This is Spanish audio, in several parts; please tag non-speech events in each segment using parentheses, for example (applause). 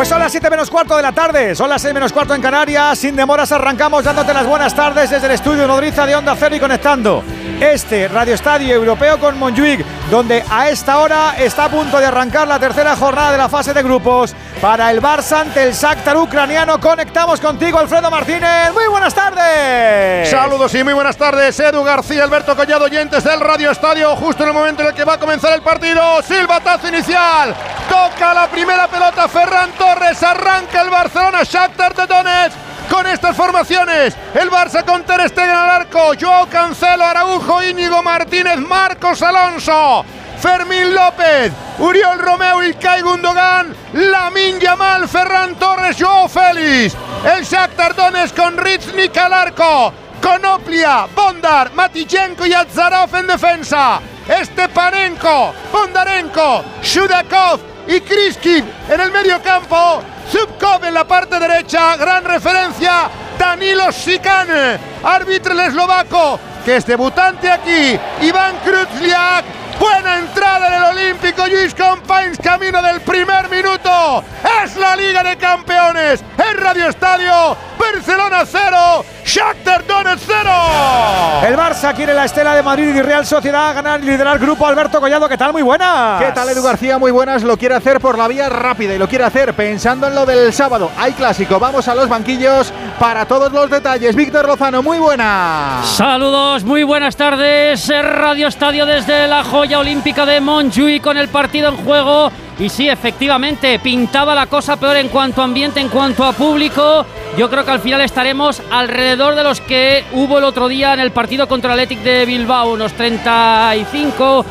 Pues son las 7 menos cuarto de la tarde, son las 6 menos cuarto en Canarias. Sin demoras arrancamos dándote las buenas tardes desde el estudio Nodriza de Onda Cero y conectando este Radio Estadio Europeo con Montjuic, donde a esta hora está a punto de arrancar la tercera jornada de la fase de grupos para el Barça ante el Shakhtar ucraniano. Conectamos contigo, Alfredo Martínez. Muy buenas tardes. Saludos y muy buenas tardes, Edu García, Alberto Collado, oyentes del Radio Estadio, justo en el momento en el que va a comenzar el partido. Silbatazo inicial. Toca la primera pelota Ferran Torres. Arranca el Barcelona Shakhtar de Donetsk con estas formaciones. El Barça con Ter Stegen al arco, Joao Cancelo, Araujo, Íñigo Martínez, Marcos Alonso. Fermín López, Uriol Romeo y Kai Gundogan, Lamin Yamal, Ferran Torres, Joao Félix, el Shakhtar Donetsk con Ritznik al arco, Konoplia, Bondar, Matichenko y Azarov en defensa, Stepanenko, Bondarenko, Shudakov y Kriski en el medio campo, Zubkov en la parte derecha, gran referencia, Danilo Sikan, árbitro eslovaco, que es debutante aquí, Iván Kruzliak, buena entrada en el Olímpico, Luis Compains, camino del primer minuto, es la Liga de Campeones, en Radio Estadio, Barcelona 0, Shakhtar Donetsk 0. El Barça quiere la estela de Madrid y Real Sociedad ganar y liderar el grupo. Alberto Collado, ¿qué tal? Muy buenas. ¿Qué tal, Edu García? Muy buenas. Lo quiere hacer por la vía rápida y lo quiere hacer pensando en lo del sábado. Hay clásico. Vamos a los banquillos para todos los detalles. Víctor Lozano, muy buenas. Saludos, muy buenas tardes. Radio Estadio desde la joya olímpica de Montjuic con el partido en juego. Y sí, efectivamente, pintaba la cosa peor en cuanto a ambiente, en cuanto a público. Yo creo que al final estaremos alrededor de los que hubo el otro día en el partido contra el Athletic de Bilbao, unos 35,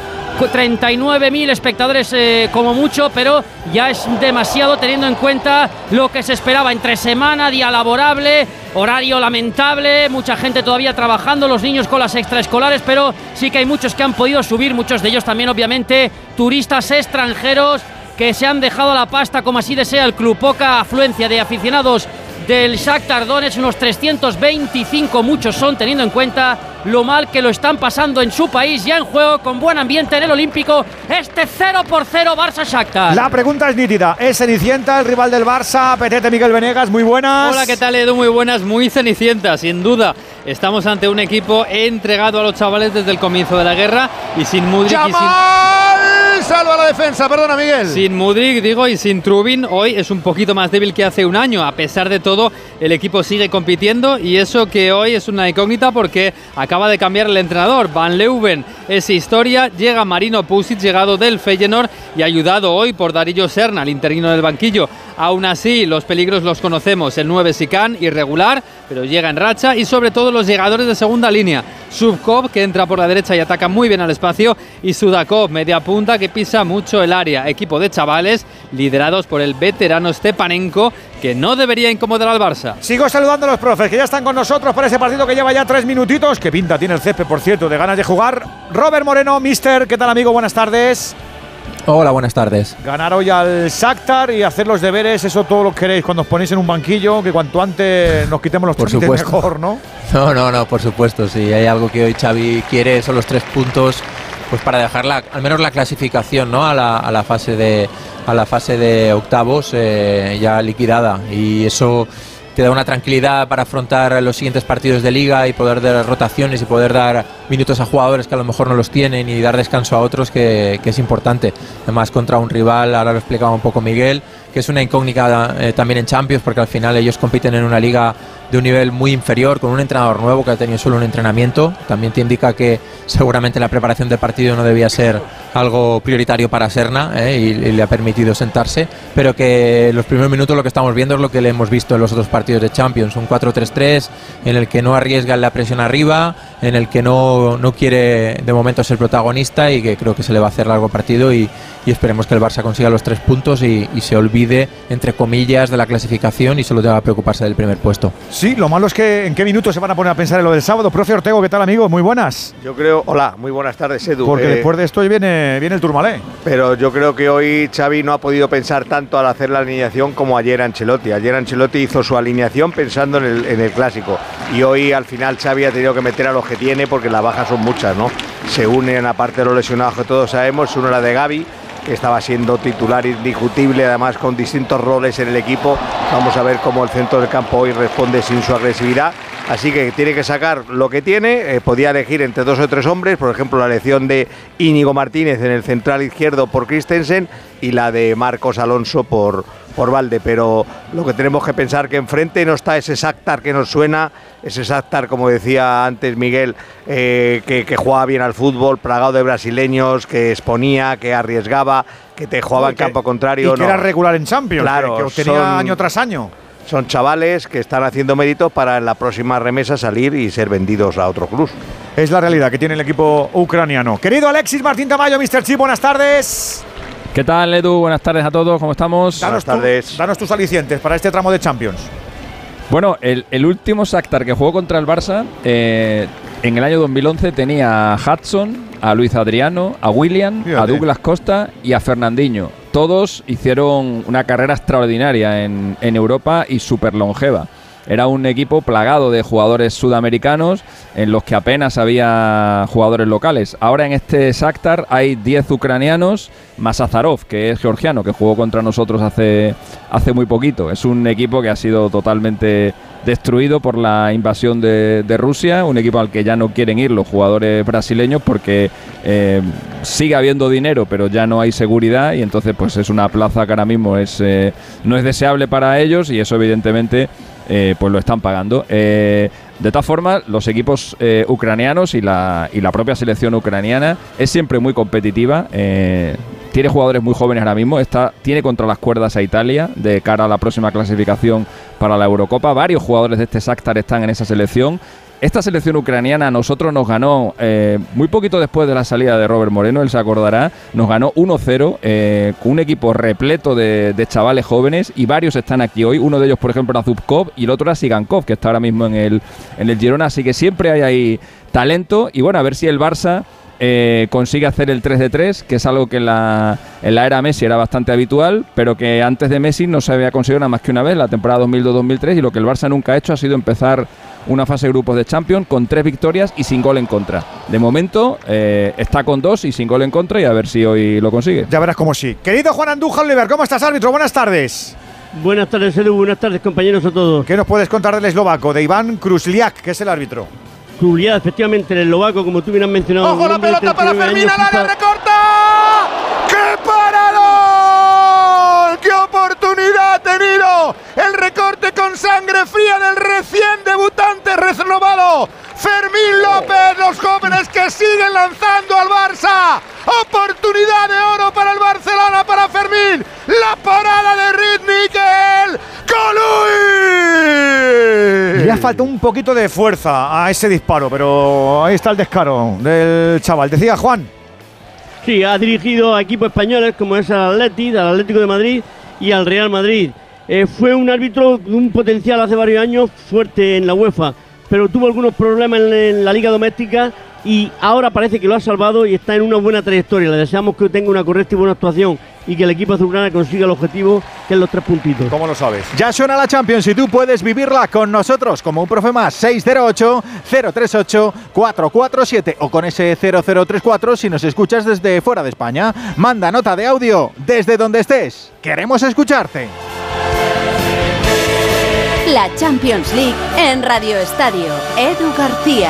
39 mil espectadores eh, como mucho, pero ya es demasiado teniendo en cuenta lo que se esperaba. Entre semana, día laborable, horario lamentable, mucha gente todavía trabajando, los niños con las extraescolares, pero sí que hay muchos que han podido subir, muchos de ellos también obviamente turistas extranjeros que se han dejado la pasta como así desea el club, poca afluencia de aficionados del Shakhtar Donetsk, unos 325, muchos son, teniendo en cuenta lo mal que lo están pasando en su país, ya en juego, con buen ambiente en el Olímpico, este 0 por 0 Barça-Shakhtar. La pregunta es nítida, ¿es Cenicienta el rival del Barça? Petete Miguel Venegas, muy buenas. Hola, ¿qué tal Edu? Muy buenas, muy Cenicienta, sin duda. Estamos ante un equipo entregado a los chavales desde el comienzo de la guerra y sin Mudrik y sin... salva la defensa, perdona Miguel. Sin Mudrik, digo, y sin Trubin, hoy es un poquito más débil que hace un año. A pesar de todo, el equipo sigue compitiendo y eso que hoy es una incógnita porque acaba de cambiar el entrenador. Van Leuven es historia, llega Marino Pusic, llegado del Feyenoord y ayudado hoy por Darillo Serna, el interino del banquillo. Aún así, los peligros los conocemos. El 9 Sican, irregular, pero llega en racha. Y sobre todo los llegadores de segunda línea. Subkov, que entra por la derecha y ataca muy bien al espacio. Y Sudakov, media punta, que pisa mucho el área. Equipo de chavales, liderados por el veterano Stepanenko, que no debería incomodar al Barça. Sigo saludando a los profes que ya están con nosotros para ese partido que lleva ya tres minutitos. Que pinta tiene el césped, por cierto, de ganas de jugar. Robert Moreno, mister, ¿qué tal, amigo? Buenas tardes. Hola, buenas tardes. Ganar hoy al Shakhtar y hacer los deberes, eso todo lo queréis cuando os ponéis en un banquillo, que cuanto antes nos quitemos los Por supuesto. mejor, ¿no? (laughs) No, no, no, por supuesto. Si hay algo que hoy Xavi quiere son los tres puntos, pues para dejar la, al menos la clasificación, ¿no? A la, a la fase de a la fase de octavos eh, ya liquidada y eso te da una tranquilidad para afrontar los siguientes partidos de liga y poder dar rotaciones y poder dar minutos a jugadores que a lo mejor no los tienen y dar descanso a otros que, que es importante. Además contra un rival, ahora lo explicaba un poco Miguel, que es una incógnita eh, también en Champions porque al final ellos compiten en una liga de un nivel muy inferior con un entrenador nuevo que ha tenido solo un entrenamiento. También te indica que seguramente la preparación del partido no debía ser algo prioritario para Serna eh, y, le ha permitido sentarse, pero que los primeros minutos lo que estamos viendo es lo que le hemos visto en los otros partidos de Champions, un 4-3-3 en el que no arriesga la presión arriba, en el que no, no quiere de momento ser protagonista y que creo que se le va a hacer largo partido y, y esperemos que el Barça consiga los tres puntos y, y se olvide, entre comillas, de la clasificación y solo tenga que preocuparse del primer puesto. Sí, lo malo es que en qué minutos se van a poner a pensar en lo del sábado. Profe Ortego, ¿qué tal, amigo? Muy buenas. Yo creo, hola, muy buenas tardes, Edu. Porque Eh, después de esto hoy viene, viene el Turmalé. Pero yo creo que hoy Xavi no ha podido pensar tanto al hacer la alineación como ayer Ancelotti. Ayer Ancelotti hizo su alineación pensando en el, en el clásico. Y hoy al final Xavi ha tenido que meter a los que tiene porque las bajas son muchas, ¿no? Se unen, aparte de los lesionados que todos sabemos, se une la de Gaby, que estaba siendo titular indiscutible, además con distintos roles en el equipo. Vamos a ver cómo el centro del campo hoy responde sin su agresividad. Así que tiene que sacar lo que tiene. Eh, podía elegir entre dos o tres hombres, por ejemplo, la elección de Íñigo Martínez en el central izquierdo por Christensen y la de Marcos Alonso por, por Valde. Pero lo que tenemos que pensar que enfrente no está ese Shakhtar que nos suena, ese Shakhtar, como decía antes Miguel, eh, que, que jugaba bien al fútbol, plagado de brasileños, que exponía, que arriesgaba, que te jugaba en campo contrario. Y que no. era regular en Champions, Claro, que, obtenía son- año tras año. Son chavales que están haciendo mérito para en la próxima remesa salir y ser vendidos a otro club. Es la realidad que tiene el equipo ucraniano. Querido Alexis Martín Tamayo, Mr. Chip, buenas tardes. ¿Qué tal, Edu? Buenas tardes a todos, ¿cómo estamos? Danos, tú- tardes. danos tus alicientes para este tramo de Champions. Bueno, el, el último Shakhtar que jugó contra el Barça eh, en el año 2011 tenía a Hudson, a Luis Adriano, a William, a. Douglas Costa y a Fernandinho. Todos hicieron una carrera extraordinaria en, en Europa y súper longeva. Era un equipo plagado de jugadores sudamericanos en los que apenas había jugadores locales. Ahora en este Shakhtar hay 10 ucranianos más Azarov, que es georgiano, que jugó contra nosotros hace, hace muy poquito. Es un equipo que ha sido totalmente destruido por la invasión de, de Rusia, un equipo al que ya no quieren ir los jugadores brasileños porque eh, sigue habiendo dinero, pero ya no hay seguridad y entonces pues es una plaza que ahora mismo es, eh, no es deseable para ellos y eso evidentemente eh, pues lo están pagando. Eh, de todas formas, los equipos eh, ucranianos y la, y la propia selección ucraniana es siempre muy competitiva. tiene jugadores muy jóvenes ahora mismo. Está, tiene contra las cuerdas a Italia de cara a la próxima clasificación para la Eurocopa. Varios jugadores de este Shakhtar están en esa selección. Esta selección ucraniana a nosotros nos ganó eh, muy poquito después de la salida de Robert Moreno, él se acordará, nos ganó 1-0 eh, con un equipo repleto de, chavales jóvenes y varios están aquí hoy. Uno de ellos, por ejemplo, era Zubkov y el otro era Sigankov, que está ahora mismo en el, en el Girona. Así que siempre hay ahí talento y bueno, a ver si el Barça eh, consigue hacer el 3 de 3, que es algo que en la, en la era Messi era bastante habitual, pero que antes de Messi no se había conseguido nada más que una vez, la temporada 2002-2003, y lo que el Barça nunca ha hecho ha sido empezar una fase de grupos de Champions con tres victorias y sin gol en contra. De momento eh, está con dos y sin gol en contra y a ver si hoy lo consigue. Ya verás cómo sí. Querido Juan Andújar Oliver, ¿cómo estás, árbitro? Buenas tardes. Buenas tardes, Edu. Buenas tardes, compañeros a todos. ¿Qué nos puedes contar del eslovaco, de Iván Krusliak, que es el árbitro? Julián, efectivamente, el eslovaco, como tú bien has mencionado. ¡Ojo la pelota para 39 Fermín! años, ¡Al área, FIFA recorta! ¡Qué oportunidad ha tenido! El recorte con sangre fría del recién debutante renovado. Fermín López, los jóvenes que siguen lanzando al Barça. Oportunidad de oro para el Barcelona, para Fermín. La parada de Ritnik, el Colui. Le ha faltado un poquito de fuerza a ese disparo, pero ahí está el descaro del chaval. Decía Juan. Sí, ha dirigido a equipos españoles como es al Atleti, al Atlético de Madrid y al Real Madrid. Eh, fue un árbitro de un potencial hace varios años fuerte en la UEFA, pero tuvo algunos problemas en, en la liga doméstica y ahora parece que lo ha salvado y está en una buena trayectoria. Le deseamos que tenga una correcta y buena actuación y que el equipo azulgrana consiga el objetivo, que es los tres puntitos. ¿Cómo lo sabes? Ya suena la Champions y tú puedes vivirla con nosotros como un profe más 608-038-447 o con ese 0034 si nos escuchas desde fuera de España. Manda nota de audio desde donde estés. Queremos escucharte. La Champions League en Radio Estadio. Edu García.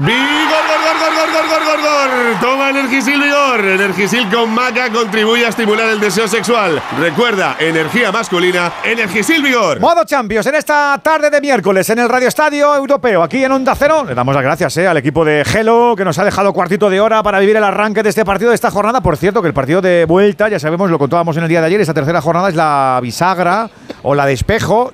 ¡Vigor, gor, gor, gor, gor, gor, gor, Toma Energisil Vigor. Energisil con maca contribuye a estimular el deseo sexual. Recuerda, energía masculina, Energisil Vigor. Modo Champions en esta tarde de miércoles en el Radio Estadio Europeo, aquí en Onda Cero. Le damos las gracias eh, al equipo de Gelo que nos ha dejado cuartito de hora para vivir el arranque de este partido, de esta jornada. Por cierto, que el partido de vuelta, ya sabemos, lo contábamos en el día de ayer, esta tercera jornada es la bisagra o la de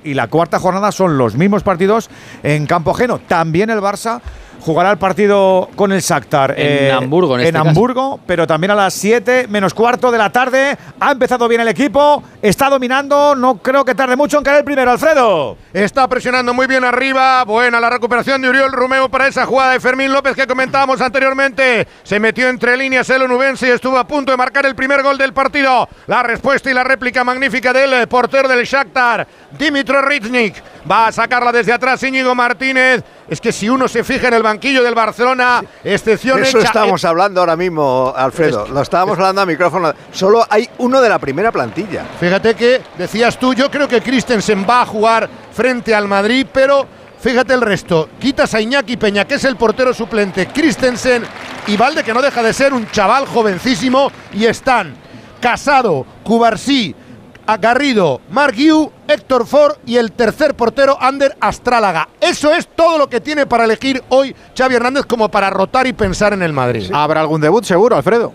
y la cuarta jornada son los mismos partidos en campo ajeno. También el Barça jugará el partido con el Shakhtar. En Hamburgo, en este caso. Hamburgo, pero también a las 7 menos cuarto de la tarde. Ha empezado bien el equipo, está dominando, no creo que tarde mucho en caer el primero, Alfredo. Está presionando muy bien arriba. Buena la recuperación de Uriol Romeo para esa jugada de Fermín López que comentábamos anteriormente. Se metió entre líneas el onubense y estuvo a punto de marcar el primer gol del partido. La respuesta y la réplica magnífica del eh, portero del Shakhtar, Dimitro Riznik. Va a sacarla desde atrás Íñigo Martínez. Es que si uno se fija en el banquillo del Barcelona, excepción Eso hecha- estamos hablando ahora mismo, Alfredo. Lo estábamos hablando a micrófono. Solo hay uno de la primera plantilla. Fíjate que decías tú, yo creo que Christensen va a jugar frente al Madrid, pero fíjate el resto. Quitas a Iñaki Peña, que es el portero suplente, Christensen y Valde, que no deja de ser un chaval jovencísimo, y están Casado, Cubarsí, Garrido, Mark Yu, Héctor Ford y el tercer portero, Ander Astrálaga. Eso es todo lo que tiene para elegir hoy Xavi Hernández como para rotar y pensar en el Madrid. Habrá algún debut seguro, Alfredo.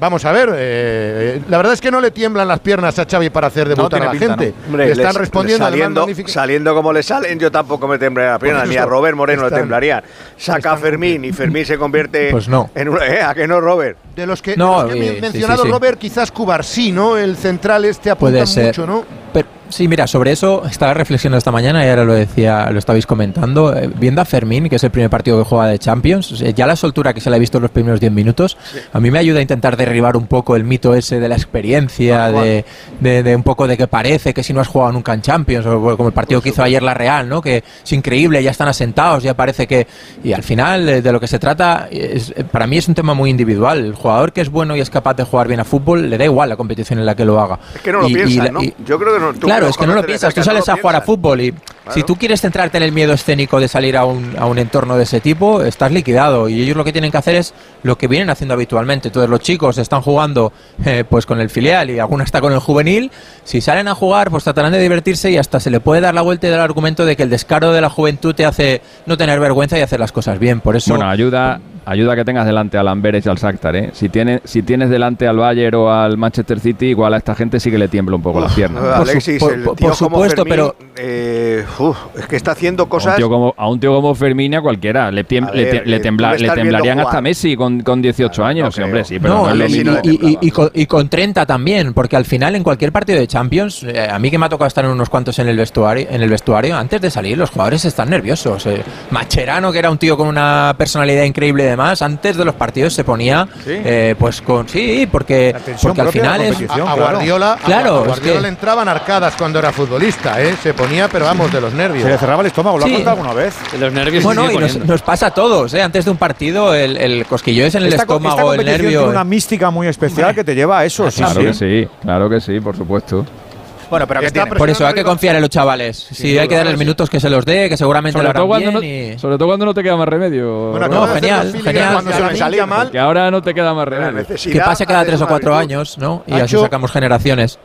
Vamos a ver, eh, la verdad es que no le tiemblan las piernas a Xavi para hacer debutar tiene a la pinta, gente. Hombre, Le están les- respondiendo saliendo, saliendo como le salen, yo tampoco me temblaría la pierna, ni a Robert Moreno le temblaría. Saca a Fermín y Fermín se convierte Pues no. en un. ¿eh? ¿A que no, Robert? De los que, de No, los que eh, sí, mencionado sí, sí. Robert, quizás Cubarsí, ¿no? El central este apunta Puede ser. mucho, ¿no? Pero, sí, mira, sobre eso estaba reflexionando esta mañana y ahora lo decía, lo estabais comentando. eh, viendo a Fermín, que es el primer partido que juega de Champions, ya la soltura que se le ha visto en los primeros 10 minutos, a mí me ayuda a intentar derribar un poco el mito ese de la experiencia, de, de- de un poco de que parece que si no has jugado nunca en Champions, o como el partido que hizo ayer la Real, ¿no? Que es increíble, ya están asentados, ya parece que. Y al final, eh, de lo que se trata, es- eh, para mí es un tema muy individual. El jugador que es bueno y es capaz de jugar bien a fútbol, le da igual la competición en la que lo haga. Es que no lo Y- ¿no? y- Yo creo que no. tú Claro, es que no lo piensas, tú cerca, no sales lo a jugar a piensas. fútbol y si tú quieres centrarte en el miedo escénico de salir a un, a un entorno de ese tipo, estás liquidado y ellos lo que tienen que hacer es lo que vienen haciendo habitualmente. Entonces los chicos están jugando eh, pues con el filial y alguna está con el juvenil, si salen a jugar pues tratarán de divertirse y hasta se le puede dar la vuelta y dar el argumento de que el descaro de la juventud te hace no tener vergüenza y hacer las cosas bien. Por eso Bueno, ayuda, ayuda que tengas delante al Amberes y al Shakhtar, ¿eh? Si, tiene, si tienes delante al Bayern o al Manchester City, igual a esta gente sí que le tiembla un poco las piernas. Por su- Alexis, por- el por- tío por como supuesto, Fermín, pero- eh, uf, es que está haciendo A un, cosas. tío como, a un tío como Fermín a cualquiera le, A ver, eh, tembla- le temblarían hasta Messi con, con 18 años. no sí, hombre, sí, pero No, no, es lo y, mismo. con, y con 30 también, porque al final en cualquier partido de Champions, eh, a mí que me ha tocado estar en unos cuantos en el vestuario, en el vestuario, antes de salir los jugadores están nerviosos. eh. Macherano, que era un tío con una personalidad increíble y demás, antes de los partidos se ponía, eh, pues con sí, porque, porque al final es. A. Guardiola, Claro, a Guardiola que- le entraban arcadas cuando era futbolista, ¿eh? Se ponía, pero vamos, de los nervios. Se le cerraba el estómago, ¿lo Sí. ha contado alguna vez? De los nervios bueno, y nos, nos pasa a todos, ¿eh? antes de un partido, el, el cosquillo es en el esta, co- esta estómago, el nervio. tiene una mística muy especial que te lleva a eso. sí, Claro sí. que sí, claro que sí, por supuesto. Bueno, pero ¿qué Está tiene? Por eso hay que confiar en los chavales. Si hay que darles minutos que se los dé, que seguramente Sobre lo todo, harán cuando bien no, y- sobre todo cuando no te queda más remedio. Bueno, No, genial, genial. cuando se que ahora no te queda más La remedio. que pase cada tres o cuatro años, ¿no? Y así sacamos generaciones.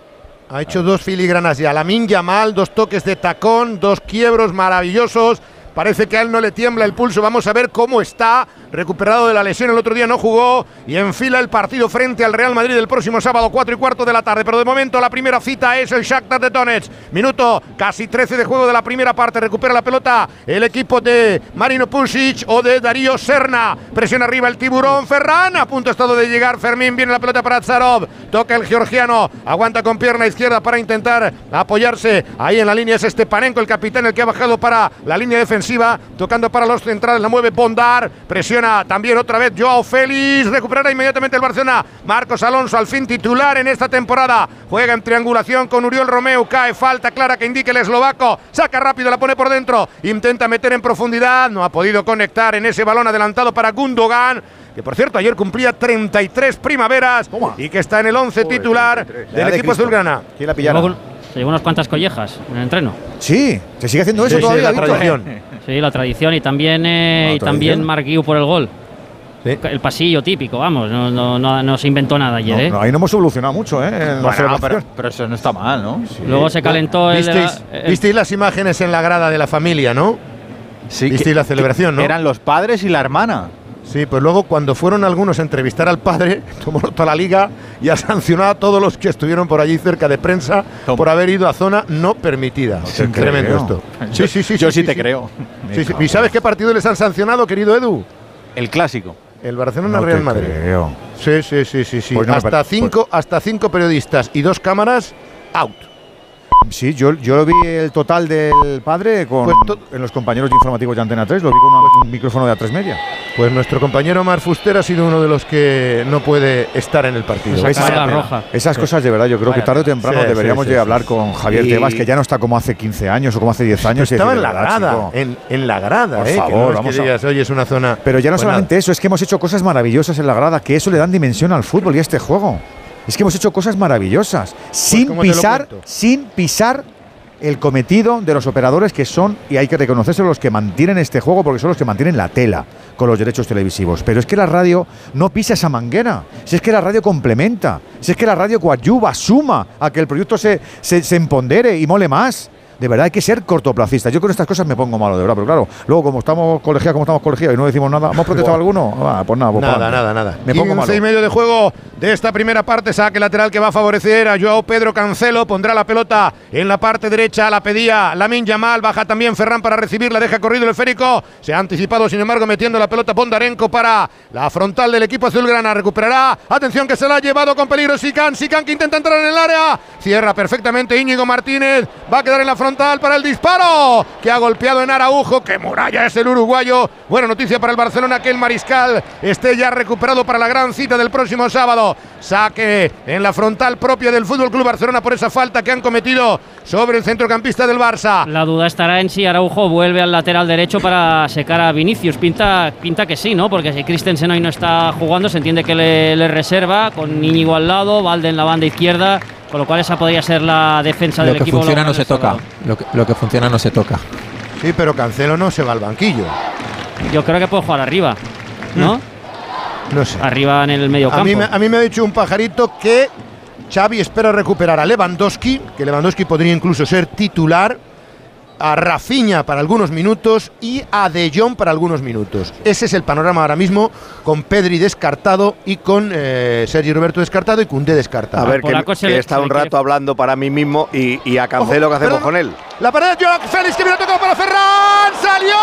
Ha hecho dos filigranas ya. Lamin Yamal, dos toques de tacón, dos quiebros maravillosos. Parece que a él no le tiembla el pulso. Vamos a ver cómo está. Recuperado de la lesión, el otro día no jugó. Y enfila el partido frente al Real Madrid el próximo sábado, 4 y cuarto de la tarde. Pero de momento la primera cita es el Shakhtar de Donetsk. Minuto casi 13 de juego de la primera parte. Recupera la pelota el equipo de Marino Pusic o de Darío Serna. Presiona arriba el tiburón. Ferran a punto estado de llegar. Fermín viene la pelota para Tsarov. Toca el georgiano. Aguanta con pierna izquierda para intentar apoyarse. Ahí en la línea es Stepanenko, el capitán, el que ha bajado para la línea defensiva. Tocando para los centrales. La mueve Bondar. Presiona también otra vez Joao Félix. Recuperará inmediatamente el Barcelona. Marcos Alonso al fin titular en esta temporada. Juega en triangulación con Uriol Romeu. Cae falta clara que indique el eslovaco. Saca rápido, la pone por dentro. Intenta meter en profundidad. No ha podido conectar en ese balón adelantado para Gundogan. Que por cierto ayer cumplía 33 primaveras y que está en el 11 titular del de equipo azulgrana. ¿Quién la con- se llevó unas cuantas collejas en el entreno. Sí, se sigue haciendo eso Sí, sí, todavía. (laughs) la. Sí, la tradición y también, eh, La y también. Mark por el gol. Sí. El pasillo típico, vamos, no, no, no, no se inventó nada ayer. No, ¿eh? ahí no hemos evolucionado mucho, ¿eh? en la Bueno, pero, pero eso no está mal, ¿no? Luego se calentó el, la- ¿Visteis, el- visteis las imágenes en la grada de la familia, no? Sí, Visteis la celebración, ¿no? Eran los padres y la hermana. Sí, pues luego cuando fueron algunos a entrevistar al padre, (laughs) tomó nota la liga y ha sancionado a todos los que estuvieron por allí cerca de prensa por haber ido a zona no permitida. te Tremendo creo. esto. Yo- Sí, sí, sí. yo sí sí, te sí. creo. Sí, sí. ¿Y sabes qué partido les han sancionado, querido Edu? El clásico. El Barcelona No Real te Madrid. creo. Sí, sí, sí, sí, sí. Pues no hasta, cinco, hasta cinco periodistas y dos cámaras out. Sí, yo, yo vi el total del padre con, Pues to- en los compañeros de informativos de Antena 3, lo vi con una- un micrófono de A3 Media. Pues nuestro compañero Mar Fuster ha sido uno de los que no puede estar en el partido. Esa Esas- roja. Esas cosas de verdad, yo creo que tarde o temprano Sí, deberíamos sí, de hablar sí. con Javier Y- Tebas, que ya no está como hace 15 años o como hace 10 años. Estaba en la grada, en, en la grada, Por eh, que favor, no es vamos que a- digas, oye, es una zona. Pero ya no Pues solamente eso, es que hemos hecho cosas maravillosas en la grada, que eso le dan dimensión al fútbol y a este juego. Es que hemos hecho cosas maravillosas, sin ¿cómo te lo pisar, sin pisar el cometido de los operadores que son, y hay que reconocerse, los que mantienen este juego, porque son los que mantienen la tela con los derechos televisivos. Pero es que la radio no pisa esa manguera, si es que la radio complementa, si es que la radio coadyuva, suma a que el proyecto se, se, se empondere y mole más. De verdad hay que ser cortoplacista. Yo con estas cosas me pongo malo, de verdad. Pero claro, luego como estamos colegiados, como estamos colegiados y no decimos nada, ¿hemos protestado alguno? Ah, pues nada, pues Nada, para nada, nada. Me pongo 15 malo. y medio de juego de esta primera parte. Saque lateral que va a favorecer a Joao Pedro Cancelo. Pondrá la pelota en la parte derecha. La pedía Lamin Yamal. Baja también Ferran para recibirla. Deja corrido el esférico. Se ha anticipado, sin embargo, metiendo la pelota Bondarenko para la frontal del equipo azulgrana. Recuperará. Atención que se la ha llevado con peligro Sican. Sican que intenta entrar en el área. Cierra perfectamente Íñigo Martínez. Va a quedar en la frontal para el disparo. Que ha golpeado en Araujo. Que muralla es el uruguayo. Buena noticia para el Barcelona que el mariscal esté ya recuperado para la gran cita del próximo sábado. Saque en la frontal propia del Fútbol Club Barcelona por esa falta que han cometido sobre el centrocampista del Barça. La duda estará en si Araujo vuelve al lateral derecho para secar a Vinicius. Pinta, pinta que sí, ¿no? Porque si Christensen hoy no está jugando, se entiende que le, reserva con Íñigo al lado, Valde en la banda izquierda, con lo cual esa podría ser la defensa Lo del que equipo. funciona no se toca. Lo que, lo que funciona no se toca. Sí, pero Cancelo no se va al banquillo. Yo creo que puede jugar arriba, ¿no? No sé. Arriba en el medio A campo. mí, me- a mí me ha dicho un pajarito que Xavi espera recuperar a Lewandowski, que Lewandowski podría incluso ser titular, a Rafinha para algunos minutos y a De Jong para algunos minutos. Ese es el panorama ahora mismo con Pedri descartado y con eh, Sergio Roberto descartado y Cundé descartado. A ver, que, Polaco que he estado un quiere- rato hablando para mí mismo y, y a Cancelo, ¿qué hacemos perdón. con él? La pared de Joao Félix que viene tocado para Ferran. ¡Salió!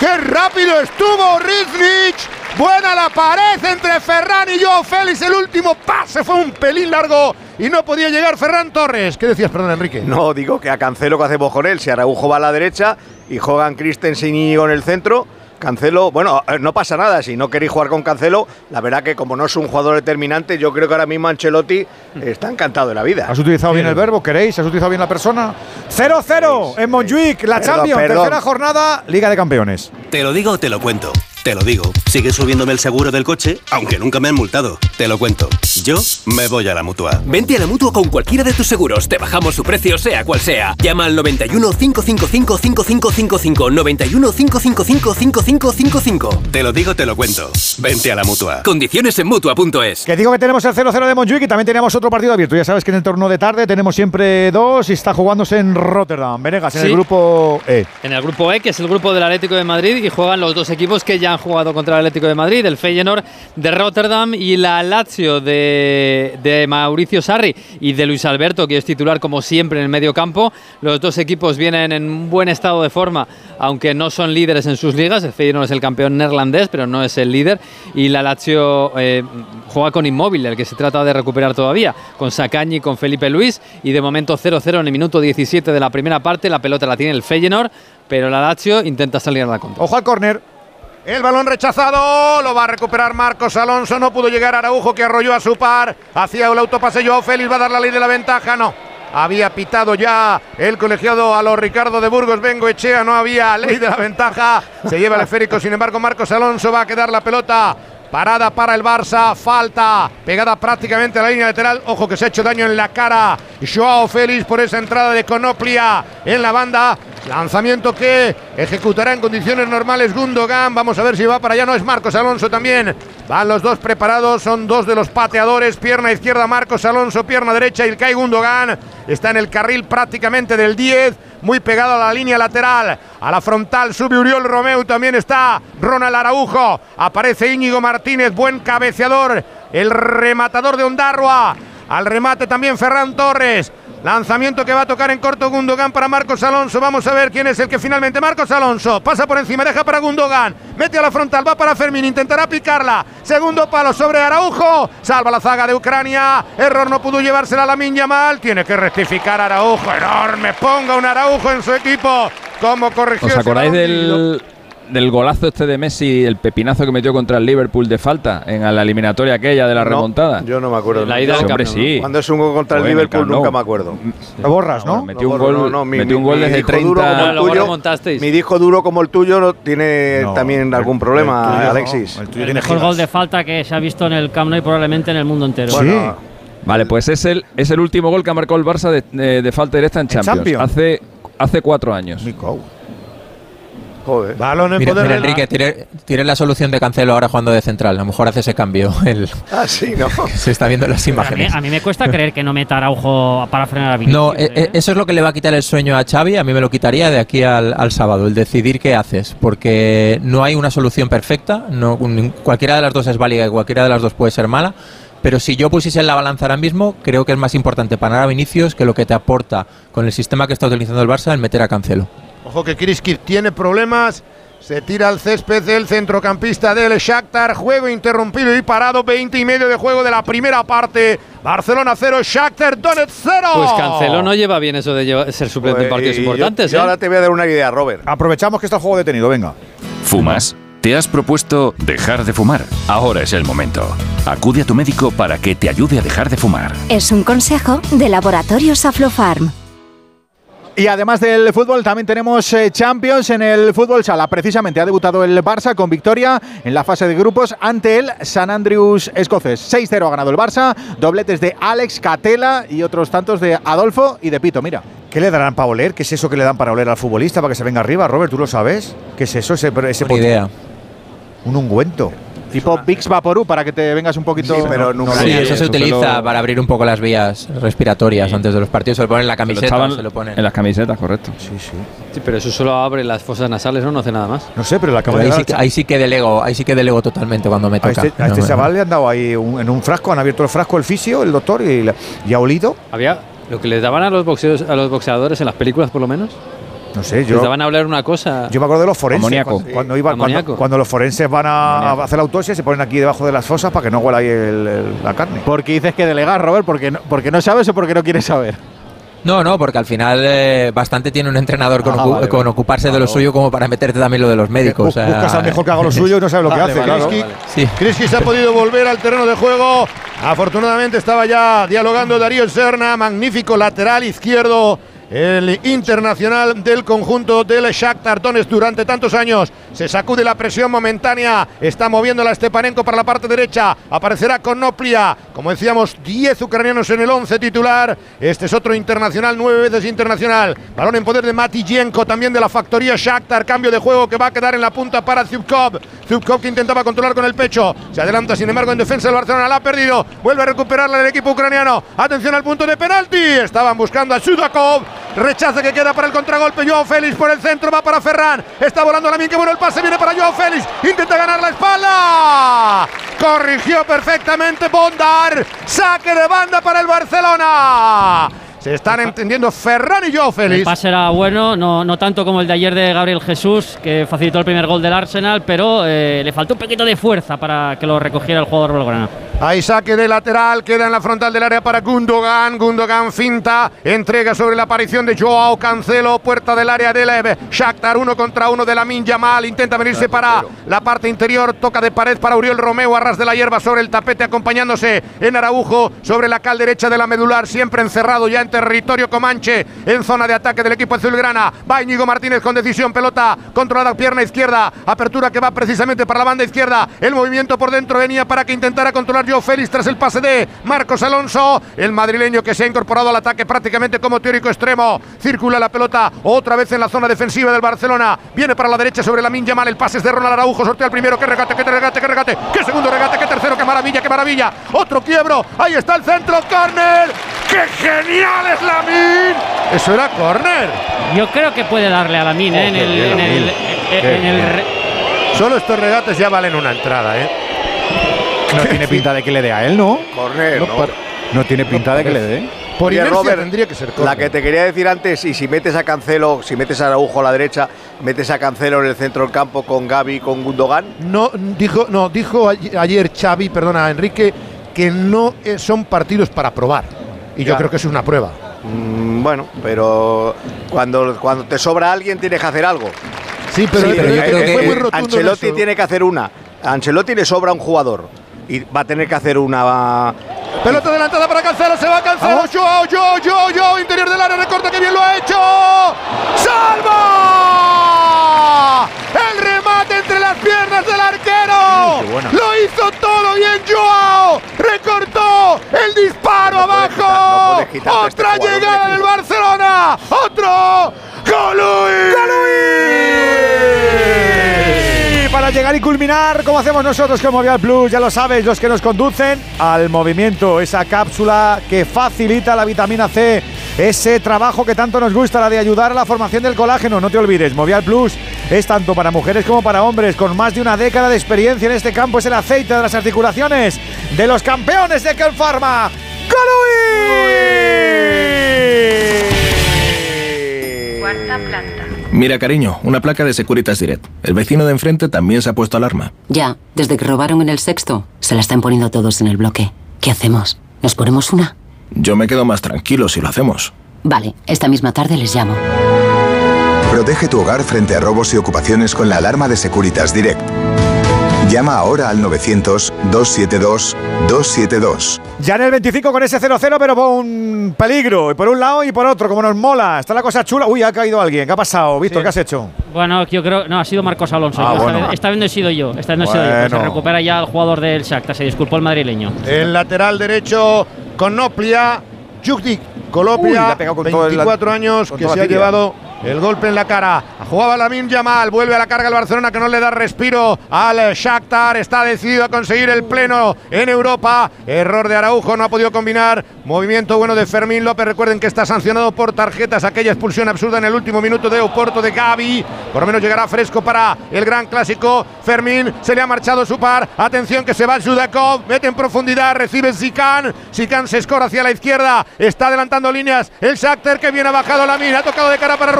¡Qué rápido estuvo Rizlich! Buena la pared entre Ferran y Joao Félix. El último pase fue un pelín largo y no podía llegar Ferran Torres. ¿Qué decías, perdón, Enrique? No, digo que a Cancelo, ¿qué hacemos con él? Si Araujo va a la derecha y juegan Christensen y Íñigo en el centro, Cancelo, bueno, eh, no pasa nada. Si no queréis jugar con Cancelo, la verdad que como no es un jugador determinante, yo creo que ahora mismo Ancelotti está encantado de la vida. ¿Has utilizado bien el verbo? ¿Queréis? ¿Has utilizado bien la persona? 0-0 en Montjuic, la Perdón, Champions, perdón. tercera jornada, Liga de Campeones. Te lo digo o te lo cuento. Te lo digo. Sigue subiéndome el seguro del coche, aunque nunca me han multado. Te lo cuento. Yo me voy a la mutua. Vente a la mutua con cualquiera de tus seguros. Te bajamos su precio, sea cual sea. Llama al 91 555 5555. 91 555 5555. Te lo digo, te lo cuento. Vente a la mutua. Condiciones en mutua.es. Que digo que tenemos el 0-0 de Montjuic y también tenemos otro partido abierto. Ya sabes que en el torneo de tarde tenemos siempre dos y está jugándose en Rotterdam. Venegas, en Sí. el grupo E. En el grupo E, que es el grupo del Atlético de Madrid, y juegan los dos equipos que ya han jugado contra el Atlético de Madrid, el Feyenoord de Rotterdam y la Lazio de, de Mauricio Sarri y de Luis Alberto, que es titular como siempre en el medio campo. Los dos equipos vienen en un buen estado de forma, aunque no son líderes en sus ligas. El Feyenoord es el campeón neerlandés, pero no es el líder. Y la Lazio eh, juega con Inmóvil, el que se trata de recuperar todavía, con Sacañi con Felipe Luis. Y de momento 0-0 en el minuto 17 de la primera parte. La pelota la tiene el Feyenoord, pero la Lazio intenta salir a la contra. Ojo al córner. El balón rechazado, lo va a recuperar Marcos Alonso, no pudo llegar Araujo que arrolló a su par, hacía el autopase Joao Félix, va a dar la ley de la ventaja, no. Había pitado ya el colegiado a los Ricardo de Burgos, Vengo Echea, no había ley de la ventaja, se lleva el esférico, sin embargo Marcos Alonso va a quedar la pelota Parada para el Barça, falta pegada prácticamente a la línea lateral. Ojo que se ha hecho daño en la cara. Joao Félix por esa entrada de Conoplia en la banda. Lanzamiento que ejecutará en condiciones normales Gundogan. Vamos a ver si va para allá. No es Marcos Alonso también. Van los dos preparados. Son dos de los pateadores. Pierna izquierda Marcos Alonso, pierna derecha Ilkay Gundogan. Está en el carril prácticamente del 10. muy pegado a la línea lateral. A la frontal sube Uriol Romeu, también está Ronald Araujo. Aparece Íñigo Martínez, buen cabeceador, el rematador de Ondarroa. Al remate también Ferran Torres. Lanzamiento que va a tocar en corto Gundogan para Marcos Alonso. Vamos a ver quién es el que finalmente. Marcos Alonso pasa por encima, deja para Gundogan. Mete a la frontal, va para Fermín, intentará picarla. Segundo palo sobre Araujo. Salva la zaga de Ucrania. Error no pudo llevársela a la Minya mal. Tiene que rectificar Araujo. Enorme. Ponga un Araujo en su equipo. ¿Cómo corrigió? ¿Os acordáis del, del golazo este de Messi, el pepinazo que metió contra el Liverpool de falta en la eliminatoria aquella de la No, remontada? Yo no me acuerdo. La ida Hombre, sí. Cuando es un gol contra el el Liverpool nunca me acuerdo. Lo borras, ¿no? Metió un No, gol, no, no, mi- metió un mi- gol mi desde disco duro 30. como el luego tuyo, remontasteis. Mi disco duro como el tuyo no tiene No, también el- algún el problema, tuyo no, Alexis. el tuyo El tiene mejor gol de falta que se ha visto en el Camp Nou y probablemente en el mundo entero. Bueno, Vale, pues es el, es el último gol que ha marcado el Barça de, de- de falta directa en Champions. Champions? Hace, hace cuatro años. Joder. Balón en Mira, poder mira, del- Enrique, tiene, tiene la solución de Cancelo ahora jugando de central. A lo mejor hace ese cambio. (laughs) El, Ah, sí, ¿no? (laughs) se está viendo en las A mí, imágenes. a mí me cuesta creer que no meta Araujo para frenar a Vinicius. No, eh, eh, eso es lo que le va a quitar el sueño a Xavi. A mí me lo quitaría de aquí al, al sábado, el decidir qué haces, porque no hay una solución perfecta. No, cualquiera de las dos es válida y cualquiera de las dos puede ser mala. Pero si yo pusiese en la balanza ahora mismo, creo que es más importante parar a Vinicius que lo que te aporta con el sistema que está utilizando el Barça el meter a Cancelo. Ojo que Kriskic tiene problemas. Se tira al césped del centrocampista del Shakhtar. Juego interrumpido y parado. 20 y medio de juego de la primera parte. Barcelona 0, Shakhtar Donetsk 0. Pues Cancelo no lleva bien eso de llevar- ser suplente en Pues, partidos y yo- importantes, yo ¿eh? ahora te voy a dar una idea, Robert. Aprovechamos que está el juego detenido, venga. ¿Fumas? ¿Te has propuesto dejar de fumar? Ahora es el momento. Acude a tu médico para que te ayude a dejar de fumar. Es un consejo de Laboratorios Aflofarm. Y además del fútbol, también tenemos eh, Champions en el fútbol sala. Precisamente ha debutado el Barça con victoria en la fase de grupos ante el San Andrews escocés. 6-0 ha ganado el Barça, dobletes de Alex Catela y otros tantos de Adolfo y de Pito. Mira. ¿Qué le darán para oler? ¿Qué es eso que le dan para oler al futbolista para que se venga arriba? Robert, ¿tú lo sabes? ¿Qué es eso? Ese, ese Buena idea. Un ungüento. Tipo Vicks Vaporú para que te vengas un poquito. Sí, pero nunca Sí, eso se eso utiliza para abrir un poco las vías respiratorias antes de los partidos. Se lo ponen en la Se lo camiseta, se lo ponen. en las camisetas, correcto. Sí, sí. Sí, pero eso solo abre las fosas nasales, ¿no? No hace nada más. No sé, pero la acabo Pero de ahí, sí, que- ahí sí que delego, ahí sí que delego totalmente cuando me A toca. este, a este No, chaval le han dado ahí un- en un frasco, han abierto el frasco el fisio, el doctor, y, la- y ha olido. Había lo que les daban a los, boxeos, a los boxeadores en las películas, por lo menos. No sé, yo. Daban a hablar una cosa. Yo me acuerdo de los forenses. Amoníaco. Cuando, cuando iba- cuando- Amoníaco. cuando los forenses van a, hacer la autopsia, se ponen aquí debajo de las fosas para que no huela ahí el- el- la carne. Porque dices que delegar, Robert, porque no, porque no sabes o porque no quieres saber. No, no, porque al final eh, bastante tiene un entrenador con, Ah, ocu- vale, con vale. ocuparse de lo suyo como para meterte también lo de los médicos. Bus- o sea, Buscas al mejor que haga lo (laughs) suyo y no sabe lo que Vale, hace. claro. Sí. Se ha podido volver al terreno de juego. Afortunadamente estaba ya dialogando Darío Serna, magnífico lateral izquierdo. El internacional del conjunto del Shakhtar Donetsk durante tantos años se sacude la presión momentánea, está moviendo la Stepanenko para la parte derecha, aparecerá con Noplia, como decíamos, 10 ucranianos en el 11 titular, este es otro internacional, nueve veces internacional, balón en poder de Matiyenko, también de la factoría Shakhtar, cambio de juego que va a quedar en la punta para Zubkov, Zubkov que intentaba controlar con el pecho, se adelanta sin embargo en defensa del Barcelona, la ha perdido, vuelve a recuperarla el equipo ucraniano, atención al punto de penalti, estaban buscando a Sudakov, rechaza que queda para el contragolpe, Joao Félix por el centro, va para Ferran, está volando la que bueno el pase, viene para Joao Félix, intenta ganar la espalda, corrigió perfectamente Bondar, saque de banda para el Barcelona. Se están entendiendo Ferran y Joao El Félix. pase era bueno, no, no tanto como el de ayer de Gabriel Jesús, que facilitó el primer gol del Arsenal, pero eh, le faltó un poquito de fuerza para que lo recogiera el jugador blaugrana. Hay saque de lateral, queda en la frontal del área para Gundogan. Gundogan finta, entrega sobre la aparición de Joao Cancelo, puerta del área de Lev. Shakhtar uno contra uno de la Yamal, intenta venirse para la parte interior, toca de pared para Uriel Romeo, arras de la hierba sobre el tapete, acompañándose en Araujo sobre la cal derecha de la medular, siempre encerrado ya en territorio Comanche, en zona de ataque del equipo azulgrana. Va Íñigo Martínez con decisión, pelota controlada, pierna izquierda, apertura que va precisamente para la banda izquierda. El movimiento por dentro venía para que intentara controlar Joe Félix tras el pase de Marcos Alonso. El madrileño que se ha incorporado al ataque prácticamente como teórico extremo. Circula la pelota otra vez en la zona defensiva del Barcelona. Viene para la derecha sobre la Min Mal. El pase es de Ronald Araujo. Sortea el primero. Que regate, que regate, que regate. Que segundo regate, que tercero. Que maravilla, que maravilla. Otro quiebro. Ahí está el centro. Corner. ¡Qué genial es la Min! Eso era corner. Yo creo que puede darle a la Min ¿eh? en el. En el, en el re- Solo estos regates ya valen una entrada, ¿eh? No tiene pinta de que le dé a él, ¿no? Corner, No, ¿no? tiene pinta de que le dé. Por Oye, Robert, tendría que ser corner. La que te quería decir antes, y si metes a Cancelo, si metes a Araujo a la derecha, metes a Cancelo en el centro del campo con Gaby, con Gundogan. No dijo, no, dijo ayer Xavi, perdona, Enrique, que no eh, son partidos para probar. Y yo creo que eso es una prueba. Mm, bueno, pero cuando, cuando te sobra alguien tienes que hacer algo. Sí, pero, Sí, pero pero fue yo creo que muy rotundo en Ancelotti eso. tiene que hacer una. A Ancelotti le sobra un jugador y va a tener que hacer una. Pelota adelantada para Cancelo, se va Cancelo, Joao, Joao, Joao, Joao, interior del área, recorta que bien lo ha hecho. ¡Salva! El remate entre las piernas del arquero. qué buena. Lo hizo todo bien Joao. Recortó el disparo No puedes quitar- no abajo. este Otra de llegada del Barcelona. Otro. ¡Golui! Y para llegar y culminar, como hacemos nosotros con Movial Plus, ya lo sabes, los que nos conducen al movimiento, esa cápsula que facilita la vitamina C, ese trabajo que tanto nos gusta, la de ayudar a la formación del colágeno. No te olvides, Movial Plus es tanto para mujeres como para hombres, con más de una década de experiencia en este campo, es el aceite de las articulaciones de los campeones de Kelpharma. Cuarta planta. Mira, cariño, una placa de Securitas Direct. El vecino de enfrente también se ha puesto alarma. Ya, desde que robaron en el sexto, se la están poniendo todos en el bloque. ¿Qué hacemos? ¿Nos ponemos una? Yo me quedo más tranquilo si lo hacemos. Vale, esta misma tarde les llamo. Protege tu hogar frente a robos y ocupaciones con la alarma de Securitas Direct. Llama ahora al 900-272-272. Ya en el 25 con ese 0-0, pero con peligro. Y por un lado y por otro, como nos mola. Está la cosa chula. Uy, ha caído alguien. ¿Qué ha pasado? Víctor, ¿qué has hecho? Bueno, yo creo. No, ha sido Marcos Alonso. Ah, esta, bueno. vez, esta vez no he sido yo. Esta vez no he sido yo. Pues se recupera ya el jugador del Shakhtar. Se disculpó el madrileño. El lateral derecho con Noplia, Uy, le Koloplia, ha pegado con todo el- 24 años, con que se la ha tibia. llevado el golpe en la cara. Jugaba Lamin Yamal, vuelve a la carga el Barcelona que no le da respiro al Shakhtar. Está decidido a conseguir el pleno en Europa. Error de Araujo, no ha podido combinar. Movimiento bueno de Fermín López. Recuerden que está sancionado por tarjetas. Aquella expulsión absurda en el último minuto de Oporto de Gaby. Por lo menos llegará fresco para el gran clásico. Fermín se le ha marchado su par. Atención que se va Sudakov. Mete en profundidad. Recibe Zican. Zican se escora hacia la izquierda. Está adelantando líneas. El Shakhtar que viene ha bajado la mina. Ha tocado de cara para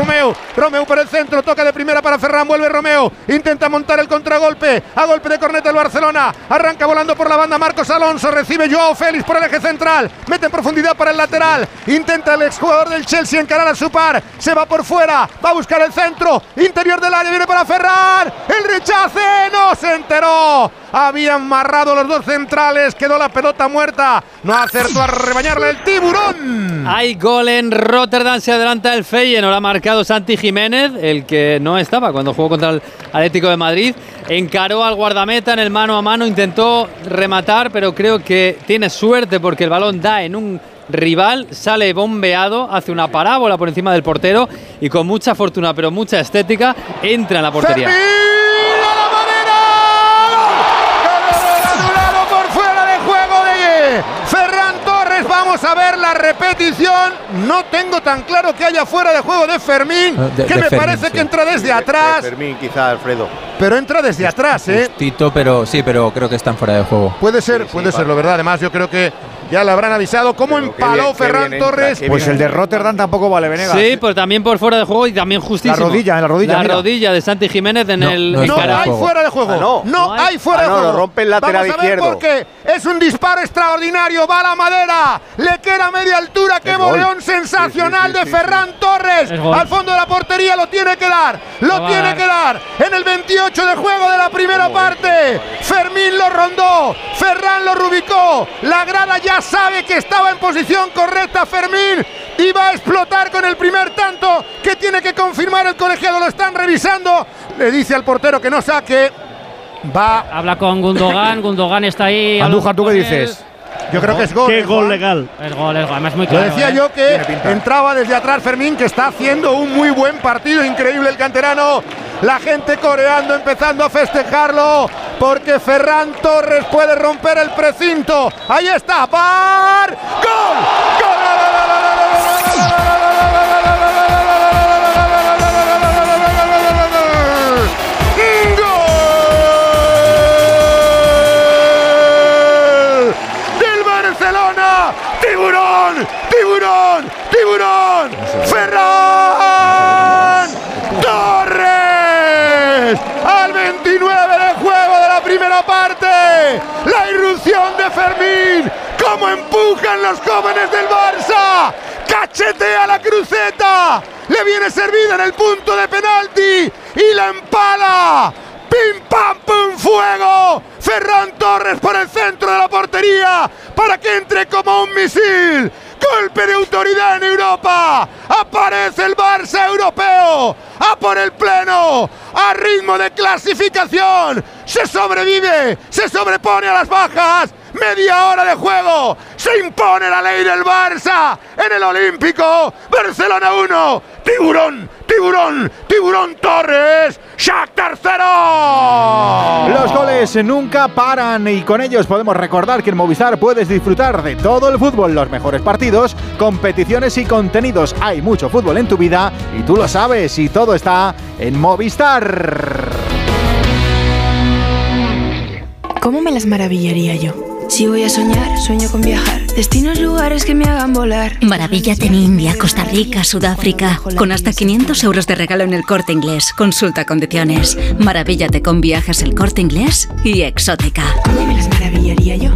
Romeo. Por el centro. Toca de primera para Ferran. Vuelve Romeo. Intenta montar el contragolpe. A golpe de corneta el Barcelona. Arranca volando por la banda Marcos Alonso. Recibe Joao Félix por el eje central. Mete en profundidad para el lateral. Intenta el exjugador del Chelsea encarar a su par. Se va por fuera. Va a buscar el centro. Interior del área. Viene para Ferran. El rechace. No se enteró. Habían amarrado los dos centrales. Quedó la pelota muerta. No acertó a rebañarle el tiburón. Hay gol en Rotterdam, se adelanta el Feyenoord, ha marcado Santi Jiménez, el que no estaba cuando jugó contra el Atlético de Madrid. Encaró al guardameta en el mano a mano, intentó rematar, pero creo que tiene suerte porque el balón da en un rival, sale bombeado, hace una parábola por encima del portero y con mucha fortuna, pero mucha estética, entra en la portería. Vamos a ver la repetición. No tengo tan claro que haya fuera de juego de Fermín, Ah, de- que de me Fermín, parece sí. que entra desde De atrás. Fermín, quizá, Alfredo. Pero entra desde atrás, ¿eh? Tito, pero sí, pero creo que están fuera de juego. Puede ser, puede ser, lo verdad. Además, yo creo que ya le habrán avisado. ¿Cómo Pero empaló Ferran entra, Torres? Pues el de Rotterdam tampoco vale, Venegas. Sí, pues también por fuera de juego y también justísimo. La rodilla, en la rodilla, La mira. rodilla de Santi Jiménez en No, el no hay No fuera de hay juego. fuera de juego. Ah, no. no. No hay. fuera Ah, de no, juego. lo rompe el lateral Vamos a ver izquierdo. porque es un disparo extraordinario. Va a la madera. Le queda media altura. Qué boleón sensacional Sí, sí, sí, de sí, Ferran Torres. Al fondo de la portería lo tiene que dar. Lo va tiene que dar. En el 28 de juego de la primera parte. Fermín lo rondó. Ferran lo rubicó. La grada ya sabe que estaba en posición correcta Fermín. Y va a explotar con el primer tanto que tiene que confirmar el colegiado. Lo están revisando. Le dice al portero que no saque. Va. Habla con Gundogan, Gundogan está ahí. Andújar, ¿tú qué dices? Yo creo que es gol. Qué ¿eh, gol Juan? legal. Es gol, es gol. Además, muy Lo claro. decía ¿eh? yo que entraba desde atrás Fermín, que está haciendo un muy buen partido, increíble el canterano. La gente coreando, empezando a festejarlo, porque Ferran Torres puede romper el precinto. Ahí está, ¡par! ¡Gol! ¡Gol! ¿Cómo empujan los jóvenes del Barça? Cachetea la cruceta. Le viene servida en el punto de penalti. Y la empala. ¡Pim, pam, pum, fuego! Ferran Torres por el centro de la portería para que entre como un misil. Golpe de autoridad en Europa. Aparece el Barça europeo. A por el pleno. A ritmo de clasificación. Se sobrevive. Se sobrepone a las bajas. Media hora de juego. Se impone la ley del Barça en el Olímpico. Barcelona 1. Tiburón. Tiburón. Tiburón Torres. Shakhtar 0. Los goles nunca paran y con ellos podemos recordar que en Movistar puedes disfrutar de todo el fútbol, los mejores partidos, competiciones y contenidos. Hay mucho fútbol en tu vida y tú lo sabes y todo está en Movistar. ¿Cómo me las maravillaría yo? Si voy a soñar, sueño con viajar. Destinos, lugares que me hagan volar. Maravíllate en India, Costa Rica, Sudáfrica. Con hasta 500 euros de regalo en el corte inglés. Consulta condiciones. Maravíllate con viajes el corte inglés y exótica. ¿Cómo me las maravillaría yo?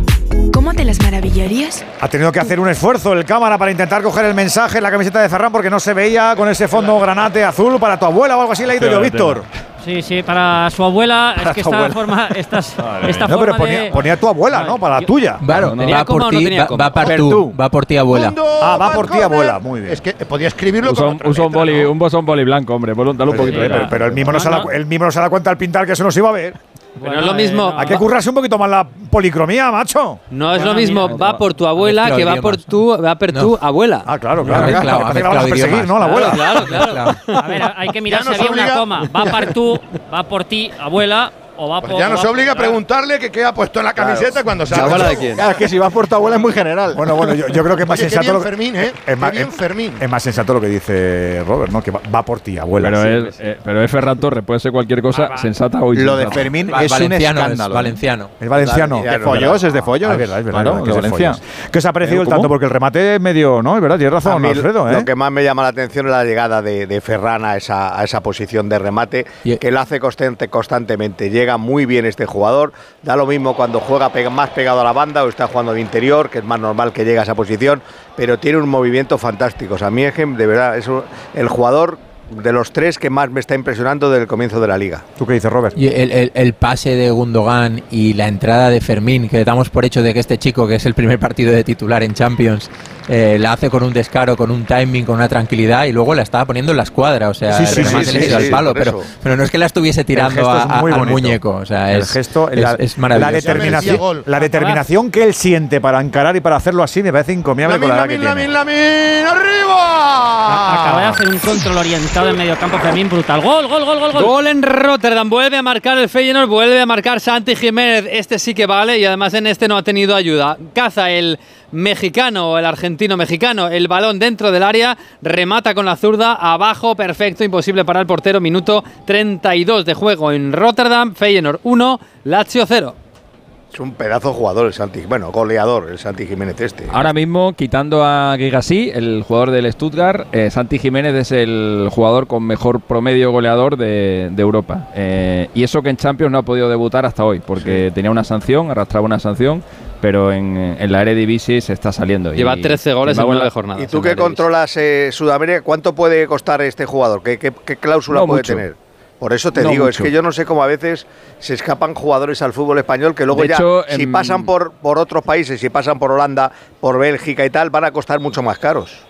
¿Cómo te las maravillarías? Ha tenido que hacer un esfuerzo el cámara para intentar coger el mensaje en la camiseta de Ferran porque no se veía con ese fondo granate azul para tu abuela o algo así le he ido yo, Víctor. Sí, sí, para su abuela. Para es que esta abuela. forma. Estas, (laughs) esta No, pero forma ponía, de- ponía tu abuela, ¿no? Para la tuya. Claro, ¿Tenía va por no ti, tenía va, va por Pero tú, va por ti, abuela. Ah, va por ti, abuela. Muy bien. Es que podía escribirlo Usa con un, otra usa un boli, ¿no? un bosón boli blanco, hombre. Dale un Pero, poquito de pero- pero el mismo no, se da, el mismo no se da cuenta al pintar que eso no se iba a ver. Pero no es lo mismo. Hay que currarse un poquito más la policromía, macho. No es lo mismo, mira, va por tu abuela mezclado que (laughs) va por tu, va por tu abuela. Ah, claro, claro. claro. que la vas a perseguir, idiomas. ¿no? La abuela. Claro, claro. A ver, hay que mirar si había una coma. ¿Va por tú, va por ti, abuela? ¿O va Pues por.? ya nos va- obliga a preguntarle que qué ha puesto en la camiseta cuando se ¿La abuela de quién? Claro, es que si vas por tu abuela es muy general. Bueno, bueno, yo, yo creo que es (laughs) más Oye, sensato. bien lo que- Fermín, ¿eh? Es más, es- Fermín. es más sensato lo que dice Robert, ¿no? Que va, va por ti, abuela. Pero Sí. es, eh, pero es Ferran Torres, puede ser cualquier cosa sensata o Lo de. Fermín Va- es un valenciano, es escándalo. valenciano. Es valenciano. De follos, es de follos. Ah, es verdad, es verdad. Claro, es Valencia. ¿Qué os ha parecido el tanto? Porque el remate es medio, ¿no? Es verdad, tienes razón, Alfredo, ¿eh? Lo que más me llama la atención es la llegada de, Ferran a esa, a esa posición de remate, Y- que lo hace constante, constantemente. Llega muy bien este jugador. Da lo mismo cuando juega pega- más pegado a la banda o está jugando de interior, que es más normal que llegue a esa posición, pero tiene un movimiento fantástico. O sea, a mí es que, de verdad, es un- el jugador de los tres que más me está impresionando desde el comienzo de la liga. ¿Tú qué dices, Robert? Y el, el- el pase de Gundogan y la entrada de Fermín, que damos por hecho de que este chico, que es el primer partido de titular en Champions, eh, la hace con un descaro, con un timing, con una tranquilidad y luego la estaba poniendo en la escuadra. O sea, Sí, el sí, sí, le al palo, pero, pero no es que la estuviese tirando gesto a- es a- muy al muñeco. O sea, el es, gesto, es, la, es la maravilloso. determinación, la determinación que él siente para encarar y para hacerlo así me parece encomiable con Lamin, la edad que Lamin, tiene. Lamin, Lamin, arriba. Acaba de hacer un control orientado en medio campo Fermín brutal. Gol, gol, gol, gol, gol. Gol en Rotterdam, vuelve a marcar el Feyenoord, vuelve a marcar Santi Jiménez. Este sí que vale y además en este no ha tenido ayuda. Caza el mexicano o el argentino mexicano el balón dentro del área, remata con la zurda, abajo, perfecto, imposible para el portero. Minuto 32 de juego en Rotterdam, Feyenoord 1, Lazio 0. Es un pedazo de jugador el Santi, bueno, goleador el Santi Jiménez este. Ahora mismo, quitando a Gigassi, el jugador del Stuttgart, eh, Santi Jiménez es el jugador con mejor promedio goleador de, de Europa. Eh, y eso que en Champions no ha podido debutar hasta hoy, porque tenía una sanción, arrastraba una sanción, pero en, en la Eredivisie se está saliendo. Lleva Y- 13 goles en hago 9 la- jornadas. ¿Y tú que controlas eh, Sudamérica, cuánto puede costar este jugador? ¿Qué, qué- qué cláusula No puede mucho. tener? Por eso te No digo, es que yo no sé cómo a veces se escapan jugadores al fútbol español que luego De ya, hecho, si pasan por, por otros países, si pasan por Holanda, por Bélgica y tal, van a costar mucho más caros.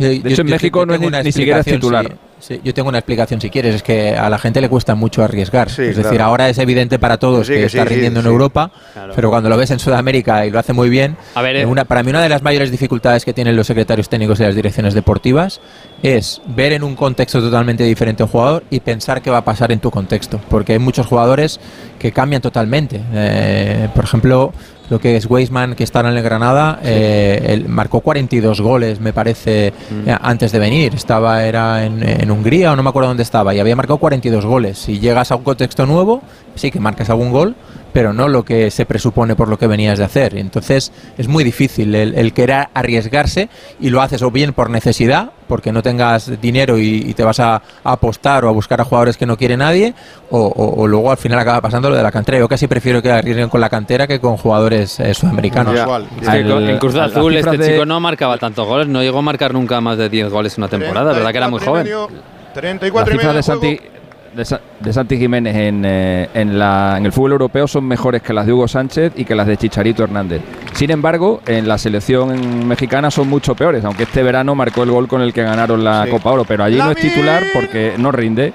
Yo- De yo- hecho, en yo México no es tengo ni- una ni siquiera es explicación, titular. sí. Sí, yo tengo una explicación si quieres, es que a la gente le cuesta mucho arriesgar. Sí, es decir, ahora es evidente para todos Sí, que, que está rindiendo en sí. Europa, Claro. pero cuando lo ves en Sudamérica y lo hace muy bien, A ver, eh, eh. una, para mí una de las mayores dificultades que tienen los secretarios técnicos de las direcciones deportivas es ver en un contexto totalmente diferente a un jugador y pensar qué va a pasar en tu contexto, porque hay muchos jugadores que cambian totalmente. Eh, por ejemplo, lo que es Weisman, que está en el Granada, eh, él marcó 42 goles, me parece, Mm. eh, antes de venir. Estaba, era en, en Hungría o no me acuerdo dónde estaba, y había marcado 42 goles. Si llegas a un contexto nuevo, sí que marcas algún gol, pero no lo que se presupone por lo que venías de hacer. Entonces es muy difícil el, el querer arriesgarse y lo haces o bien por necesidad, porque no tengas dinero y, y te vas a, a apostar o a buscar a jugadores que no quiere nadie, o, o- o luego al final acaba pasando lo de la cantera. Yo casi prefiero que arriesguen con la cantera que con jugadores eh, sudamericanos. Es que con- en Cruz Al- Azul este de- chico no marcaba tantos goles, no llegó a marcar nunca más de 10 goles en una temporada, ¿verdad que era muy 34 y joven? medio, 34 y Las medio cifras de. Santi, de, Sa- de Santi Jiménez en, eh, en, la- en el fútbol europeo son mejores que las de Hugo Sánchez y que las de Chicharito Hernández. Sin embargo, en la selección mexicana son mucho peores, aunque este verano marcó el gol con el que ganaron la Sí. Copa Oro, pero allí no es titular porque no rinde.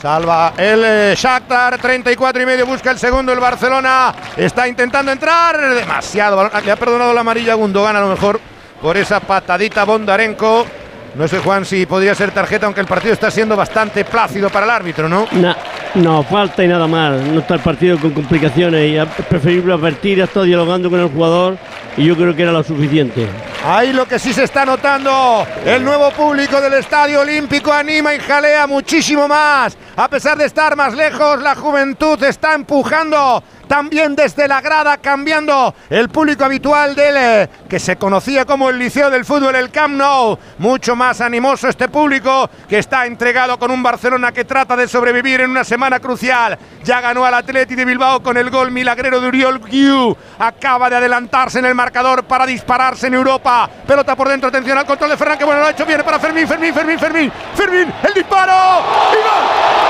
Salva el eh, Shakhtar, 34 y medio, busca el segundo el Barcelona. Está intentando entrar, demasiado. Le ha perdonado la amarilla a Gundogan a lo mejor por esa patadita Bondarenko. No sé, Juan, si podría ser tarjeta, aunque el partido está siendo bastante plácido para el árbitro, ¿no? Na- no, falta y nada más. No está el partido con complicaciones y es preferible advertir, ha estado dialogando con el jugador y yo creo que era lo suficiente. Ahí lo que sí se está notando, el nuevo público del Estadio Olímpico anima y jalea muchísimo más. A pesar de estar más lejos, la juventud está empujando también desde la grada, cambiando el público habitual del eh, que se conocía como el Liceo del Fútbol, el Camp Nou. Mucho más animoso este público que está entregado con un Barcelona que trata de sobrevivir en una semana crucial. Ya ganó al Atleti de Bilbao con el gol milagrero de Uriol Guiu. Acaba de adelantarse en el marcador para dispararse en Europa. Pelota por dentro, atención al control de Ferran, que bueno lo ha hecho, viene para Fermín, Fermín, Fermín, Fermín, Fermín, el disparo. ¡Y!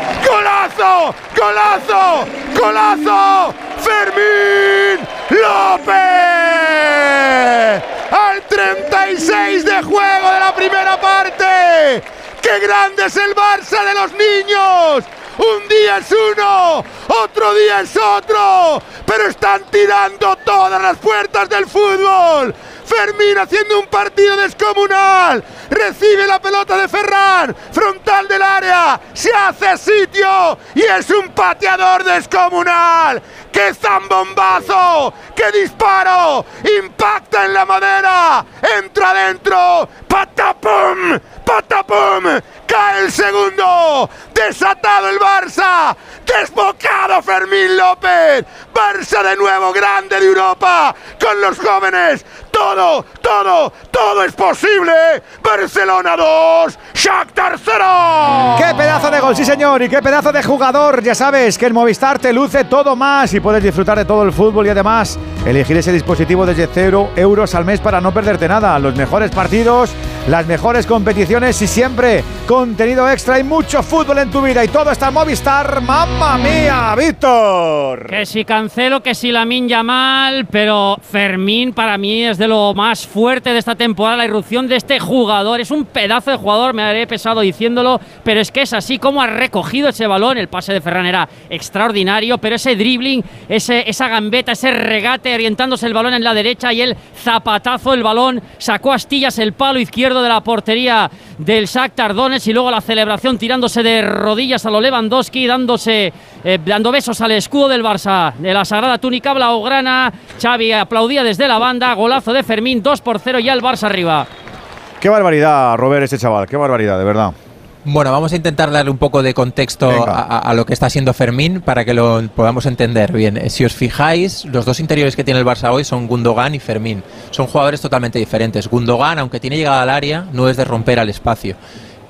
¡Golazo! ¡Golazo! ¡Golazo! ¡Fermín López! Al 36 de juego de la primera parte. ¡Qué grande es el Barça de los niños! Un día es uno, otro día es otro, pero están tirando todas las puertas del fútbol. Fermín haciendo un partido descomunal. Recibe la pelota de Ferran, frontal del área, se hace sitio y es un pateador descomunal. ¡Qué zambombazo! ¡Qué disparo! ¡Impacta en la madera! ¡Entra adentro! ¡Patapum! ¡Patapum! ¡Cae el segundo! ¡Desatado el Barça! ¡Desbocado Fermín López! ¡Barça de nuevo grande de Europa! ¡Con los jóvenes! ¡Todo, todo, todo es posible! ¡Barcelona 2! ¡Shakhtar 0! ¡Qué pedazo de gol, sí señor! ¡Y qué pedazo de jugador! Ya sabes que el Movistar te luce todo más y puedes disfrutar de todo el fútbol y además elegir ese dispositivo desde cero euros al mes para no perderte nada. Los mejores partidos, las mejores competiciones y siempre contenido extra y mucho fútbol en tu vida. Y todo está en Movistar. ¡Mamma mía, Víctor! Que si cancelo, que si Lamin mal, pero Fermín para mí es de lo más fuerte de esta temporada, la irrupción de este jugador. Es un pedazo de jugador, me haré pesado diciéndolo, pero es que es así como ha recogido ese balón. El pase de Ferran era extraordinario, pero ese dribbling, ese, esa gambeta, ese regate orientándose el balón en la derecha y el zapatazo, el balón, sacó astillas el palo izquierdo de la portería del Shakhtar Donetsk y luego la celebración tirándose de rodillas a lo Lewandowski, dándose, eh, dando besos al escudo del Barça, de la sagrada túnica blaugrana. Xavi aplaudía desde la banda, golazo de Fermín, 2 por 0 ya el Barça arriba. Qué barbaridad, Robert, este chaval. Qué barbaridad, de verdad. Bueno, vamos a intentar darle un poco de contexto a, a lo que está haciendo Fermín para que lo podamos entender bien. Eh, Si os fijáis, los dos interiores que tiene el Barça hoy son Gundogan y Fermín. Son jugadores totalmente diferentes. Gundogan, aunque tiene llegada al área, no es de romper al espacio.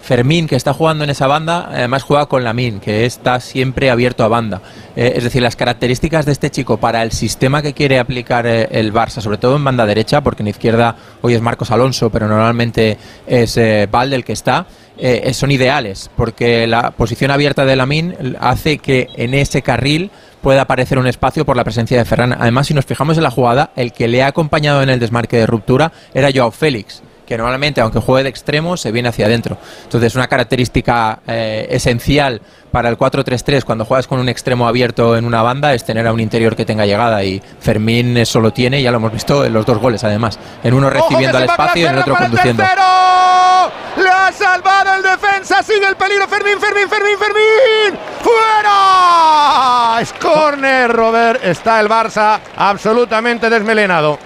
Fermín, que está jugando en esa banda, además juega con Lamin, que está siempre abierto a banda. Eh, es decir, las características de este chico para el sistema que quiere aplicar eh, el Barça, sobre todo en banda derecha, porque en izquierda hoy es Marcos Alonso, pero normalmente es eh, el que está, eh, son ideales, porque la posición abierta de Lamin hace que en ese carril pueda aparecer un espacio por la presencia de Ferran. Además, si nos fijamos en la jugada, el que le ha acompañado en el desmarque de ruptura era Joao Félix que normalmente, aunque juegue de extremo, se viene hacia adentro. Entonces, una característica eh, esencial para el 4-3-3 cuando juegas con un extremo abierto en una banda es tener a un interior que tenga llegada y Fermín eso lo tiene, ya lo hemos visto en los dos goles además, en uno recibiendo al espacio y en el otro conduciendo. Le ha salvado el defensa, sigue el peligro Fermín, Fermín, Fermín, Fermín. ¡Fuera! Es corner, Robert. Está el Barça absolutamente desmelenado.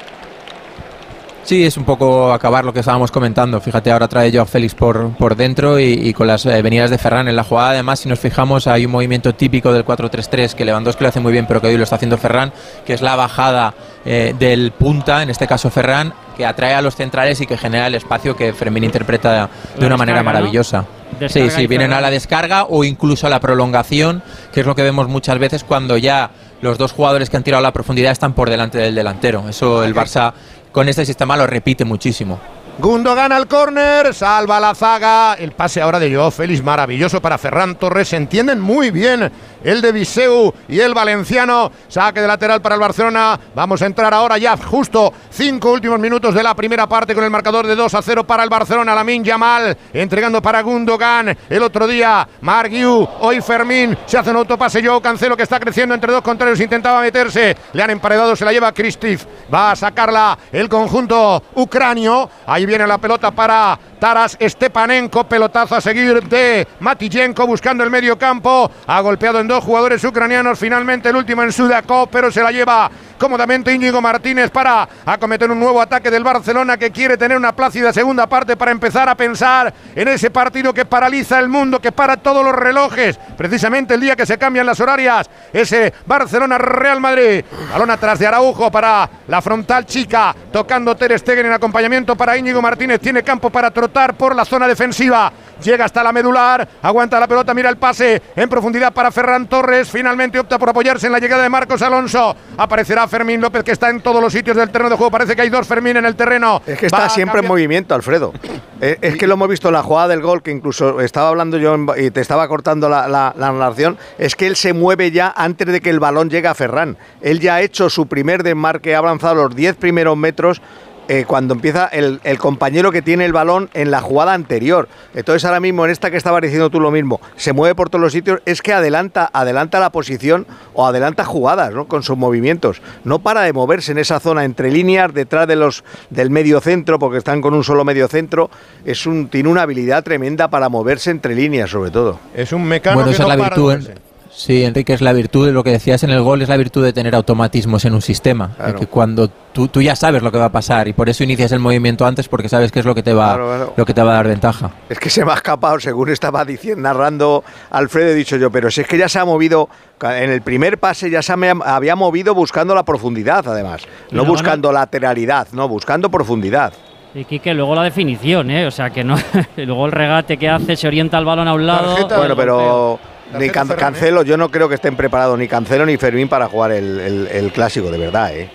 Sí, es un poco acabar lo que estábamos comentando. Fíjate, ahora trae yo a Félix por, por dentro y, y con las eh, venidas de Ferran en la jugada. Además, si nos fijamos, hay un movimiento típico del 4-3-3 que Lewandowski lo hace muy bien, pero que hoy lo está haciendo Ferran, que es la bajada eh, del punta, en este caso Ferran, que atrae a los centrales y que genera el espacio que Fermín interpreta de una manera maravillosa. Descarga sí, sí, vienen a la descarga o incluso a la prolongación, que es lo que vemos muchas veces cuando ya los dos jugadores que han tirado a la profundidad están por delante del delantero. Eso el Barça con este sistema lo repite muchísimo. Gundo gana el córner, salva la zaga. El pase ahora de Joao Félix, maravilloso para Ferran Torres. Entienden muy bien el de Viseu y el valenciano. Saque de lateral para el Barcelona. Vamos a entrar ahora ya, justo cinco últimos minutos de la primera parte con el marcador de 2 a 0 para el Barcelona. Lamin Yamal entregando para Gundogan. El otro día, Margiu, hoy Fermín. Se hace un autopase. Joao Cancelo que está creciendo entre dos contrarios. Intentaba meterse. Le han emparedado, se la lleva Kristif. Va a sacarla el conjunto ucranio. Viene la pelota para Taras Stepanenko. Pelotazo a seguir de Matijenko buscando el medio campo. Ha golpeado en dos jugadores ucranianos. Finalmente el último en Sudakov, pero se la lleva cómodamente Íñigo Martínez para acometer un nuevo ataque del Barcelona que quiere tener una plácida segunda parte para empezar a pensar en ese partido que paraliza el mundo, que para todos los relojes. Precisamente el día que se cambian las horarias. Ese Barcelona-Real Madrid. Balón atrás de Araujo para la frontal chica. Tocando Ter Stegen en acompañamiento para Íñigo Martínez. Tiene campo para trotar por la zona defensiva. Llega hasta la medular. Aguanta la pelota. Mira el pase en profundidad para Ferran Torres. Finalmente opta por apoyarse en la llegada de Marcos Alonso. Aparecerá Fermín López que está en todos los sitios del terreno de juego. Parece que hay dos Fermín en el terreno. Es que está siempre en movimiento, Alfredo. Es, es que lo hemos visto en la jugada del gol, que incluso estaba hablando yo y te estaba cortando la, la- la narración. Es que él se mueve ya antes de que el balón llegue a Ferran. Él ya ha hecho su primer desmarque, ha avanzado los 10 primeros metros. Eh, cuando empieza el, el compañero que tiene el balón en la jugada anterior. Entonces ahora mismo en esta que estabas diciendo tú lo mismo, se mueve por todos los sitios, es que adelanta, adelanta la posición o adelanta jugadas ¿no? con sus movimientos. No para de moverse en esa zona entre líneas, detrás de los del medio centro, porque están con un solo medio centro. Es un, tiene una habilidad tremenda para moverse entre líneas, sobre todo. Es un mecano bueno, que no es la para virtud. moverse. Sí, Enrique, es la virtud de lo que decías en el gol, es la virtud de tener automatismos en un sistema. Claro. que cuando tú, tú ya sabes lo que va a pasar y por eso inicias el movimiento antes porque sabes que es lo que te va, Claro, claro. Lo que te va a dar ventaja. Es que se me ha escapado, según estaba diciendo, narrando Alfredo, he dicho yo, pero si es que ya se ha movido, en el primer pase ya se me había movido buscando la profundidad, además. No luego buscando lateralidad, no, buscando profundidad. Y Quique, luego la definición, ¿eh? O sea, que no. (laughs) luego el regate que hace, se orienta el balón a un lado. Bueno, pero ni Tarjeta Can- Ferran, ¿eh? Cancelo, yo no creo que estén preparados ni Cancelo ni Fermín para jugar el, el- el clásico, de verdad, ¿eh?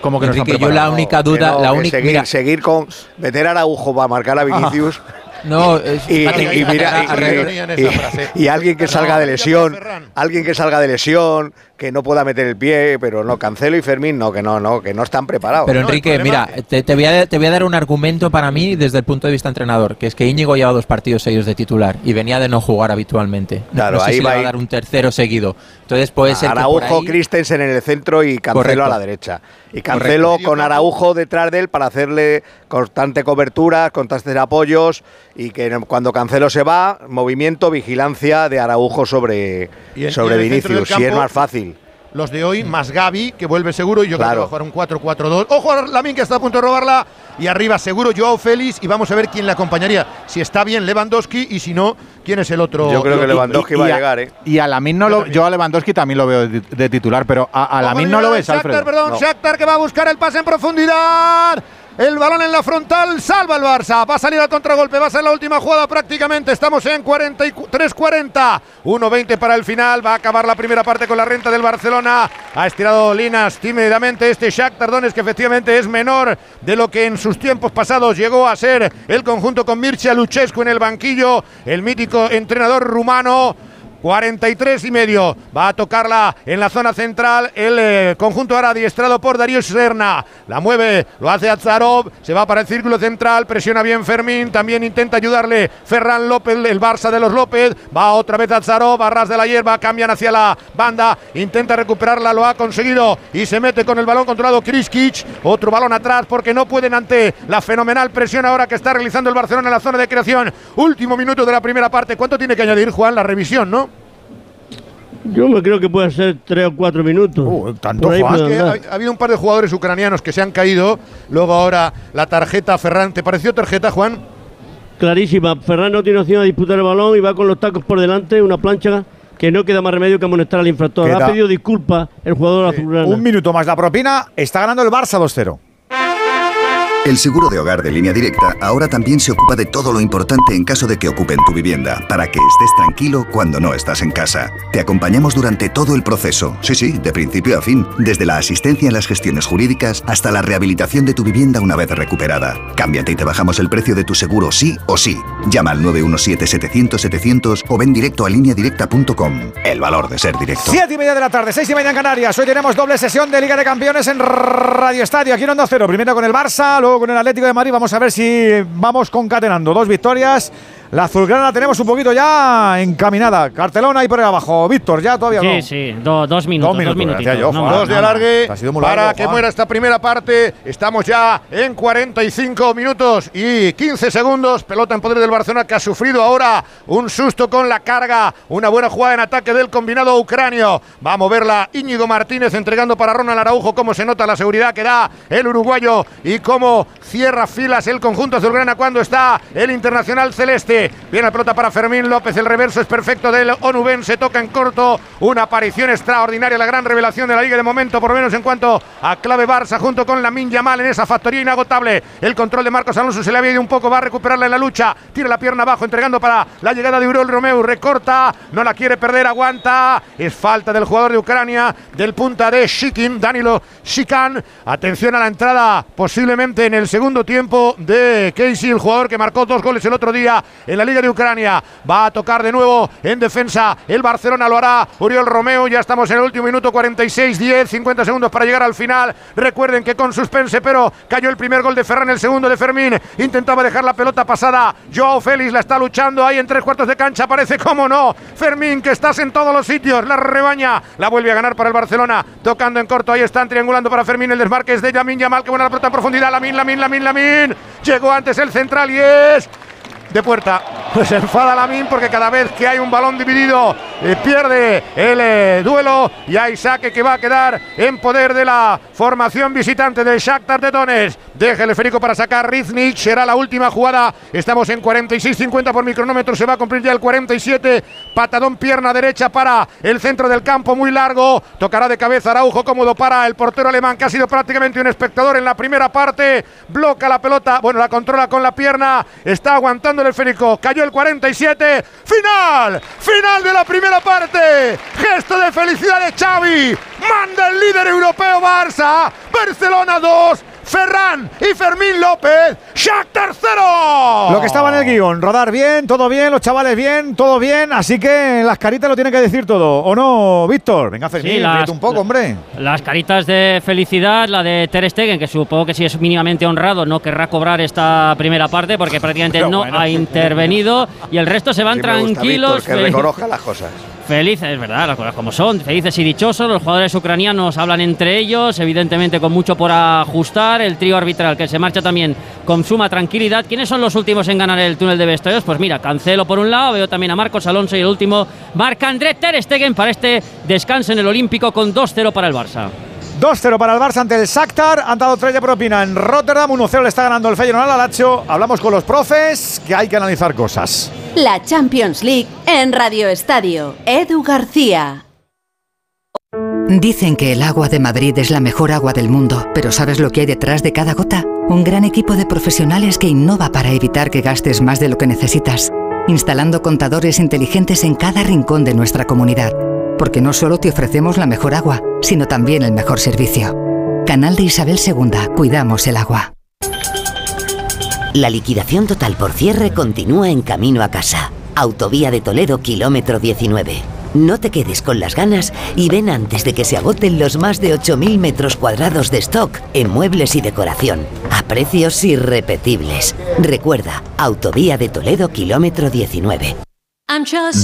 Como que Enrique, yo la única duda, no, la única. seguir, mira, seguir con meter a Araujo para marcar a Vinicius. (laughs) no, es- Y, y- y mira, y- alguien que salga de lesión, alguien que salga de lesión, que no pueda meter el pie, pero no, Cancelo y Fermín no, que no, no, que no están preparados. Pero No, Enrique, mira, te, te voy a, te voy a dar un argumento para mí desde el punto de vista entrenador, que es que Íñigo lleva dos partidos seguidos de titular y venía de no jugar habitualmente. Claro, no sé ahí si va le va a dar un tercero seguido. Entonces puede ser Araujo, ahí- Christensen en el centro y Cancelo Correcto. a la derecha. Y Cancelo Correcto. con Araujo detrás de él para hacerle constante cobertura, constantes apoyos y que cuando Cancelo se va, movimiento, vigilancia de Araujo sobre, Y en- sobre Vinicius, si es más fácil. Los de hoy, más Gaby, que vuelve seguro, y yo creo que Claro. va a jugar un 4-4-2. Ojo a Lamin, que está a punto de robarla. Y arriba, seguro, Joao Félix. Y vamos a ver quién le acompañaría. Si está bien Lewandowski y si no, quién es el otro. Yo creo que Lewandowski va a llegar, ¿eh? Y a Lamin no Yo lo, también. yo a Lewandowski también lo veo de, de titular, pero a, a Lamin no lo ves, Shakhtar, Alfredo. perdón, No. Shakhtar que va a buscar el pase en profundidad. El balón en la frontal, salva el Barça. Va a salir al contragolpe, va a ser la última jugada prácticamente. Estamos en 43-40. 1-20 para el final. Va a acabar la primera parte con la renta del Barcelona. Ha estirado Linas tímidamente este Shakhtar Donetsk que efectivamente es menor de lo que en sus tiempos pasados llegó a ser el conjunto con Mircea Luchescu en el banquillo. El mítico entrenador rumano 43 y medio. Va a tocarla en la zona central el eh, conjunto ahora adiestrado por Darío Serna. La mueve, lo hace Azarov, se va para el círculo central, presiona bien Fermín, también intenta ayudarle Ferran López, el Barça de los López. Va otra vez Azarov, a ras de la hierba, cambian hacia la banda, intenta recuperarla, lo ha conseguido y se mete con el balón controlado Kriskic. Otro balón atrás porque no pueden ante la fenomenal presión ahora que está realizando el Barcelona en la zona de creación. Último minuto de la primera parte. ¿Cuánto tiene que añadir Juan la revisión, no? Yo me creo que puede ser tres o cuatro minutos. tanto puede que ha, habido un par de jugadores ucranianos que se han caído. Luego ahora la tarjeta Ferran. ¿Te pareció tarjeta, Juan? Clarísima. Ferran no tiene opción a disputar el balón y va con los tacos por delante, una plancha que no queda más remedio que amonestar al infractor. Queda- Ha pedido disculpas el jugador azulgrana. Un minuto más la propina. Está ganando el Barça 2-0. El seguro de hogar de línea directa ahora también se ocupa de todo lo importante en caso de que ocupen tu vivienda, para que estés tranquilo cuando no estás en casa. Te acompañamos durante todo el proceso, sí, sí, de principio a fin, desde la asistencia en las gestiones jurídicas hasta la rehabilitación de tu vivienda una vez recuperada. Cámbiate y te bajamos el precio de tu seguro sí o sí. Llama al 917-700-700 o ven directo a lineadirecta.com. El valor de ser directo. Siete y media de la tarde, seis y media en Canarias. Hoy tenemos doble sesión de Liga de Campeones en Radio Estadio, aquí en Onda Cero. Primero con el Barça, luego con el Atlético de Madrid. Vamos a ver si vamos concatenando dos victorias. La azulgrana la tenemos un poquito ya encaminada. Cartelona ahí por ahí abajo. Víctor, ya todavía Sí, no. sí, do- dos minutos. Dos minutos, minutitos. yo, No Dos de no más. alargue Ha sido muy para largo, que Juan. muera esta primera parte. Estamos ya en 45 minutos y 15 segundos. Pelota en poder del Barcelona que ha sufrido ahora un susto con la carga. Una buena jugada en ataque del combinado ucranio. Va a moverla Íñigo Martínez entregando para Ronald Araujo. Cómo se nota la seguridad que da el uruguayo y cómo cierra filas el conjunto azulgrana cuando está el internacional celeste. Viene la pelota para Fermín López. El reverso es perfecto del Onuben. Se toca en corto. Una aparición extraordinaria. La gran revelación de la liga de momento, por lo menos en cuanto a clave Barça, junto con la Yamal en esa factoría inagotable. El control de Marcos Alonso se le había ido un poco. Va a recuperarla en la lucha. Tira la pierna abajo, entregando para la llegada de Uriol Romeu. Recorta. No la quiere perder. Aguanta. Es falta del jugador de Ucrania. Del punta de Shikin. Danilo Shikan. Atención a la entrada, posiblemente en el segundo tiempo de Casey, el jugador que marcó dos goles el otro día en la Liga de Ucrania. Va a tocar de nuevo en defensa. El Barcelona lo hará. Uriol Romeo. Ya estamos en el último minuto. 46, 10, 50 segundos para llegar al final. Recuerden que con suspense, pero cayó el primer gol de Ferran, el segundo de Fermín. Intentaba dejar la pelota pasada. Joao Félix la está luchando ahí en tres cuartos de cancha. Parece como no. Fermín, que estás en todos los sitios. La rebaña. La vuelve a ganar para el Barcelona. Tocando en corto. Ahí están triangulando para Fermín. El desmarque es de Yamin Yamal. Que buena la pelota en profundidad. Lamin, Lamin, Lamin, Lamin. Llegó antes el central y es de puerta. Pues enfada Lamin porque cada vez que hay un balón dividido eh, pierde el eh, duelo y hay saque que va a quedar en poder de la formación visitante del Shakhtar de Donetsk. Deja el esférico para sacar Riznik, será la última jugada. Estamos en 46-50 por micronómetro, se va a cumplir ya el 47. Patadón pierna derecha para el centro del campo, muy largo. Tocará de cabeza Araujo, cómodo para el portero alemán que ha sido prácticamente un espectador en la primera parte. Bloca la pelota, bueno, la controla con la pierna. Está aguantando esférico. Cayó el 47. Final, final de la primera parte. Gesto de felicidad de Xavi. Manda el líder europeo Barça. Barcelona 2. Ferran y Fermín López. Shakhtar 0. Lo que estaba en el guion, rodar bien, todo bien, los chavales bien, todo bien, así que las caritas lo tienen que decir todo, ¿o no, Víctor? Venga, Fermín, Sí, las- un poco, hombre. Las caritas de felicidad, la de Ter Stegen, que supongo que si es mínimamente honrado no querrá cobrar esta primera parte porque prácticamente no bueno. ha intervenido y el resto se van Sí me gusta, tranquilos. Víctor, que reconozca las cosas. Felices, es verdad, las cosas como son, felices y dichosos. Los jugadores ucranianos hablan entre ellos, evidentemente con mucho por ajustar. El trío arbitral que se marcha también con suma tranquilidad. ¿Quiénes son los últimos en ganar el túnel de vestuarios? Pues mira, Cancelo por un lado, veo también a Marcos Alonso y el último, Marc-André Ter Stegen para este descanso en el Olímpico con 2-0 para el Barça. 2-0 para el Barça ante el Shakhtar. Han dado 3 de propina en Rotterdam. 1-0 le está ganando el Feyenoord al Lazio. Hablamos con los profes que hay que analizar cosas. La Champions League en Radio Estadio. Edu García. Dicen que el agua de Madrid es la mejor agua del mundo, pero ¿sabes lo que hay detrás de cada gota? Un gran equipo de profesionales que innova para evitar que gastes más de lo que necesitas, instalando contadores inteligentes en cada rincón de nuestra comunidad, porque no solo te ofrecemos la mejor agua, sino también el mejor servicio. Canal de Isabel II, cuidamos el agua. La liquidación total por cierre continúa en camino a casa. Autovía de Toledo, kilómetro 19. No te quedes con las ganas y ven antes de que se agoten los más de 8.000 metros cuadrados de stock en muebles y decoración, a precios irrepetibles. Recuerda, Autovía de Toledo, kilómetro 19.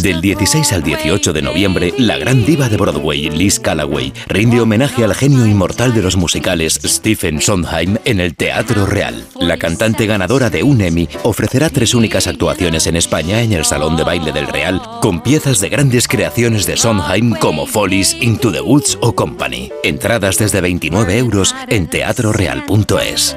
Del 16 al 18 de noviembre, la gran diva de Broadway, Liz Callaway, rinde homenaje al genio inmortal de los musicales Stephen Sondheim en el Teatro Real. La cantante ganadora de un Emmy ofrecerá tres únicas actuaciones en España en el Salón de Baile del Real, con piezas de grandes creaciones de Sondheim como Follies, Into the Woods o Company. Entradas desde 29 euros en teatroreal.es.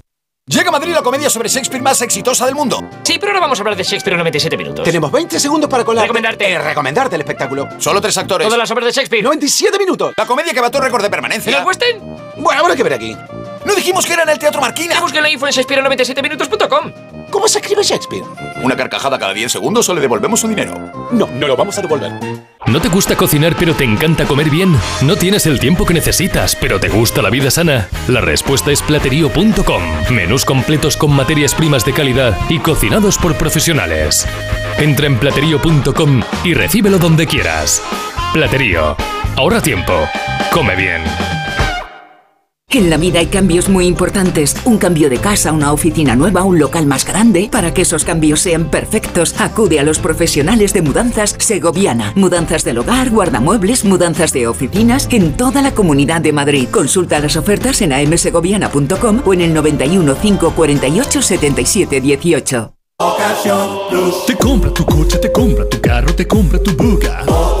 Llega a Madrid la comedia sobre Shakespeare más exitosa del mundo. Sí, pero ahora vamos a hablar de Shakespeare en 97 minutos. Tenemos 20 segundos para colar. Recomendarte. Eh, recomendarte el espectáculo. Solo tres actores. Todas las obras de Shakespeare. 97 minutos. La comedia que va a tu récord de permanencia. ¿En el West End? Bueno, habrá que ver aquí. No dijimos que era en el Teatro Marquina. Busquen la info en Shakespeare97minutos.com. ¿Cómo se escribe Shakespeare? Una carcajada cada 10 segundos o le devolvemos su dinero. No, no lo vamos a devolver. ¿No te gusta cocinar pero te encanta comer bien? ¿No tienes el tiempo que necesitas pero te gusta la vida sana? La respuesta es platerío.com. Menús completos con materias primas de calidad y cocinados por profesionales. Entra en platerío.com y recíbelo donde quieras. Platerío. Ahorra tiempo. Come bien. En la vida hay cambios muy importantes. Un cambio de casa, una oficina nueva, un local más grande. Para que esos cambios sean perfectos, acude a los profesionales de mudanzas Segoviana. Mudanzas del hogar, guardamuebles, mudanzas de oficinas en toda la comunidad de Madrid. Consulta las ofertas en amsegoviana.com o en el 91 548 77 18. Te compra tu coche, te compra tu carro, te compra tu buga.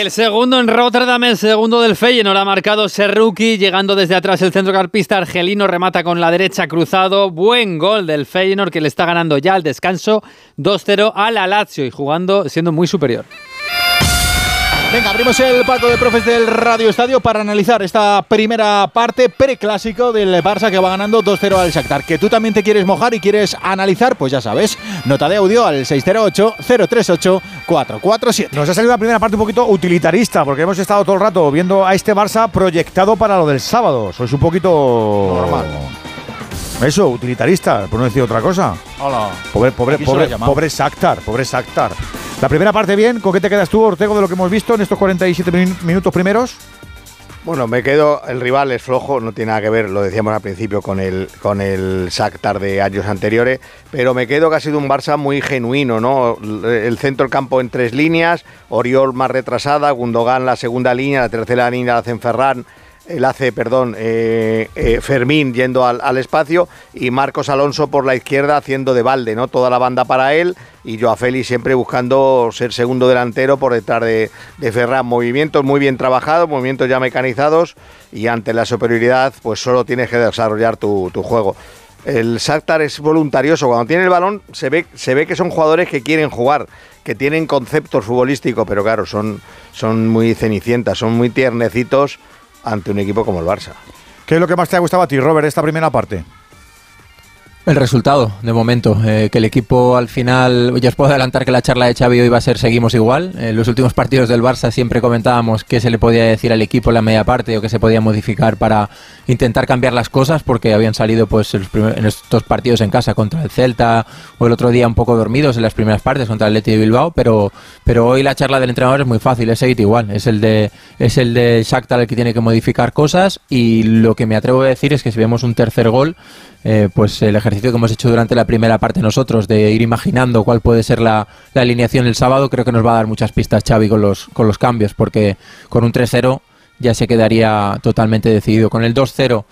El segundo en Rotterdam, el segundo del Feyenoord ha marcado Serruki, llegando desde atrás el centrocampista argelino, remata con la derecha cruzado. Buen gol del Feyenoord que le está ganando ya al descanso 2-0 al Lazio y jugando siendo muy superior. Venga, abrimos el palco de profes del Radio Estadio para analizar esta primera parte preclásico del Barça que va ganando 2-0 al Shakhtar. Que tú también te quieres mojar y quieres analizar, pues ya sabes, nota de audio al 608-038-447. Nos ha salido la primera parte un poquito utilitarista, porque hemos estado todo el rato viendo a este Barça proyectado para lo del sábado. Sois un poquito... Normal. Eso, utilitarista, por no decir otra cosa. Hola. Pobre, pobre, pobre, pobre Shakhtar, pobre Shakhtar. La primera parte bien, ¿con qué te quedas tú, Ortego, de lo que hemos visto en estos 47 min- minutos primeros? Bueno, me quedo, el rival es flojo, no tiene nada que ver, lo decíamos al principio, con el, con el Shakhtar de años anteriores, pero me quedo que ha sido un Barça muy genuino, ¿no? El centro del campo en tres líneas, Oriol más retrasada, Gundogan la segunda línea, la tercera línea la hacen Ferran, el hace, perdón, eh, eh, Fermín yendo al, espacio y Marcos Alonso por la izquierda haciendo de balde, ¿no? Toda la banda para él y Joao Félix siempre buscando ser segundo delantero por detrás de, de Ferran. Movimientos muy bien trabajados, movimientos ya mecanizados y ante la superioridad pues solo tienes que desarrollar tu, tu juego. El Shakhtar es voluntarioso, cuando tiene el balón se ve, se ve que son jugadores que quieren jugar, que tienen conceptos futbolísticos, pero claro, son, son muy cenicientas, son muy tiernecitos ante un equipo como el Barça. ¿Qué es lo que más te ha gustado a ti, Robert, esta primera parte? El resultado, de momento, eh, que el equipo al final, ya os puedo adelantar que la charla de Xavi hoy va a ser seguimos igual. En los últimos partidos del Barça siempre comentábamos qué se le podía decir al equipo en la media parte o qué se podía modificar para intentar cambiar las cosas porque habían salido pues en, los primer- en estos partidos en casa contra el Celta o el otro día un poco dormidos en las primeras partes contra el Leti de Bilbao, pero, pero hoy la charla del entrenador es muy fácil, es seguir igual, es el de es el de Shakhtar el que tiene que modificar cosas y lo que me atrevo a decir es que si vemos un tercer gol eh, pues el ejercicio que hemos hecho durante la primera parte nosotros de ir imaginando cuál puede ser la, la alineación el sábado, creo que nos va a dar muchas pistas Xavi con los, con los cambios, porque con un 3-0 ya se quedaría totalmente decidido. Con el 2-0,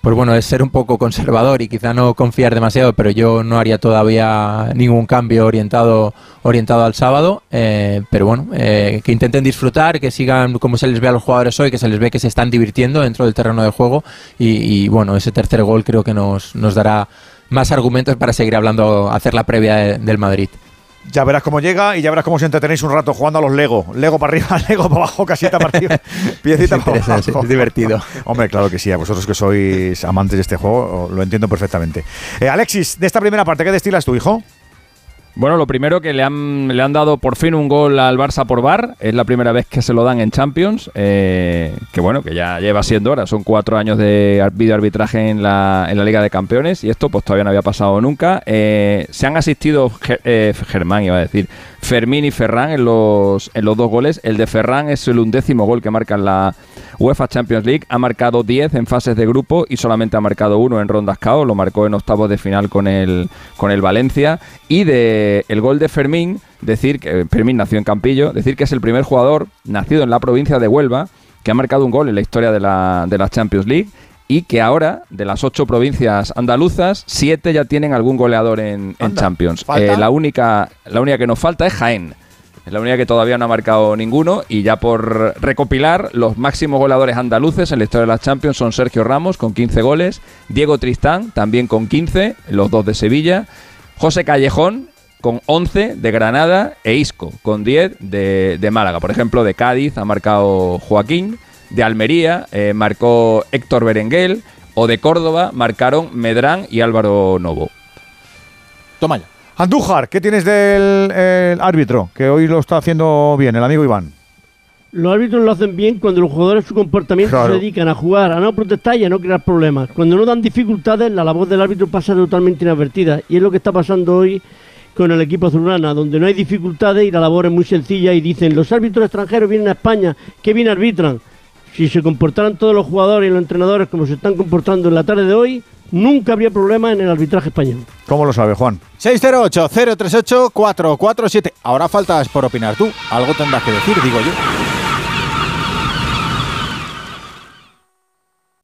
pues bueno, es ser un poco conservador y quizá no confiar demasiado, pero yo no haría todavía ningún cambio orientado, orientado al sábado. eh, pero bueno, eh, que intenten disfrutar, que sigan como se les ve a los jugadores hoy, que se les ve que se están divirtiendo dentro del terreno de juego. Y, bueno, ese tercer gol creo que nos, nos dará más argumentos para seguir hablando, hacer la previa de- del Madrid. Ya verás cómo llega y ya verás cómo os entretenéis un rato jugando a los Lego. Lego para arriba, (laughs) Lego para abajo, casita para arriba, (laughs) piecita Es para abajo. es divertido. (laughs) Hombre, claro que sí, a vosotros que sois amantes de este juego, lo entiendo perfectamente. Eh, Alexis, de esta primera parte, ¿qué destilas tu hijo? Bueno, lo primero que le han, le han dado por fin un gol al Barça por bar. Es la primera vez que se lo dan en Champions. eh, que bueno, que ya lleva siendo hora. Son cuatro años de ar- videoarbitraje en la, en la Liga de Campeones. Y esto pues todavía no había pasado nunca. Eh, se han asistido eh, Germán, iba a decir. Fermín y Ferran en los, en los dos goles. El de Ferran es el undécimo gol que marca en la UEFA Champions League. Ha marcado 10 en fases de grupo y solamente ha marcado uno en rondas KO. Lo marcó en octavos de final con el, con el Valencia. Y de el gol de Fermín, decir que Fermín nació en Campillo, decir que es el primer jugador nacido en la provincia de Huelva que ha marcado un gol en la historia de la, de la Champions League y que ahora, de las ocho provincias andaluzas, siete ya tienen algún goleador en, Champions. Eh, la, única, la única que nos falta es Jaén. Es la única que todavía no ha marcado ninguno. Y ya por recopilar, los máximos goleadores andaluces en la historia de las Champions son Sergio Ramos con 15 goles, Diego Tristán también con 15, los dos de Sevilla, José Callejón con 11 de Granada e Isco con 10 de, de Málaga. Por ejemplo, de Cádiz ha marcado Joaquín, de Almería eh, marcó Héctor Berenguel o de Córdoba marcaron Medrán y Álvaro Novo. Toma ya. Andújar, ¿qué tienes del el árbitro? Que hoy lo está haciendo bien, el amigo Iván. Los árbitros lo hacen bien cuando los jugadores su comportamiento Claro. se dedican a jugar, a no protestar y a no crear problemas. Cuando no dan dificultades, la labor del árbitro pasa totalmente inadvertida. Y es lo que está pasando hoy con el equipo azulgrana, donde no hay dificultades y la labor es muy sencilla. Y dicen, los árbitros extranjeros vienen a España, que bien arbitran. Si se comportaran todos los jugadores y los entrenadores como se están comportando en la tarde de hoy, nunca habría problemas en el arbitraje español. ¿Cómo lo sabe, Juan? 608-038-447. Ahora faltas por opinar tú. Algo tendrás que decir, digo yo.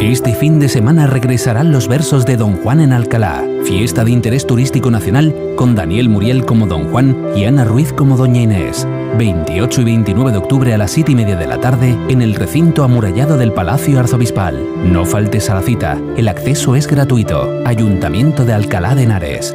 Este fin de semana regresarán los versos de Don Juan en Alcalá, fiesta de interés turístico nacional con Daniel Muriel como Don Juan y Ana Ruiz como Doña Inés. 28 y 29 de octubre a las 7 y media de la tarde en el recinto amurallado del Palacio Arzobispal. No faltes a la cita, el acceso es gratuito. Ayuntamiento de Alcalá de Henares.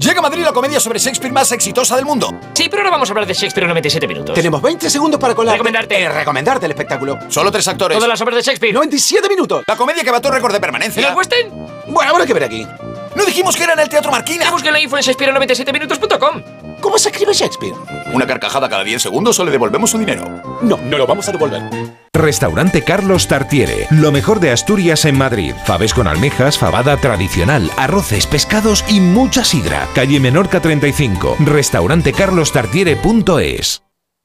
Llega a Madrid la comedia sobre Shakespeare más exitosa del mundo. Sí, pero ahora vamos a hablar de Shakespeare en 97 minutos. Tenemos 20 segundos para colar. Recomendarte. recomendarte el espectáculo. Solo tres actores. Todas las obras de Shakespeare. 97 minutos. La comedia que bató récord de permanencia. ¿Y el? Bueno, habrá que ver aquí. No dijimos que era en el Teatro Marquina. Ya busqué la info en Shakespeare97minutos.com. ¿Cómo se escribe Shakespeare? Una carcajada cada 10 segundos o le devolvemos su dinero. No, no lo vamos a devolver. Restaurante Carlos Tartiere, lo mejor de Asturias en Madrid. Faves con almejas, fabada tradicional, arroces, pescados y mucha sidra. Calle Menorca 35, restaurantecarlostartiere.es.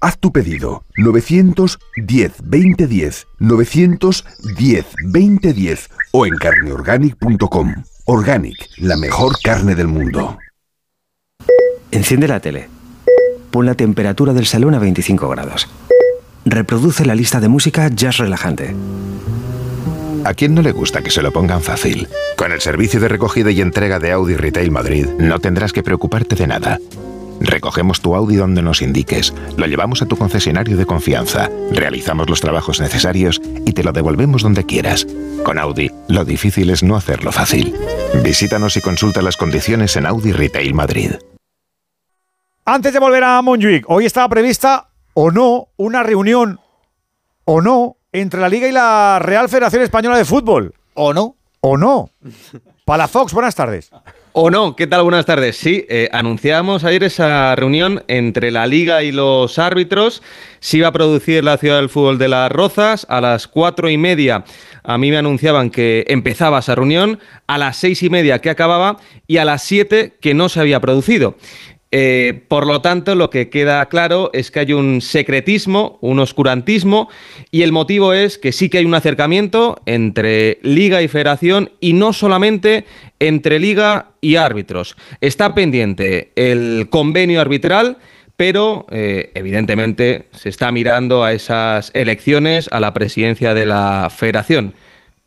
Haz tu pedido 910 2010 910 2010 o en carneorganic.com. Organic, la mejor carne del mundo. Enciende la tele. Pon la temperatura del salón a 25 grados. Reproduce la lista de música jazz relajante. ¿A quién no le gusta que se lo pongan fácil? Con el servicio de recogida y entrega de Audi Retail Madrid, no tendrás que preocuparte de nada. Recogemos tu Audi donde nos indiques, lo llevamos a tu concesionario de confianza, realizamos los trabajos necesarios y te lo devolvemos donde quieras. Con Audi, lo difícil es no hacerlo fácil. Visítanos y consulta las condiciones en Audi Retail Madrid. Antes de volver a Montjuic, hoy estaba prevista o no una reunión o no entre la Liga y la Real Federación Española de Fútbol. ¿O no? ¿O no? Palafox, buenas tardes. ¿O no? ¿Qué tal? Buenas tardes. Sí, eh, anunciábamos ayer esa reunión entre la Liga y los árbitros. Se iba a producir la Ciudad del Fútbol de las Rozas a las cuatro y media. A mí me anunciaban que empezaba esa reunión, a las seis y media que acababa y a las siete que no se había producido. Eh, por lo tanto, lo que queda claro es que hay un secretismo, un oscurantismo, y el motivo es que sí que hay un acercamiento entre liga y federación y no solamente entre liga y árbitros. Está pendiente el convenio arbitral, pero eh, evidentemente se está mirando a esas elecciones a la presidencia de la federación.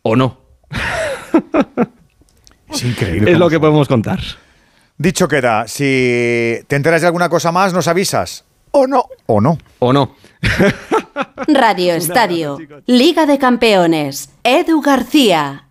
¿O no? (laughs) Es increíble. Es lo que podemos contar. Dicho queda, si te enteras de alguna cosa más, nos avisas. ¿O no? ¿O no? ¿O no? (laughs) Radio Estadio. Liga de Campeones. Edu García.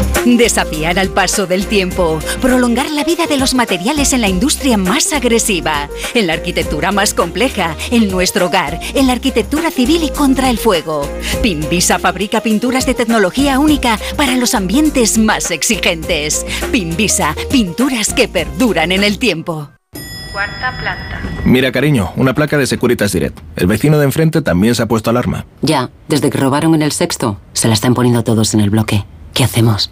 Desafiar al paso del tiempo. Prolongar la vida de los materiales en la industria más agresiva. En la arquitectura más compleja. En nuestro hogar. En la arquitectura civil y contra el fuego. Pimbisa fabrica pinturas de tecnología única para los ambientes más exigentes. Pimbisa, pinturas que perduran en el tiempo. Cuarta planta. Mira, cariño, una placa de Securitas Direct. El vecino de enfrente también se ha puesto alarma. Ya, desde que robaron en el sexto, se la están poniendo todos en el bloque. ¿Qué hacemos?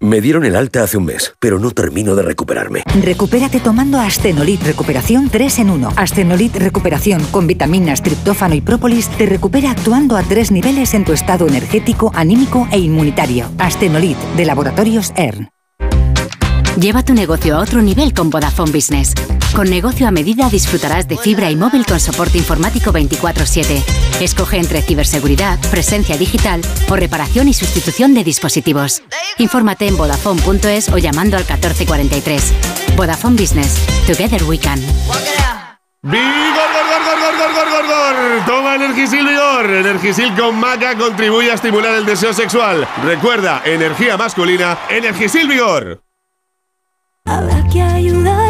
Me dieron el alta hace un mes, pero no termino de recuperarme. Recupérate tomando Astenolit Recuperación 3 en 1. Astenolit Recuperación con vitaminas, triptófano y própolis te recupera actuando a tres niveles en tu estado energético, anímico e inmunitario. Astenolit de Laboratorios ERN. Lleva tu negocio a otro nivel con Vodafone Business. Con negocio a medida disfrutarás de fibra y móvil con soporte informático 24/7. Escoge entre ciberseguridad, presencia digital o reparación y sustitución de dispositivos. Infórmate en vodafone.es o llamando al 1443. Vodafone Business. Together we can. ¡Vigor, gor, gor, gor, gor, gor, gor, gor! Toma Energisil Vigor. Energisil con maca contribuye a estimular el deseo sexual. Recuerda, energía masculina, Energisil Vigor. Habrá que ayudar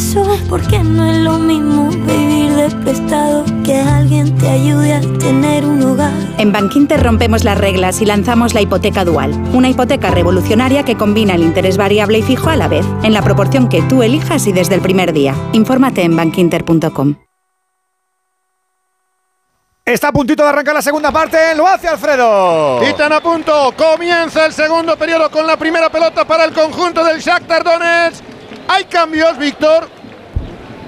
progreso, porque no es lo mismo vivir de prestado que alguien te ayude a tener un hogar. En Bankinter rompemos las reglas y lanzamos la hipoteca dual, una hipoteca revolucionaria que combina el interés variable y fijo a la vez, en la proporción que tú elijas y desde el primer día. Infórmate en bankinter.com. Está a puntito de arrancar la segunda parte. Lo hace Alfredo. Y tan a punto. Comienza el segundo periodo con la primera pelota para el conjunto del Shakhtar Donetsk. Hay cambios, Víctor.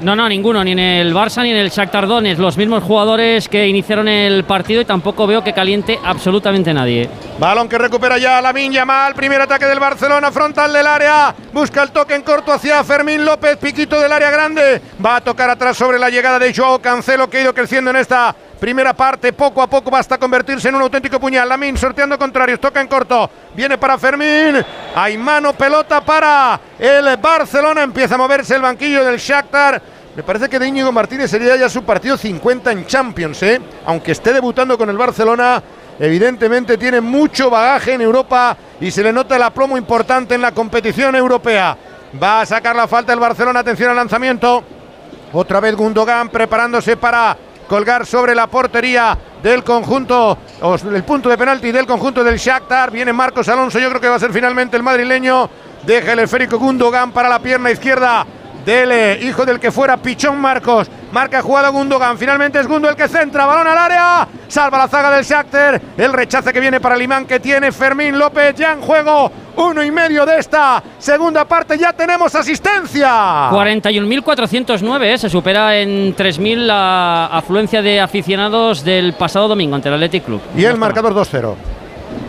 No, no, ninguno, ni en el Barça ni en el Shakhtar Donetsk, los mismos jugadores que iniciaron el partido y tampoco veo que caliente absolutamente nadie. Balón que recupera ya la mal primer ataque del Barcelona, frontal del área, busca el toque en corto hacia Fermín López, piquito del área grande, va a tocar atrás sobre la llegada de Joao Cancelo que ha ido creciendo en esta primera parte, poco a poco basta convertirse en un auténtico puñal. Lamin sorteando contrarios, toca en corto, viene para Fermín, hay mano, pelota para el Barcelona, empieza a moverse el banquillo del Shakhtar. Me parece que de Íñigo Martínez sería ya su partido 50 en Champions, ¿eh? aunque esté debutando con el Barcelona. Evidentemente tiene mucho bagaje en Europa y se le nota el aplomo importante en la competición europea. Va a sacar la falta el Barcelona, atención al lanzamiento. Otra vez Gundogan preparándose para colgar sobre la portería del conjunto, el punto de penalti del conjunto del Shakhtar. Viene Marcos Alonso, yo creo que va a ser finalmente el madrileño. Deja el esférico Gundogan para la pierna izquierda del hijo del que fuera Pichón Marcos. Marca jugada Gundogan. Finalmente es Gundo el que centra. Balón al área. Salva la zaga del Shakhtar. El rechace que viene para el imán que tiene Fermín López. Ya en juego uno y medio de esta segunda parte. Ya tenemos asistencia. 41.409, ¿eh? se supera en 3.000 la afluencia de aficionados del pasado domingo ante el Athletic Club. Y el marcador 2-0.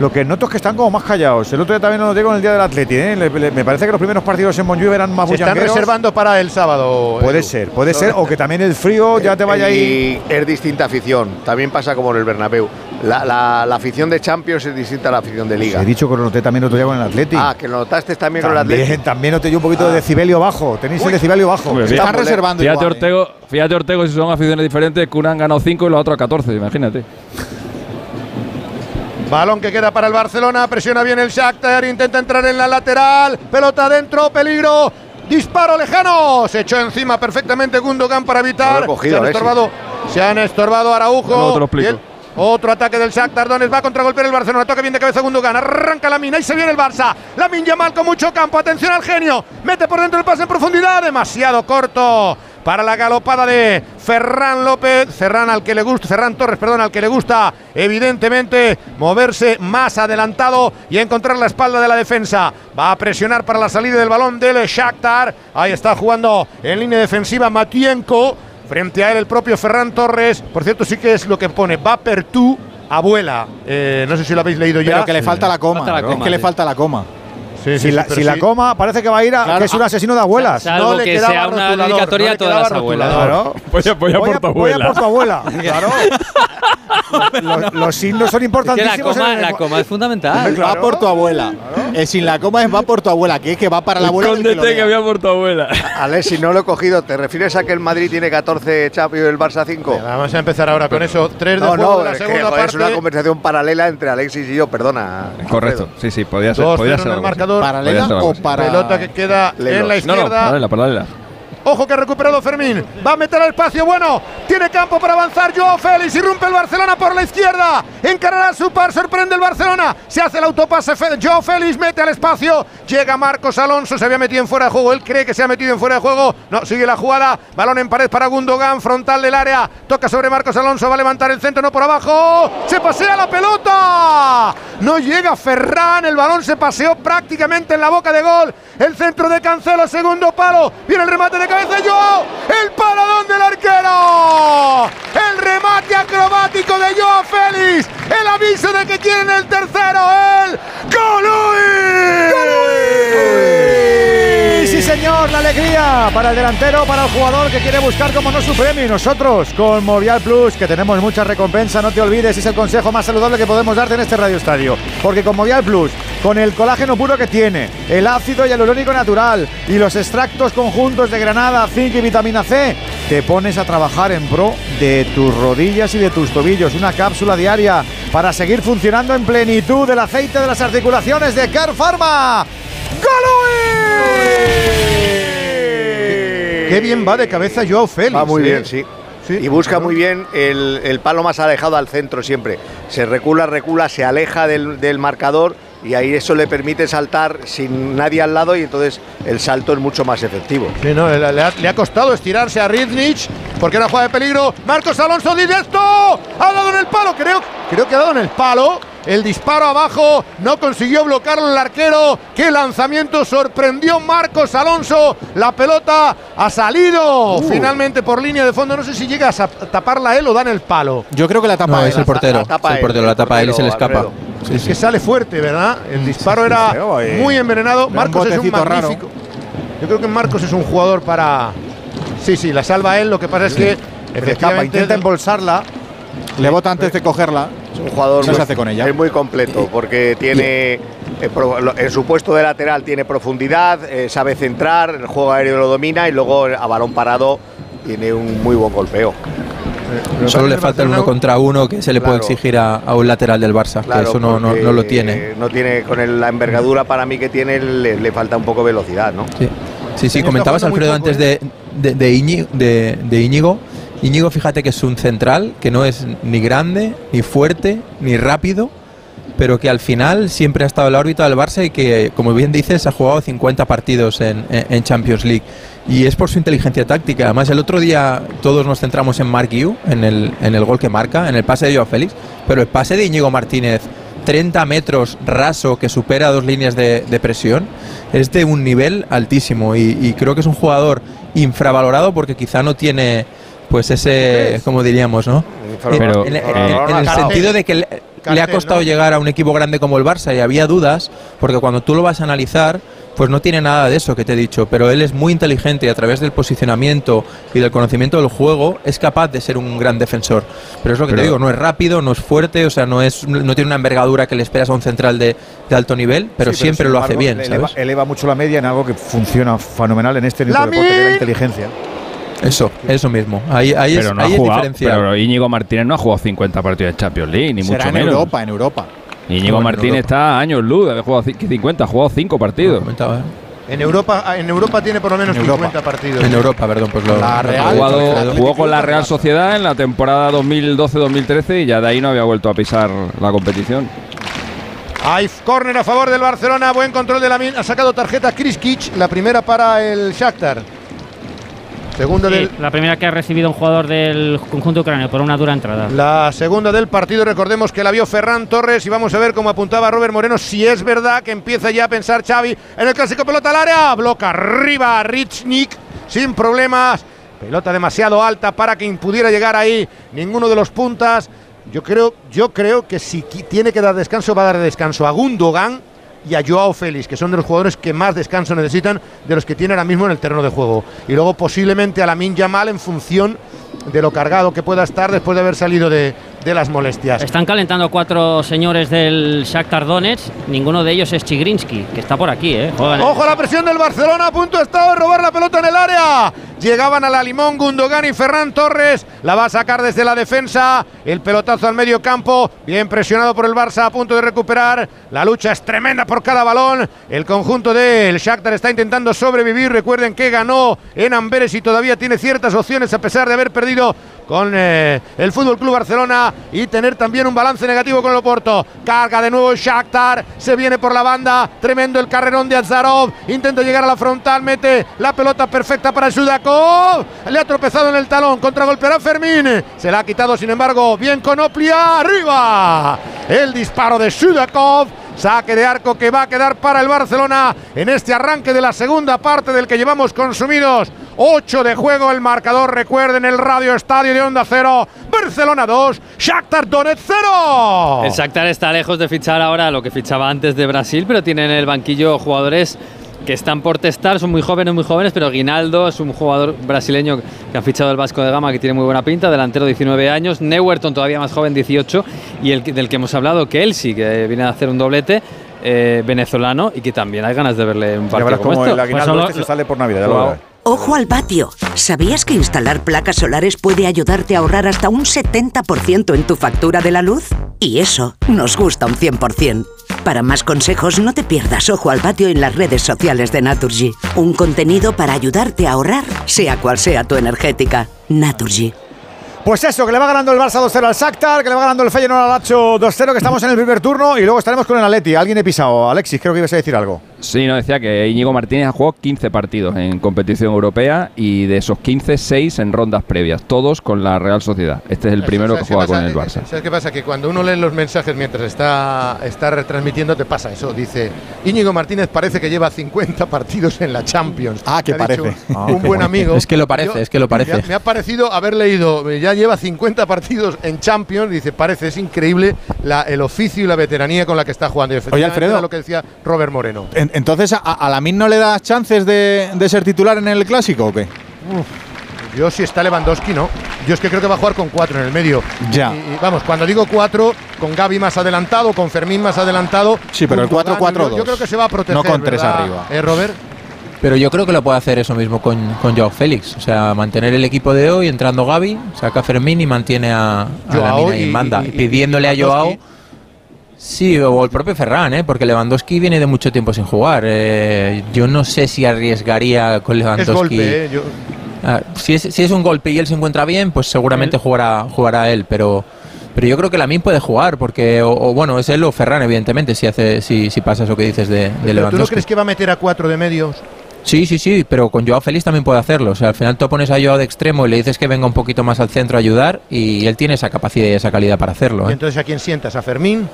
Lo que noto es que están como más callados. El otro día también lo digo en el día del Atleti. ¿eh? me parece que los primeros partidos en Montjuic eran más Se están reservando para el sábado. Puede ser, puede ser. (laughs) O que también el frío ya te vaya ahí. Es distinta afición. También pasa como en el Bernabéu. La, afición de Champions es distinta a la afición de Liga. He dicho que lo noté también el otro día con el Atleti. Ah, que lo notaste también, con el Atleti. También noté yo un poquito de ah. decibelio bajo. Tenéis el decibelio bajo. están reservando fíjate, igual, Ortego, ¿eh? fíjate, Ortego, si son aficiones diferentes, que una han ganado 5 y la otra 14, imagínate. Balón que queda para el Barcelona, presiona bien el Shakhtar, intenta entrar en la lateral, pelota adentro, peligro, disparo lejano, se echó encima perfectamente Gundogan para evitar, se, han estorbado, se han estorbado Araujo. otro ataque del Shakhtar Donetsk va contra golpear el Barcelona. Toca bien de cabeza Gundogan. Arranca la mina y se viene el Barça. La min mal con mucho campo. Atención al genio. Mete por dentro el pase en profundidad. Demasiado corto para la galopada de Ferran López, Ferran al que le gusta, Ferran Torres, perdón, al que le gusta evidentemente moverse más adelantado y encontrar la espalda de la defensa. Va a presionar para la salida del balón del Shakhtar. Ahí está jugando en línea defensiva Matienko. Frente a él el propio Ferran Torres. Por cierto, sí que es lo que pone va per tu abuela. Eh, no sé si lo habéis leído ya. Pero que le falta la coma. es que le falta la coma si, la, coma parece que va a ir a que es un asesino de abuelas. no le que sea una dedicatoria a todas las abuelas. Claro. Voy, a, voy, a por tu abuela. Voy a (laughs) por tu abuela. claro. los, signos son importantísimos. la, coma, es fundamental. Va por tu abuela. Eh, sin la coma es va por tu abuela, que es que va para la abuela. Escóndete que, que por tu abuela. Ale, si no lo he cogido, ¿te refieres a que el Madrid tiene 14 Champions y el Barça 5? vamos a empezar ahora con eso. 3 de no, no, la segunda parte. Es una conversación paralela entre Alexis y yo, perdona. Correcto, sí, sí, podía ser. Podía ser ¿Paralela o para.? Pelota que queda en la izquierda. No, no, paralela, paralela. Ojo que ha recuperado Fermín. Va a meter al espacio. Bueno, tiene campo para avanzar. Joao Félix irrumpe el Barcelona por la izquierda. Encarará su par. Sorprende el Barcelona. Se hace el autopase. Joao Félix mete al espacio. Llega Marcos Alonso. Se había metido en fuera de juego. Él cree que se ha metido en fuera de juego. No, sigue la jugada. Balón en pared para Gundogan. Frontal del área. Toca sobre Marcos Alonso. Va a levantar el centro. No por abajo. Se pasea la pelota. No llega Ferran. El balón se paseó prácticamente en la boca de gol. El centro de Cancelo. Segundo palo. Viene el remate de cabeza Joao, el paradón del arquero, el remate acrobático de Joao Félix, el aviso de que quieren el tercero, el Golui. Sí, señor, la alegría para el delantero, para el jugador que quiere buscar como no su premio. Y nosotros, con Movial Plus, que tenemos mucha recompensa, no te olvides, es el consejo más saludable que podemos darte en este Radio Estadio. Porque con Movial Plus, con el colágeno puro que tiene, el ácido el hialurónico natural y los extractos conjuntos de granada, zinc y vitamina C, te pones a trabajar en pro de tus rodillas y de tus tobillos. Una cápsula diaria para seguir funcionando en plenitud del aceite de las articulaciones de Care Pharma. Qué bien va de cabeza Joao Félix. Va muy ¿eh? bien, sí. y busca muy bien el, palo más alejado al centro siempre. Se recula, recula, se aleja del, marcador y ahí eso le permite saltar sin nadie al lado y entonces el salto es mucho más efectivo. Sí, no, le, le ha, le ha costado estirarse a Riznic porque era jugada de peligro. Marcos Alonso dice esto. Ha dado en el palo, creo, creo que ha dado en el palo. El disparo abajo no consiguió bloquearlo el arquero. Qué lanzamiento sorprendió Marcos Alonso. La pelota ha salido Uh. finalmente por línea de fondo. No sé si llega a taparla él o da en el palo. Yo creo que la tapa No, él. es el portero. la tapa es el él, portero, el la tapa él y se le escapa. Alfredo. Sí, Es sí. que sale fuerte, ¿verdad? El disparo era feo, eh. muy envenenado. Era un Marcos es un raro. magnífico. Yo creo que Marcos es un jugador para. Sí, sí, la salva él. Lo que pasa es que Escapa, intenta embolsarla. Le bota antes de cogerla. Es un jugador ¿Qué muy- se hace con ella? Es muy completo porque tiene eh, en su puesto de lateral tiene profundidad, eh, sabe centrar, el juego aéreo lo domina y luego a balón parado tiene un muy buen golpeo. Solo le falta el uno contra uno que se le puede exigir a, a un lateral del Barça, que eso no, no, lo tiene. No tiene con el- la envergadura para mí que tiene le, le falta un poco de velocidad, ¿no? Sí, sí, sí comentabas Alfredo poco, antes de, de, de, Íñigo, de, de Íñigo. Íñigo, fíjate que es un central que no es ni grande, ni fuerte, ni rápido, pero que al final siempre ha estado en la órbita del Barça y que, como bien dices, ha jugado 50 partidos en, en- en Champions League. Y es por su inteligencia táctica. Además, el otro día todos nos centramos en Mark Yu, en el, en el gol que marca, en el pase de Joao Félix, pero el pase de Íñigo Martínez, 30 metros raso que supera dos líneas de, de presión, es de un nivel altísimo. Y, y creo que es un jugador infravalorado porque quizá no tiene pues ese, como diríamos, ¿no? Pero- en, en- pero- en- en el sentido de que le, le ha costado llegar a un equipo grande como el Barça y había dudas, porque cuando tú lo vas a analizar, pues no tiene nada de eso que te he dicho, pero él es muy inteligente y a través del posicionamiento y del conocimiento del juego es capaz de ser un gran defensor. Pero es lo que te digo, no es rápido, no es fuerte, o sea, no es no tiene una envergadura que le esperas a un central de, de alto nivel, pero Sí, siempre lo hace bien, eleva, ¿sabes? eleva mucho la media en algo que funciona fenomenal en este tipo de deporte, que es la inteligencia. Eso, eso mismo. Ahí, ahí pero es, no ha ahí es jugado, diferencial. pero Íñigo Martínez no ha jugado 50 partidos de Champions League, ni Será mucho en menos. Europa, en Europa. Íñigo Bueno, Martínez está a años luz haber jugado ci- 50, ha jugado 5 partidos. En Europa, en Europa tiene por lo menos En Europa. 50 partidos. En Europa, perdón, pues lo. La Real, Ha jugado- jugó con la Real. Sociedad en la temporada 2012-2013 y ya de ahí no había vuelto a pisar la competición. Hay córner a favor del Barcelona, buen control de la min. Ha sacado tarjeta Chris Kitsch, la primera para el Shakhtar. Sí, del, la primera que ha recibido un jugador del conjunto ucraniano por una dura entrada. La segunda del partido, recordemos que la vio Ferran Torres y vamos a ver cómo apuntaba Robert Moreno, si es verdad que empieza ya a pensar Xavi en el clásico pelota al área, bloca arriba Richnik sin problemas, pelota demasiado alta para que pudiera llegar ahí ninguno de los puntas. Yo creo, yo creo que si tiene que dar descanso va a dar descanso a Gundogan y a Joao Félix, que son de los jugadores que más descanso necesitan de los que tiene ahora mismo en el terreno de juego. Y luego posiblemente a la Yamal en función de lo cargado que pueda estar después de haber salido de, de las molestias. Están calentando cuatro señores del Shakhtar Donetsk. Ninguno de ellos es Chigrinsky, que está por aquí, ¿eh? Ojo a la presión del Barcelona, a punto estaba de robar la pelota en el área. Llegaban a la Limón Gundogan y Ferran Torres. La va a sacar desde la defensa. El pelotazo al medio campo. Bien presionado por el Barça, a punto de recuperar. La lucha es tremenda por cada balón. El conjunto del Shakhtar está intentando sobrevivir. Recuerden que ganó en Amberes y todavía tiene ciertas opciones a pesar de haber perdido con eh, el Fútbol Club Barcelona y tener también un balance negativo con el Oporto. Carga de nuevo Shakhtar, se viene por la banda, tremendo el carrerón de Azarov, intenta llegar a la frontal, mete la pelota perfecta para Sudakov, le ha tropezado en el talón, contragolpeará Fermín, se la ha quitado sin embargo, bien con Oplia, arriba, el disparo de Sudakov. Saque de arco que va a quedar para el Barcelona en este arranque de la segunda parte del que llevamos consumidos. 8 de juego el marcador, recuerden el radio estadio de Onda Cero. Barcelona 2, Shakhtar Donetsk 0. El Shakhtar está lejos de fichar ahora lo que fichaba antes de Brasil, pero tiene en el banquillo jugadores que están por testar, son muy jóvenes, muy jóvenes, pero Guinaldo es un jugador brasileño que ha fichado el Vasco de Gama, que tiene muy buena pinta, delantero 19 años, Neuerton todavía más joven, 18, y el que- del que hemos hablado, Kelsey, que viene a hacer un doblete, eh, venezolano, y que también hay ganas de verle en un partido verás como como esto. el aguinaldo este se sale por Navidad. ya lo. Ojo al patio. ¿Sabías que instalar placas solares puede ayudarte a ahorrar hasta un 70% en tu factura de la luz? Y eso nos gusta un 100%. Para más consejos, no te pierdas Ojo al patio en las redes sociales de Naturgy. Un contenido para ayudarte a ahorrar, sea cual sea tu energética. Naturgy. Pues eso, que le va ganando el Barça 2-0 al Shakhtar, que le va ganando el Feyenoord al Lacho 2-0, que estamos en el primer turno y luego estaremos con el Atleti. Alguien he pisado. Alexis, creo que ibas a decir algo. Sí, no decía que Íñigo Martínez ha jugado 15 partidos en competición europea y de esos 15, 6 en rondas previas, todos con la Real Sociedad. Este es el primero que juega con el Barça. ¿Sabes qué pasa? Que cuando uno lee los mensajes mientras está, está retransmitiendo, te pasa eso. Dice, Íñigo Martínez parece que lleva 50 partidos en la Champions. Ah, que parece. dicho Ah, un qué buen amigo. Es que lo parece, es que lo parece. Me ha, me ha parecido haber leído, ya lleva 50 partidos en Champions, dice, parece, es increíble la- el oficio y la veteranía con la que está jugando. Y efectivamente Alfredo. era lo que decía Robert Moreno. En- entonces, ¿a, a Lamin no le das chances de, de ser titular en el clásico o qué? Yo si está Lewandowski, no. Yo es que creo que va a jugar con cuatro en el medio. Ya. Y, y vamos, cuando digo cuatro, con Gaby más adelantado, con Fermín más adelantado. Sí, pero el Gundogan, 4-4-2. Yo, yo creo que se va a proteger. No con tres ¿verdad? arriba. ¿Eh, Robert? Pero yo creo que lo puede hacer eso mismo con, con Joao Félix. O sea, mantener el equipo de hoy, entrando Gaby, saca a Fermín y mantiene a, a Joao Lamine ahí y- en banda. y- y- pidiéndole a y Joao. Lewandowski. Sí, o el propio Ferran, ¿eh? porque Lewandowski viene de mucho tiempo sin jugar. Eh, yo no sé si arriesgaría con Es Lewandowski. golpe, ¿eh? Yo- Ah, si, es, si es un golpe y él se encuentra bien, pues seguramente jugará, jugará él, pero, pero yo creo que Lamin puede jugar, porque, o, o bueno, es él o Ferran, evidentemente, si, hace, si, si pasa eso que dices de, de Pero ¿Tú no Lewandowski. crees que va a meter a cuatro de medios? Sí, sí, sí, pero con Joao Félix también puede hacerlo. O sea, al final tú pones a Joao de extremo y le dices que venga un poquito más al centro a ayudar y él tiene esa capacidad y esa calidad para hacerlo. ¿Y ¿eh? entonces a quién sientas? ¿A Fermín?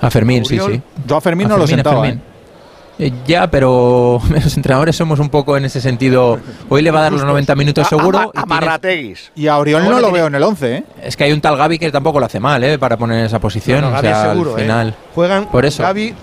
A Fermín, sí, sí. Yo a Fermín A no lo a sentaba. Fermín. ¿eh? Eh, Ya, pero (laughs) los entrenadores somos un poco en ese sentido. Hoy le va a dar los 90 minutos seguro. y tiene- Amarrateguis. Y a Oriol no lo veo en el 11, ¿eh? Es que hay un tal Gaby que tampoco lo hace mal, ¿eh? Para poner en esa posición. No, no, o sea, seguro, al ¿eh? final. Juegan Por eso. Gaby,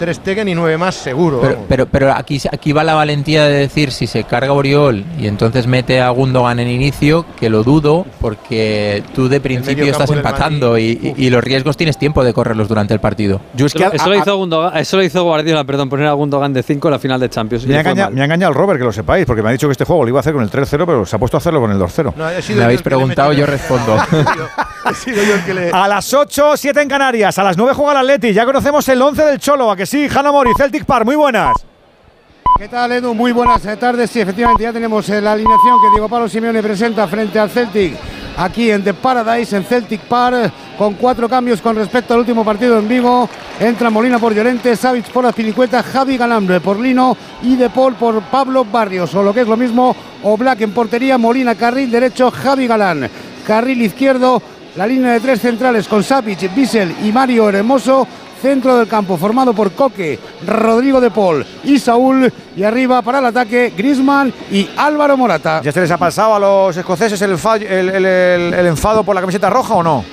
y nueve más seguro. Pero, pero, pero aquí, aquí va la valentía de decir si se carga Oriol y entonces mete a Gundogan en inicio, que lo dudo, porque tú de principio estás empatando y, y- y los riesgos tienes tiempo de correrlos durante el partido. Yo es que Eso, a- a- lo hizo Gundogan- eso lo hizo Guardiola, perdón, poner a Gundogan de 5 en la final de Champions. Me ha, me ha engañado el Robert, que lo sepáis, porque me ha dicho que este juego lo iba a hacer con el 3-0, pero se ha puesto a hacerlo con el 2-0. No, Me habéis preguntado, yo respondo. (laughs) He sido yo el que le. A las 8, 7 en Canarias. A las 9 juega el Atleti. Ya conocemos el 11 del Cholo. ¿A que sí? Hanna Mori, Celtic Park. Muy buenas. ¿Qué tal, Edu? Muy buenas tardes. Sí, efectivamente, ya tenemos eh, la alineación que Diego Pablo Simeone presenta frente al Celtic aquí en The Paradise, en Celtic Park, con cuatro cambios con respecto al último partido en Vigo. Entra Molina por Llorente, Savic por Azpilicueta, Javi Galambre por Lino y De Paul por Pablo Barrios. O lo que es lo mismo, Oblak en portería, Molina carril derecho, Javi Galán. Carril izquierdo, la línea de tres centrales con Savic, Bissell y Mario Hermoso. Centro del campo formado por Coque, Rodrigo de Paul y Saúl. Y arriba para el ataque Grisman y Álvaro Morata. ¿Ya se les ha pasado a los escoceses el, fa- el- el- el- el enfado por la camiseta roja o no?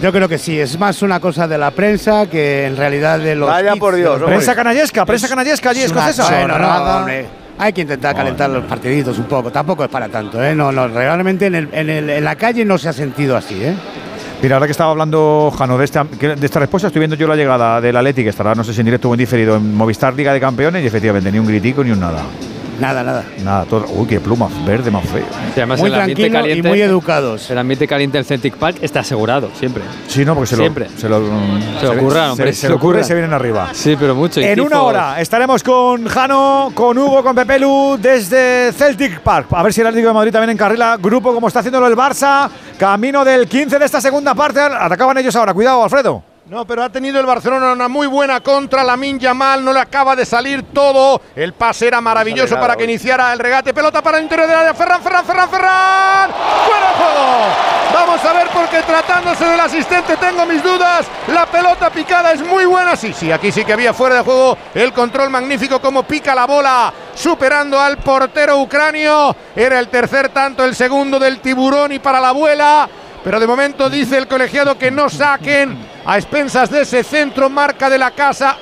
Yo creo que sí, es más una cosa de la prensa que en realidad de los. Vaya por Dios. Prensa canallesca, prensa canallesca allí escocesa. hombre. Hay que intentar calentar los partiditos un poco, tampoco es para tanto, ¿eh? No, no, realmente en, el- en el- en la calle no se ha sentido así, ¿eh? Mira, ahora que estaba hablando Jano de esta, respuesta, estoy viendo yo la llegada del Atleti, que estará, no sé si en directo o en diferido, en Movistar Liga de Campeones, y efectivamente, ni un gritico ni un nada. Nada, nada. Nada, todo. Uy, qué pluma verde más feo. Y además Muy el ambiente tranquilo y caliente- muy educados. El ambiente caliente del Celtic Park está asegurado, siempre. Sí, no, porque se lo. Siempre. Se lo, Se lo ocurra, se- hombre, Se, le ocurre y se vienen arriba. Sí, pero mucho. y En una hora estaremos con Jano, con Hugo, con Pepelu desde Celtic Park. A ver si el Atlético de Madrid también encarrila grupo como está haciéndolo el Barça. Camino del 15 de esta segunda parte. Atacaban ellos ahora. Cuidado, Alfredo. No, pero ha tenido el Barcelona una muy buena contra. la Yamal no le acaba de salir todo. El pase era maravilloso para que hoy. iniciara el regate. Pelota para el interior del área. Ferran, Ferran, Ferran, Ferran. ¡Fuera juego! Vamos a ver porque tratándose del asistente tengo mis dudas. La pelota picada es muy buena. Sí, sí, aquí sí que había fuera de juego el control magnífico como pica la bola. Superando al portero ucranio. Era el tercer tanto, el segundo del tiburón y para la abuela. Pero de momento dice el colegiado que no saquen a expensas de ese centro, marca de la casa.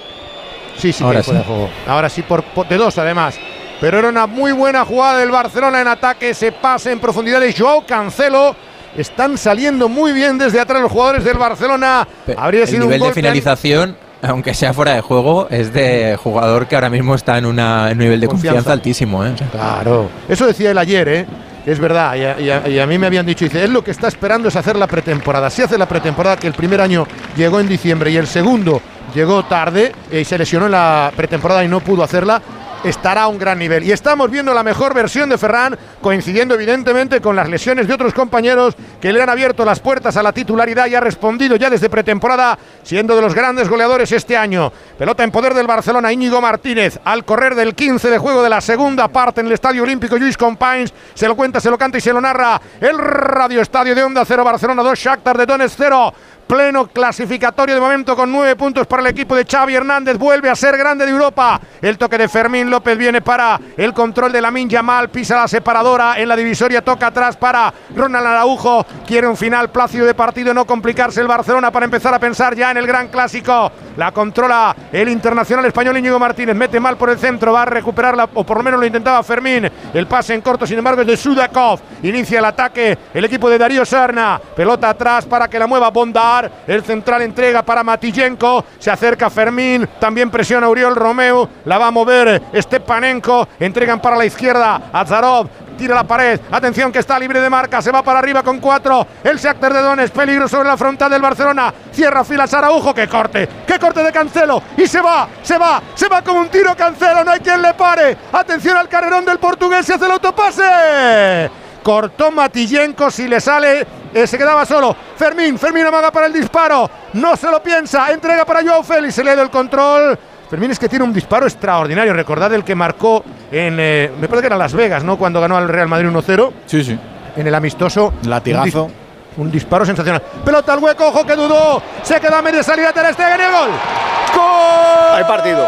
Sí, sí, Ahora fuera sí. de juego. Ahora sí, por, por- de dos además. Pero era una muy buena jugada del Barcelona en ataque. Se pase en profundidad de Joao Cancelo. Están saliendo muy bien desde atrás los jugadores del Barcelona. Habría el sido un nivel de golpe finalización, aunque sea fuera de juego, es de jugador que ahora mismo está en, una, en un nivel de Confianza. confianza, altísimo. ¿eh? Claro. Eso decía él ayer, ¿eh? Es verdad, y a, mí me habían dicho, dice, él lo que está esperando es hacer la pretemporada. Si hace la pretemporada, que el primer año llegó en diciembre y el segundo llegó tarde eh, y se lesionó en la pretemporada y no pudo hacerla, estará a un gran nivel. Y estamos viendo la mejor versión de Ferran, coincidiendo evidentemente con las lesiones de otros compañeros que le han abierto las puertas a la titularidad y ha respondido ya desde pretemporada, siendo de los grandes goleadores este año. Pelota en poder del Barcelona, Íñigo Martínez, al correr del 15 de juego de la segunda parte en el Estadio Olímpico Luis Companys, se lo cuenta, se lo canta y se lo narra el Radio Estadio de Onda 0 Barcelona 2, Shakhtar de Donetsk 0 pleno clasificatorio de momento con nueve puntos para el equipo de Xavi Hernández. Vuelve a ser grande de Europa. El toque de Fermín López viene para el control de Lamin Yamal. Pisa la separadora en la divisoria. Toca atrás para Ronald Araujo. Quiere un final plácido de partido. No complicarse el Barcelona para empezar a pensar ya en el gran clásico. La controla el internacional español Íñigo Martínez. Mete mal por el centro. Va a recuperarla o por lo menos lo intentaba Fermín. El pase en corto, sin embargo, es de Sudakov. Inicia el ataque el equipo de Darío Sarna. Pelota atrás para que la mueva El central entrega para Matillenko. Se acerca Fermín. También presiona Uriol Romeo. La va a mover Stepanenko. Entregan para la izquierda a Zarov tira la pared. Atención que está libre de marca. Se va para arriba con cuatro. El Shakhtar de Donetsk. Peligro sobre la frontal del Barcelona. Cierra filas Araujo. ¡Qué corte! ¡Qué corte de Cancelo! Y se va, se va, se va como un tiro Cancelo. No hay quien le pare. Atención al carrerón del portugués. Se hace el autopase. Cortó Matillenko. Si le sale, eh, se quedaba solo. Fermín, Fermín amaga para el disparo. No se lo piensa. Entrega para Joao Félix. Se le da el control. Fermín es que tiene un disparo extraordinario. Recordad el que marcó en. eh, me parece que era Las Vegas, ¿no? Cuando ganó al Real Madrid 1-0. Sí, sí. En el amistoso. Latigazo. Un, dis- un disparo sensacional. Pelota al hueco, ojo que dudó. Se queda a media salida Ter Stegen y el gol. ¡Gol! Hay partido.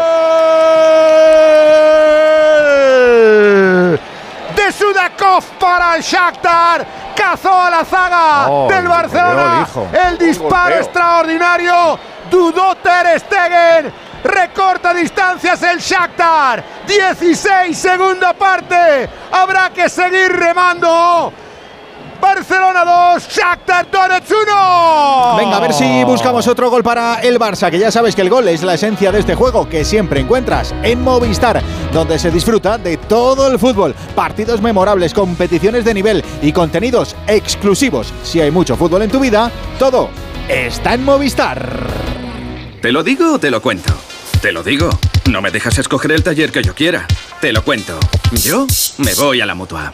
De Sudakov para el Shakhtar. Cazó a la zaga Oh, del Barcelona. El disparo extraordinario. Dudó Ter Stegen. Recorta distancias el Shakhtar. 16, segunda parte. Habrá que seguir remando. Barcelona 2, Shakhtar Donetsk 1. Venga, a ver si buscamos otro gol para el Barça, que ya sabes que el gol es la esencia de este juego que siempre encuentras en Movistar, donde se disfruta de todo el fútbol, partidos memorables, competiciones de nivel y contenidos exclusivos. Si hay mucho fútbol en tu vida, todo está en Movistar. ¿Te lo digo o te lo cuento? Te lo digo. No me dejas escoger el taller que yo quiera. Te lo cuento. Yo me voy a la mutua.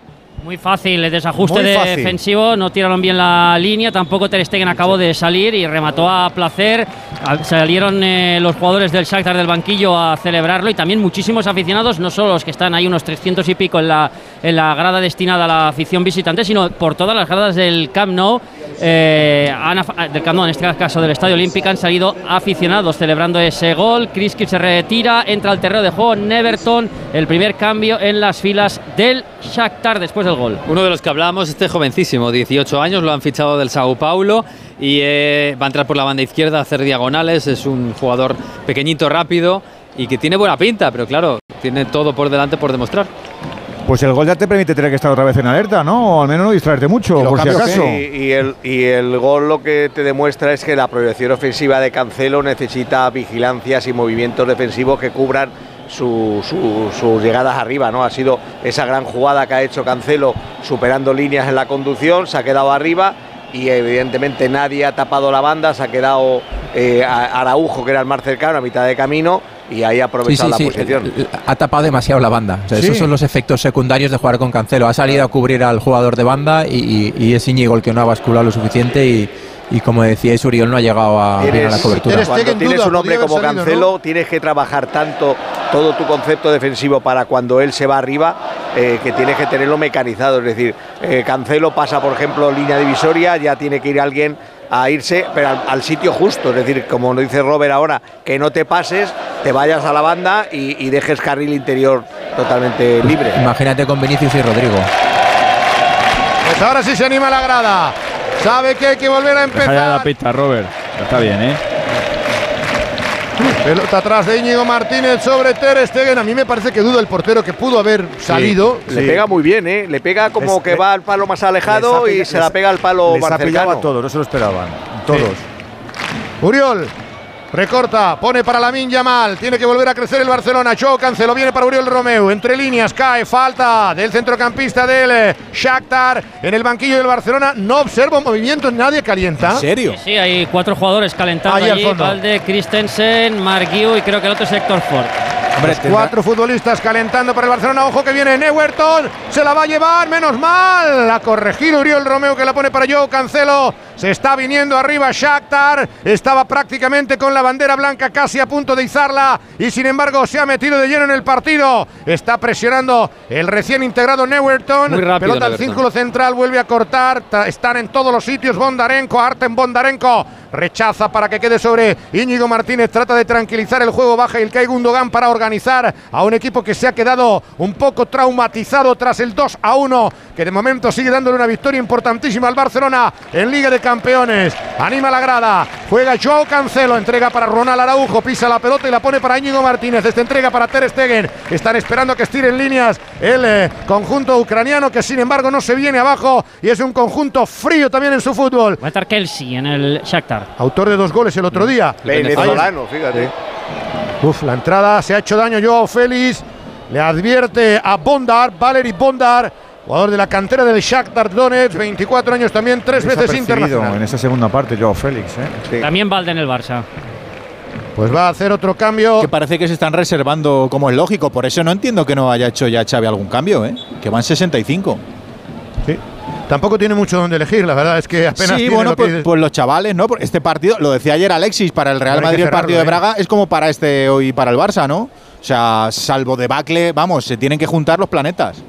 Muy fácil, el desajuste de- fácil. defensivo, no tiraron bien la línea, tampoco Ter Stegen acabó de salir y remató a placer. Salieron eh, los jugadores del Shakhtar del banquillo a celebrarlo y también muchísimos aficionados, no solo los que están ahí unos 300 y pico en la, en la grada destinada a la afición visitante, sino por todas las gradas del Camp Nou, eh, han del Camp Nou, en este caso del Estadio Olímpico, han salido aficionados celebrando ese gol. Kriskic se retira, entra al terreno de juego Neverton, el primer cambio en las filas del Shakhtar después gol. Uno de los que hablábamos, este jovencísimo, 18 años, lo han fichado del Sao Paulo y eh, va a entrar por la banda izquierda a hacer diagonales. Es un jugador pequeñito, rápido y que tiene buena pinta, pero claro, tiene todo por delante por demostrar. Pues el gol ya te permite tener que estar otra vez en alerta, ¿no? O al menos no distraerte mucho, por si acaso. sí, y, el, y el gol lo que te demuestra es que la proyección ofensiva de Cancelo necesita vigilancias y movimientos defensivos que cubran su- su- sus llegadas arriba, ¿no? Ha sido esa gran jugada que ha hecho Cancelo superando líneas en la conducción, se ha quedado arriba y evidentemente nadie ha tapado la banda, se ha quedado eh, Araujo, que era el más cercano, a mitad de camino, y ahí ha aprovechado sí, sí. la posición. Ha tapado demasiado la banda. O sea, Sí. Esos son los efectos secundarios de jugar con Cancelo. Ha salido a cubrir al jugador de banda y, y- y es Íñigo el que no ha basculado lo suficiente y, y como decíais, Uriol no ha llegado a, bien a la cobertura. Cuando tienes un hombre como Cancelo, tienes que trabajar tanto todo tu concepto defensivo para cuando él se va arriba, eh, que tienes que tenerlo mecanizado. Es decir, eh, Cancelo pasa, por ejemplo, línea divisoria, ya tiene que ir alguien a irse, pero al, al sitio justo. Es decir, como nos dice Robert ahora, que no te pases, te vayas a la banda y, y dejes carril interior totalmente libre. Imagínate con Vinicius y Rodrigo. Pues ahora sí se anima la grada. Sabe que hay que volver a Deja ya empezar. la pista, Robert. Está bien, ¿eh? Pelota atrás de Íñigo Martínez sobre Ter Stegen. A mí me parece que duda el portero que pudo haber salido. Le pega muy bien, ¿eh? Le pega como Les- que le- va al palo más alejado y se la pega al palo Les más ha pillado cercano. a todos, no se lo esperaban. Todos. Uriol. Recorta, pone para la Yamal. Tiene que volver a crecer el Barcelona. Joe Cancelo viene para Uriel Romeo. Entre líneas cae. Falta del centrocampista del eh, Shakhtar. En el banquillo del Barcelona no observo movimientos. Nadie calienta. ¿En serio? Sí, hay cuatro jugadores calentando Ahí al allí. Valde, Christensen, Marguiu y creo que el otro es Héctor Ford. Cuatro futbolistas calentando para el Barcelona. Ojo que viene Neuerton. Se la va a llevar. Menos mal. Ha corregido Uriel Romeo que la pone para Joe Cancelo. Se está viniendo arriba Shakhtar. Estaba prácticamente con la bandera blanca casi a punto de izarla. Y sin embargo se ha metido de lleno en el partido. Está presionando el recién integrado Neuerton. Muy rápido, Pelota al círculo central. Vuelve a cortar. Ta- Están en todos los sitios. Bondarenko. Artem Bondarenko. Rechaza para que quede sobre Íñigo Martínez. Trata de tranquilizar el juego. Baja Ilkay Gundogan para organizar a un equipo que se ha quedado un poco traumatizado tras el 2 a 1. Que de momento sigue dándole una victoria importantísima al Barcelona en Liga de Campeones. Anima la grada. Juega Joao Cancelo. Entrega para Ronald Araujo. Pisa la pelota y la pone para Íñigo Martínez. Esta entrega para Ter Stegen. Están esperando que estiren líneas el eh, conjunto ucraniano que sin embargo no se viene abajo y es un conjunto frío también en su fútbol. Va a estar Kelsey en el Shakhtar. Autor de dos goles el otro día. Venezolano, fíjate. Uf, la entrada se ha hecho daño Joao Félix. Le advierte a Bondar, Valery Bondar, jugador de la cantera del Shakhtar Donetsk, 24 años también, tres veces internacional. en esa segunda parte, Joao Félix. ¿eh? También Valde en el Barça. Pues va a hacer otro cambio. Que parece que se están reservando como es lógico. Por eso no entiendo que no haya hecho ya Xavi algún cambio, ¿eh? Que van 65. Sí. Tampoco tiene mucho donde elegir, la verdad es que apenas sí, tiene bueno, lo pues, pues los chavales, ¿no? Este partido, lo decía ayer Alexis, para el Real Madrid el partido de ¿eh? Braga es como para este hoy para el Barça, ¿no? O sea, salvo debacle, vamos, se tienen que juntar los planetas.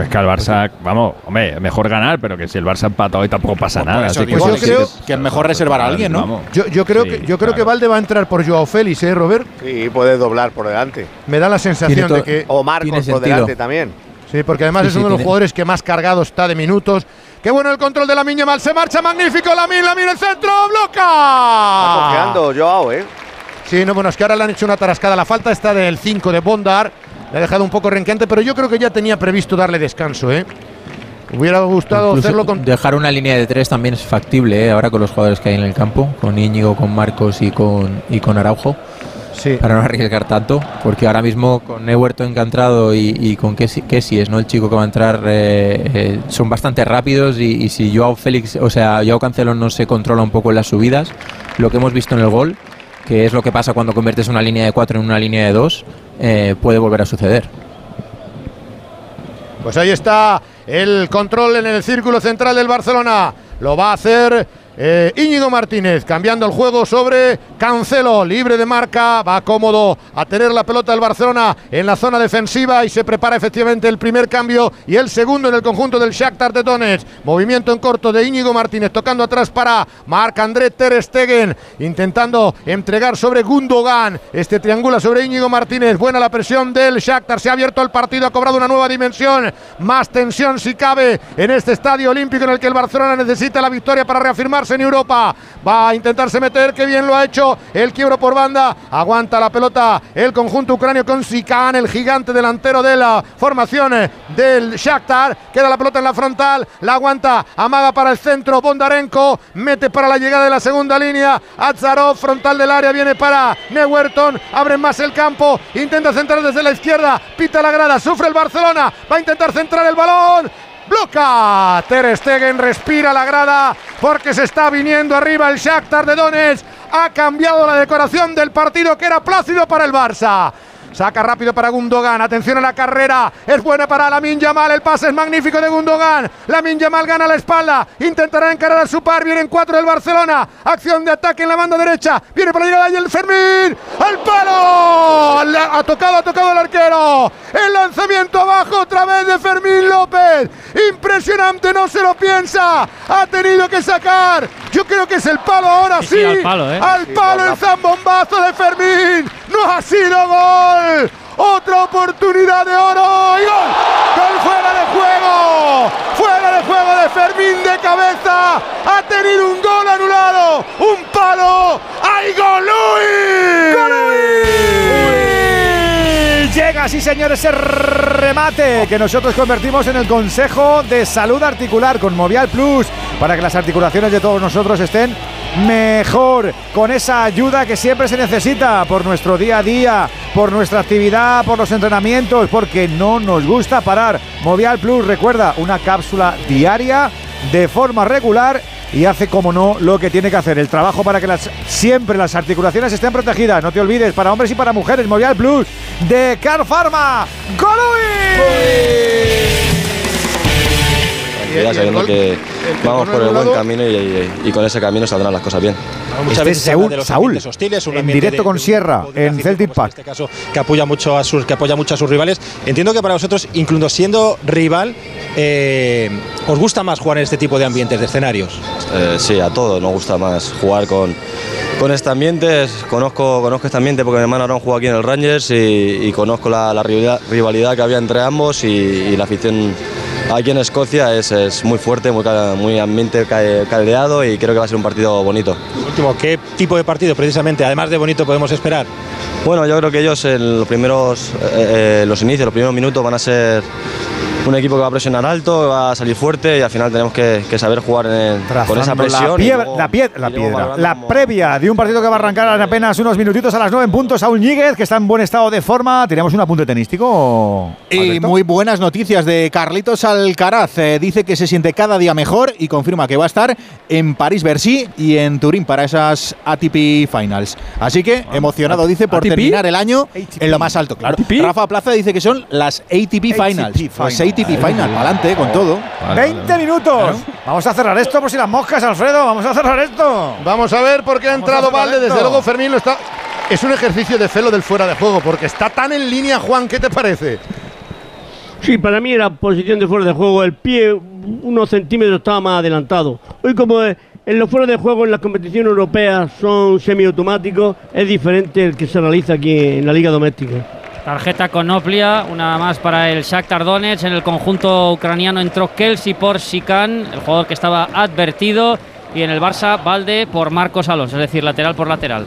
Es que al Barça, vamos, hombre, mejor ganar, pero que si el Barça empata hoy tampoco pasa Por nada. eso así Pues yo que, creo que es mejor reservar a alguien, ¿no? Yo, yo creo Sí, que yo creo que. Valde va a entrar por Joao Félix, ¿eh, Robert? Sí, puede doblar por delante. Me da la sensación de que O Marcos por delante también. Sí, porque además Sí, es sí, uno de los tiene- jugadores que más cargado está de minutos. Qué bueno el control de la Miña Mal. Se marcha magnífico la Min, la Min en centro. ¡Bloca! Está cojeando Joao, ¿eh? Sí, no, bueno, es que ahora le han hecho una tarascada. La falta está del 5 de Bondar. Le ha dejado un poco renqueante, pero yo creo que ya tenía previsto darle descanso, ¿eh? Hubiera gustado Incluso hacerlo con. Dejar una línea de tres también es factible, ¿eh? ahora con los jugadores que hay en el campo, con Íñigo, con Marcos y con, y con Araujo, Sí. para no arriesgar tanto, porque ahora mismo con ha entrado y, y con Kessi es ¿no? el chico que va a entrar, eh, eh, son bastante rápidos y, y si Joao Félix, o sea, Joao Cancelo no se controla un poco en las subidas, lo que hemos visto en el gol, que es lo que pasa cuando conviertes una línea de cuatro en una línea de dos, eh, puede volver a suceder. Pues ahí está el control en el círculo central del Barcelona. Lo va a hacer eh, Íñigo Martínez, cambiando el juego sobre Cancelo, libre de marca, va cómodo a tener la pelota del Barcelona en la zona defensiva y se prepara efectivamente el primer cambio y el segundo en el conjunto del Shakhtar de Donetsk. Movimiento en corto de Íñigo Martínez, tocando atrás para Marc-André Ter Stegen, intentando entregar sobre Gundogan. Este triangula sobre Íñigo Martínez, buena la presión del Shakhtar, se ha abierto el partido, ha cobrado una nueva dimensión, más tensión si cabe en este estadio olímpico en el que el Barcelona necesita la victoria para en Europa. Va a intentarse meter, que bien lo ha hecho el quiebro por banda. Aguanta la pelota el conjunto ucranio con Sikan, el gigante delantero de la formación eh, del Shakhtar. Queda la pelota en la frontal, la aguanta, amaga para el centro, Bondarenko, mete para la llegada de la segunda línea. Azarov, frontal del área, viene para Neuerton, abre más el campo, intenta centrar desde la izquierda, pita la grada, sufre el Barcelona, va a intentar centrar el balón. Bloca. Ter Stegen respira la grada porque se está viniendo arriba el Shakhtar de Donetsk. Ha cambiado la decoración del partido que era plácido para el Barça. Saca rápido para Gundogan. Atención a la carrera. Es buena para Lamin Yamal. El pase es magnífico de Gundogan. Lamin Yamal gana la espalda. Intentará encarar a su par. Vienen cuatro del Barcelona. Acción de ataque en la banda derecha. Viene por la llegada y el Fermín. ¡Al palo! La- Ha tocado, ha tocado el arquero. El lanzamiento abajo otra vez de Fermín López. Impresionante, no se lo piensa. Ha tenido que sacar. Yo creo que es el palo ahora sí. Sí, sí, al palo, ¿eh? Al palo el zambombazo de Fermín. No ha sido gol. Otra oportunidad de oro y gol. Gol fuera de juego. Fuera de juego de Fermín de cabeza. Ha tenido un gol anulado. Un palo. ¡Hay gol! Luis! Llega, sí señor, ese remate que nosotros convertimos en el Consejo de Salud Articular con Movial Plus para que las articulaciones de todos nosotros estén mejor, con esa ayuda que siempre se necesita por nuestro día a día, por nuestra actividad, por los entrenamientos, porque no nos gusta parar. Movial Plus, recuerda, una cápsula diaria de forma regular y hace como no lo que tiene que hacer, el trabajo para que las, siempre las articulaciones estén protegidas. No te olvides, para hombres y para mujeres, Movial Plus de Car Pharma. Ya sabiendo que vamos por el buen camino y, y- y con ese camino saldrán las cosas bien. Este es Saúl, Saúl, en directo con Sierra, en Celtic Park. que apoya mucho a sus que apoya mucho a sus rivales. Entiendo que para vosotros, incluso siendo rival, eh, os gusta más jugar en este tipo de ambientes, de escenarios. Eh, sí, a todos nos gusta más jugar con, con este ambiente. Conozco, conozco este ambiente porque mi hermano Aaron jugó aquí en el Rangers y, y conozco la, la rivalidad, rivalidad que había entre ambos y, y la afición aquí en Escocia es, es muy fuerte, muy, muy ambiente ca- caldeado y creo que va a ser un partido bonito. Último, ¿qué tipo de partido precisamente, además de bonito, podemos esperar? Bueno, yo creo que ellos en los primeros, eh, eh, los inicios, los primeros minutos van a ser un equipo que va a presionar alto, que va a salir fuerte y al final tenemos que, que saber jugar en- con esa presión. La, piedra, luego- la, pie- la y luego piedra, valorando la previa de un partido que va a arrancar en apenas unos minutitos a las 9 en puntos. Saúl Ñíguez, que está en buen estado de forma. ¿Tenemos un apunte tenístico? Y muy buenas noticias de Carlitos Alcaraz. Eh, dice que se siente cada día mejor y confirma que va a estar en París-Bercy y en Turín para esas ATP Finals. Así que emocionado, dice, por ¿ATP? terminar el año en lo más alto. Claro. Rafa Plaza dice que son las ATP Finals. Pues ATP Final, para adelante con todo. 20 minutos. Vamos a cerrar esto por si las moscas, Alfredo. Vamos a cerrar esto. Vamos a ver por qué ha entrado Valde. Desde luego Fermín lo está. Es un ejercicio de celo del fuera de juego porque está tan en línea, Juan. ¿Qué te parece? Sí, para mí era posición de fuera de juego. El pie unos centímetros estaba más adelantado. Hoy como eh, en los fuera de juego en las competiciones europeas son semiautomáticos, es diferente el que se realiza aquí en la liga doméstica. Tarjeta con Oplia, una más para el Shakhtar Donetsk. En el conjunto ucraniano entró Kelsey por Sikan, el jugador que estaba advertido. Y en el Barça, Valde por Marcos Alonso, es decir, lateral por lateral.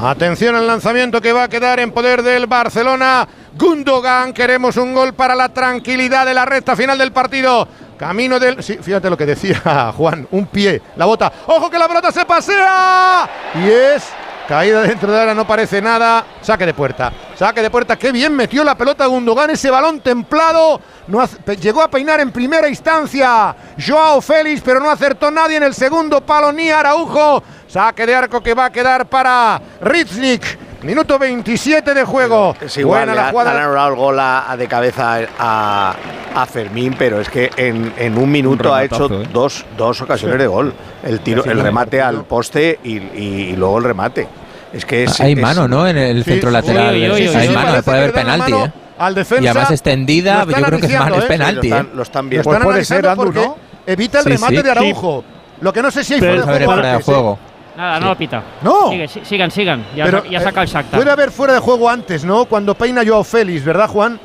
Atención al lanzamiento que va a quedar en poder del Barcelona. Gundogan, queremos un gol para la tranquilidad de la recta final del partido. Camino del. Sí, fíjate lo que decía (laughs) Juan, un pie, la bota. ¡Ojo que la pelota se pasea! Y es caída dentro de área, no parece nada. Saque de puerta, saque de puerta. Qué bien metió la pelota Gundogan, ese balón templado. No llegó a peinar en primera instancia Joao Félix, pero no acertó nadie en el segundo palo ni Araujo. Saque de arco que va a quedar para Ritznik. Minuto 27 de juego. Es igual, Buena le la ha- jugada. han anulado el gol a, a de cabeza a, a Fermín, pero es que en, en un minuto ha hecho ¿eh? dos, dos ocasiones Sí. de gol. El tiro, Sí, el remate al poste y, y- y luego el remate. Es que es, Hay es- mano, ¿no? En el Sí, centro sí, lateral. sí, sí, sí, Hay sí, mano, puede haber penalti, mano ¿eh? al defensa. Y además extendida, yo creo que es, mano, es ¿eh? penalti. Sí, lo están- ¿eh? lo están viendo. Pues puede ser, Andu, porque evita el remate de Araujo. Lo que no sé si hay Pero- fuera de juego. ¿Eh? Nada, no lo pita. No. Sigue, sí- sigan, sigan. Ya, Pero, ya eh, saca el Shakhtar. Puede haber fuera de juego antes, ¿no? Cuando peina Joao Félix, ¿verdad, Juan?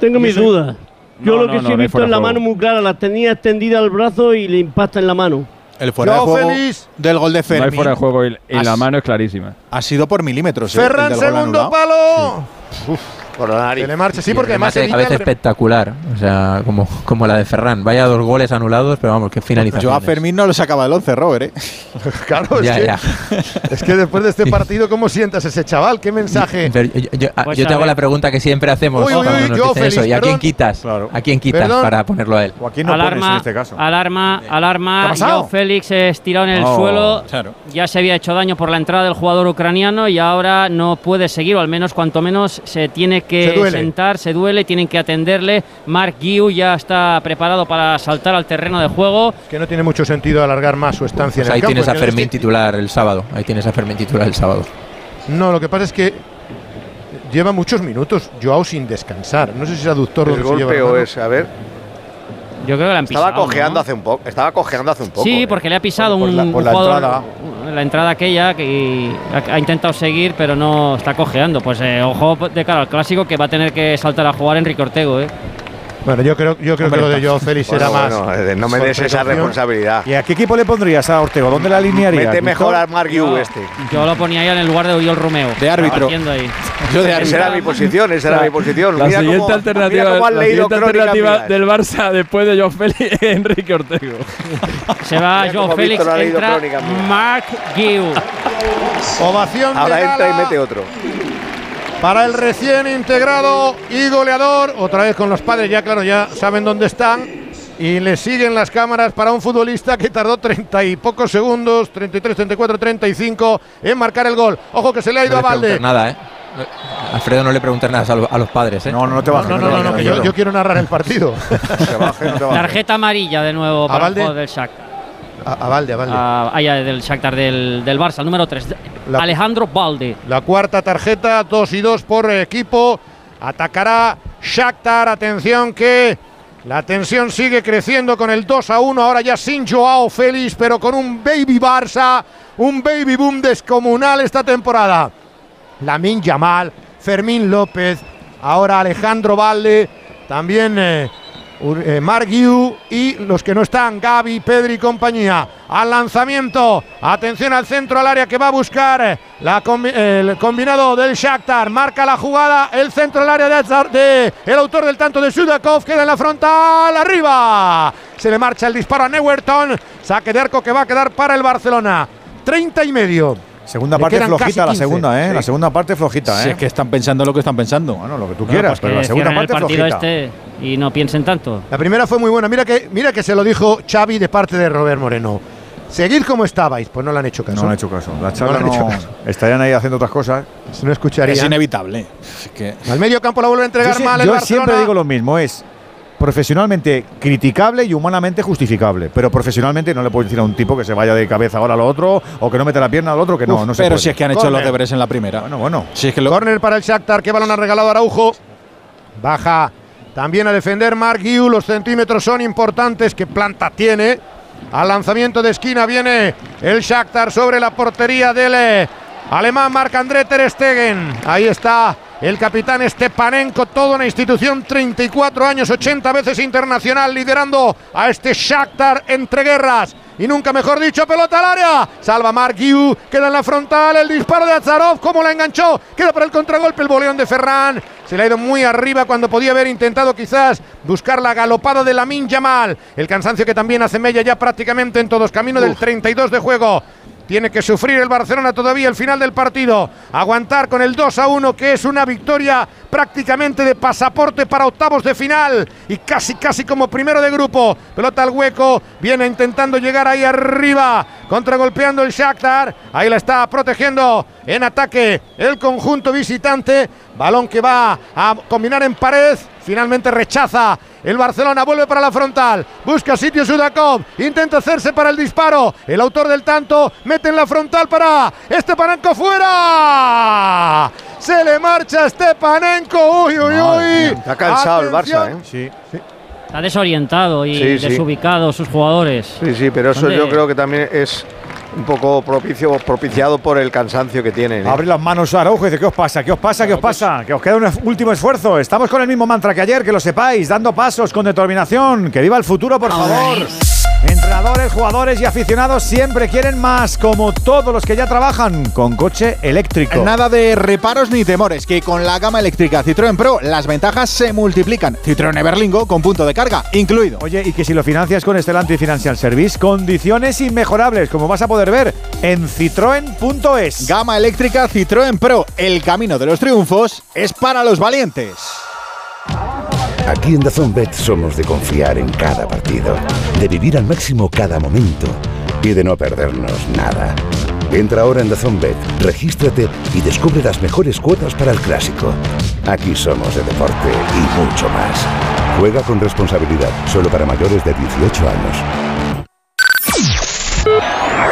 Tengo mis dudas. Yo No, lo no, que no, sí he no visto de la mano muy clara, la tenía extendida al brazo y le impacta en la mano. El fuera de juego Félix. del gol de No Fermín hay fuera de juego y, y la mano es clarísima. ha sido por milímetros. ¿eh? el Ferran, gol segundo palo. Por la nariz. Se le marcha, sí, porque el además el rem- espectacular. O sea, como, como la de Ferran. Vaya dos goles anulados, pero vamos, qué finalización. Yo a Fermín no lo sacaba del 11, Robert. ¿eh? (laughs) Claro, es, Ya, que, ya. es que después de este (laughs) partido, ¿cómo sientas ese chaval? ¿Qué mensaje? (laughs) Pero yo, yo- ah, Pues yo a te hago la pregunta que siempre hacemos Uy, uy, cuando uy, nos yo, dicen eso. ¿Y a quién quitas? ¿A quién quitas Perdón. para ponerlo a él? O aquí no alarma, pones en este caso. alarma, ¿Qué ha alarma. pasado? Joao Félix estirado en el Oh, suelo. claro. Ya se había hecho daño por la entrada del jugador ucraniano y ahora no puede seguir, o al menos cuanto menos se tiene que Se duele. sentar, se duele, tienen que atenderle. Mark Guiu ya está preparado para saltar al terreno de juego. Que no tiene mucho sentido alargar más su estancia Pues en el ahí campo. tienes a Es Fermín titular el sábado. Ahí tienes a Fermín titular el sábado. No, lo que pasa es que lleva muchos minutos Joao sin descansar. No sé si es aductor El donde se lleva golpe o es, a ver. Yo creo que la han Estaba pisado, cojeando ¿no? hace un poco. Estaba cojeando hace un poco. Sí, ¿eh? porque le ha pisado Por un, la- por un la jugador, entrada. La entrada aquella que ha, intentado seguir, pero no está cojeando. Pues eh, ojo de cara al clásico que va a tener que saltar a jugar Enrique Ortego. ¿eh? Bueno, yo creo, yo creo que lo de Joao Félix Bueno, era más. bueno, eh, no me des esa responsabilidad. ¿Y a qué equipo le pondrías a Ortego? ¿Dónde la alinearías? Mete mejor al Mark Yu Yo- este. Yo lo ponía ahí en el lugar de Oriol Romeo. De árbitro. Haciendo ahí. (laughs) Esa era mi posición, esa era mi posición. La Mira siguiente cómo- alternativa, mira cómo la leído alternativa del Barça después de John Félix es Enrique Ortego. (laughs) Se va Joao Félix, entra. Mark Gill. Ovación Ahora de entra y mete otro. Para el recién integrado y goleador. Otra vez con los padres, ya claro, ya saben dónde están. Y le siguen las cámaras para un futbolista que tardó 30 y pocos segundos, 33, 34, 35, en marcar el gol. Ojo que se le ha ido No a Valde. nada, ¿eh? Alfredo, no le preguntes nada a, lo- a los padres, ¿eh? No, no, no te bajes. No, no, no, no, que yo, yo quiero narrar el partido. (laughs) no. Tarjeta amarilla de nuevo para el del Shakhtar. A, a Valde, a Valde. Ah, ya, del Shakhtar del, del Barça, el número 3. La- Alejandro Balde. La cuarta tarjeta, 2 y 2 por equipo. Atacará Shakhtar. Atención que la tensión sigue creciendo con el 2 a 1. Ahora ya sin Joao Félix, pero con un baby Barça. Un baby boom descomunal esta temporada. Lamin Yamal, Fermín López, ahora Alejandro Valde, también eh, eh, y los que no están, Gaby, Pedri y compañía. Al lanzamiento, atención al centro, al área que va a buscar eh, el combinado del Shakhtar. Marca la jugada, el centro al área de, Azar- de el autor del tanto de Sudakov, queda en la frontal, arriba. Se le marcha el disparo a Neuerton, saque de arco que va a quedar para el Barcelona. 30 y medio. Segunda Le parte flojita, la 15. segunda, ¿eh? Sí. La segunda parte flojita, Si ¿eh? es que están pensando lo que están pensando. Bueno, lo que tú quieras, pues pero la segunda el parte partido flojita. este y no piensen tanto. La primera fue muy buena. Mira que, mira que se lo dijo Xavi de parte de Robert Moreno. Seguid como estabais. Pues no le han hecho caso. No le han hecho caso. La No charla le han hecho no, caso. estarían ahí haciendo otras cosas. No escucharía. Es inevitable. Es que Al medio campo la vuelve a entregar Yo, mal el yo Barcelona. siempre digo lo mismo, es profesionalmente criticable y humanamente justificable, pero profesionalmente no le puedo decir a un tipo que se vaya de cabeza ahora al otro o que no mete la pierna al otro que no, Uf, no se pero puede. si es que han hecho Corner. los deberes en la primera. Bueno, bueno. Si es que lo- Corner para el Shakhtar. ¿Qué balón ha regalado Araujo? Baja también a defender Mark Guiu. Los centímetros son importantes. ¿Qué planta tiene? Al lanzamiento de esquina viene el Shakhtar sobre la portería del eh, alemán Marc-André Ter Stegen. Ahí está el capitán Stepanenko, toda una institución, 34 años, 80 veces internacional, liderando a este Shakhtar entre guerras. Y nunca mejor dicho, pelota al área. Salva Mark queda en la frontal, el disparo de Azarov, cómo la enganchó. Queda para el contragolpe el boleón de Ferran. Se le ha ido muy arriba cuando podía haber intentado quizás buscar la galopada de Lamin Yamal. El cansancio que también hace Mella ya prácticamente en todos. Camino del 32 de juego. Tiene que sufrir el Barcelona todavía el final del partido. Aguantar con el 2 a 1, que es una victoria prácticamente de pasaporte para octavos de final. Y casi, casi como primero de grupo. Pelota al hueco. Viene intentando llegar ahí arriba. Contragolpeando el Shakhtar. Ahí la está protegiendo en ataque el conjunto visitante. Balón que va a combinar en pared. Finalmente rechaza el Barcelona, vuelve para la frontal, busca sitio Sudakov, intenta hacerse para el disparo. El autor del tanto mete en la frontal para Stepanenko fuera. Se le marcha Stepanenko. Uy, uy, uy. Está cansado el Barça. ¿eh? Sí. Está desorientado y Sí, sí. desubicado sus jugadores. Sí, sí, pero eso ¿Dónde? yo creo que también es un poco propicio, propiciado por el cansancio que tienen. ¿eh? Abre las manos a Araujo y dice, ¿qué os pasa? ¿Qué os pasa? ¿Qué os pasa? Que os queda un último esfuerzo. Estamos con el mismo mantra que ayer, que lo sepáis, dando pasos con determinación. Que viva el futuro, por favor. Entrenadores, jugadores y aficionados siempre quieren más, como todos los que ya trabajan con coche eléctrico. Nada de reparos ni temores, que con la gama eléctrica Citroën Pro las ventajas se multiplican. Citroën Everlingo con punto de carga incluido. Oye, y que si lo financias con Stellantis Financial Service, condiciones inmejorables, como vas a poder ver en citroen.es. Gama eléctrica Citroën Pro, el camino de los triunfos es para los valientes. Aquí en Dazón Bet somos de confiar en cada partido, de vivir al máximo cada momento y de no perdernos nada. Entra ahora en Dazón Bet, regístrate y descubre las mejores cuotas para el clásico. Aquí somos de deporte y mucho más. Juega con responsabilidad, solo para mayores de 18 años.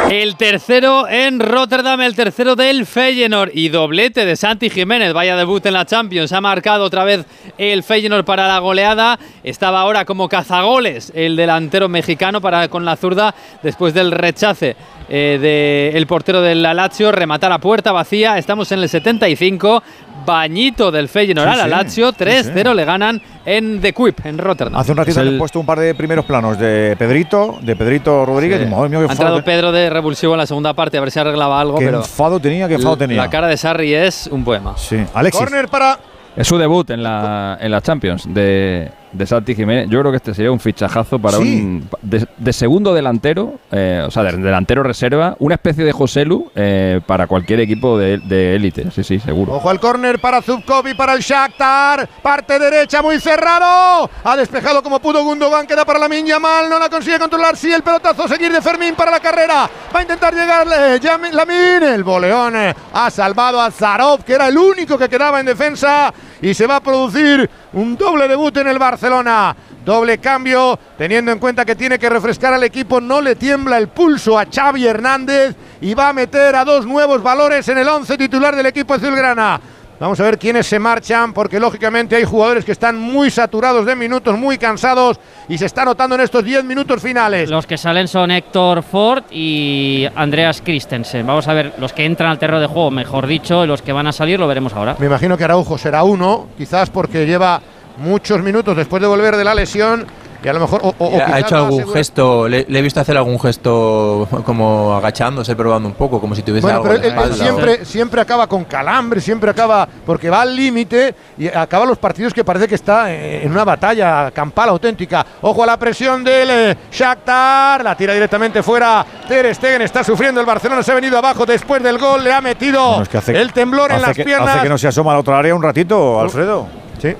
El tercero en Rotterdam, el tercero del Feyenoord y doblete de Santi Jiménez. Vaya debut en la Champions. Ha marcado otra vez el Feyenoord para la goleada. Estaba ahora como cazagoles el delantero mexicano para con la zurda después del rechace eh, del portero del Lazio. Remata la puerta vacía. Estamos en el 75. bañito del Feyenoord Sí, a la sí, Lazio. sí, 3-0 le ganan en The Quip, en Rotterdam. Hace un ratito le el- he puesto un par de primeros planos de Pedrito, de Pedrito Rodríguez. Sí. y, madre mía, qué ha entrado enfado, Pedro de revulsivo en la segunda parte a ver si arreglaba algo, qué pero enfado tenía, qué enfado tenía. la cara de Sarri es un poema. Sí, Alexis. Corner para Es su debut en la, en la Champions de, de Santi Jiménez. Yo creo que este sería un fichajazo para Sí. un. De, de segundo delantero, eh, o sea, de delantero reserva, una especie de Joselu eh, para cualquier equipo de élite. Sí, sí, seguro. Ojo al córner para Zubkov y para el Shakhtar. Parte derecha muy cerrado. Ha despejado como pudo Gundogan. Queda para la Minya mal. No la consigue controlar. Sí, el pelotazo. Seguir de Fermín para la carrera. Va a intentar llegar Yami- Lamin. El boleón eh, ha salvado a Zarov, que era el único que quedaba en defensa. Y se va a producir un doble debut en el Barcelona. Doble cambio, teniendo en cuenta que tiene que refrescar al equipo, no le tiembla el pulso a Xavi Hernández y va a meter a dos nuevos valores en el once titular del equipo azulgrana. Vamos a ver quiénes se marchan, porque lógicamente hay jugadores que están muy saturados de minutos, muy cansados y se está notando en estos 10 minutos finales. Los que salen son Héctor Ford y Andreas Christensen. Vamos a ver los que entran al terreno de juego, mejor dicho, los que van a salir lo veremos ahora. Me imagino que Araujo será uno, quizás porque lleva muchos minutos después de volver de la lesión y a lo mejor. o- o- o ha hecho algún gesto, le, le he visto hacer algún gesto como agachándose, probando un poco, como si tuviese Bueno, algo pero en la él, él espalda. siempre, siempre acaba con calambre, siempre acaba porque va al límite y acaba los partidos que parece que está eh, en una batalla campal auténtica. Ojo a la presión del eh, Shakhtar, la tira directamente fuera. Ter Stegen está sufriendo, el Barcelona se ha venido abajo después del gol, le ha metido Bueno, es que hace- el temblor en las que, piernas. Hace que no se asoma a la otra área un ratito, Alfredo. Sí.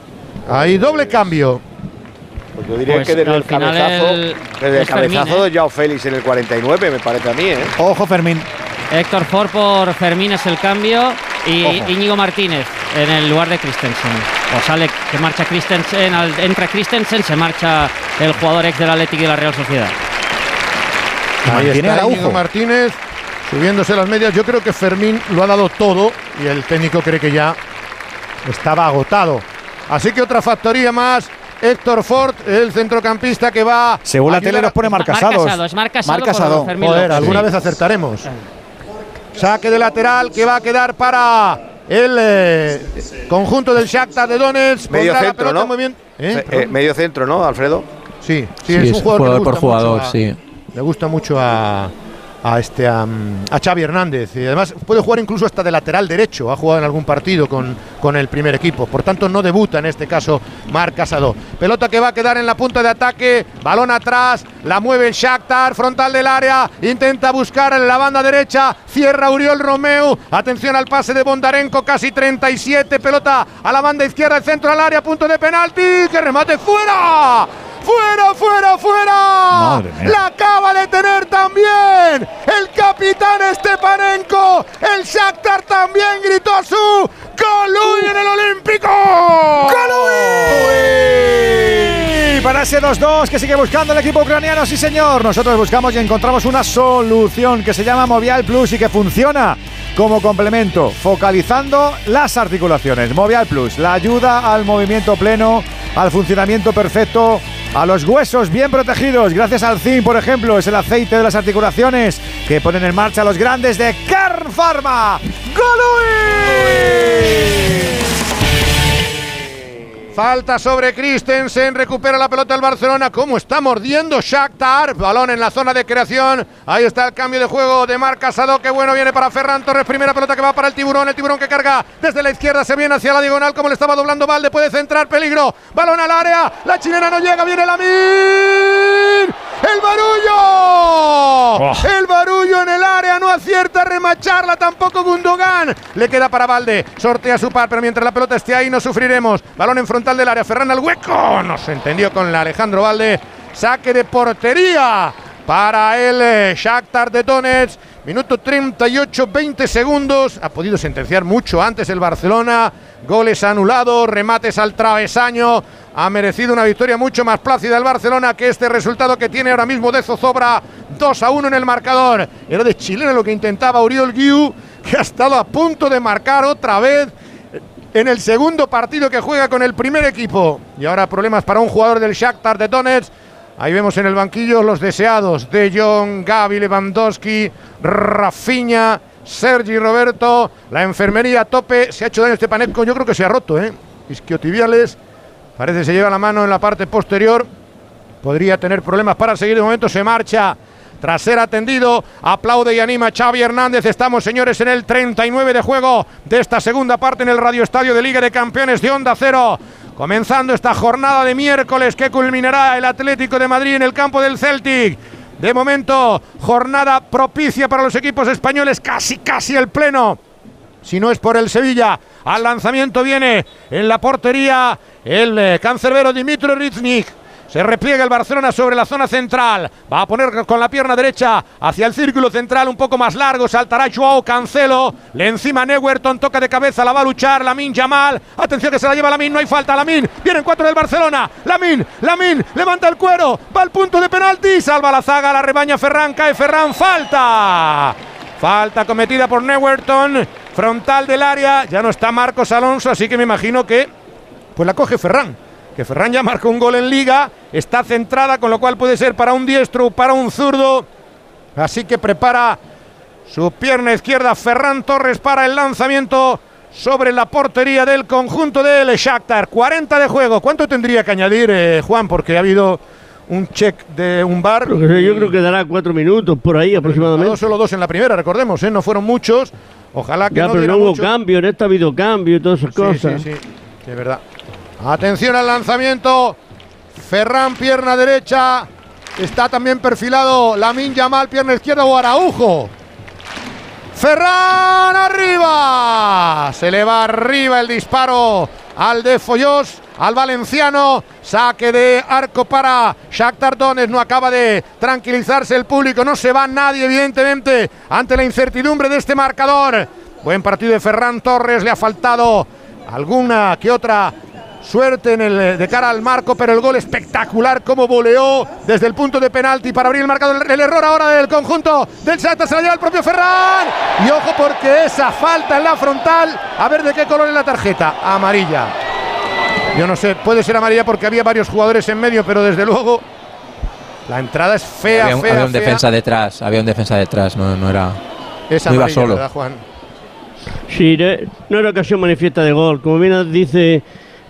Hay doble cambio. Pues yo diría Pues que desde al el final cabezazo, el- desde el es Fermín, cabezazo ¿eh? de Joao Félix en el 49, me parece a mí, ¿eh? Ojo, Fermín. Héctor Ford por Fermín es el cambio y Ojo. Íñigo Martínez en el lugar de Christensen. O sale que marcha Christensen, al- entra Christensen, se marcha el jugador ex del Atlético y de la Real Sociedad. Ahí está. Íñigo Martínez subiéndose las medias. Yo creo que Fermín lo ha dado todo y el técnico cree que ya estaba agotado. Así que otra factoría más. Héctor Ford, el centrocampista que va. Según la tele nos pone marcasados. Casado, es Marc Casado Marc Casado. por Fermín Joder, alguna Sí. vez acertaremos. Saque de lateral que va a quedar para el eh, conjunto del Shakhtar de Donetsk. Medio centro, pelota ¿no? en movimiento- ¿Eh? Eh, medio centro, ¿no, Alfredo? Sí, sí, Sí, es es un jugador, que le jugador por jugador, a- sí. Le gusta mucho a, a este a, Xavi Hernández y además puede jugar incluso hasta de lateral derecho. Ha jugado en algún partido con, con el primer equipo. Por tanto, no debuta en este caso Marc Casado. Pelota que va a quedar en la punta de ataque. Balón atrás. La mueve el Shakhtar. Frontal del área. Intenta buscar en la banda derecha. Cierra Uriol Romeu. Atención al pase de Bondarenko. Casi 37. Pelota a la banda izquierda. El centro al área. Punto de penalti. Que remate fuera. ¡Fuera, fuera, fuera! La acaba de tener también el capitán Stepanenko. El Shakhtar también gritó su Golui en el Olímpico. Y para ese 2-2 que sigue buscando el equipo ucraniano, sí señor. Nosotros buscamos y encontramos una solución que se llama Movial Plus y que funciona como complemento, focalizando las articulaciones. Movial Plus, la ayuda al movimiento pleno, al funcionamiento perfecto, a los huesos bien protegidos. Gracias al zinc, por ejemplo, es el aceite de las articulaciones que ponen en marcha los grandes de Kern Pharma. Falta sobre Christensen, recupera la pelota el Barcelona. ¿Cómo está mordiendo Shakhtar? Balón en la zona de creación. Ahí está el cambio de juego de Marc Casado. Qué bueno viene para Ferran Torres. Primera pelota que va para el tiburón. El tiburón que carga desde la izquierda. Se viene hacia la diagonal como le estaba doblando Valde. Puede centrar peligro. Balón al área. La chilena no llega. Viene la ¡El barullo! El barullo en el área. No acierta a remacharla tampoco Gundogan. Le queda para Valde. Sortea su par. Pero mientras la pelota esté ahí no sufriremos. Balón en frontal del área. Ferran al hueco. No se entendió con la Alejandro Valde. Saque de portería para el eh, Shakhtar de Donetsk. Minuto 38, 20 segundos. Ha podido sentenciar mucho antes el Barcelona. Goles anulados, remates al travesaño. Ha merecido una victoria mucho más plácida el Barcelona que este resultado que tiene ahora mismo de zozobra. 2 a 1 en el marcador. Era de chilena lo que intentaba Uriol Guiu, que ha estado a punto de marcar otra vez en el segundo partido que juega con el primer equipo. Y ahora problemas para un jugador del Shakhtar de Donetsk. Ahí vemos en el banquillo los deseados de Jong, Gaby, Lewandowski, Rafinha Sergi Roberto. La enfermería a tope. Se ha hecho daño este Panenko. Yo creo que se ha roto, ¿eh? Isquiotibiales. Parece que se lleva la mano en la parte posterior. Podría tener problemas para seguir. De momento se marcha. Tras ser atendido, aplaude y anima Xavi Hernández. Estamos, señores, en el 39 de juego de esta segunda parte en el Radio Estadio de Liga de Campeones de Onda Cero. Comenzando esta jornada de miércoles que culminará el Atlético de Madrid en el campo del Celtic. De momento, jornada propicia para los equipos españoles, casi, casi el pleno. Si no es por el Sevilla, al lanzamiento viene en la portería el eh, cancerbero Dimitro Riznik. Se repliega el Barcelona sobre la zona central. Va a poner con la pierna derecha hacia el círculo central un poco más largo. Saltará Joao Cancelo. Le encima Neuerton. Toca de cabeza. La va a luchar Lamin Yamal. Atención que se la lleva Lamin. No hay falta. Lamin. Vienen cuatro del Barcelona. Lamin. Lamin. Levanta el cuero. Va al punto de penalti. Salva la zaga. La rebaña Ferran. Cae Ferran. Falta. Falta cometida por Neuerton. Frontal del área. Ya no está Marcos Alonso. Así que me imagino que pues la coge Ferran que Ferran ya marcó un gol en liga, está centrada, con lo cual puede ser para un diestro o para un zurdo. Así que prepara su pierna izquierda Ferran Torres para el lanzamiento sobre la portería del conjunto del Shakhtar. 40 de juego. ¿Cuánto tendría que añadir, eh, Juan? Porque ha habido un check de un bar. Yo creo que dará cuatro minutos por ahí aproximadamente. No solo dos en la primera, recordemos, ¿eh? no fueron muchos. Ojalá que ya, no pero no hubo mucho. cambio, en esta ha habido cambio y todas esas Sí, cosas. sí, sí, de verdad. Atención al lanzamiento. Ferran, pierna derecha. Está también perfilado Lamin Yamal, pierna izquierda o Araujo. Ferran arriba. Se le va arriba el disparo al de Follós, al valenciano. Saque de arco para Shakhtar Donetsk. No acaba de tranquilizarse el público. No se va nadie, evidentemente, ante la incertidumbre de este marcador. Buen partido de Ferran Torres. Le ha faltado alguna que otra suerte en el, de cara al marco, pero el gol espectacular como voleó desde el punto de penalti para abrir el marcador. El, el error ahora del conjunto del Shakhtar se la lleva el propio Ferran. Y ojo porque esa falta en la frontal, a ver de qué color es la tarjeta, amarilla. Yo no sé, puede ser amarilla porque había varios jugadores en medio, pero desde luego la entrada es fea, había un, fea, había un fea. defensa detrás, había un defensa detrás, no, no era. Es no iba solo. ¿verdad, Juan? Sí, de- no era ocasión manifiesta de gol. Como bien dice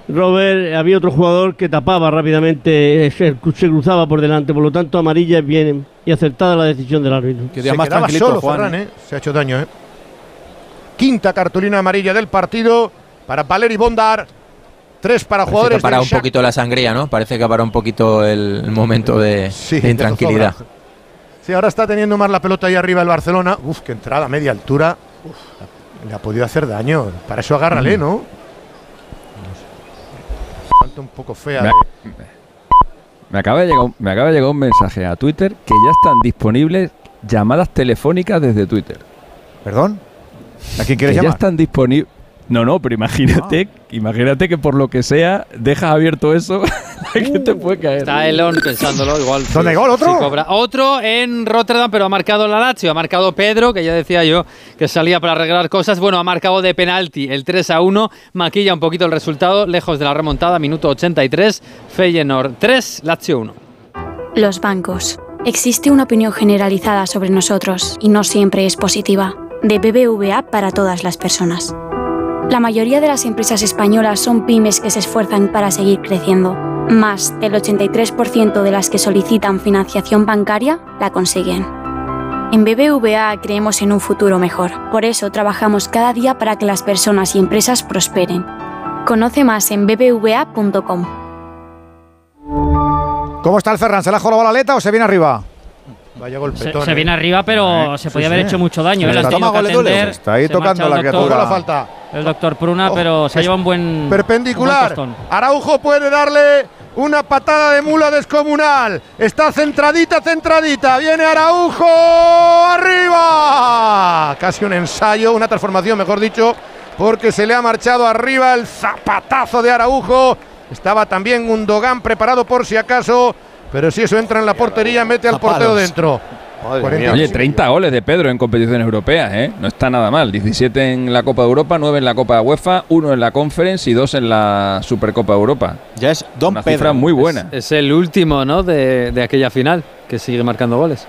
Robert, había otro jugador que tapaba rápidamente, eh, se, se cruzaba por delante. Por lo tanto, amarilla es bien y acertada la decisión del árbitro. Se quedaba solo Ferran, ¿eh? Se ha hecho daño, ¿eh? Quinta cartulina amarilla del partido para Valeri Bondar. Tres para Parece que jugadores ha parado un poquito la sangría, ¿no? Parece que ha parado un poquito el, momento de, de de intranquilidad. Sí, ahora está teniendo más la pelota ahí arriba el Barcelona. Uf, qué entrada a media altura. Uf, le ha podido hacer daño. Para eso agárrale, Mm. ¿no? Falta un poco fea. Me, de- me acaba de llegar, un- me acaba de llegar un mensaje a Twitter que ya están disponibles llamadas telefónicas desde Twitter. ¿Perdón? ¿A quién quieres que ya llamar? están disponibles. No, no, pero imagínate, Ah. imagínate que por lo que sea dejas abierto eso, (laughs) la gente puede caer. Está Elon pensándolo igual. ¿Dónde gol, otro? sí cobra. Otro en Rotterdam, pero ha marcado la Lazio. Ha marcado Pedro, que ya decía yo que salía para arreglar cosas. Bueno, ha marcado de penalti el 3 a 1. Maquilla un poquito el resultado, lejos de la remontada, minuto 83. Feyenoord 3, Lazio 1. Los bancos. Existe una opinión generalizada sobre nosotros y no siempre es positiva. De BBVA para todas las personas. La mayoría de las empresas españolas son pymes que se esfuerzan para seguir creciendo. Más del 83% de las que solicitan financiación bancaria la consiguen. En BBVA creemos en un futuro mejor. Por eso trabajamos cada día para que las personas y empresas prosperen. Conoce más en bbva.com. ¿Cómo está el Ferran? ¿Se le ha jorobado la aleta o se viene arriba? Vaya Se, golpetón. se ¿eh? viene arriba, pero se sí, podía haber sí. hecho mucho daño. ¿El ¿eh? Estómago le duele? Se está ahí Se tocando la el doctor- criatura. la falta. El doctor Pruna, pero se llevado un buen. Perpendicular. un buen tostón. Araujo puede darle una patada de mula descomunal. Está centradita, centradita. Viene Araujo arriba. Casi un ensayo, una transformación, mejor dicho, porque se le ha marchado arriba el zapatazo de Araujo. Estaba también un Dogan preparado por si acaso. Pero si eso entra en la portería, mete al portero dentro. Oye, 30 goles de Pedro en competiciones europeas, ¿eh? No está nada mal. 17 en la Copa de Europa, 9 en la Copa de UEFA, 1 en la Conference y 2 en la Supercopa de Europa. Ya es Don Una Pedro. cifra muy buena. Es el último, ¿no? De, de aquella final, que sigue marcando goles.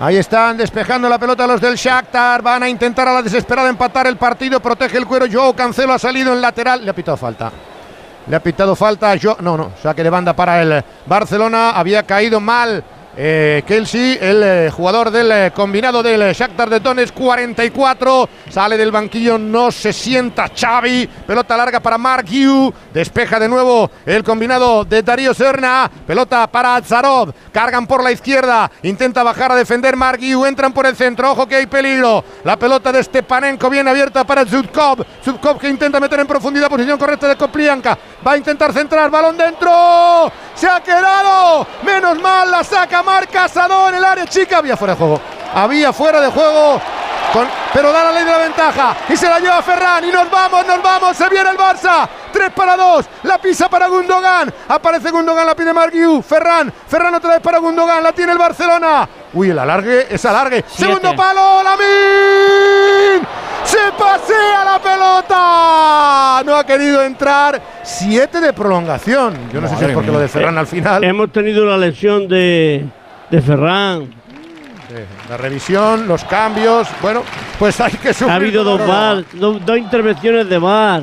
Ahí están despejando la pelota los del Shakhtar. Van a intentar a la desesperada empatar el partido. Protege el cuero. Joao Cancelo ha salido en lateral. Le ha pitado falta. Le ha pitado falta. Jo- no, no. Saque de banda para el Barcelona. Había caído mal. Eh, Kelsey, el eh, jugador del eh, combinado del Shakhtar de Donetsk, 44, sale del banquillo, no se sienta Xavi, pelota larga para Mark Hugh, despeja de nuevo el combinado de Darío Serna, pelota para Azarov, cargan por la izquierda, intenta bajar a defender Mark Hugh, entran por el centro, ojo que hay peligro, la pelota de Stepanenko bien abierta para Zubkov, Zubkov que intenta meter en profundidad, posición correcta de Koplianka, va a intentar centrar, balón dentro, se ha quedado, menos mal, la saca Marc Casado en el área chica, había fuera de juego, había fuera de juego, con- pero da la ley de la ventaja y se la lleva Ferran y nos vamos, nos vamos, se viene el Barça, 3 para 2, la pisa para Gundogan, aparece Gundogan, la pide Marguiu, Ferran, Ferran otra vez para Gundogan, la tiene el Barcelona, uy, el alargue, es alargue, segundo palo, Lamin, se pasea la pelota, no ha querido entrar, 7 de prolongación, yo no sé si es porque lo de Ferran al final. Hemos tenido la lesión de, de Ferran. La revisión, los cambios, bueno, pues hay que sufrir. Ha habido dos dolor. VAR, do- dos intervenciones de VAR.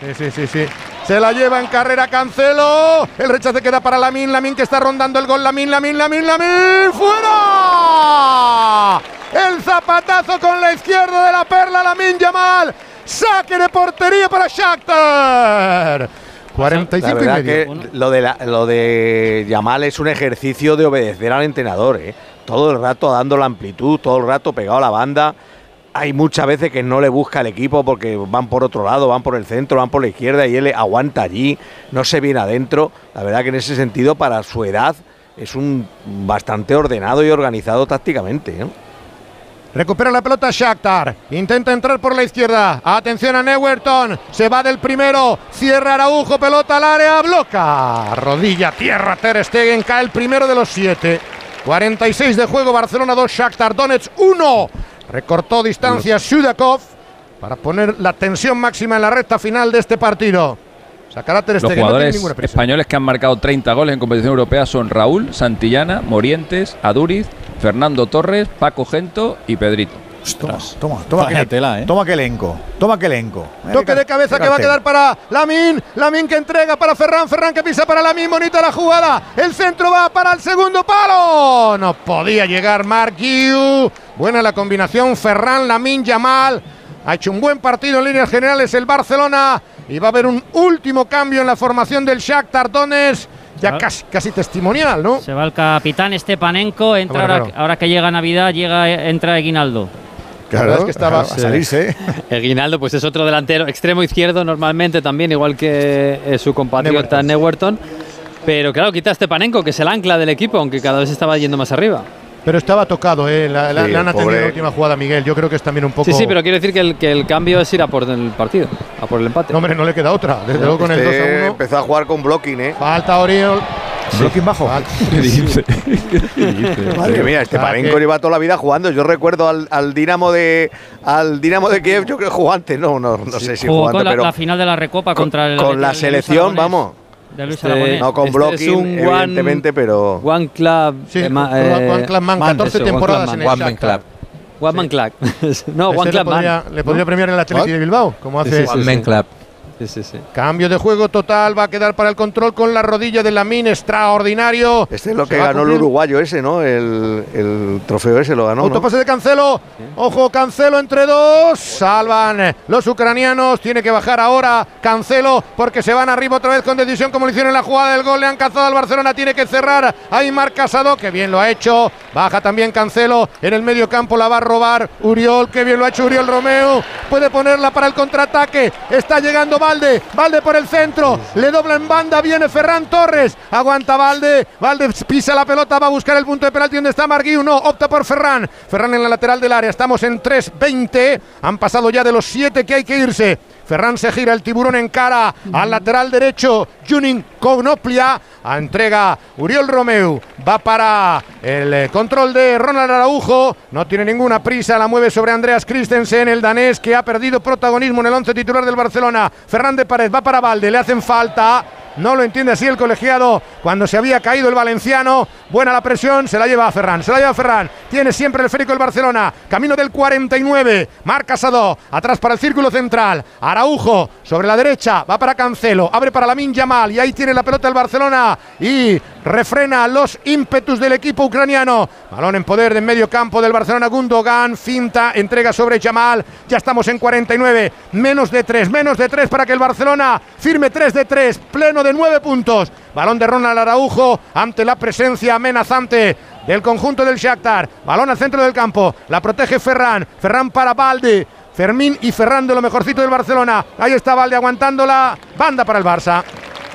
Sí, sí, sí, sí. Se la lleva en carrera Cancelo. El rechace queda para Lamin. Lamin que está rondando el gol. Lamin, Lamin, Lamin, Lamin. ¡Fuera! El zapatazo con la izquierda de la perla. Lamin Yamal. Saque de portería para Shakhtar. 45 La y verdad medio. que lo de, la- lo de Yamal es un ejercicio de obedecer al entrenador, ¿eh? Todo el rato dando la amplitud, todo el rato pegado a la banda. Hay muchas veces que no le busca el equipo porque van por otro lado, van por el centro, van por la izquierda y él aguanta allí, no se viene adentro. La verdad que en ese sentido, para su edad, es un bastante ordenado y organizado tácticamente. ¿eh? Recupera la pelota Shakhtar. Intenta entrar por la izquierda. Atención a Neuerton. Se va del primero. Cierra Araujo. Pelota al área. Bloca. Rodilla, tierra. Ter Stegen cae el primero de los siete. 46 de juego. Barcelona 2. Shakhtar Donetsk 1. Recortó distancia Sudakov para poner la tensión máxima en la recta final de este partido. Sacará Ter Los no jugadores españoles que han marcado 30 goles en competición europea son Raúl, Santillana, Morientes, Aduriz, Fernando Torres, Paco Gento y Pedrito. Toma, toma, toma, que, tela, ¿eh? toma que elenco, toma que elenco. Toque de cabeza que va a quedar para Lamin. Lamin que entrega para Ferran. Ferran que pisa para Lamin. Bonita la jugada. El centro va para el segundo palo. No podía llegar Marquiu. Buena la combinación. Ferran, Lamin, Yamal. Ha hecho un buen partido en líneas generales el Barcelona. Y va a haber un último cambio en la formación del Shakhtar Donetsk. Ya Ah. casi, casi testimonial, ¿no? Se va el capitán Stepanenko, entra Bueno, ahora, claro. ahora que llega Navidad, llega, entra Aguinaldo. La verdad es que estaba a salirse. (laughs) El Guinaldo, pues es otro delantero, extremo izquierdo normalmente también, igual que eh, su compatriota Neuerton. Pero claro, quita a Stepanenko, que es el ancla del equipo, aunque cada vez estaba yendo más arriba. Pero estaba tocado, ¿eh? La, la- Sí, le han el atendido la última jugada, Miguel. Yo creo que es también un poco. Sí, sí, pero quiero decir que el, que el cambio es ir a por el partido, a por el empate. No, hombre, no le queda otra. Desde luego con el 2 Este a 1. empezó a jugar con blocking, ¿eh? Falta Oriol. Blocking bajo. (laughs) (laughs) (laughs) ¿Qué dice? Madre mía, este sea, Parenco lleva toda la vida jugando. Yo recuerdo al, al Dinamo de al Dinamo de Kiev, yo creo que jugó antes, no, no, no sé si Jugó jugó antes, con la, pero la final de la Recopa contra el. con la el- el selección, vamos. De Luis Este-. No con Este blocking, es un one- evidentemente, pero One Club. Sí, eh, One- eh, One Club Man, 14 eso, One temporadas Club en el One. Club. One Man Club. no, Ese One le Club podría, Man. le podría premiar en el Atleti de Bilbao, como Sí, hace. sí, sí, Men sí. Club. Sí, sí, sí. Cambio de juego total, va a quedar para el control con la rodilla de Lamin, extraordinario. este es lo que va ganó el uruguayo ese, ¿no? El, el trofeo ese lo ganó. ¿no? Autopase de Cancelo. Ojo, Cancelo entre dos. Salvan los ucranianos. Tiene que bajar ahora Cancelo porque se van arriba otra vez con decisión como lo hicieron en la jugada del gol. Le han cazado al Barcelona. Tiene que cerrar. Ahí Marc Casado, que bien lo ha hecho. Baja también Cancelo. En el medio campo la va a robar Uriol. Que bien lo ha hecho Uriol Romeo. Puede ponerla para el contraataque. Está llegando Valde. Valde por el centro. Le dobla en banda. Viene Ferran Torres. Aguanta Valde. Valde pisa la pelota. Va a buscar el punto de penalti donde está Marguiu. No, opta por Ferran. Ferran en la lateral del área. Estamos en 3-20. Han pasado ya de los 7 que hay que irse. Ferran se gira el tiburón en cara al lateral derecho. Junin Cognoplia. Entrega Uriol Romeu. Va para el eh, control de Ronald Araujo. No tiene ninguna prisa. La mueve sobre Andreas Christensen, el danés que ha perdido protagonismo en el once titular del Barcelona. Ferran de Pared va para Valde. Le hacen falta. No lo entiende así el colegiado cuando se había caído el valenciano. Buena la presión, se la lleva a Ferran, se la lleva a Ferran. Tiene siempre el esférico el Barcelona. Camino del 49. Marca Sado. Atrás para el círculo central. Araujo sobre la derecha. Va para Cancelo. Abre para Lamin Yamal. Y ahí tiene la pelota el Barcelona. Y refrena los ímpetus del equipo ucraniano. Balón en poder de medio campo del Barcelona. Gundogan. Finta. Entrega sobre Yamal. Ya estamos en 49. Menos de 3. Menos de 3 para que el Barcelona firme 3 de 3. Pleno de 9 puntos. Balón de Ronald Araujo ante la presencia amenazante del conjunto del Shakhtar. Balón al centro del campo. La protege Ferran. Ferran para Balde. Fermín y Ferran de lo mejorcito del Barcelona. Ahí está Valde aguantando la banda para el Barça.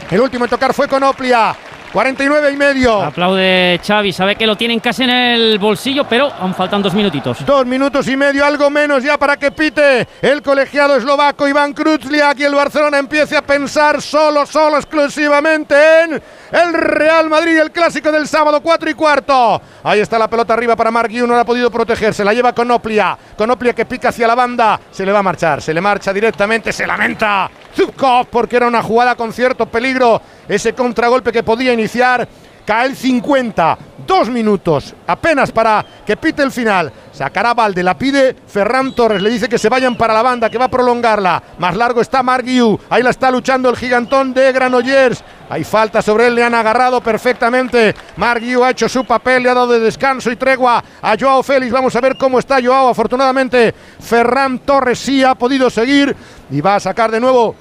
El último en tocar fue con Oplia. 49 y medio. Aplaude Xavi, sabe que lo tienen casi en el bolsillo, pero aún faltan dos minutitos. Dos minutos y medio, algo menos ya para que pite el colegiado eslovaco Iván Kruzliak y el Barcelona empiece a pensar solo, solo, exclusivamente en el Real Madrid, el clásico del sábado, 4 y cuarto. Ahí está la pelota arriba para Mark no ha podido protegerse, la lleva Conoplia. Conoplia que pica hacia la banda, se le va a marchar, se le marcha directamente, se lamenta Zubkov porque era una jugada con cierto peligro, ese contragolpe que podía iniciar. Cae el 50, dos minutos apenas para que pite el final. Sacará Valde, la pide Ferran Torres, le dice que se vayan para la banda, que va a prolongarla. Más largo está Marguiu, ahí la está luchando el gigantón de Granollers. Hay falta sobre él, le han agarrado perfectamente. Marguiu ha hecho su papel, le ha dado de descanso y tregua a Joao Félix. Vamos a ver cómo está Joao. Afortunadamente, Ferran Torres sí ha podido seguir y va a sacar de nuevo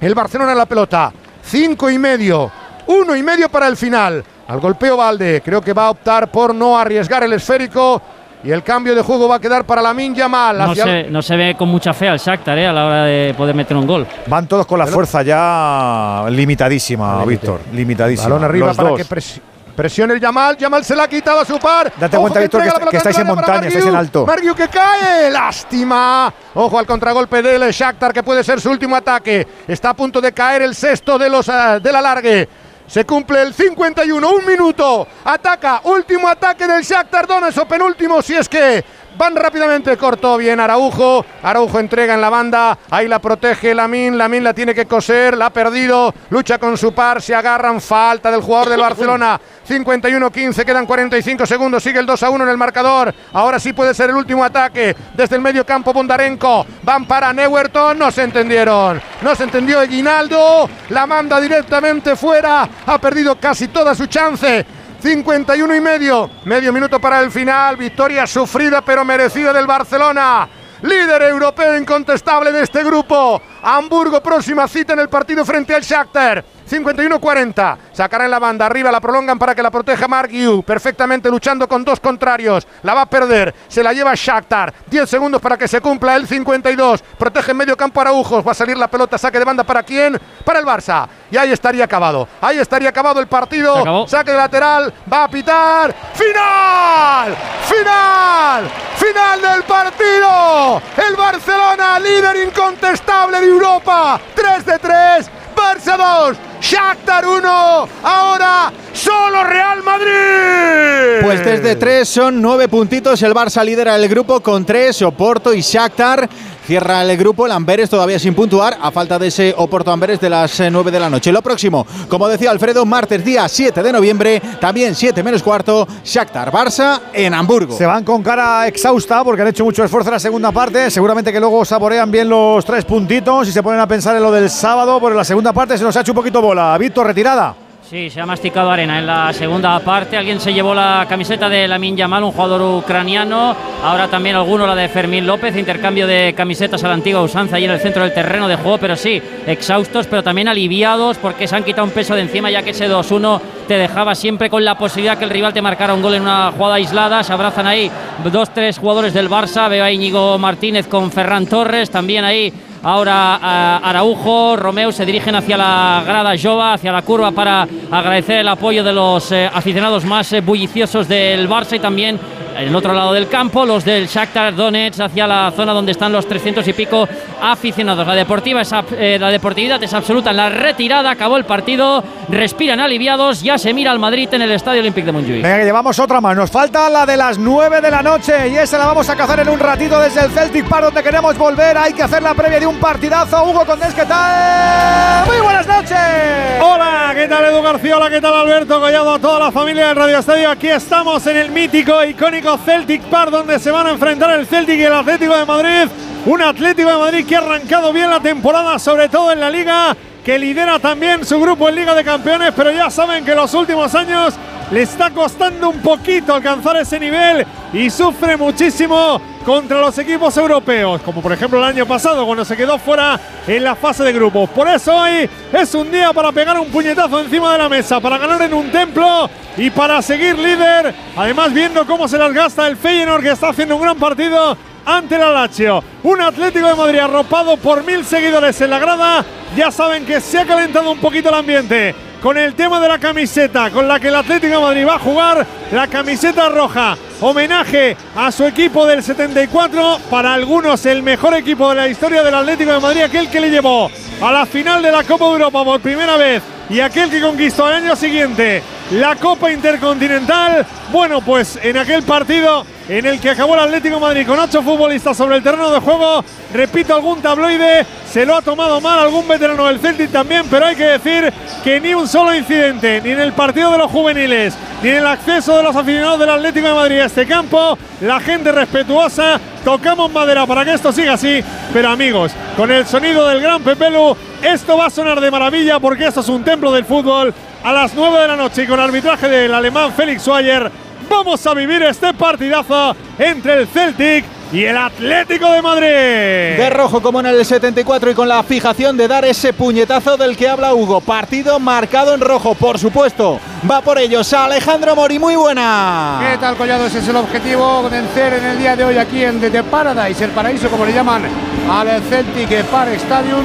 el Barcelona la pelota. Cinco y medio, uno y medio para el final. Al golpeo Valde, creo que va a optar por no arriesgar el esférico. Y el cambio de juego va a quedar para la Yamal. No se, no se ve con mucha fe al Shakhtar eh, a la hora de poder meter un gol. Van todos con la fuerza ya limitadísima, Víctor. Limitadísima. Balón arriba para que presione el Yamal. Yamal se la ha quitado a su par. Date cuenta, Víctor, que, estáis en montaña, estáis en alto. Margiu que cae. Lástima. Ojo al contragolpe del Shakhtar que puede ser su último ataque. Está a punto de caer el sexto de los uh, del alargue. Se cumple el 51, un minuto. Ataca, último ataque del Shakhtar Donetsk o penúltimo si es que van rápidamente. Cortó bien Araujo. Araujo entrega en la banda. Ahí la protege Lamin. Lamin la tiene que coser. La ha perdido. Lucha con su par. Se agarran. Falta del jugador del Barcelona. (laughs) 51-15. Quedan 45 segundos. Sigue el 2 a 1 en el marcador. Ahora sí puede ser el último ataque. Desde el medio campo Bondarenko. Van para Neuerton. No se entendieron. No se entendió Eguinaldo. La manda directamente fuera. Ha perdido casi toda su chance. 51 y medio. Medio minuto para el final. Victoria sufrida pero merecida del Barcelona. Líder europeo incontestable de este grupo. Hamburgo, próxima cita en el partido frente al Shakhtar. 51-40. Sacará en la banda. Arriba la prolongan para que la proteja Mark Perfectamente luchando con dos contrarios. La va a perder. Se la lleva Shakhtar. 10 segundos para que se cumpla el 52. Protege en medio campo Araujos. Va a salir la pelota. Saque de banda para quién? Para el Barça. Y ahí estaría acabado. Ahí estaría acabado el partido. Saque de lateral. Va a pitar. ¡Final! ¡Final! ¡Final del partido! El Barcelona, líder incontestable de Europa. 3 de 3. Barça 2, Shakhtar 1, ahora solo Real Madrid. Pues desde 3 son 9 puntitos, el Barça lidera el grupo con 3, Oporto y Shakhtar. Cierra el grupo, el Amberes todavía sin puntuar, a falta de ese Oporto Amberes de las 9 eh, de la noche. Lo próximo, como decía Alfredo, martes día 7 de noviembre, también 7 menos cuarto, Shakhtar Barça en Hamburgo. Se van con cara exhausta porque han hecho mucho esfuerzo en la segunda parte, seguramente que luego saborean bien los tres puntitos y se ponen a pensar en lo del sábado, porque la segunda parte se nos ha hecho un poquito bola. Víctor, retirada. Sí, se ha masticado arena en la segunda parte. Alguien se llevó la camiseta de Lamin Yamal, un jugador ucraniano. Ahora también alguno la de Fermín López. Intercambio de camisetas a la antigua usanza ahí en el centro del terreno de juego. Pero sí, exhaustos, pero también aliviados porque se han quitado un peso de encima, ya que ese 2-1 te dejaba siempre con la posibilidad que el rival te marcara un gol en una jugada aislada. Se abrazan ahí dos, tres jugadores del Barça. Veo a Íñigo Martínez con Ferran Torres. También ahí Ahora Araujo, Romeo se dirigen hacia la grada Jova, hacia la curva para agradecer el apoyo de los eh, aficionados más eh, bulliciosos del Barça y también en el otro lado del campo, los del Shakhtar Donetsk hacia la zona donde están los 300 y pico aficionados. La, deportiva es, eh, la deportividad es absoluta en la retirada, acabó el partido, respiran aliviados, ya se mira al Madrid en el Estadio Olímpico de Montjuic. Venga, que llevamos otra más, nos falta la de las 9 de la noche y esa la vamos a cazar en un ratito desde el Celtic Park donde queremos volver, hay que hacer la previa de un partidazo. Hugo Condés, ¿qué tal? Muy buenas noches. Hola, ¿qué tal Edu García? Hola, ¿qué tal Alberto Collado? A toda la familia del Radio Estadio, aquí estamos en el mítico, icónico Celtic Park donde se van a enfrentar el Celtic y el Atlético de Madrid. Un Atlético de Madrid que ha arrancado bien la temporada, sobre todo en la liga, que lidera también su grupo en Liga de Campeones, pero ya saben que los últimos años le está costando un poquito alcanzar ese nivel y sufre muchísimo contra los equipos europeos, como por ejemplo el año pasado cuando se quedó fuera en la fase de grupos. Por eso hoy es un día para pegar un puñetazo encima de la mesa, para ganar en un templo y para seguir líder. Además viendo cómo se las gasta el Feyenoord que está haciendo un gran partido ante el Lazio. Un Atlético de Madrid arropado por mil seguidores en la grada. Ya saben que se ha calentado un poquito el ambiente con el tema de la camiseta con la que el Atlético de Madrid va a jugar, la camiseta roja. Homenaje a su equipo del 74, para algunos el mejor equipo de la historia del Atlético de Madrid, aquel que le llevó a la final de la Copa de Europa por primera vez y aquel que conquistó al año siguiente la Copa Intercontinental. Bueno, pues en aquel partido en el que acabó el Atlético Madrid con ocho futbolistas sobre el terreno de juego, repito, algún tabloide se lo ha tomado mal, algún veterano del Celtic también, pero hay que decir que ni un solo incidente, ni en el partido de los juveniles, ni en el acceso de los aficionados del Atlético de Madrid a este campo, la gente respetuosa, tocamos madera para que esto siga así, pero amigos, con el sonido del gran Pepelu, esto va a sonar de maravilla porque esto es un templo del fútbol. A las 9 de la noche y con arbitraje del alemán Félix Schweier vamos a vivir este partidazo entre el Celtic y el Atlético de Madrid. De rojo como en el 74 y con la fijación de dar ese puñetazo del que habla Hugo. Partido marcado en rojo, por supuesto. Va por ellos Alejandro Mori, muy buena. ¿Qué tal, Collado? Ese es el objetivo, vencer en el día de hoy aquí en The Paradise, el paraíso como le llaman al Celtic Park Stadium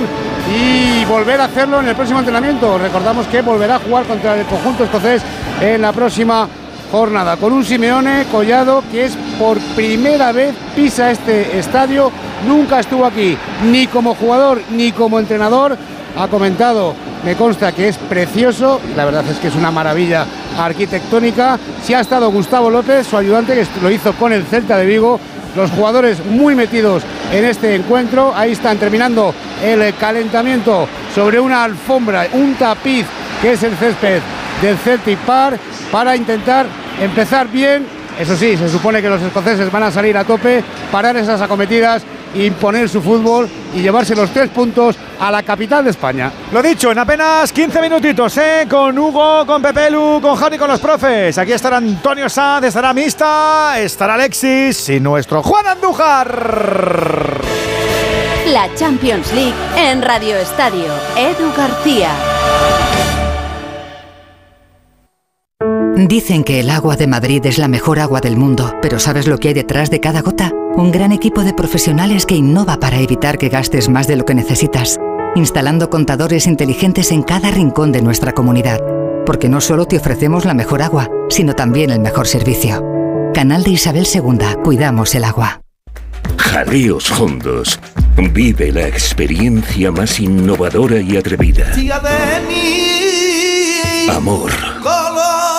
y volver a hacerlo en el próximo entrenamiento. Recordamos que volverá a jugar contra el conjunto escocés en la próxima jornada, con un Simeone Collado que es por primera vez pisa este estadio, nunca estuvo aquí, ni como jugador ni como entrenador, ha comentado, me consta que es precioso, la verdad es que es una maravilla arquitectónica, si ha estado Gustavo López, su ayudante, que lo hizo con el Celta de Vigo, los jugadores muy metidos en este encuentro. Ahí están terminando el calentamiento sobre una alfombra, un tapiz que es el césped del Celtic Park para intentar empezar bien. Eso sí, se supone que los escoceses van a salir a tope, parar esas acometidas, imponer su fútbol y llevarse los tres puntos a la capital de España. Lo dicho, en apenas 15 minutitos, ¿eh? con Hugo, con Pepelu, con Javi, con los profes. Aquí estará Antonio Sanz, estará Mista, estará Alexis y nuestro Juan Andújar. La Champions League en Radio Estadio. Edu García. Dicen que el agua de Madrid es la mejor agua del mundo, pero ¿sabes lo que hay detrás de cada gota? Un gran equipo de profesionales que innova para evitar que gastes más de lo que necesitas, instalando contadores inteligentes en cada rincón de nuestra comunidad. Porque no solo te ofrecemos la mejor agua, sino también el mejor servicio. Canal de Isabel II, cuidamos el agua. Jaleos Hondos. Vive la experiencia más innovadora y atrevida. Amor.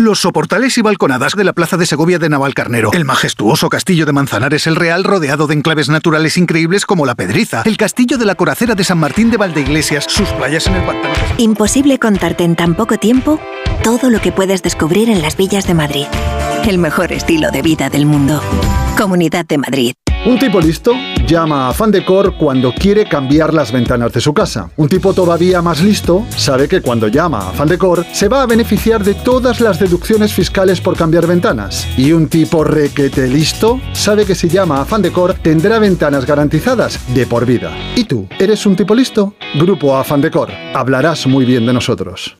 Los soportales y balconadas de la Plaza de Segovia de Navalcarnero, el majestuoso castillo de Manzanares el Real rodeado de enclaves naturales increíbles como la Pedriza, el castillo de la Coracera de San Martín de Valdeiglesias, sus playas en el pantano. Imposible contarte en tan poco tiempo todo lo que puedes descubrir en las villas de Madrid. El mejor estilo de vida del mundo. Comunidad de Madrid. Un tipo listo llama a Fandecor cuando quiere cambiar las ventanas de su casa. Un tipo todavía más listo sabe que cuando llama a Fandecor se va a beneficiar de todas las deducciones fiscales por cambiar ventanas. Y un tipo requete listo sabe que si llama a Fandecor tendrá ventanas garantizadas de por vida. ¿Y tú? ¿Eres un tipo listo? Grupo Afandecor. Hablarás muy bien de nosotros.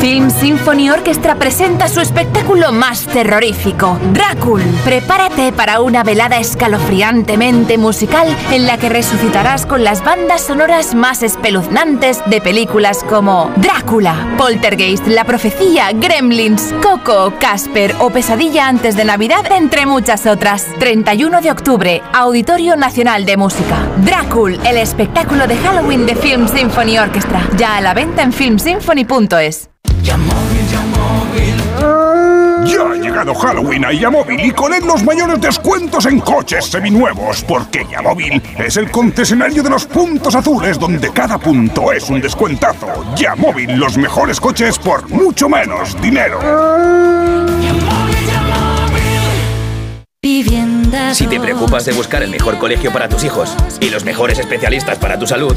Film Symphony Orchestra presenta su espectáculo más terrorífico, Drácula. Prepárate para una velada escalofriantemente musical en la que resucitarás con las bandas sonoras más espeluznantes de películas como Drácula, Poltergeist, La Profecía, Gremlins, Coco, Casper o Pesadilla antes de Navidad, entre muchas otras. 31 de octubre, Auditorio Nacional de Música. Drácula, el espectáculo de Halloween de Film Symphony Orchestra. Ya a la venta en filmsymphony.es. Ya ha llegado Halloween a Yamóvil y con él los mayores descuentos en coches seminuevos, porque Yamóvil es el concesionario de los puntos azules donde cada punto es un descuentazo. Yamóvil, los mejores coches por mucho menos dinero. Si te preocupas de buscar el mejor colegio para tus hijos y los mejores especialistas para tu salud,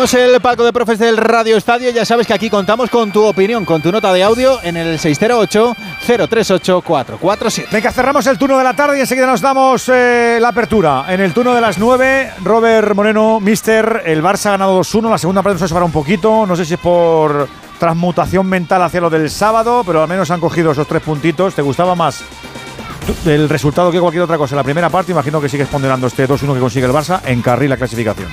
Abrimos el palco de profes del Radio Estadio. Ya sabes que aquí contamos con tu opinión, con tu nota de audio en el 608-038-447. Venga, cerramos el turno de la tarde y enseguida nos damos eh, la apertura. En el turno de las 9, Robert Moreno, Mister, el Barça ha ganado 2-1. La segunda parte se para un poquito. No sé si es por transmutación mental hacia lo del sábado, pero al menos han cogido esos tres puntitos. ¿Te gustaba más el resultado que cualquier otra cosa? En la primera parte, imagino que sigues ponderando este 2-1 que consigue el Barça en carril la clasificación.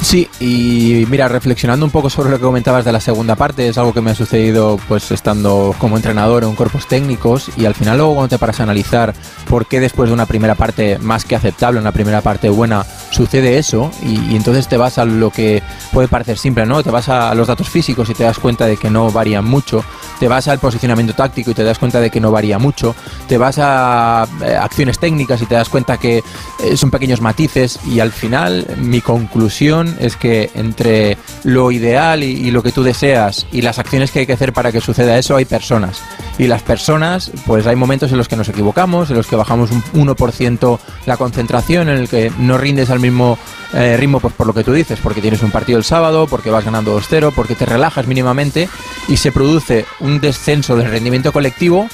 Sí, y mira, reflexionando un poco sobre lo que comentabas de la segunda parte, es algo que me ha sucedido pues estando como entrenador en cuerpos técnicos y al final luego cuando te paras a analizar por qué después de una primera parte más que aceptable, una primera parte buena, sucede eso y, entonces te vas a lo que puede parecer simple, ¿no? Te vas a los datos físicos y te das cuenta de que no varían mucho, te vas al posicionamiento táctico y te das cuenta de que no varía mucho, te vas a eh, acciones técnicas y te das cuenta que eh, son pequeños matices y al final mi conclusión es que entre lo ideal y, lo que tú deseas y las acciones que hay que hacer para que suceda eso hay personas. Y las personas, pues hay momentos en los que nos equivocamos, en los que bajamos un 1% la concentración, en el que no rindes al mismo eh, ritmo pues por lo que tú dices, porque tienes un partido el sábado, porque vas ganando 2-0, porque te relajas mínimamente y se produce un descenso del rendimiento colectivo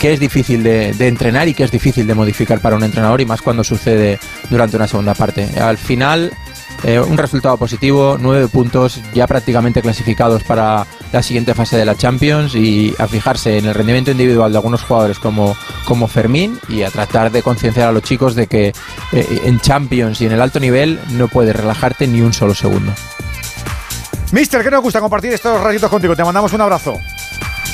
que es difícil de entrenar y que es difícil de modificar para un entrenador y más cuando sucede durante una segunda parte. Al final, eh, un resultado positivo, nueve puntos ya prácticamente clasificados para la siguiente fase de la Champions y a fijarse en el rendimiento individual de algunos jugadores como, como Fermín y a tratar de concienciar a los chicos de que eh, en Champions y en el alto nivel no puedes relajarte ni un solo segundo. Mister, que nos gusta compartir estos ratitos contigo. Te mandamos un abrazo.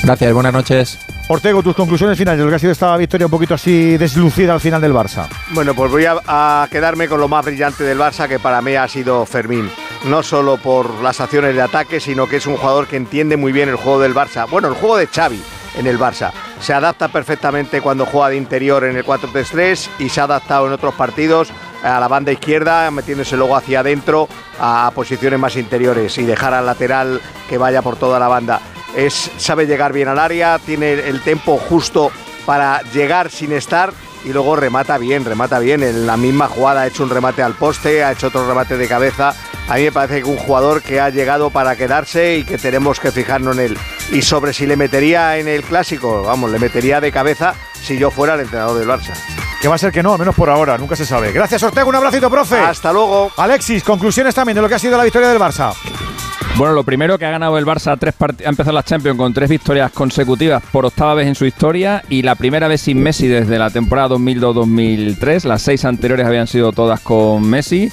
Gracias, buenas noches. Ortego, tus conclusiones finales de lo que ha sido esta victoria un poquito así deslucida al final del Barça. Bueno, pues voy a, a quedarme con lo más brillante del Barça, que para mí ha sido Fermín. No solo por las acciones de ataque, sino que es un jugador que entiende muy bien el juego del Barça. Bueno, el juego de Xavi en el Barça. Se adapta perfectamente cuando juega de interior en el 4-3-3 y se ha adaptado en otros partidos a la banda izquierda, metiéndose luego hacia adentro a posiciones más interiores y dejar al lateral que vaya por toda la banda. Es, sabe llegar bien al área, tiene el tempo justo para llegar sin estar y luego remata bien, remata bien. En la misma jugada ha hecho un remate al poste, ha hecho otro remate de cabeza. A mí me parece que un jugador que ha llegado para quedarse y que tenemos que fijarnos en él. Y sobre si le metería en el clásico, vamos, le metería de cabeza si yo fuera el entrenador del Barça. Que va a ser que no, al menos por ahora, nunca se sabe. Gracias, Ortega, un abracito, profe. Hasta luego. Alexis, conclusiones también de lo que ha sido la victoria del Barça. Bueno, lo primero que ha ganado el Barça tres ha empezado la Champions con tres victorias consecutivas por octava vez en su historia y la primera vez sin Messi desde la temporada 2002-2003. Las seis anteriores habían sido todas con Messi.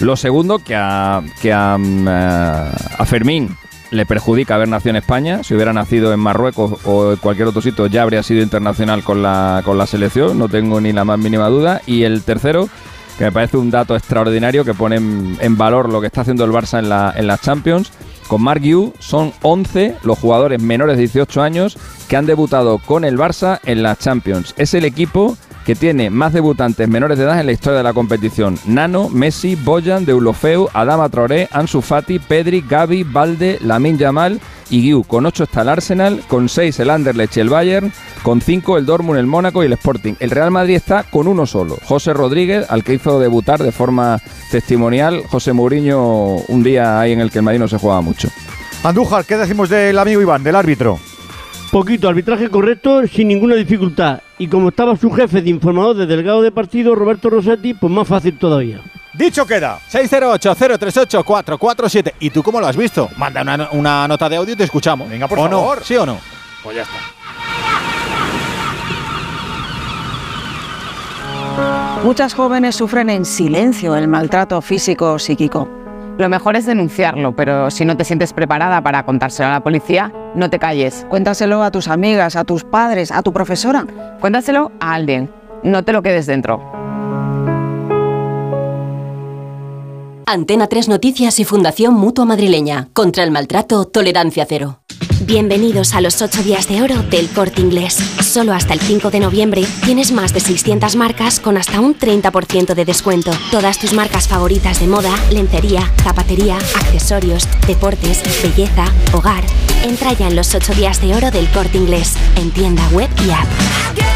Lo segundo, que a, que a, eh, a Fermín le perjudica haber nacido en España. Si hubiera nacido en Marruecos o en cualquier otro sitio ya habría sido internacional con la, con la selección, no tengo ni la más mínima duda. Y el tercero, que me parece un dato extraordinario que pone en, valor lo que está haciendo el Barça en la, en la Champions, con Mark Yu, son 11 los jugadores menores de 18 años que han debutado con el Barça en la Champions. Es el equipo que tiene más debutantes menores de edad en la historia de la competición. Nano, Messi, Boyan, Deulofeu, Adama Traoré, Ansu Fati, Pedri, Gavi, Valde, Lamin Yamal y Guiu. Con 8 está el Arsenal, con 6 el Anderlecht y el Bayern, con 5 el Dortmund, el Mónaco y el Sporting. El Real Madrid está con uno solo, José Rodríguez, al que hizo debutar de forma testimonial José Mourinho un día ahí en el que el Madrid no se jugaba mucho. Andújar, ¿qué decimos del amigo Iván, del árbitro? Poquito, arbitraje correcto, sin ninguna dificultad. Y como estaba su jefe de informador de delegado de partido, Roberto Rossetti, pues más fácil todavía. Dicho queda. 608-038-447. ¿Y tú cómo lo has visto? Manda una, una nota de audio y te escuchamos. Venga, por ¿O no? favor. ¿Sí o no? Pues ya está. Muchas jóvenes sufren en silencio el maltrato físico o psíquico. Lo mejor es denunciarlo, pero si no te sientes preparada para contárselo a la policía, no te calles. Cuéntaselo a tus amigas, a tus padres, a tu profesora. Cuéntaselo a alguien. No te lo quedes dentro. Antena 3 Noticias y Fundación Mutua Madrileña. Contra el maltrato, tolerancia cero. Bienvenidos a los 8 días de oro del Corte Inglés. Solo hasta el 5 de noviembre tienes más de 600 marcas con hasta un 30% de descuento. Todas tus marcas favoritas de moda, lencería, zapatería, accesorios, deportes, belleza, hogar. Entra ya en los 8 días de oro del Corte Inglés, en tienda web y app.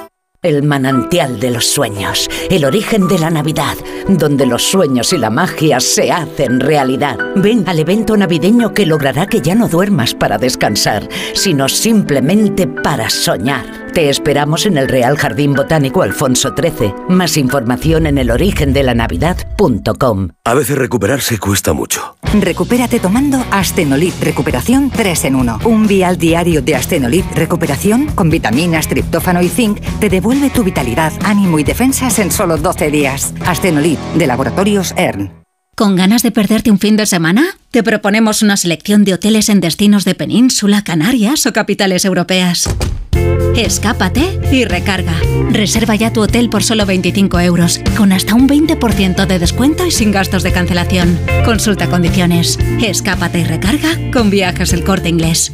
El manantial de los sueños, el origen de la Navidad, donde los sueños y la magia se hacen realidad. Ven al evento navideño que logrará que ya no duermas para descansar, sino simplemente para soñar. Te esperamos en el Real Jardín Botánico Alfonso XIII. Más información en elorigendelaNavidad.com. A veces recuperarse cuesta mucho. Recupérate tomando Astenolit Recuperación 3 en 1. Un vial diario de Astenolit Recuperación con vitaminas, triptófano y zinc te devuelve tu vitalidad, ánimo y defensas en solo 12 días. Astenolit de Laboratorios ERN. ¿Con ganas de perderte un fin de semana? Te proponemos una selección de hoteles en destinos de península, Canarias o capitales europeas. Escápate y recarga. Reserva ya tu hotel por solo 25 euros, con hasta un 20% de descuento y sin gastos de cancelación. Consulta condiciones. Escápate y recarga con viajes el corte inglés.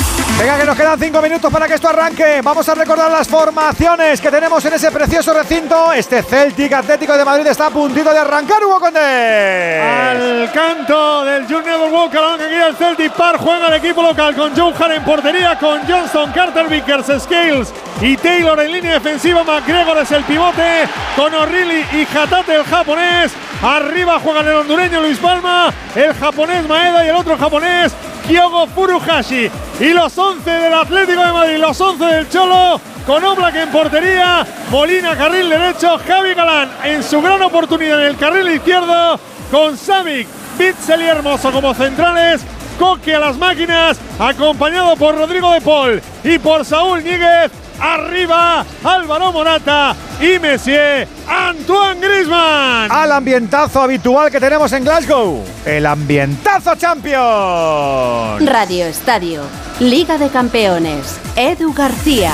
Venga, que nos quedan cinco minutos para que esto arranque. Vamos a recordar las formaciones que tenemos en ese precioso recinto. Este Celtic Atlético de Madrid está a puntito de arrancar, Hugo Conde. Al canto del Junior Walker, aquí el Celtic Park juega el equipo local con Joe en portería, con Johnson, Carter Vickers, Scales y Taylor en línea defensiva. McGregor es el pivote, con O'Reilly y Hatate el japonés. Arriba juegan el hondureño Luis Palma, el japonés Maeda y el otro japonés Kyogo Furuhashi. Y los 11 del Atlético de Madrid, los 11 del Cholo, con Oblak en portería, Molina carril derecho, Javi Galán en su gran oportunidad en el carril izquierdo, con Savic, Bitzel y Hermoso como centrales. Coque a las máquinas, acompañado por Rodrigo de Paul y por Saúl Níguez. Arriba Álvaro Morata y Messier Antoine Grisman. Al ambientazo habitual que tenemos en Glasgow. El ambientazo champion. Radio Estadio, Liga de Campeones, Edu García.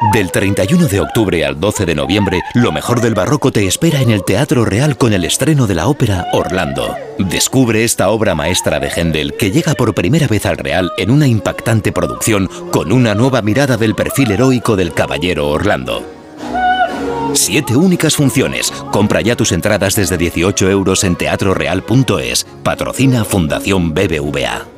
Del 31 de octubre al 12 de noviembre, lo mejor del barroco te espera en el Teatro Real con el estreno de la ópera Orlando. Descubre esta obra maestra de Händel que llega por primera vez al Real en una impactante producción con una nueva mirada del perfil heroico del caballero Orlando. Siete únicas funciones. Compra ya tus entradas desde 18 euros en teatroreal.es. Patrocina Fundación BBVA.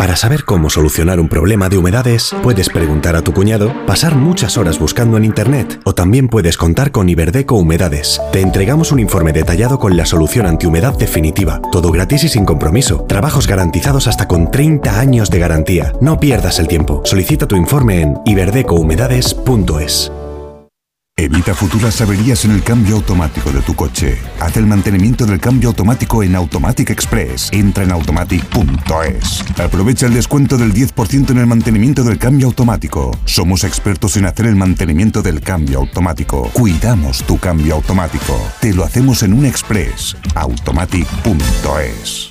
Para saber cómo solucionar un problema de humedades, puedes preguntar a tu cuñado, pasar muchas horas buscando en Internet o también puedes contar con Iberdeco Humedades. Te entregamos un informe detallado con la solución antihumedad definitiva, todo gratis y sin compromiso. Trabajos garantizados hasta con 30 años de garantía. No pierdas el tiempo. Solicita tu informe en iberdecohumedades.es. Evita futuras averías en el cambio automático de tu coche. Haz el mantenimiento del cambio automático en Automatic Express. Entra en automatic.es. Aprovecha el descuento del 10% en el mantenimiento del cambio automático. Somos expertos en hacer el mantenimiento del cambio automático. Cuidamos tu cambio automático. Te lo hacemos en un Express. Automatic.es.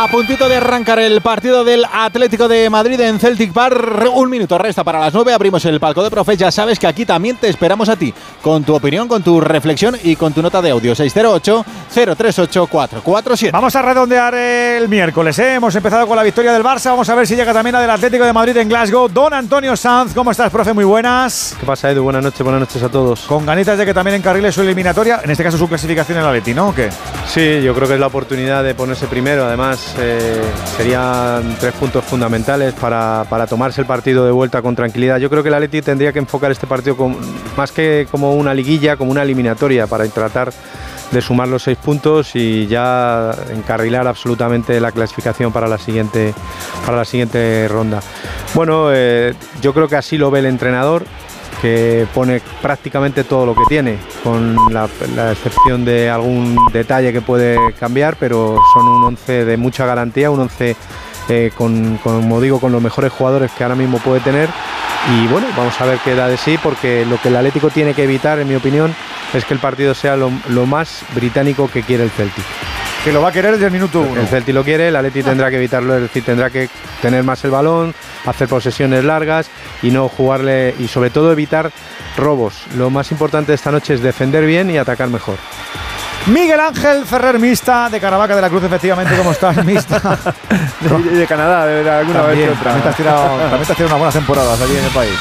A puntito de arrancar el partido del Atlético de Madrid en Celtic Park. Un minuto resta para las 9. Abrimos el palco de profes. Ya sabes que aquí también te esperamos a ti. Con tu opinión, con tu reflexión y con tu nota de audio. 608-038-447. Vamos a redondear el miércoles. ¿eh? Hemos empezado con la victoria del Barça. Vamos a ver si llega también la del Atlético de Madrid en Glasgow. Don Antonio Sanz, ¿cómo estás, profe? Muy buenas. ¿Qué pasa, Edu? Buenas noches, buenas noches a todos. Con ganitas de que también encarrile su eliminatoria, en este caso su clasificación en la Atleti, ¿no? ¿O qué? Sí, yo creo que es la oportunidad de ponerse primero. Además, eh, serían tres puntos fundamentales para, para, tomarse el partido de vuelta con tranquilidad. Yo creo que el Atleti tendría que enfocar este partido más que como una liguilla, como una eliminatoria para tratar de sumar los seis puntos y ya encarrilar absolutamente la clasificación para la siguiente, para la siguiente ronda. Bueno, eh, yo creo que así lo ve el entrenador que pone prácticamente todo lo que tiene, con la, excepción de algún detalle que puede cambiar, pero son un 11 de mucha garantía, un 11 eh, con, como digo, con los mejores jugadores que ahora mismo puede tener. Y bueno, vamos a ver qué da de sí, porque lo que el Atlético tiene que evitar, en mi opinión, es que el partido sea lo más británico que quiere el Celtic. Que lo va a querer desde el minuto uno. El Celtic lo quiere, el Atleti tendrá que evitarlo, es decir, tendrá que tener más el balón, hacer posesiones largas y no jugarle y sobre todo evitar robos. Lo más importante de esta noche es defender bien y atacar mejor. Miguel Ángel Ferrer Mista, de Caravaca de la Cruz, efectivamente, ¿cómo estás, (laughs) Mista? de, de Canadá, de verdad, alguna también, vez que otra. También te, has tirado, (laughs) también te has tirado unas buenas temporadas allí en el país.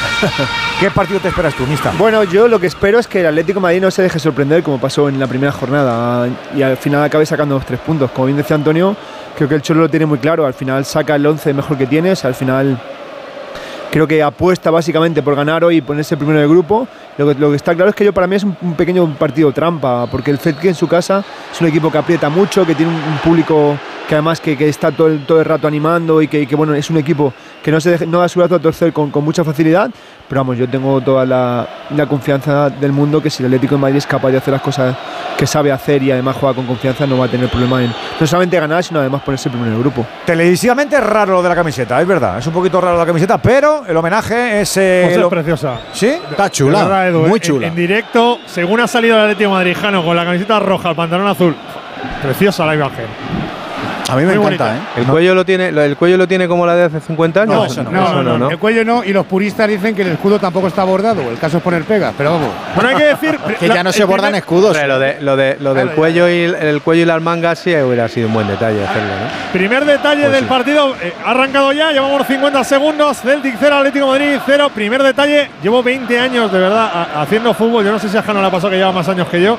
¿Qué partido te esperas tú, Mista? Bueno, yo lo que espero es que el Atlético de Madrid no se deje sorprender como pasó en la primera jornada y al final acabe sacando los tres puntos. Como bien decía Antonio, creo que el Cholo lo tiene muy claro. Al final saca el 11 mejor que tienes, al final creo que apuesta básicamente por ganar hoy y ponerse primero del grupo. Lo que, lo que está claro es que yo para mí es un, pequeño partido trampa, porque el Celtic en su casa es un equipo que aprieta mucho, que tiene un público que además que, que está todo el, todo el, rato animando y que, y que, bueno es un equipo que no se deje, no da su brazo a torcer con, con, mucha facilidad. Pero vamos, yo tengo toda la, la, confianza del mundo que si el Atlético de Madrid es capaz de hacer las cosas que sabe hacer y además juega con confianza, no va a tener problema en no solamente ganar, sino además ponerse primero en el grupo. Televisivamente es raro lo de la camiseta, es verdad, es un poquito raro la camiseta, pero el homenaje es. Eh, es lo... preciosa. ¿Sí? Está chula. Verdad, Edu, muy en, chula. En, directo, según ha salido el Atlético Madrijano con la camiseta roja, el pantalón azul. Preciosa la imagen. A mí me Muy encanta, bonita. ¿eh? ¿El cuello, lo tiene, ¿El cuello lo tiene como la de hace 50 años? No, eso no. No, no, no, El cuello no, y los puristas dicen que el escudo tampoco está bordado. El caso es poner pega, pero vamos. Bueno, hay que decir. (laughs) que ya no se bordan primer, escudos. Lo, de, lo, de, lo del Claro, cuello y el, el cuello y las mangas sí hubiera sido un buen detalle hacerlo, ¿no? Primer detalle Pues del sí. partido. eh, ha arrancado ya, llevamos 50 segundos. Celtic 0, Atlético de Madrid 0. Primer detalle, llevo 20 años de verdad haciendo fútbol. Yo no sé si a Jano le ha pasado que lleva más años que yo.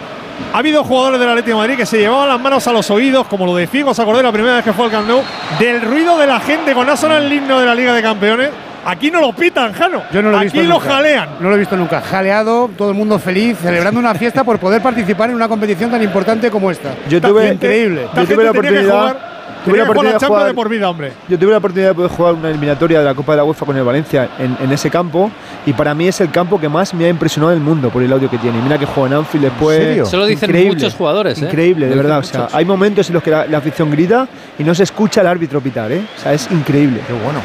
Ha habido jugadores del Atlético de Madrid que se llevaban las manos a los oídos, como lo de Figo, ¿os acordáis la primera vez que fue al Camp Nou? Del ruido de la gente cuando sonado el himno de la Liga de Campeones. Aquí no lo pitan, Jano. Yo no lo he Aquí visto lo nunca. jalean. No lo he visto nunca. Jaleado, todo el mundo feliz, celebrando una fiesta por poder participar en una competición tan importante como esta. Yo tuve, Increíble. yo tuve la oportunidad. Tuve la oportunidad de jugar, de por vida, hombre. yo tuve la oportunidad de poder jugar una eliminatoria de la Copa de la UEFA con el Valencia en, en ese campo y para mí es el campo que más me ha impresionado del mundo por el audio que tiene. Mira que juega en Anfield después. serio? Eso lo dicen Increíble, muchos jugadores, ¿eh? Increíble, de verdad. O sea, muchos. hay momentos en los que la, la afición grita y no se escucha al árbitro pitar, ¿eh? O sea, es increíble. Qué bueno.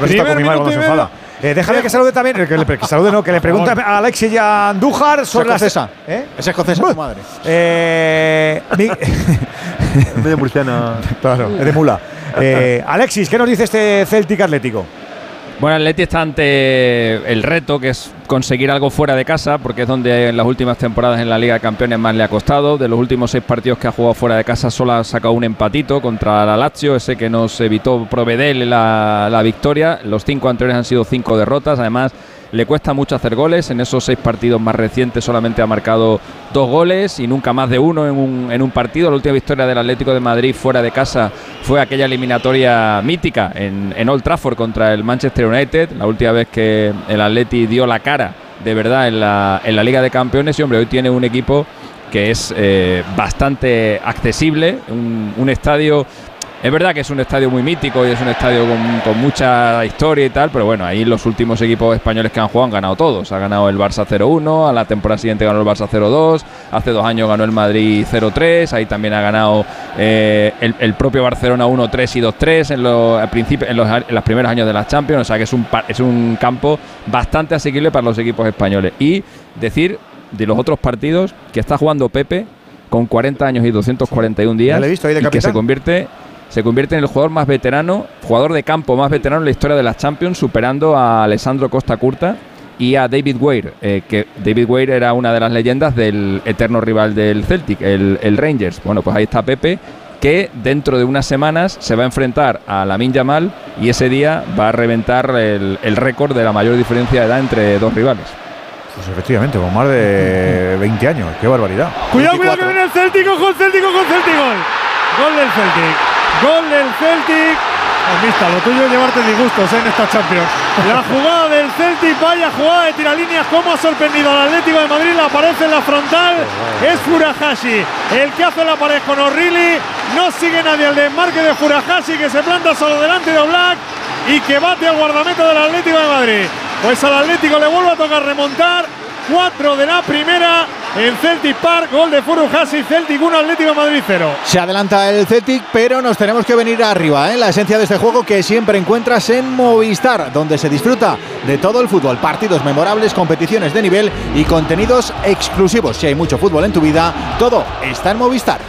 No está con mi madre cuando se enfada. Eh, déjame que salude también, que, le, que salude, no, que le pregunte a Alexis y a Andújar sobre las. escocesa. ¿Eh? Es escocesa tu madre. Eh, Medio (laughs) murciana. claro, es de mula. (laughs) Eh, Alexis, ¿qué nos dice este Celtic Atlético? Bueno, el Atleti está ante el reto que es conseguir algo fuera de casa, porque es donde en las últimas temporadas en la Liga de Campeones más le ha costado. De los últimos seis partidos que ha jugado fuera de casa, solo ha sacado un empatito contra la Lazio, ese que nos evitó proveerle la, la victoria. Los cinco anteriores han sido cinco derrotas. Además, le cuesta mucho hacer goles. En esos seis partidos más recientes solamente ha marcado dos goles y nunca más de uno en un, en un partido. La última victoria del Atlético de Madrid fuera de casa fue aquella eliminatoria mítica en, en Old Trafford contra el Manchester United. La última vez que el Atleti dio la cara de verdad en la, en la Liga de Campeones. Y hombre, hoy tiene un equipo que es eh, bastante accesible, un, un estadio es verdad que es un estadio muy mítico y es un estadio con, con mucha historia y tal, pero bueno, ahí los últimos equipos españoles que han jugado han ganado todos. Ha ganado el Barça 0-1, a la temporada siguiente ganó el Barça 0-2, hace dos años ganó el Madrid 0-3, ahí también ha ganado eh, el, el propio Barcelona 1-3 y 2-3 en, los, en, los, en los primeros años de las Champions, o sea que es un, es un campo bastante asequible para los equipos españoles. Y decir de los otros partidos que está jugando Pepe con 40 años y 241 días Ya le he visto ahí de y que se convierte se convierte en el jugador más veterano, jugador de campo más veterano en la historia de las Champions, superando a Alessandro Costa Curta y a David Weir, eh, que David Weir era una de las leyendas del eterno rival del Celtic, el, el Rangers. Bueno, pues ahí está Pepe, que dentro de unas semanas se va a enfrentar a Lamin Yamal y ese día va a reventar el, el récord de la mayor diferencia de edad entre dos rivales. Pues efectivamente, con más de 20 años. Qué barbaridad. Cuidado, cuidado que viene el Celtic, ojo el Celtic, ojo el Celtic, gol. Gol del Celtic. Gol del Celtic. Pues vista, lo tuyo es llevarte disgustos ¿eh? en esta Champions. La jugada del Celtic, vaya jugada de tiralíneas, cómo ha sorprendido al Atlético de Madrid, la aparece en la frontal, es Furahashi, el que hace la pared con O'Reilly, no sigue nadie el desmarque de Furahashi que se planta solo delante de Oblak y que bate al guardameta del Atlético de Madrid. Pues al Atlético le vuelve a tocar remontar, 4 de la primera en Celtic Park, gol de Furuhashi, Celtic 1, Atlético Madrid 0. Se adelanta el Celtic, pero nos tenemos que venir arriba. ¿eh? La esencia de este juego que siempre encuentras en Movistar, donde se disfruta de todo el fútbol, partidos memorables, competiciones de nivel y contenidos exclusivos. Si hay mucho fútbol en tu vida, todo está en Movistar.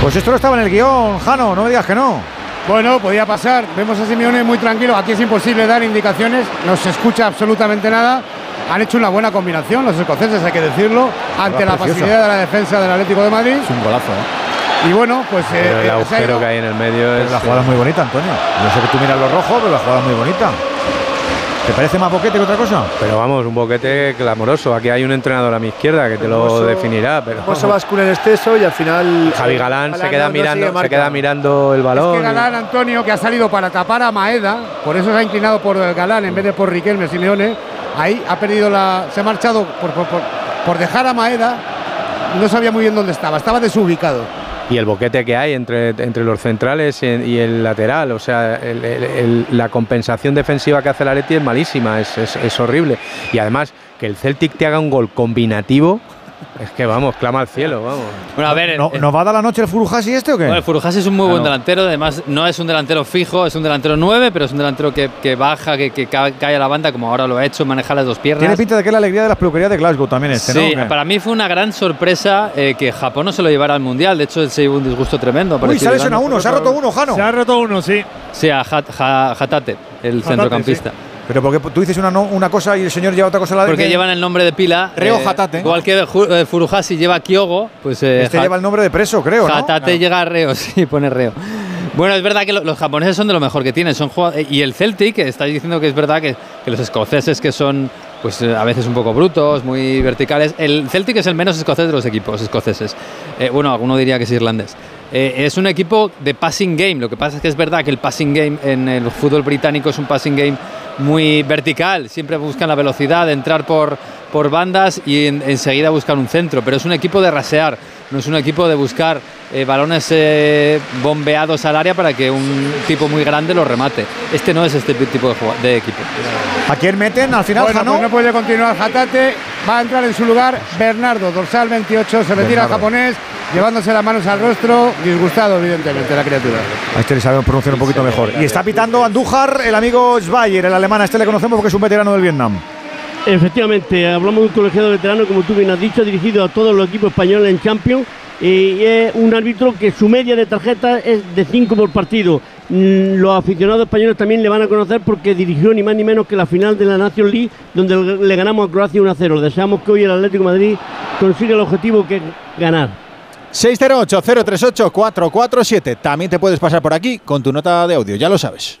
Pues esto no estaba en el guion, Jano, no me digas que no. Bueno, podía pasar. Vemos a Simeone muy tranquilo. Aquí es imposible dar indicaciones. No se escucha absolutamente nada. Han hecho una buena combinación, los escoceses, hay que decirlo, ante la facilidad de la defensa del Atlético de Madrid. Es un golazo, ¿eh? Y bueno, pues. Pero eh, el eh, agujero que hay en el medio es. la jugada es muy bonita, Antonio. Yo sé que tú miras los rojos, pero la jugada es muy bonita. ¿Te parece más boquete que otra cosa? Pero vamos, un boquete clamoroso. Aquí hay un entrenador a mi izquierda que te lo definirá. Pero bascula en exceso y al final. Javi eh, Galán se queda no mirando, se queda mirando el Es balón. que Galán, Antonio, que ha salido para tapar a Maeda, por eso se ha inclinado por Galán en vez de por Riquelme Simeone. Ahí ha perdido la. Se ha marchado por, por, dejar a Maeda. No sabía muy bien dónde estaba, estaba desubicado. y el boquete que hay entre, entre los centrales y, el lateral. O sea, la compensación defensiva que hace el Atleti es malísima, es, es- es horrible. Y además, que el Celtic te haga un gol combinativo, es que vamos, clama al cielo, vamos. Bueno, a ver, ¿No, eh, ¿Nos va a dar la noche el Furuhasi este o qué? Bueno, el Furuhashi es un muy buen Claro. delantero, además no es un delantero fijo, es un delantero 9, pero es un delantero que, que baja, que, que ca- cae a la banda, como ahora lo ha hecho, maneja las dos piernas. Tiene pinta de que es la alegría de las peluquerías de Glasgow también este, Sí, ¿no? para mí fue una gran sorpresa eh, que Japón no se lo llevara al Mundial, de hecho se llevó un disgusto tremendo. Uy, se ha uno, se ha roto uno, Jano. Se ha roto uno, sí. Sí, a Hat- Hatate, el centrocampista. Pero porque tú dices una, no- una cosa y el señor lleva otra cosa a la de Porque que- llevan el nombre de pila. Reo eh, Hatate. Igual que eh, Furuhashi lleva Kyogo, pues eh, Este lleva el nombre de preso, creo, ¿no? Hatate llega a Reo, (laughs) sí, pone Reo. Bueno, es verdad que lo- los japoneses son de lo mejor que tienen. Son eh, y el Celtic está diciendo que es verdad que, que los escoceses que son pues eh, a veces un poco brutos, muy verticales. El Celtic es el menos escocés de los equipos escoceses. Eh, bueno, alguno diría que es irlandés. Eh, es un equipo de passing game. Lo que pasa es que es verdad que el passing game en el fútbol británico es un passing game muy vertical. Siempre buscan la velocidad entrar por, por bandas y en- enseguida buscan un centro. Pero es un equipo de rasear, no es un equipo de buscar eh, balones eh, bombeados al área para que un tipo muy grande lo remate. Este no es este tipo de, de equipo. ¿A quién meten al final, Bueno, Jano? pues no puede continuar Hatate. Va a entrar en su lugar Bernardo, dorsal 28. Se retira el japonés, llevándose las manos al rostro. Disgustado, evidentemente, la criatura. A este le sabe pronunciar un poquito mejor. Y está pitando Andújar, el amigo Schweier, el alemán. A este le conocemos porque es un veterano del Vietnam. Efectivamente, hablamos de un colegiado veterano, como tú bien has dicho, dirigido a todos los equipos españoles en Champions. Y es un árbitro que su media de tarjetas es de 5 por partido. Mm, Los aficionados españoles también le van a conocer porque dirigió ni más ni menos que la final de la Nation League, donde le ganamos a Croacia 1-0. Deseamos que hoy el Atlético Madrid consiga el objetivo que es ganar. 608-038-447. También te puedes pasar por aquí con tu nota de audio, ya lo sabes.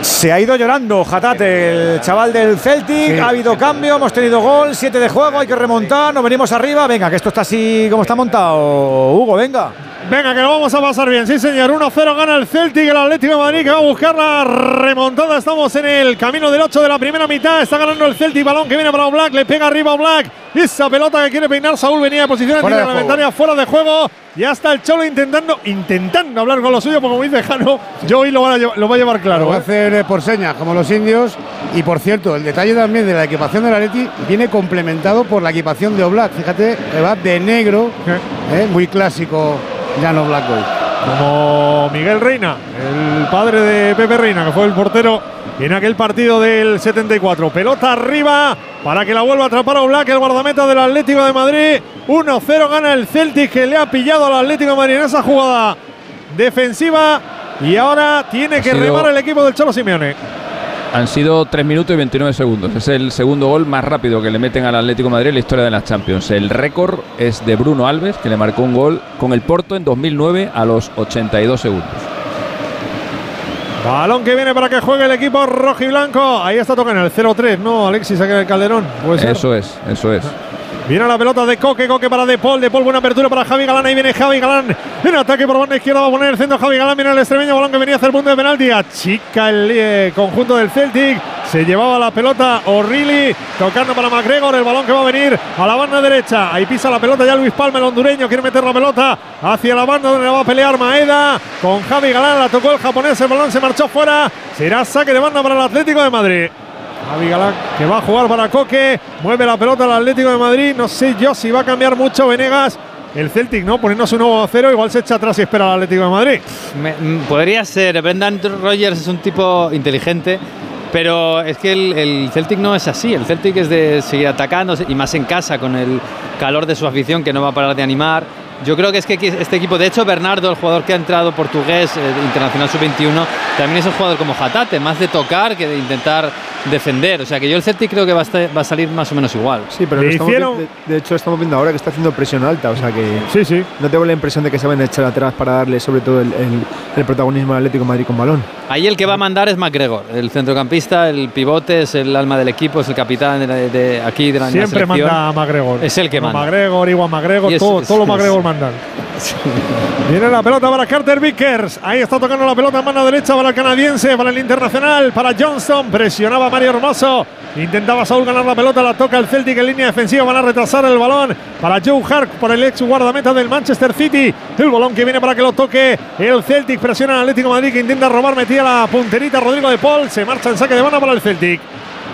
Se ha ido llorando Jatate, el chaval del Celtic. Ha habido cambio, hemos tenido gol, 7 de juego, hay que remontar, nos venimos arriba. Venga, que esto está así como está montado. Hugo, venga. Venga, que lo vamos a pasar bien. Sí, señor. 1-0 gana el Celtic, el Atlético de Madrid que va a buscar la remontada. Estamos en el camino del 8 de la primera mitad. Está ganando el Celtic. Balón que viene para Black. Le pega arriba Black. Esa pelota que quiere peinar Saúl venía de posición Fuera de reglamentaria fuera de juego. Ya está el Cholo intentando, intentando hablar con lo suyo, porque como dice Jano, yo hoy lo, va a llevar, lo va a llevar Lo claro. va a ¿eh? hacer eh, por señas, como los indios. Y por cierto, el detalle también de la equipación del Atleti viene complementado por la equipación de Oblak. Fíjate, que va de negro, eh, muy clásico Black hoy. como Miguel Reina, el padre de Pepe Reina, que fue el portero en aquel partido del 74. Pelota arriba para que la vuelva a atrapar a Oblak, el guardameta del Atlético de Madrid. 1-0 gana el Celtic que le ha pillado al Atlético de Madrid en esa jugada defensiva. Y ahora tiene que remar el equipo del Cholo Simeone. Han sido 3 minutos y 29 segundos. Es el segundo gol más rápido que le meten al Atlético de Madrid en la historia de las Champions. El récord es de Bruno Alves, que le marcó un gol con el Porto en 2009 a los 82 segundos. Balón que viene para que juegue el equipo rojo y blanco. Ahí está tocando el 0-3, ¿no? Alexis aquí en el Calderón. Eso es, eso es. Viene la pelota de Coque, Coque para De Paul, De Paul buena apertura para Javi Galán, ahí viene Javi Galán. En ataque por banda izquierda, va a poner el centro Javi Galán, viene el extremeño, balón que venía hacia el punto de penalti, achica el eh, conjunto del Celtic, se llevaba la pelota O'Reilly, tocando para McGregor, el balón que va a venir a la banda derecha, ahí pisa la pelota ya Luis Palma, el hondureño, quiere meter la pelota hacia la banda donde la va a pelear Maeda, con Javi Galán, la tocó el japonés, el balón se marchó fuera, será saque de banda para el Atlético de Madrid. Javi Galán que va a jugar para Coque. Mueve la pelota al Atlético de Madrid. No sé yo si va a cambiar mucho Venegas el Celtic, ¿no? Poniéndose un nuevo cero, igual se echa atrás y espera al Atlético de Madrid. Mm, podría ser. Brendan Rogers es un tipo inteligente, pero es que el, el Celtic no es así. El Celtic es de seguir atacando y más en casa con el calor de su afición que no va a parar de animar. Yo creo que es que este equipo, de hecho, Bernardo, el jugador que ha entrado portugués, eh, internacional sub-21, también es un jugador como Jatate, más de tocar que de intentar defender. O sea que yo el Celtic creo que va a, estar- va a salir más o menos igual. Sí, pero lo estamos vi- de, de hecho estamos viendo ahora que está haciendo presión alta, o sea que sí, sí. no tengo la impresión de que se van a echar atrás para darle sobre todo el, el- el protagonismo al Atlético de Madrid con balón. Ahí el que va a mandar es McGregor, el centrocampista, el pivote, es el alma del equipo, es el capitán de, de aquí de la, Siempre selección. manda a McGregor. Es el que manda. McGregor, Y es- todo, los es- McGregor mandan. Viene la pelota para Carter Vickers. Ahí está tocando la pelota en mano derecha para el canadiense, para el internacional, para Johnston. Presionaba Mario Hermoso. Intentaba Saúl ganar la pelota, la toca el Celtic en línea defensiva. Van a retrasar el balón para Joe Hart por el ex guardameta del Manchester City. El balón que viene para que lo toque el Celtic. Presiona al Atlético Madrid que intenta robar. Metía la punterita Rodrigo de Paul. Se marcha en saque de banda para el Celtic.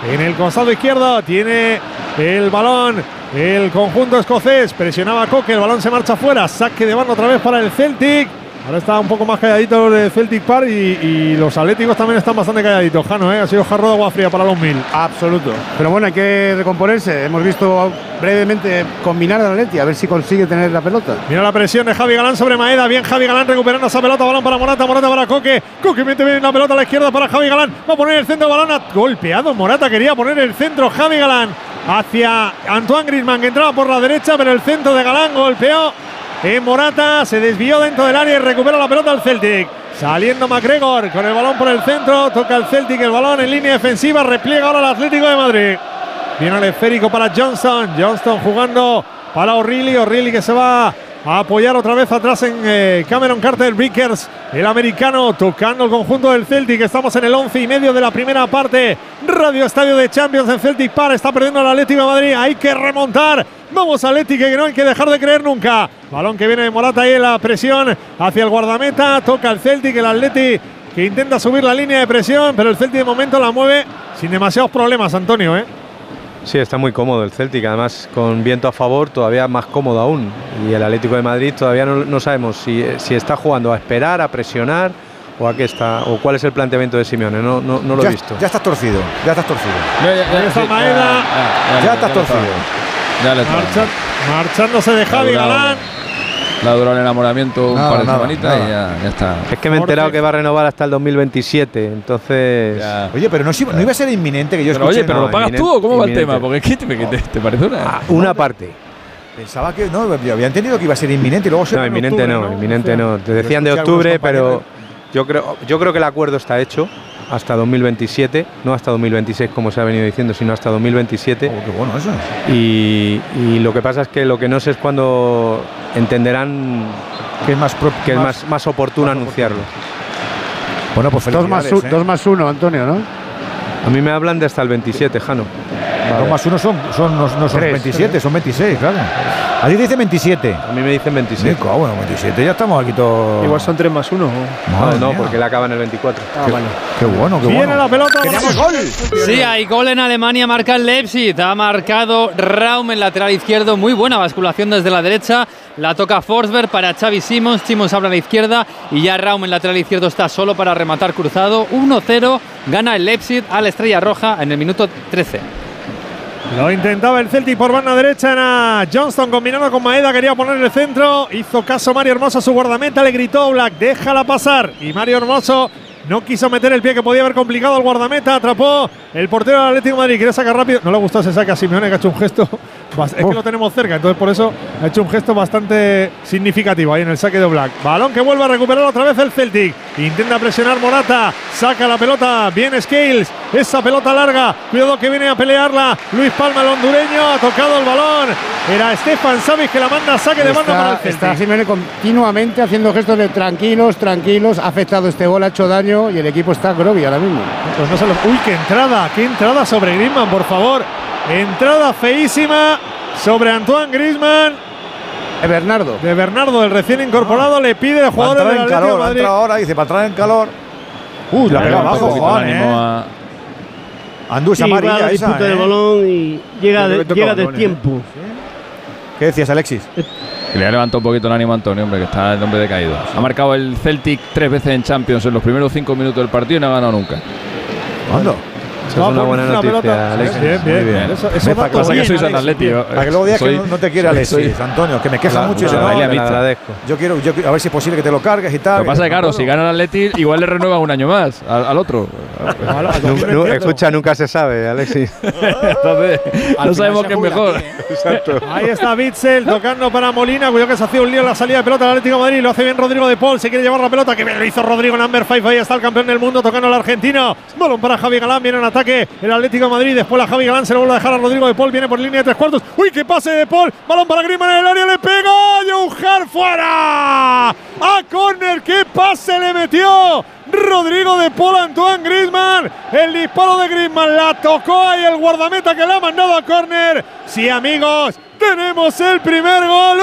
En el costado izquierdo tiene el balón el conjunto escocés. Presionaba a Coque, el balón se marcha fuera. Saque de banda otra vez para el Celtic. Ahora está un poco más calladito el Celtic Park y, y los atléticos también están bastante calladitos. Jano, ¿eh? ha sido jarro de agua fría para los mil. Absoluto. Pero bueno, hay que recomponerse. Hemos visto brevemente combinar al Atleti, a ver si consigue tener la pelota. Mira la presión de Javi Galán sobre Maeda. Bien Javi Galán recuperando esa pelota. Balón para Morata, Morata para Coque. Coque mete bien la pelota a la izquierda para Javi Galán. Va a poner el centro, balón golpeado. Morata quería poner el centro. Javi Galán hacia Antoine Griezmann que entraba por la derecha, pero el centro de Galán golpeó. En Morata se desvió dentro del área y recupera la pelota al Celtic. Saliendo McGregor con el balón por el centro. Toca el Celtic el balón en línea defensiva. Repliega ahora el Atlético de Madrid. Viene el esférico para Johnson. Johnston jugando para O'Reilly. O'Reilly que se va a apoyar otra vez atrás en eh, Cameron Carter Vickers. El americano tocando el conjunto del Celtic. Estamos en el 11 y medio de la primera parte. Radio Estadio de Champions en Celtic Park. Está perdiendo el Atlético de Madrid. Hay que remontar. Vamos Atlético que no hay que dejar de creer nunca. Balón que viene de Morata ahí en la presión hacia el guardameta. Toca el Celtic. El Atlético que intenta subir la línea de presión. Pero el Celtic de momento la mueve sin demasiados problemas, Antonio. ¿eh? Sí, está muy cómodo el Celtic, además con viento a favor todavía más cómodo aún. Y el Atlético de Madrid todavía no, no sabemos si, si está jugando a esperar, a presionar o a qué está o cuál es el planteamiento de Simeone. No, no, no lo ya, he visto. Ya estás torcido, ya estás torcido. Ya estás torcido. Ya le Marcha- marchándose de Javi. Galán. Le ha durado el enamoramiento un Nada, par de nada, semanitas nada. y ya, ya está. Es que me he enterado que va a renovar hasta el 2027, entonces. Oye, pero no, si- no iba a ser inminente que yo Pero oye, pero No, lo pagas tú o cómo va el tema? Porque es que te, que te- te parece una. Una parte. Pensaba que no, yo había entendido que iba a ser inminente y luego se No, inminente no, inminente no. Te decían de octubre, pero. Yo creo, yo creo que el acuerdo está hecho hasta 2027, no hasta 2026 como se ha venido diciendo, sino hasta 2027. qué bueno eso. Y, y lo que pasa es que lo que no sé es cuando entenderán que es más, que es más- más, más oportuno anunciarlo. Bueno, pues Dos más, u- ¿eh? dos más uno, Antonio, ¿no? A mí me hablan de hasta el 27, Jano. Dos más uno son, son, no, no son Tres. 27, son 26, claro. A ti te dice 27. A mí me dicen 27. Nico, ah, bueno, 27, ya estamos aquí todos. Igual son 3 más 1. No, no, porque le acaban el 24. Ah, vale. Qué bueno, qué Viene bueno. la pelota. Queríamos gol. Sí, hay gol en Alemania, marca el Leipzig. Ha marcado Raum en lateral izquierdo. Muy buena basculación desde la derecha. La toca Forsberg para Xavi Simons. Simons abre a la izquierda y ya Raum en lateral izquierdo está solo para rematar cruzado. 1-0. Gana el Leipzig a la Estrella Roja en el minuto 13. Lo intentaba el Celtic por banda derecha. Era Johnston combinando con Maeda. Quería poner el centro. Hizo caso Mario Hermoso a su guardameta. Le gritó Black, déjala pasar. Y Mario Hermoso no quiso meter el pie que podía haber complicado al guardameta. Atrapó el portero del Atlético de Madrid. Quiere sacar rápido. No le gustó ese saque a Simeone que ha hecho un gesto. Es que lo tenemos cerca. Entonces por eso ha hecho un gesto bastante significativo ahí en el saque de Black. Balón que vuelve a recuperar otra vez el Celtic. Intenta presionar Morata. Saca la pelota. Bien Scales. Esa pelota larga. Cuidado que viene a pelearla. Luis Palma, el hondureño. Ha tocado el balón. Era Stefan Savic que la manda saque de banda para el Celtic. está Simeone continuamente haciendo gestos de tranquilos, tranquilos. Ha afectado este gol, ha hecho daño y el equipo está groggy ahora mismo. Pues no se lo- Uy, qué entrada, qué entrada sobre Griezmann, por favor. Entrada feísima sobre Antoine Griezmann. De Bernardo. De Bernardo, el recién incorporado, le pide al Para jugador del en de calor, ha Madrid. ahora, dice, para entrar en calor. Uy, la pega abajo, Juan, el ¿eh? a- Andú, esa Sí, va a amarilla esa, disputa ¿eh? del balón y llega, de, llega del ¿eh? tiempo. ¿Qué decías, Alexis? Que le ha levantado un poquito el ánimo a Antonio, hombre, que está el hombre decaído. Ha marcado el Celtic tres veces en Champions en los primeros cinco minutos del partido y no ha ganado nunca. ¿Cuándo? Eso es una buena noticia, Alex. Bien, bien. Muy bien. Eso, Me eso pasa datos que bien, sois Para que luego digas soy- que no, no te quiere Alexis, soy- Antonio, que me queja La- mucho y la- no, agradezco. yo quiero, yo quiero- a ver si es posible que te lo cargues y tal. Lo que pasa es que, claro, si gana el Atleti, igual le renueva un año más al, al otro. (laughs) Escucha, nunca se sabe, Alexis. (laughs) Entonces, no sabemos qué es mejor. (laughs) Exacto. Ahí está Bitzel tocando para Molina. Cuidado que se hacía un lío en la salida de pelota del Atlético de Madrid. Lo hace bien Rodrigo de Paul. Se quiere llevar la pelota. Que bien lo hizo Rodrigo Number 5. Ahí está el campeón del mundo tocando al argentino. Balón para Javi Galán. Viene en ataque el Atlético Madrid. Después la Javi Galán se lo vuelve a dejar a Rodrigo de Paul. Viene por línea de tres cuartos. ¡Uy, qué pase de Paul! Balón para Griezmann en el área. Le pega. Johan fuera. A córner. ¡Qué pase le metió! Rodrigo de Paul Antoine Griezmann. El disparo de Griezmann la tocó ahí el guardameta que la ha mandado a córner. Sí, amigos, tenemos el primer gol.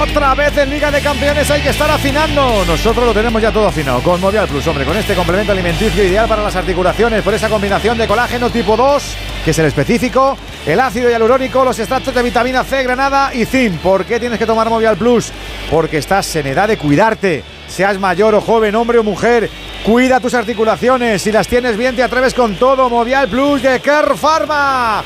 Otra vez en Liga de Campeones hay que estar afinando. Nosotros lo tenemos ya todo afinado con Movial Plus, hombre, con este complemento alimenticio ideal para las articulaciones, por esa combinación de colágeno tipo 2, que es el específico, el ácido hialurónico, los extractos de vitamina C, granada y zinc. ¿Por qué tienes que tomar Movial Plus? Porque estás en edad de cuidarte. Seas mayor o joven, hombre o mujer, cuida tus articulaciones. Si las tienes bien, te atreves con todo. Movial Plus de Care Pharma.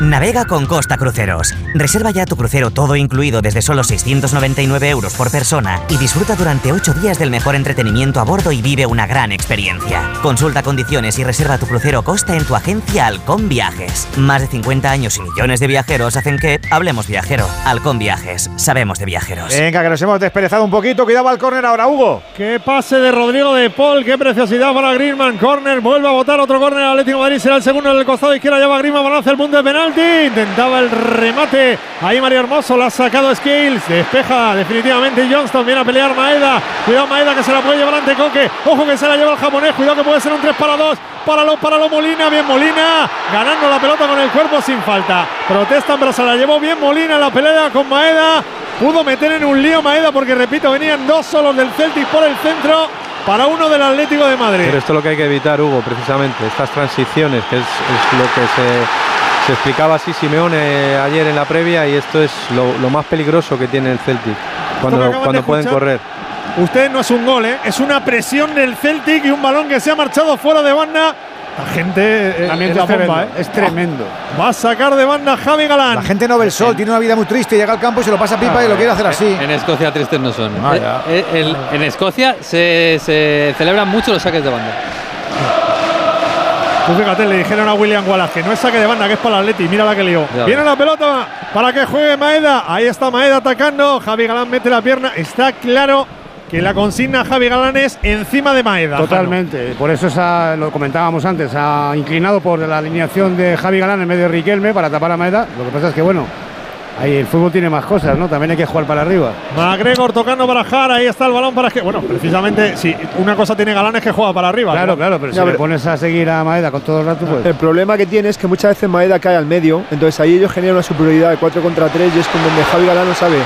Navega con Costa Cruceros. Reserva ya tu crucero todo incluido desde solo 699 euros por persona y disfruta durante 8 días del mejor entretenimiento a bordo y vive una gran experiencia. Consulta condiciones y reserva tu crucero Costa en tu agencia Halcón Viajes. Más de 50 años y millones de viajeros hacen que hablemos viajero. Halcón Viajes. Sabemos de viajeros. Venga, que nos hemos desperezado un poquito. Cuidado al córner ahora, Hugo. Qué pase de Rodrigo de Paul, qué preciosidad para Griezmann. Corner, vuelve a botar otro córner al Atlético de Madrid. Será el segundo en el costado izquierdo. Lleva Griezmann, balance el punto de penalti. Intentaba el remate. Ahí Mario Hermoso la ha sacado Skills. Despeja definitivamente Johnston. Viene a pelear Maeda. Cuidado Maeda que se la puede llevar ante Coque. Ojo que se la lleva el japonés. Cuidado que puede ser un 3 para 2. Para lo, para lo Molina. Bien Molina. Ganando la pelota con el cuerpo sin falta. Protestan, pero se la llevó bien Molina la pelea con Maeda. Pudo meter en un lío Maeda porque, repito, venían dos solos del Celtic por el centro para uno del Atlético de Madrid. Pero esto es lo que hay que evitar, Hugo, precisamente, estas transiciones, que es lo que se, se explicaba así Simeone ayer en la previa y esto es lo, lo más peligroso que tiene el Celtic cuando, cuando de pueden escuchar. correr. Usted no es un gol, ¿eh? es una presión del Celtic y un balón que se ha marchado fuera de banda. La gente eh, También es la bomba, tremendo, ¿eh? es tremendo. Va a sacar de banda Javi Galán. La gente no ve el sol, tiene una vida muy triste, llega al campo y se lo pasa pipa y lo quiere hacer así. En Escocia tristes no son. Ah, eh, el- en Escocia se, se celebran mucho los saques de banda. Tú fíjate, le dijeron a William Wallace que no es saque de banda, que es para el Atleti. Mira la que lió. Ya Viene la pelota para que juegue Maeda. Ahí está Maeda atacando. Javi Galán mete la pierna. Está claro que la consigna Javi Galán es encima de Maeda. Totalmente. Por eso esa- lo comentábamos antes. Ha inclinado por la alineación de Javi Galán en medio de Riquelme para tapar a Maeda. Lo que pasa es que, bueno, ahí el fútbol tiene más cosas, ¿no? También hay que jugar para arriba. McGregor tocando para Jara. Ahí está el balón para que. Bueno, precisamente, si una cosa tiene Galán es que juega para arriba. Claro, ¿no? claro, pero si le pones a seguir a Maeda con todo el rato, pues. El problema que tiene es que muchas veces Maeda cae al medio, entonces ahí ellos generan una superioridad de 4 contra 3 y es con donde Javi Galán no sabe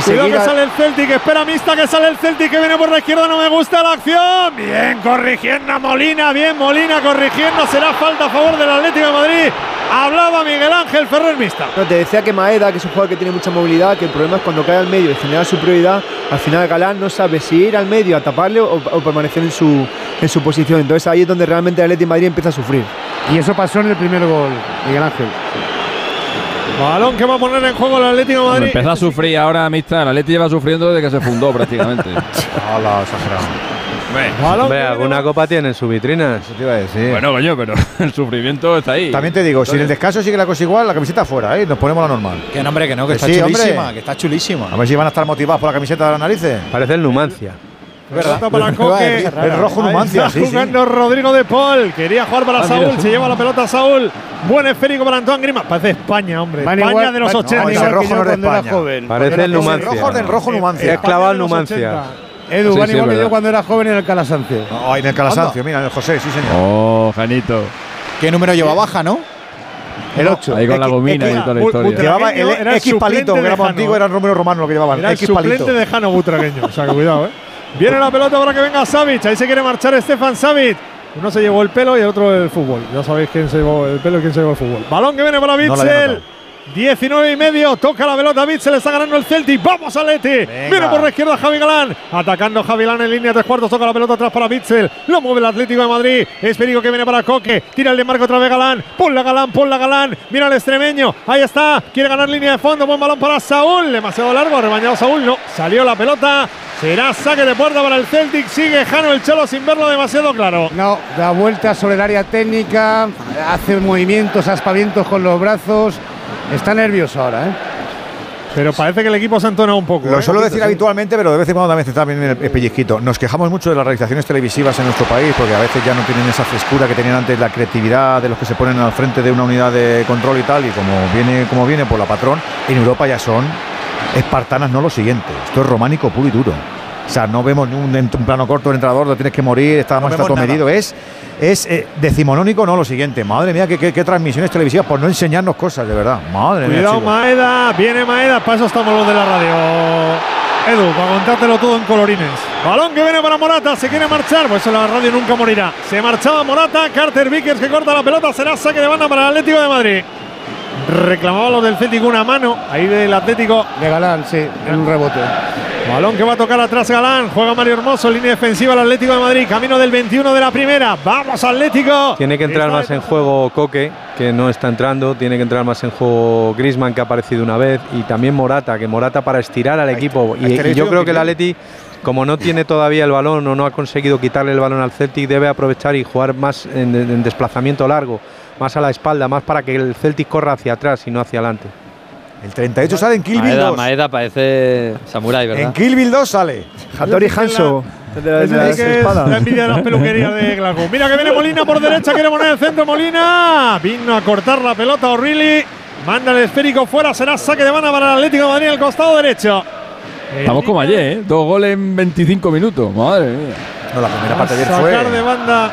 si Cuidado que sale el Celtic, espera Mista que sale el Celtic que viene por la izquierda, no me gusta la acción. Bien corrigiendo a Molina, bien Molina corrigiendo, será falta a favor del Atlético de Madrid. Hablaba Miguel Ángel Ferrer Mista. No, te decía que Maeda, que es un jugador que tiene mucha movilidad, que el problema es cuando cae al medio y genera superioridad, al final Galán no sabe si ir al medio a taparle o, o permanecer en su, en su posición. Entonces ahí es donde realmente el Atlético de Madrid empieza a sufrir. Y eso pasó en el primer gol, Miguel Ángel. Balón que va a poner en juego el Atlético de Madrid. empezó a sufrir ahora, amistad, el Atleti lleva sufriendo desde que se fundó (laughs) prácticamente. Hola, exagerado. Hombre, alguna copa tiene en su vitrina. Eso te iba a decir. bueno, coño, pero (laughs) el sufrimiento está ahí. También te digo, si en el descanso sigue la cosa igual, la camiseta fuera, ¿eh? Nos ponemos la normal. Que no, hombre, que no, que está sí, chulísima, hombre. que está chulísima. A ver si van a estar motivados por la camiseta de las narices. Parece el Numancia. Pelota para (laughs) Coque. El rojo Numancia, está sí, sí. jugando Rodrigo de Paul. Quería jugar para Ah, Saúl. Se lleva la pelota Saúl. Buen esférico para Antoine Grima. Parece España, hombre. Van España igual- de los van- 80. no, ese rojo no de cuando era España. joven. Parece el Numancia. rojo del rojo Numancia. Es clavado el Numancia. Edu, Sí, van sí, igual que yo cuando era joven en el Calasancio. No, en el Calasancio, mira, en el José, sí, señor. Oh, Janito. ¿Qué número lleva baja, no? El 8. Ahí con la gomina y toda la historia. Llevaba el Era el X palito, que era antiguo, era Romero Romano lo que llevaban. Era el X suplente palito. de Jano Butragueño. O sea, que cuidado, ¿eh? Viene la pelota para que venga Savic. Ahí se quiere marchar Stefan Savic. Uno se llevó el pelo y el otro el fútbol. Ya sabéis quién se llevó el pelo y quién se llevó el fútbol. Balón que viene para Bitzel. 19 y medio, toca la pelota Bitzel, está ganando el Celtic, vamos a Leti, viene por la izquierda Javi Galán, atacando Javi Galán en línea tres cuartos, toca la pelota atrás para Bitzel, lo mueve el Atlético de Madrid, es Perico que viene para Coque, tira el de marco otra vez Galán, ponla Galán, ponla Galán, mira al extremeño, ahí está, quiere ganar línea de fondo, buen balón para Saúl, demasiado largo, rebañado Saúl, no, salió la pelota, será saque de puerta para el Celtic, sigue Jano el Cholo sin verlo demasiado claro. No, da vueltas sobre el área técnica, hace movimientos, aspavientos con los brazos. Está nervioso ahora, ¿eh? Pero parece que el equipo se ha entonado un poco. Lo ¿eh? suelo decir sí. habitualmente, pero de vez en cuando también está bien el, el pellizquito. Nos quejamos mucho de las realizaciones televisivas en nuestro país, porque a veces ya no tienen esa frescura que tenían antes, la creatividad de los que se ponen al frente de una unidad de control y tal, y como viene, como viene por la patrón, en Europa ya son espartanas, no lo siguiente. Esto es románico puro y duro. O sea, no vemos ni un, un plano corto del entrenador, lo tienes que morir, está No más está todo nada. medido. Es, es eh, decimonónico, no lo siguiente. Madre mía, qué, qué- qué transmisiones televisivas por no enseñarnos cosas, de verdad. Madre mía. Cuidado, chicos. Maeda. Viene Maeda. Para eso estamos los de la radio. Edu, para contártelo todo en colorines. Balón que viene para Morata. Se quiere marchar. Pues eso la radio nunca morirá. Se marchaba Morata. Carter Vickers que corta la pelota. Será saque de banda para el Atlético de Madrid. Reclamaba los del Atlético una mano. Ahí del Atlético. De Galán, sí, en un rebote. Balón que va a tocar atrás Galán. Juega Mario Hermoso. Línea defensiva al Atlético de Madrid. Camino del 21 de la primera. Vamos, Atlético. Tiene que entrar más en juego Coque, que no está entrando. Tiene que entrar más en juego Grisman, que ha aparecido una vez. Y también Morata, que Morata para estirar al equipo. Y, yo creo que el. Atleti, como no tiene todavía el balón o no ha conseguido quitarle el balón al Celtic, debe aprovechar y jugar más en, en desplazamiento largo, más a la espalda, más para que el Celtic corra hacia atrás y no hacia adelante. El 38 sale en Kill Bill Maeda, 2. Maeda parece Samurai, ¿verdad? En Kill Bill 2 sale. Hattori Hanso. la- envidia de las (laughs) peluquerías de Glasgow. Mira que viene Molina por derecha, quiere poner el centro Molina. Vino a cortar la pelota O'Reilly. Manda el esférico fuera, será saque de banda para el Atlético de Madrid el costado derecho. Estamos como ayer, ¿eh? Dos goles en 25 minutos. Madre mía. No, la primera Va a parte de ayer fue. sacar de banda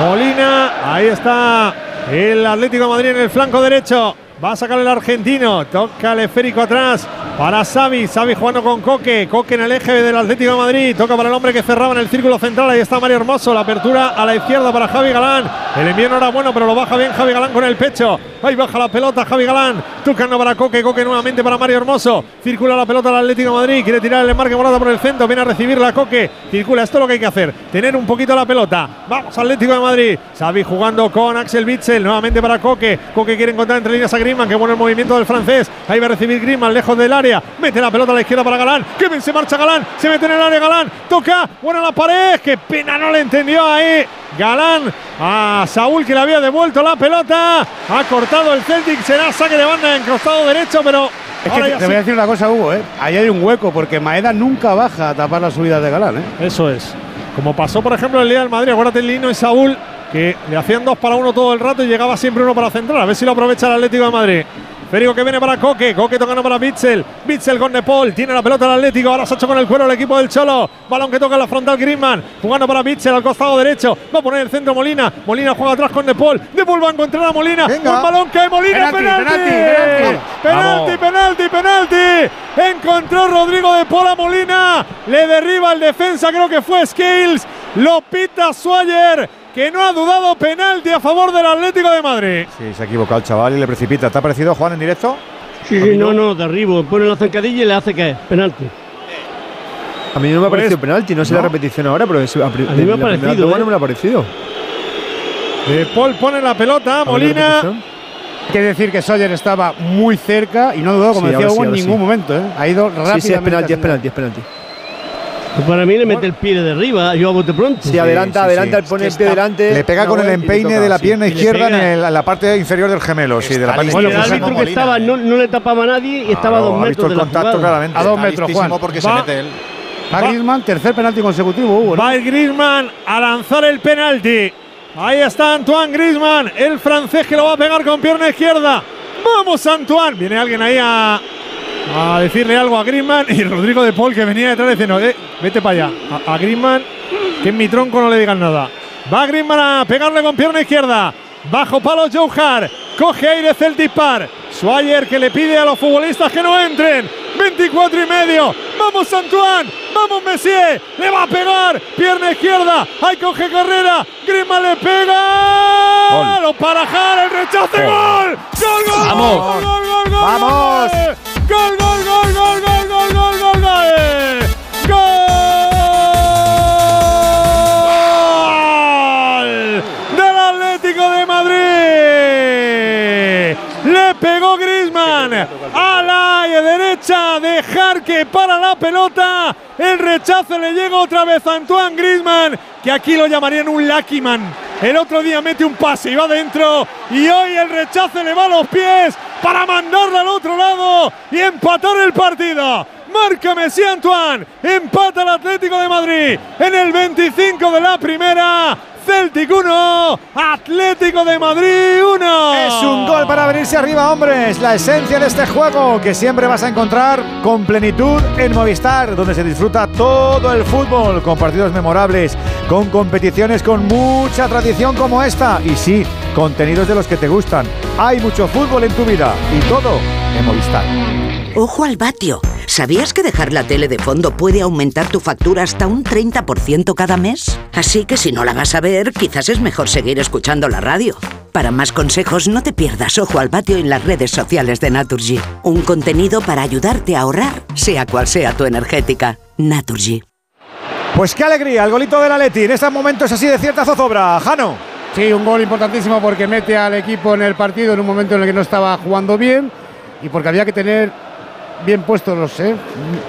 Molina. Ahí está el Atlético Madrid en el flanco derecho. Va a sacar el argentino. Toca el esférico atrás para Xavi. Xavi jugando con Coque. Coque en el eje del Atlético de Madrid. Toca para el hombre que cerraba en el círculo central. Ahí está Mario Hermoso. La apertura a la izquierda para Javi Galán. El envío no era bueno, pero lo baja bien Javi Galán con el pecho. Ahí baja la pelota Javi Galán. Tocando para Coque. Coque nuevamente para Mario Hermoso. Circula la pelota al Atlético de Madrid. Quiere tirar el embarque Morata por el centro. Viene a recibirla Coque. Circula. Esto es lo que hay que hacer. Tener un poquito la pelota. Vamos Atlético de Madrid. Xavi jugando con Axel Witzel. Nuevamente para Coque. Coque quiere encontrar entre líneas a Griezmann. Qué bueno el movimiento del francés. Ahí va a recibir Griezmann lejos del área. Mete la pelota a la izquierda para Galán. Que bien se marcha Galán. Se mete en el área Galán. Toca. Buena la pared. Qué pena no le entendió ahí. Galán a Saúl que le había devuelto la pelota. Ha cortado el Celtic. Será saque de banda en costado derecho, pero. Es que te, ya te sí. voy a decir una cosa, Hugo, ¿eh? Ahí hay un hueco porque Maeda nunca baja a tapar las subidas de Galán, ¿eh? Eso es. Como pasó, por ejemplo, el día del Madrid. Acuérdate, Lino y Saúl, que le hacían dos para uno todo el rato y llegaba siempre uno para centrar. A ver si lo aprovecha el Atlético de Madrid. Férico que viene para Coque, Coque tocando para Bitzel, Bitzel con De Paul, tiene la pelota el Atlético, ahora se ha hecho con el cuero el equipo del Cholo, balón que toca en la frontal Griezmann, jugando para Bitzel al costado derecho, va a poner el centro Molina, Molina juega atrás con De Paul. Va a encontrar a Molina, Venga. un balón que hay Molina, Penalti, penalti, penalti, penalti, penalti, penalti, encontró Rodrigo De Paul a Molina, le derriba el defensa, creo que fue Scales, lo pita Swagger, que no ha dudado penalti a favor del Atlético de Madrid. Sí, se ha equivocado el chaval y le precipita. ¿Te ha parecido Juan en directo? Sí, sí, no, no, de arriba. Pone la zancadilla y le hace que penalti. A mí no me ha Pues, parecido penalti, no sé la ¿no? repetición ahora, pero es, a, A mí me ha la parecido, ¿eh? no me lo ha parecido. De Paul pone la pelota, la Molina. Hay que decir que Sawyer estaba muy cerca y no dudó, como Sí, decía sí, en ningún sí. momento, ¿eh? Ha ido rápidamente. Sí, sí, es penalti, es a penalti, es penalti. Pues para mí le mete el pie de arriba, yo a bote pronto. Sí, adelanta, sí, adelanta, sí. pone Es el pie delante. Le pega con el empeine de la pierna izquierda en, pega. el- en la parte inferior del gemelo. Sí, de la parte Bueno, listísimo el izquierda. árbitro que Molina, estaba no, no le tapaba a nadie y estaba a dos ha visto metros el de contacto jugada. claramente. A dos metros, Juan. porque Va. se mete él. Va Griezmann, tercer penalti consecutivo, Hugo. ¿no? Va el Griezmann a lanzar el penalti. Ahí está Antoine Griezmann, el francés que lo va a pegar con pierna izquierda. Vamos Antoine. Viene alguien ahí a, a decirle algo a Griezmann y Rodrigo de Paul que venía detrás diciendo, eh, vete para allá. A, a que en mi tronco no le digan nada. Va Griezmann a pegarle con pierna izquierda. Bajo palo Joe Hart. Coge aire Celtic Par. Swire que le pide a los futbolistas que no entren. 24 y medio. Vamos Antoine. Vamos Messier. Le va a pegar. Pierna izquierda. Ahí coge carrera. Griezmann le pega. Lo para Jara. El rechace. Gol. Gol, gol. Vamos. Gol, gol, gol, gol, Vamos. Gol, gol, gol, gol, gol, gol, gol, gol, gol. Gol del Atlético de Madrid. Le pegó Griezmann la derecha de Jarque para la pelota. El rechazo le llega otra vez a Antoine Griezmann, que aquí lo llamarían un lucky man. El otro día mete un pase y va dentro. Y hoy el rechazo le va a los pies para mandarla al otro lado y empatar el partido. Marca Messi Antoine. Empata el Atlético de Madrid en el 25 de la primera. Celtic 1, Atlético de Madrid 1. Es un gol para venirse arriba, hombres. La esencia de este juego que siempre vas a encontrar con plenitud en Movistar, donde se disfruta todo el fútbol, con partidos memorables, con competiciones con mucha tradición como esta. Y sí, contenidos de los que te gustan. Hay mucho fútbol en tu vida y todo en Movistar. Ojo al vatio. ¿Sabías que dejar la tele de fondo puede aumentar tu factura hasta un 30% cada mes? Así que si no la vas a ver, quizás es mejor seguir escuchando la radio. Para más consejos, no te pierdas Ojo al Vatio en las redes sociales de Naturgy. Un contenido para ayudarte a ahorrar, sea cual sea tu energética. Naturgy. Pues qué alegría, el golito del Atleti. En estos momentos así de cierta zozobra. Jano. Sí, un gol importantísimo porque mete al equipo en el partido en un momento en el que no estaba jugando bien y porque había que tener bien puestos los, ¿eh?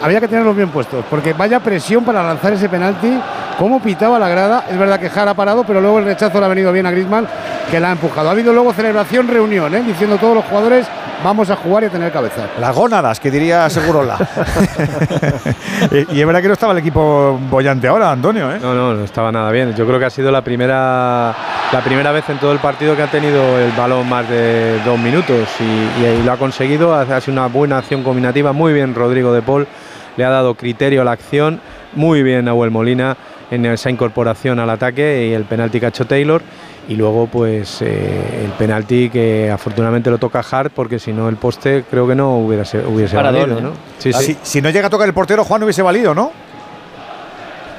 había que tenerlos bien puestos, porque vaya presión para lanzar ese penalti, cómo pitaba la grada, es verdad que Jara ha parado, pero luego el rechazo le ha venido bien a Griezmann, que la ha empujado. Ha habido luego celebración, reunión, ¿eh? diciendo todos los jugadores, vamos a jugar y a tener cabeza. Las gónadas, que diría Segurola. (laughs) y, y es verdad que no estaba el equipo bollante ahora, Antonio, ¿eh? No, no, no estaba nada bien. Yo creo que ha sido la primera, la primera vez en todo el partido que ha tenido el balón más de dos minutos y, y ahí lo ha conseguido. Ha, ha sido una buena acción combinativa. Muy bien Rodrigo de Paul, le ha dado criterio a la acción. Muy bien Nahuel Molina en esa incorporación al ataque y el penalti que ha hecho Taylor. Y luego, pues eh, el penalti que afortunadamente lo toca Hart, porque si no el poste creo que no hubiera, se- hubiese Parador, valido, ¿eh? ¿no? Sí, Si, sí. si no llega a tocar el portero, Juan hubiese valido, ¿no?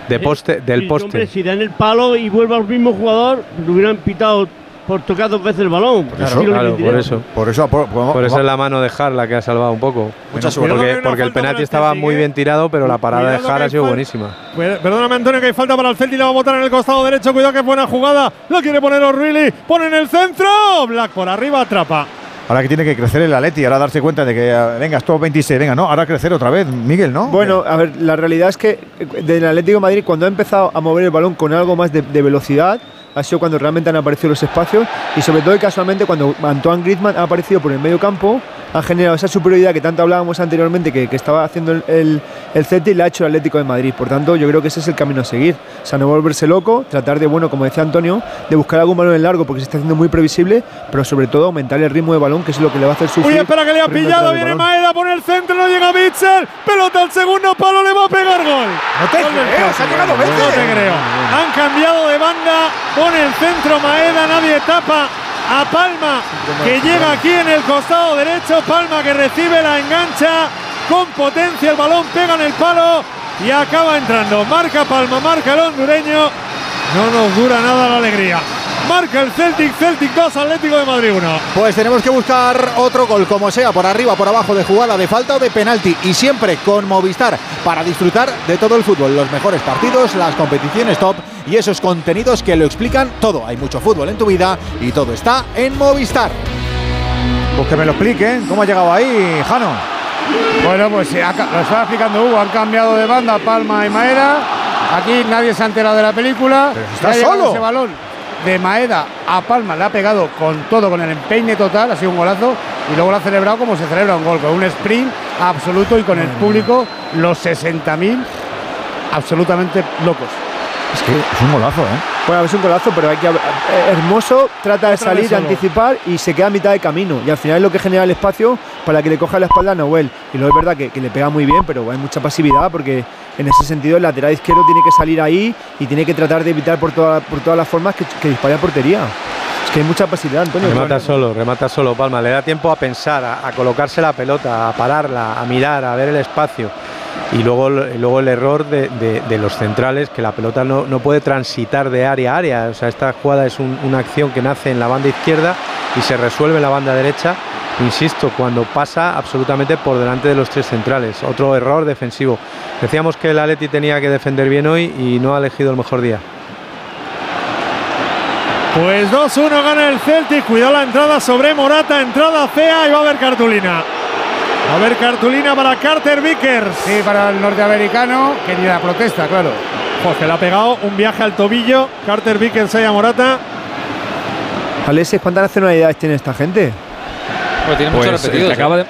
De poste, del Sí, poste. Hombre, si da en el palo y vuelve al mismo jugador, le hubieran pitado por tocar dos veces el balón. Claro, claro, por eso. Por eso, por, Por eso es la mano de Hart la que ha salvado un poco. Mucha suerte. Porque, el penalti estaba muy Celtic, bien tirado, pero la parada de que ha sido buenísima. Perdóname, Antonio, que hay falta para el Celtic. La va a botar en el costado derecho. Cuidado que es buena jugada. La quiere poner O'Reilly. Pone en el centro. Black por arriba, atrapa. Ahora que tiene que crecer el Atleti, ahora darse cuenta de que, eh, venga, esto 26, venga, no, ahora crecer otra vez, Miguel, ¿no? Bueno, a ver, la realidad es que eh, del Atlético de Madrid, cuando ha empezado a mover el balón con algo más de, de velocidad, ha sido cuando realmente han aparecido los espacios y sobre todo y casualmente cuando Antoine Griezmann ha aparecido por el medio campo, ha generado esa superioridad que tanto hablábamos anteriormente que, estaba haciendo el, el Celtic y la ha hecho el Atlético de Madrid. Por tanto, yo creo que ese es el camino a seguir. O sea, no volverse loco, tratar de, bueno, como decía Antonio, de buscar algún balón en largo porque se está haciendo muy previsible, pero sobre todo aumentar el ritmo de balón, que es lo que le va a hacer sufrir. Uy, espera que le ha por pillado. Viene. Maeda, pone el centro. No llega Bitzel. Pelota al segundo palo. Le va a pegar gol. No te creo, se ha llegado No te creo. Han cambiado de banda. Pone el centro Maeda. Nadie tapa. A Palma, que llega aquí en el costado derecho. Palma que recibe la engancha con potencia. El balón pega en el palo y acaba entrando. Marca Palma, marca el hondureño. No nos dura nada la alegría. Marca el Celtic, Celtic 2, Atlético de Madrid 1. Pues tenemos que buscar otro gol, como sea, por arriba, por abajo, de jugada, de falta o de penalti. Y siempre con Movistar, para disfrutar de todo el fútbol, los mejores partidos, las competiciones top y esos contenidos que lo explican todo. Hay mucho fútbol en tu vida y todo está en Movistar. Pues que me lo expliquen, ¿cómo ha llegado ahí, Jano? Bueno, pues acá- lo estaba explicando Hugo, han cambiado de banda Palma y Maeda. Aquí nadie se ha enterado de la película. está ha llegado solo. Ese balón de Maeda a Palma le ha pegado con todo, con el empeine total, ha sido un golazo. Y luego lo ha celebrado como se celebra un gol, con un sprint absoluto y con el público, los 60.000 absolutamente locos. Es que es un golazo, ¿eh? Bueno, es un golazo, pero hay que. eh, Hermoso trata de Otra salir, de anticipar y se queda a mitad de camino. Y al final es lo que genera el espacio para que le coja la espalda a Noel. Y luego es verdad que, que le pega muy bien, pero hay mucha pasividad porque en ese sentido el lateral izquierdo tiene que salir ahí y tiene que tratar de evitar por, toda- por todas las formas que, que dispare a portería. Es que hay mucha facilidad, Antonio. Remata solo, remata solo, Palma. Le da tiempo a pensar, a, a colocarse la pelota, a pararla, a mirar, a ver el espacio. Y luego, luego el error de, de- de los centrales, que la pelota no, no puede transitar de área a área. O sea, esta jugada es un- una acción que nace en la banda izquierda y se resuelve en la banda derecha. Insisto, cuando pasa absolutamente por delante de los tres centrales. Otro error defensivo. Decíamos que el Atleti tenía que defender bien hoy y no ha elegido el mejor día. Pues 2-1 gana el Celtic. Cuidado la entrada sobre Morata. Entrada fea y va a haber cartulina. Va a haber cartulina para Carter Vickers. Sí, para el norteamericano, que ni la protesta, claro. Jorge le ha pegado un viaje al tobillo. Carter Vickers a Morata. Alexis, ¿cuántas nacionalidades tiene esta gente? Pues tiene Pues muchos el, repetidos. que acaba de,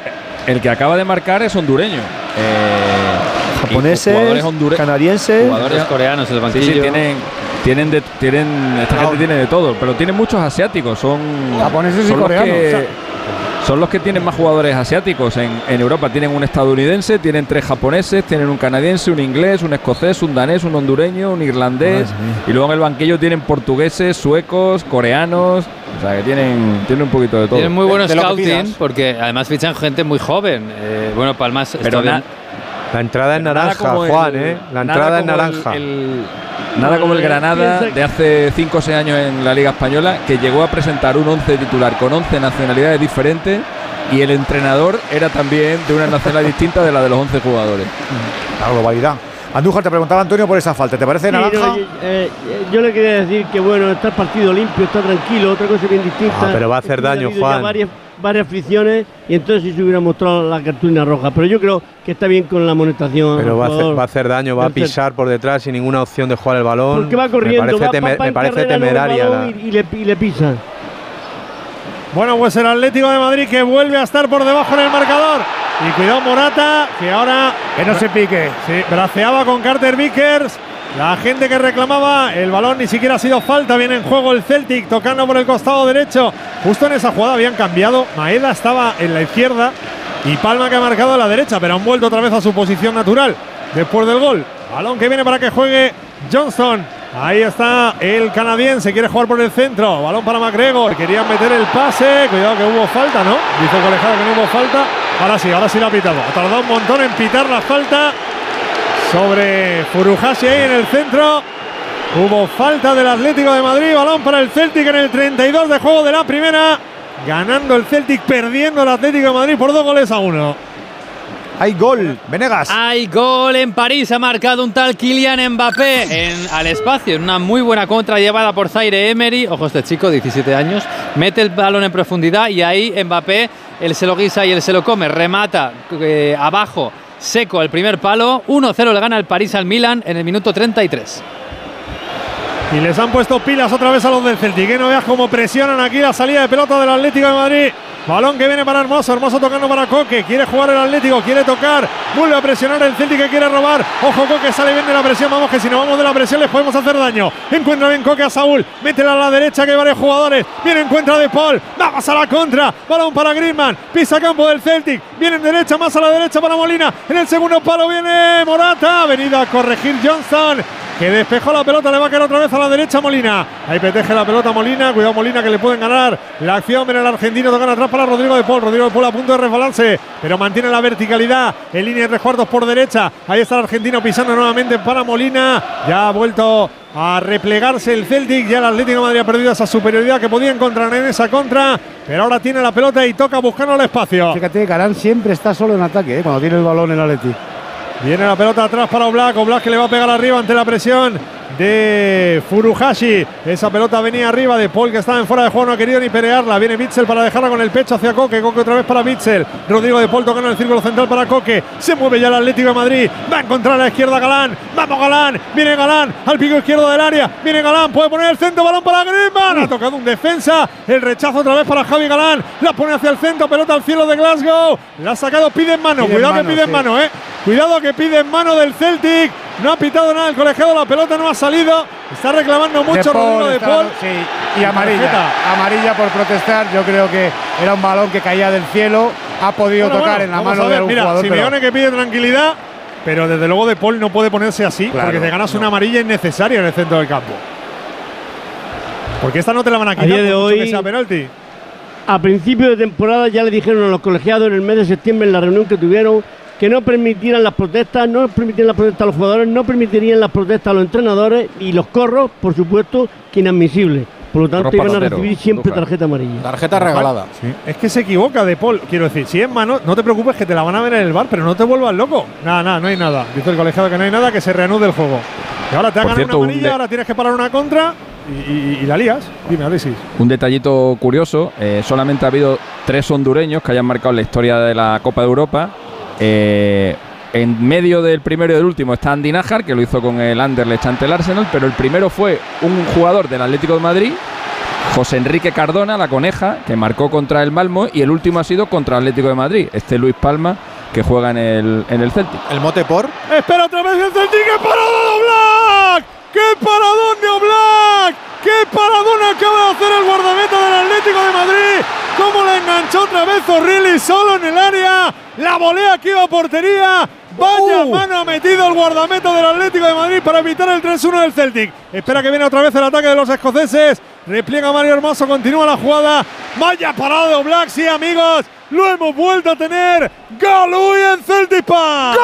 el que acaba de marcar es hondureño. Eh, y Japoneses, jugadores hondure- canadienses. Jugadores coreanos el banquillo. sí, tienen, tienen, de- tienen, esta gente tiene de todo, pero tiene muchos asiáticos, son Japoneses y son los coreanos, que- o sea. Son los que tienen más jugadores asiáticos en, en Europa. Tienen un estadounidense, tienen tres japoneses, tienen un canadiense, un inglés, un escocés, un danés, un hondureño, un irlandés. Y luego en el banquillo tienen portugueses, suecos, coreanos. O sea que tienen, tienen un poquito de todo. Tienen muy buenos scouting porque además fichan gente muy joven. Eh, bueno, Palmas. Pero La entrada es naranja, el- Juan, ¿eh? La entrada es el- naranja. el- nada como el Granada de hace 5 o 6 años en la Liga Española, que llegó a presentar un 11 titular con 11 nacionalidades diferentes y el entrenador era también de una nacionalidad (laughs) distinta de la de los 11 jugadores. La globalidad. Andújar te preguntaba Antonio por esa falta. ¿Te parece Sí, naranja? no, yo, eh, yo le quería decir que bueno, está el partido limpio, está tranquilo, otra cosa bien distinta. Ah, pero va a hacer es que hubiera daño, Juan. Varias, fricciones y entonces sí se hubiera mostrado la cartulina roja. Pero yo creo que está bien con la amonestación. Pero va a, hacer, jugador va a hacer daño, va a pisar por detrás sin ninguna opción de jugar el balón. Porque va corriendo, me parece, va, teme- me parece temeraria. la- y, y le, y le pisa. Bueno, pues el Atlético de Madrid que vuelve a estar por debajo en el marcador. Y cuidado Morata, que ahora Que no se pique. sí, braceaba con Carter Vickers. La gente que reclamaba el balón ni siquiera ha sido falta. Viene en juego el Celtic tocando por el costado derecho. Justo en esa jugada habían cambiado. Maeda estaba en la izquierda y Palma que ha marcado a la derecha, pero han vuelto otra vez a su posición natural después del gol. Balón que viene para que juegue Johnston. Ahí está el canadiense, quiere jugar por el centro. Balón para McGregor. Querían meter el pase. Cuidado que hubo falta, ¿no? Dice el colegiado que no hubo falta. Ahora sí, ahora sí la ha pitado. Ha tardado un montón en pitar la falta sobre Furuhashi ahí en el centro. Hubo falta del Atlético de Madrid. Balón para el Celtic en el 32 de juego de la primera. Ganando el Celtic, perdiendo el Atlético de Madrid por dos goles a uno. Hay gol. Venegas. Hay gol en París, ha marcado un tal Kylian Mbappé en, al espacio, en una muy buena contra llevada por Zaire Emery. Ojo, este chico, 17 años, mete el balón en profundidad y ahí Mbappé, él se lo guisa y él se lo come, remata eh, abajo, seco el primer palo. 1-0 le gana el París al Milan en el minuto 33. Y les han puesto pilas otra vez a los del Celtic. Que no veas cómo presionan aquí la salida de pelota del Atlético de Madrid. Balón que viene para Hermoso. Hermoso tocando para Coque. Quiere jugar el Atlético. Quiere tocar. Vuelve a presionar el Celtic que quiere robar. Ojo, Coque sale bien de la presión. Vamos que si no vamos de la presión les podemos hacer daño. Encuentra bien Coque a Saúl. Métela a la derecha que hay varios jugadores. Viene encuentra de Paul. Vamos a la contra. Balón para Griezmann. Pisa campo del Celtic. Viene en derecha, más a la derecha para Molina. En el segundo palo viene Morata. Ha venido a corregir Johnson que despejó la pelota, le va a caer otra vez a la derecha Molina. Ahí peteje la pelota Molina, cuidado Molina que le pueden ganar. La acción viene el argentino, tocan atrás para Rodrigo de Paul. Rodrigo de Paul a punto de resbalarse, pero mantiene la verticalidad en línea de resguardos por derecha. Ahí está el argentino pisando nuevamente para Molina. Ya ha vuelto a replegarse el Celtic. Ya el Atlético de Madrid ha perdido esa superioridad que podía encontrar en esa contra, pero ahora tiene la pelota y toca buscando el espacio. Fíjate, Galán siempre está solo en ataque, ¿eh? cuando tiene el balón en Atleti. Viene la pelota atrás para Oblak. Oblak que le va a pegar arriba ante la presión de Furuhashi. Esa pelota venía arriba de Paul que estaba en fuera de juego, no ha querido ni pelearla. Viene Bitzel para dejarla con el pecho hacia Coque. Coque otra vez para Bitzel. Rodrigo de Paul tocando el círculo central para Coque. Se mueve ya el Atlético de Madrid. Va a encontrar a la izquierda Galán. Vamos Galán. Viene Galán al pico izquierdo del área. Viene Galán. Puede poner el centro. Balón para Griezmann. Ha tocado un defensa. El rechazo otra vez para Javi Galán. La pone hacia el centro. Pelota al cielo de Glasgow. La ha sacado. Pide en mano. Pide en Cuidado mano, que pide en mano, eh. Cuidado que pide en mano del Celtic. No ha pitado nada el colegiado, la pelota no ha salido. Está reclamando mucho Paul Rodrigo de Paul. sí, y amarilla. Tarjeta. Amarilla por protestar. Yo creo que era un balón que caía del cielo. Ha podido Bueno, tocar bueno, en la mano a ver, de algún Mira, jugador. pero- Simeone que pide tranquilidad, pero desde luego de Paul no puede ponerse así Claro, porque te ganas una amarilla innecesaria en el centro del campo. Porque esta no te la van a quitar día de hoy- que sea penalti. A principio de temporada ya le dijeron a los colegiados en el mes de septiembre en la reunión que tuvieron que no permitieran las protestas, no permitirían las protestas a los jugadores, no permitirían las protestas a los entrenadores y los corros, por supuesto, que inadmisibles. Por lo tanto, iban a recibir siempre tarjeta amarilla. Tarjeta regalada. Es que se equivoca De Paul. Quiero decir, si es mano, no te preocupes que te la van a ver en el bar, pero no te vuelvas loco. Nada, nada, no hay nada. Dice el colegiado que no hay nada, que se reanude el juego. Y ahora te hagan cierto, una un amarilla, ahora tienes que parar una contra y, y- y la lías. Dime, Alexis. Un detallito curioso, eh, solamente ha habido tres hondureños que hayan marcado la historia de la Copa de Europa. Eh, en medio del primero y del último está Andy Najar, que lo hizo con el Anderlecht ante el Arsenal, pero el primero fue un jugador del Atlético de Madrid, José Enrique Cardona, la coneja, que marcó contra el Malmo, y el último ha sido contra el Atlético de Madrid, este Luis Palma, que juega en el, en el Celtic. El mote por. Espera otra vez el Celtic. ¡Qué paradón de Oblak! ¡Qué paradón de Oblak! ¡Qué paradón acaba de hacer el guardameta del Atlético de Madrid! ¡Cómo la enganchó otra vez Zorrilli solo en el área! ¡La volea que iba a portería! Vaya mano ha metido el guardameta del Atlético de Madrid para evitar el 3-1 del Celtic. Espera que viene otra vez el ataque de los escoceses. Repliega Mario Hermoso, continúa la jugada. Vaya parada de Oblak, sí amigos. Lo hemos vuelto a tener. Galui en Park.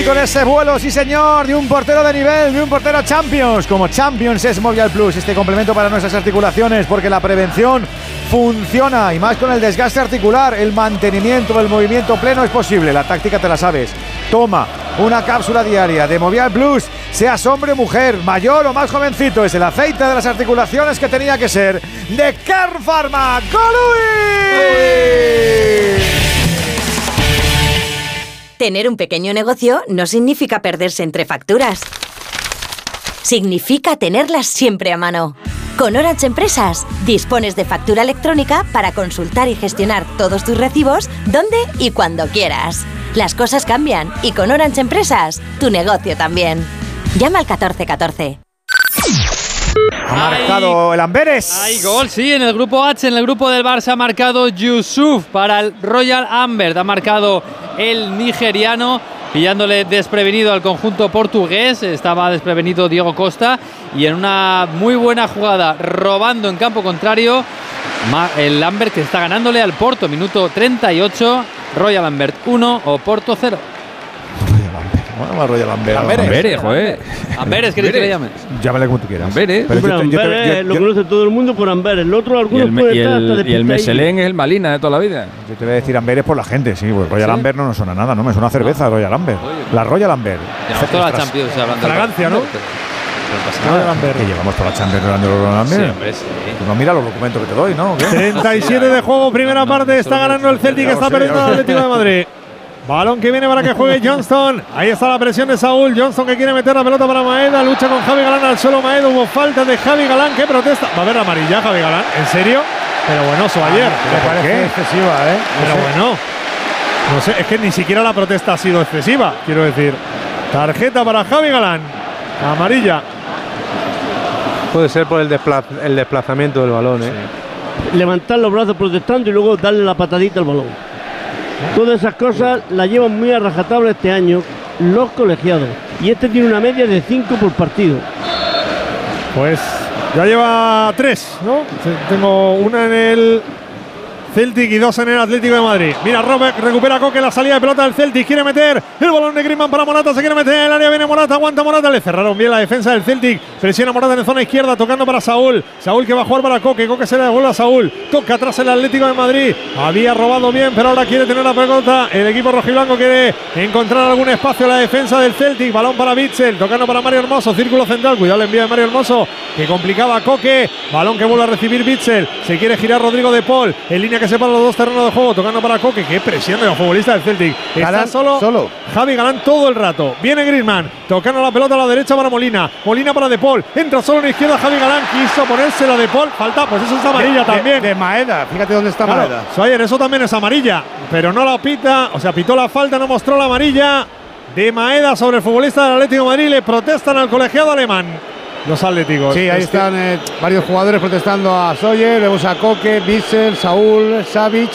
Y con ese vuelo, sí señor, de un portero de nivel, de un portero Champions, como Champions es Movial Plus, este complemento para nuestras articulaciones, porque la prevención funciona y más con el desgaste articular, el mantenimiento del movimiento pleno es posible, la táctica te la sabes. Toma una cápsula diaria de Movial Plus, seas hombre o mujer, mayor o más jovencito, es el aceite de las articulaciones que tenía que ser de Kern Pharma. ¡Golui! Tener un pequeño negocio no significa perderse entre facturas. Significa tenerlas siempre a mano. Con Orange Empresas dispones de factura electrónica para consultar y gestionar todos tus recibos donde y cuando quieras. Las cosas cambian y con Orange Empresas tu negocio también. Llama al 1414. Ha marcado el Amberes. Hay gol, sí, en el grupo H, en el grupo del Barça ha marcado Yusuf para el Royal Ambert. Ha marcado el nigeriano, pillándole desprevenido al conjunto portugués. Estaba desprevenido Diego Costa y en una muy buena jugada, robando en campo contrario, el Ambert que está ganándole al Porto. Minuto 38, Royal Ambert 1 o Porto 0. Bueno, Royal Amberes. Amberes, joder. Amberes, ¿queréis que le llames? Llámale como tú quieras. Amberes. Pero yo Hombre, te- yo te- Amberes yo- lo yo- conoce todo el mundo por Amberes. El otro, Y algunos el, me- pueden y estar hasta el, y el. Meselén es el Malina de toda la vida. Yo te voy a decir Amberes por la gente, sí, pues Royal ¿Sí? Amber no nos suena nada, no me suena a cerveza Royal Amber. La Royal Amber. Llevamos toda la Champions hablando Fragancia, ¿no? No pasa nada. Que llevamos toda la Champions hablando de Royal Amber. Sí, hombre, sí. Pues no mira los documentos que te doy, ¿no? ¿Qué? (laughs) 37 de juego, primera parte, está ganando el Celtic, está perdiendo el. Atlético de Madrid. Balón que viene para que juegue Johnston. Ahí está la presión de Saúl. Johnston que quiere meter la pelota para Maeda. Lucha con Javi Galán al suelo. Maeda hubo falta de Javi Galán que protesta. Va a haber amarilla Javi Galán. ¿En serio? Pero bueno, eso ayer. ¿Pero por qué? excesiva, ¿eh? Pero bueno. No sé, es que ni siquiera la protesta ha sido excesiva, quiero decir. Tarjeta para Javi Galán. Amarilla. Puede ser por el, despla- el desplazamiento del balón, ¿eh? levantar los brazos protestando y luego darle la patadita al balón. Todas esas cosas las llevan muy a rajatabla este año los colegiados. Y este tiene una media de 5 por partido. Pues ya lleva tres, ¿no? Tengo una en el Celtic y dos en el Atlético de Madrid. Mira, Robert recupera Coque la salida de pelota del Celtic. Quiere meter el balón de Griezmann para Morata. Se quiere meter en el área. Viene Morata, aguanta Morata. Le cerraron bien la defensa del Celtic. Presiona Morata en zona izquierda, tocando para Saúl. Saúl que va a jugar para Coque. Coque se le devuelve a Saúl. Toca atrás el Atlético de Madrid. Había robado bien, pero ahora quiere tener la pelota. El equipo rojiblanco quiere encontrar algún espacio en la defensa del Celtic. Balón para Bitzel, tocando para Mario Hermoso. Círculo central. Cuidado el envío de Mario Hermoso, que complicaba a Coque. Balón que vuelve a recibir Bitzel. Se quiere girar Rodrigo de Paul. En línea que separa los dos terrenos de juego, tocando para Coque. Qué presión de los futbolistas del Celtic. Está solo, solo. Javi Galán todo el rato. Viene Griezmann, tocando la pelota a la derecha para Molina. Molina para De Paul. Entra solo en la izquierda Javi Galán. Quiso ponérsela De Paul. Falta, pues eso es amarilla De- también. De Maeda, fíjate dónde está Claro, Maeda. Soyer, eso también es amarilla, pero no la pita, o sea, pitó la falta, no mostró la amarilla de Maeda sobre el futbolista del Atlético de Madrid. Le protestan al colegiado alemán. Los atléticos. Sí, ahí están eh, varios jugadores protestando a Sawyer, vemos a Coque, Bissell, Saúl, Savic,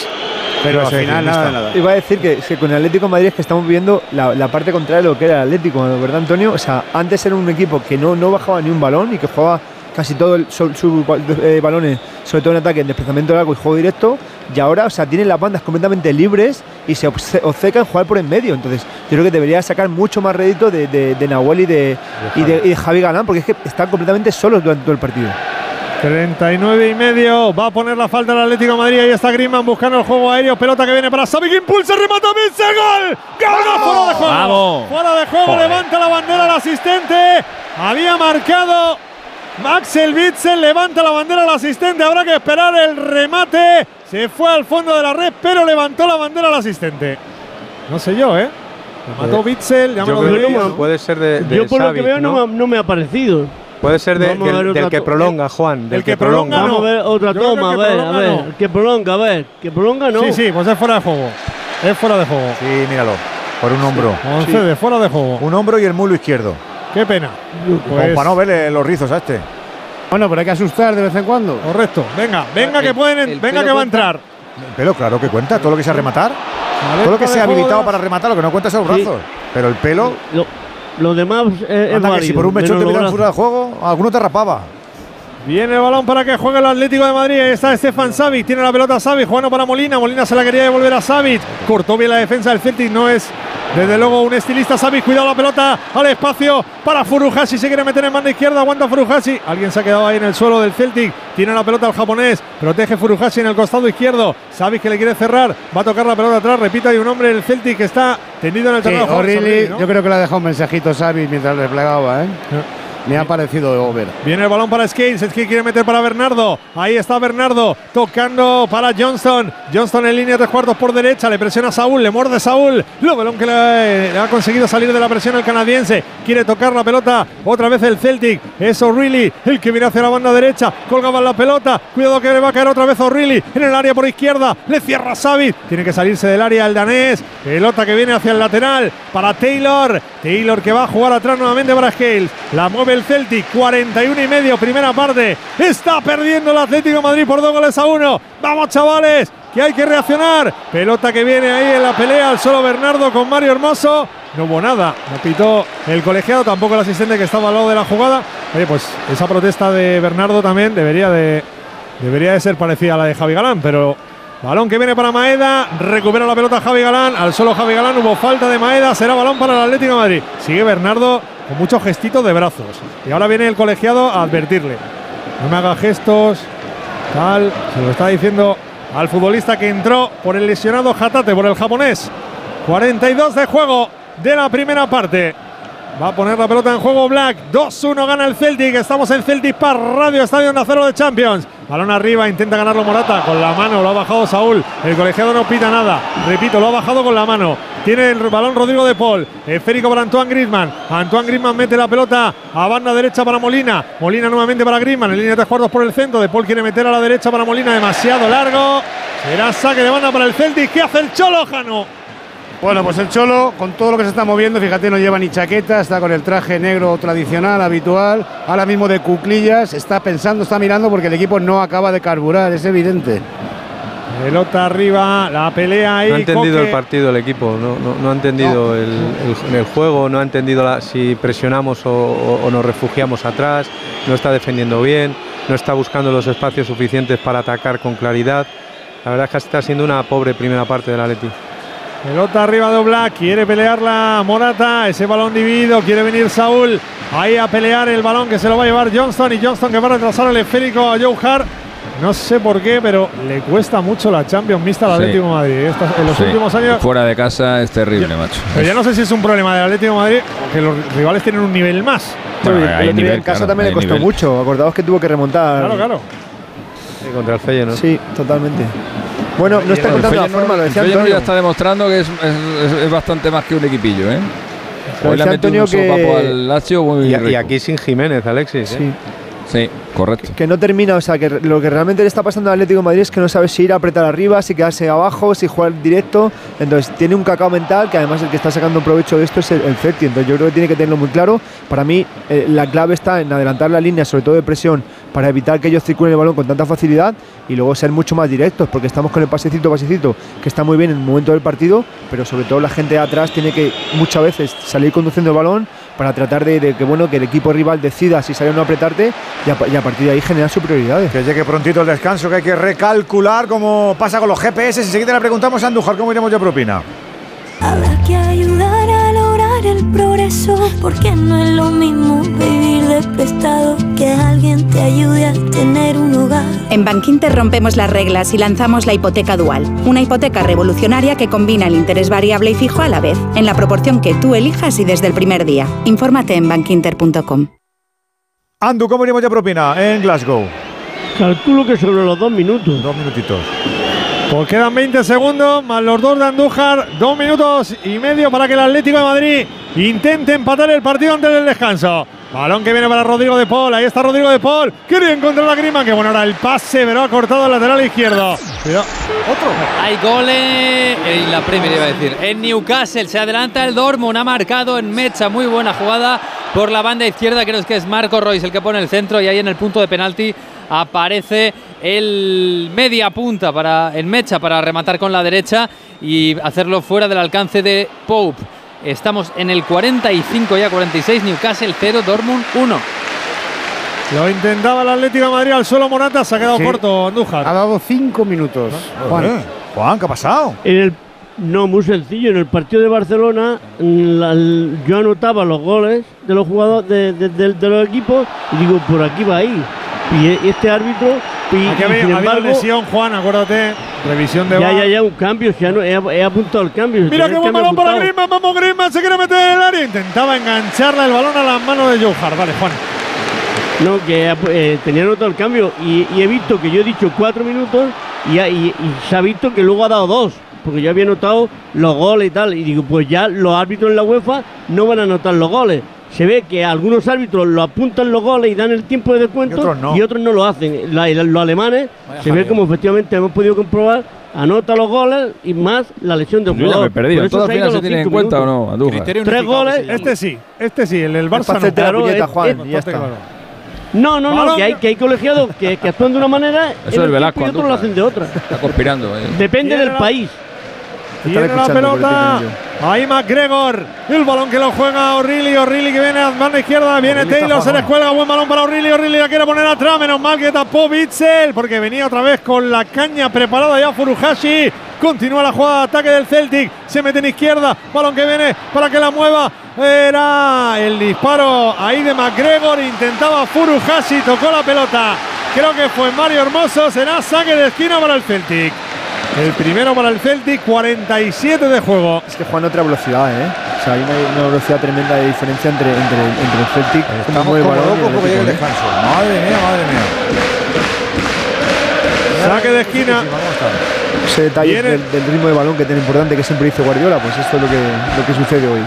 pero al final ¿quién nada, está? nada. Iba a decir que, que con el Atlético de Madrid es que estamos viendo la, la parte contraria de lo que era el Atlético, ¿verdad, Antonio? O sea, antes era un equipo que no, no bajaba ni un balón y que jugaba casi todo sus eh, balones, sobre todo en ataque, en desplazamiento largo y juego directo, y ahora, o sea, tienen las bandas completamente libres y se obcecan en jugar por en medio. Entonces, yo creo que debería sacar mucho más rédito de, de, Nahuel y de, y de, y de Javi Galán, porque es que están completamente solos durante todo el partido. 39 y medio. Va a poner la falta el Atlético de Madrid. Ahí está Griezmann buscando el juego aéreo. Pelota que viene para Savic. Impulsa, remata Vitzel. ¡Gol! ¡Gol! ¡Fuera de juego! Vamos. Fuera de juego. Levanta la bandera el asistente. Había marcado Maxel Witzel. Levanta la bandera el asistente. Habrá que esperar el remate. Se fue al fondo de la red, pero levantó la bandera el asistente. No sé yo, ¿eh? Mató Witzel. Me Puede ser de, Yo por lo que veo no me ha parecido. Puede ser del, que prolonga, Juan. Del que, prolonga. Vamos a ver otra toma, a ver, a ver. Que prolonga, a ver. Que prolonga no. Sí, sí, pues es fuera de juego. Es fuera de juego. Sí, míralo. Por un hombro. de fuera de juego. Un hombro y el mulo izquierdo. Qué pena. Pues, para no verle los rizos a este. Bueno, pero hay que asustar de vez en cuando. Correcto. Venga, venga que pueden, venga que va a entrar. El pelo, claro que cuenta. Todo lo que sea rematar. todo lo que sea habilitado para rematar, lo que no cuenta son los brazos. Pero el pelo. Lo demás es, que si por un mechón te miran fuera de juego, alguno te rapaba. Viene el balón para que juegue el Atlético de Madrid. Ahí está Estefan Savic. Tiene la pelota Savic. Jugando para Molina. Molina se la quería devolver a Savic. Cortó bien la defensa del Celtic. No es desde luego un estilista Savic. Cuidado la pelota al espacio para Furuhashi. Se quiere meter en mano izquierda. Aguanta Furuhashi. Alguien se ha quedado ahí en el suelo del Celtic. Tiene la pelota el japonés. Protege Furuhashi en el costado izquierdo. Savic que le quiere cerrar. Va a tocar la pelota atrás. Repito, hay un hombre del Celtic que está tendido en el terreno. Yo creo que le ha dejado un mensajito Savic mientras le plegaba. ¿eh? Me ha parecido ver. Viene el balón para Skates. Skate quiere meter para Bernardo. Ahí está Bernardo. Tocando para Johnston. Johnston en línea de cuartos por derecha. Le presiona a Saúl. Le morde Saúl. Lo balón que le, ha conseguido salir de la presión el canadiense. Quiere tocar la pelota. Otra vez el Celtic. Es O'Reilly. El que viene hacia la banda derecha. Colgaba la pelota. Cuidado que le va a caer otra vez O'Reilly. En el área por izquierda. Le cierra Savit. Tiene que salirse del área el danés. Pelota que viene hacia el lateral. Para Taylor. Taylor que va a jugar atrás nuevamente para Scales. La mueve el Celtic, 41 y medio, primera parte. Está perdiendo el Atlético Madrid por dos goles a uno. Vamos, chavales, que hay que reaccionar. Pelota que viene ahí en la pelea al solo Bernardo con Mario Hermoso. No hubo nada, no pitó el colegiado, tampoco el asistente que estaba al lado de la jugada. Pues esa protesta de Bernardo también debería de, debería de ser parecida a la de Javi Galán, pero Balón que viene para Maeda, recupera la pelota Javi Galán, al solo Javi Galán hubo falta de Maeda, será balón para el Atlético Madrid. Sigue Bernardo con muchos gestitos de brazos. Y ahora viene el colegiado a advertirle. No me haga gestos, tal, se lo está diciendo al futbolista que entró por el lesionado Jatate, por el japonés. 42 de juego de la primera parte. Va a poner la pelota en juego Black. 2-1 gana el Celtic. Estamos en Celtic Park, Radio Estadio Nacero de Champions. Balón arriba, intenta ganarlo Morata con la mano, lo ha bajado Saúl. El colegiado no pita nada. Repito, lo ha bajado con la mano. Tiene el balón Rodrigo de Paul. Esférico para Antoine Griezmann. Antoine Griezmann mete la pelota a banda derecha para Molina. Molina nuevamente para Griezmann. En línea de tres cuartos por el centro. De Paul quiere meter a la derecha para Molina. Demasiado largo. Será saque de banda para el Celtic. ¿Qué hace el Cholo Jano? Bueno, pues el Cholo, con todo lo que se está moviendo, fíjate, no lleva ni chaqueta, está con el traje negro tradicional, habitual, ahora mismo de cuclillas, está pensando, está mirando porque el equipo no acaba de carburar, es evidente. Pelota arriba, la pelea ahí. No ha entendido el partido el equipo, no, ha entendido El, juego, no ha entendido si presionamos o, nos refugiamos atrás, no está defendiendo bien, no está buscando los espacios suficientes para atacar con claridad. La verdad es que está siendo una pobre primera parte del Atleti. Pelota arriba de Oblak, quiere pelear la Morata, ese balón dividido, quiere venir Saúl ahí a pelear el balón que se lo va a llevar Johnston y Johnston que va a retrasar el esférico a Joe Hart. No sé por qué, pero le cuesta mucho la Champions Mixta al Atlético de Madrid. en los últimos años. Fuera de casa es terrible, macho. Pero ya no sé si es un problema del Atlético de Madrid o que los rivales tienen un nivel más. en casa también le costó mucho. Acordaos que tuvo que remontar. Claro, claro. contra el Feyenoord. ¿no? Sí, totalmente. Bueno, no está contando la forma, lo decía Antonio. ya está demostrando que es, es, bastante más que un equipillo, ¿eh? Hoy le Antonio que... al Lazio y, aquí sin Jiménez, Alexis. ¿eh? Sí. Correcto. Que no termina, o sea, que lo que realmente le está pasando al Atlético de Madrid es que no sabe si ir a apretar arriba, si quedarse abajo, si jugar directo. Entonces tiene un cacao mental que además el que está sacando provecho de esto es el, el Entonces yo creo que tiene que tenerlo muy claro. Para mí eh, la clave está en adelantar la línea, sobre todo de presión, para evitar que ellos circulen el balón con tanta facilidad y luego ser mucho más directos, porque estamos con el pasecito, pasecito, que está muy bien en el momento del partido, pero sobre todo la gente de atrás tiene que muchas veces salir conduciendo el balón para tratar de, de que bueno que el equipo rival decida si sale o no apretarte y a, y a partir de ahí generar superioridades. Que llegue prontito el descanso, que hay que recalcular cómo pasa con los GPS. Enseguida le preguntamos a Andújar cómo iremos de propina. Que el progreso, porque no es lo mismo vivir de prestado que alguien te ayude a tener un hogar. En Bankinter rompemos las reglas y lanzamos la hipoteca dual, una hipoteca revolucionaria que combina el interés variable y fijo a la vez, en la proporción que tú elijas y desde el primer día. Infórmate en bankinter.com. Andu, ¿cómo iremos de propina en Glasgow? Calculo que sobre los dos minutos. Dos minutitos. Pues quedan 20 segundos, más los dos de Andújar, dos minutos y medio para que el Atlético de Madrid intente empatar el partido antes del descanso. Balón que viene para Rodrigo de Paul, ahí está Rodrigo de Paul, quería encontrar a Grima, que bueno, ahora el pase, pero ha cortado el lateral izquierdo. Otro. Hay goles en la Premier, iba a decir. En Newcastle se adelanta el Dortmund, ha marcado en Mecha, muy buena jugada por la banda izquierda, creo que es Marco Royce el que pone el centro y ahí en el punto de penalti aparece el media punta para en Mecha para rematar con la derecha y hacerlo fuera del alcance de Pope. Estamos en el 45 ya 46 Newcastle 0 Dortmund 1. Lo intentaba el Atlético de Madrid al suelo Morata, se ha quedado Sí. corto Andújar. Ha dado cinco minutos. Juan. Juan, ¿qué ha pasado? En el, no, muy sencillo. En el partido de Barcelona, mm, la- el- yo anotaba los goles de los jugadores de, de- de- de los equipos y digo, por aquí va a ir. Y e- este árbitro, y, Aquí y había, sin embargo, lesión, Juan, acuérdate. Revisión de ya, ya, ya, un cambio. ya no, he, he apuntado el cambio. Mira qué buen balón para. Griezmann, vamos Griezmann, se quiere meter en el área. Intentaba engancharle el balón a las manos de Joe Hart. Vale, Juan. No, que eh, tenía anotado el cambio y, y he visto que yo he dicho cuatro minutos y, y- se ha visto que luego ha dado dos, porque yo había anotado los goles y tal. Y digo, pues ya los árbitros en la UEFA no van a anotar los goles. Se ve que algunos árbitros lo apuntan los goles y dan el tiempo de descuento Y otros no. lo hacen. La- los alemanes Vaya se ve como efectivamente hemos podido comprobar, anota los goles y más la lesión de un Yo ya me jugador. he perdido. Por eso ¿Todo al se se los tiene en cuenta o no, Andújar? Tres goles. Este sí, este sí, el, el Barça no. hacerte la puñeta, Juan, es y ya bastante está. claro. No, no, no, que hay, que hay colegiados que, que actúan de una manera Eso en es el Velasco, tiempo y otros lo hacen de otra. Está conspirando. eh. Depende del la- país. Tiene la pelota. Ahí McGregor. El balón que lo juega O'Reilly. O'Reilly que viene a banda izquierda. Viene Taylor. Se le jugando. cuelga. Buen balón para O'Reilly. O'Reilly la quiere poner atrás. Menos mal que tapó Bitzel. Porque venía otra vez con la caña preparada ya Furuhashi. Continúa la jugada de ataque del Celtic. Se mete en izquierda. Balón que viene para que la mueva. Era el disparo ahí de McGregor. Intentaba Furuhashi. Tocó la pelota. Creo que fue Mario Hermoso. Será saque de esquina para el Celtic. El primero para el Celtic, 47 de juego. Es que Juan otra velocidad, ¿eh? O sea, hay una, una velocidad tremenda de diferencia entre, entre, entre el Celtic, Estamos como locos porque llegue el ¿eh? descanso. Madre mía, madre mía. Saque de esquina. Ese detalle del ritmo de balón que es tan importante que siempre dice Guardiola, pues esto es lo que, lo que sucede hoy.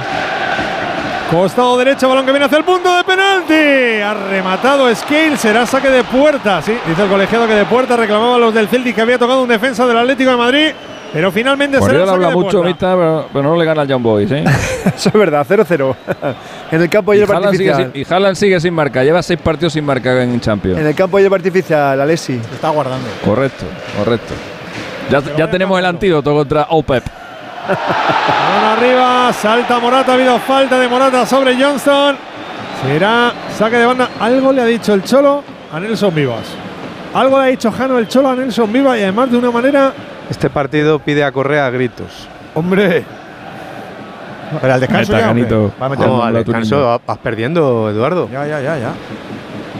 Costado derecho, balón que viene hacia el punto de penalti. Ha rematado Scale, será saque de puerta. Sí, dice el colegiado que de puerta reclamaba a los del Celtic que había tocado un defensa del Atlético de Madrid. Pero finalmente saque habla de mucho, puerta. Mista, pero, pero no le gana al Young Boys, ¿eh? (laughs) Eso es verdad, 0-0. (laughs) en el campo y, hierba Haaland sigue artificial. sin, y Haaland sigue sin marca. Lleva seis partidos sin marca en Champions. En el campo hierba artificial, Alessi. Está guardando. Correcto, correcto. Ya, ya tenemos el antídoto contra OPEP. Balón arriba, salta Morata, ha habido falta de Morata sobre Johnston. Será saque de banda. Algo le ha dicho el Cholo a Nelson Vivas. Algo le ha dicho Jano el Cholo a Nelson Vivas y además de una manera. Este partido pide a Correa a gritos. Hombre. Pero al descanso Meta, ya. Va a meter al descanso vas perdiendo, Eduardo. Ya, ya, ya, ya.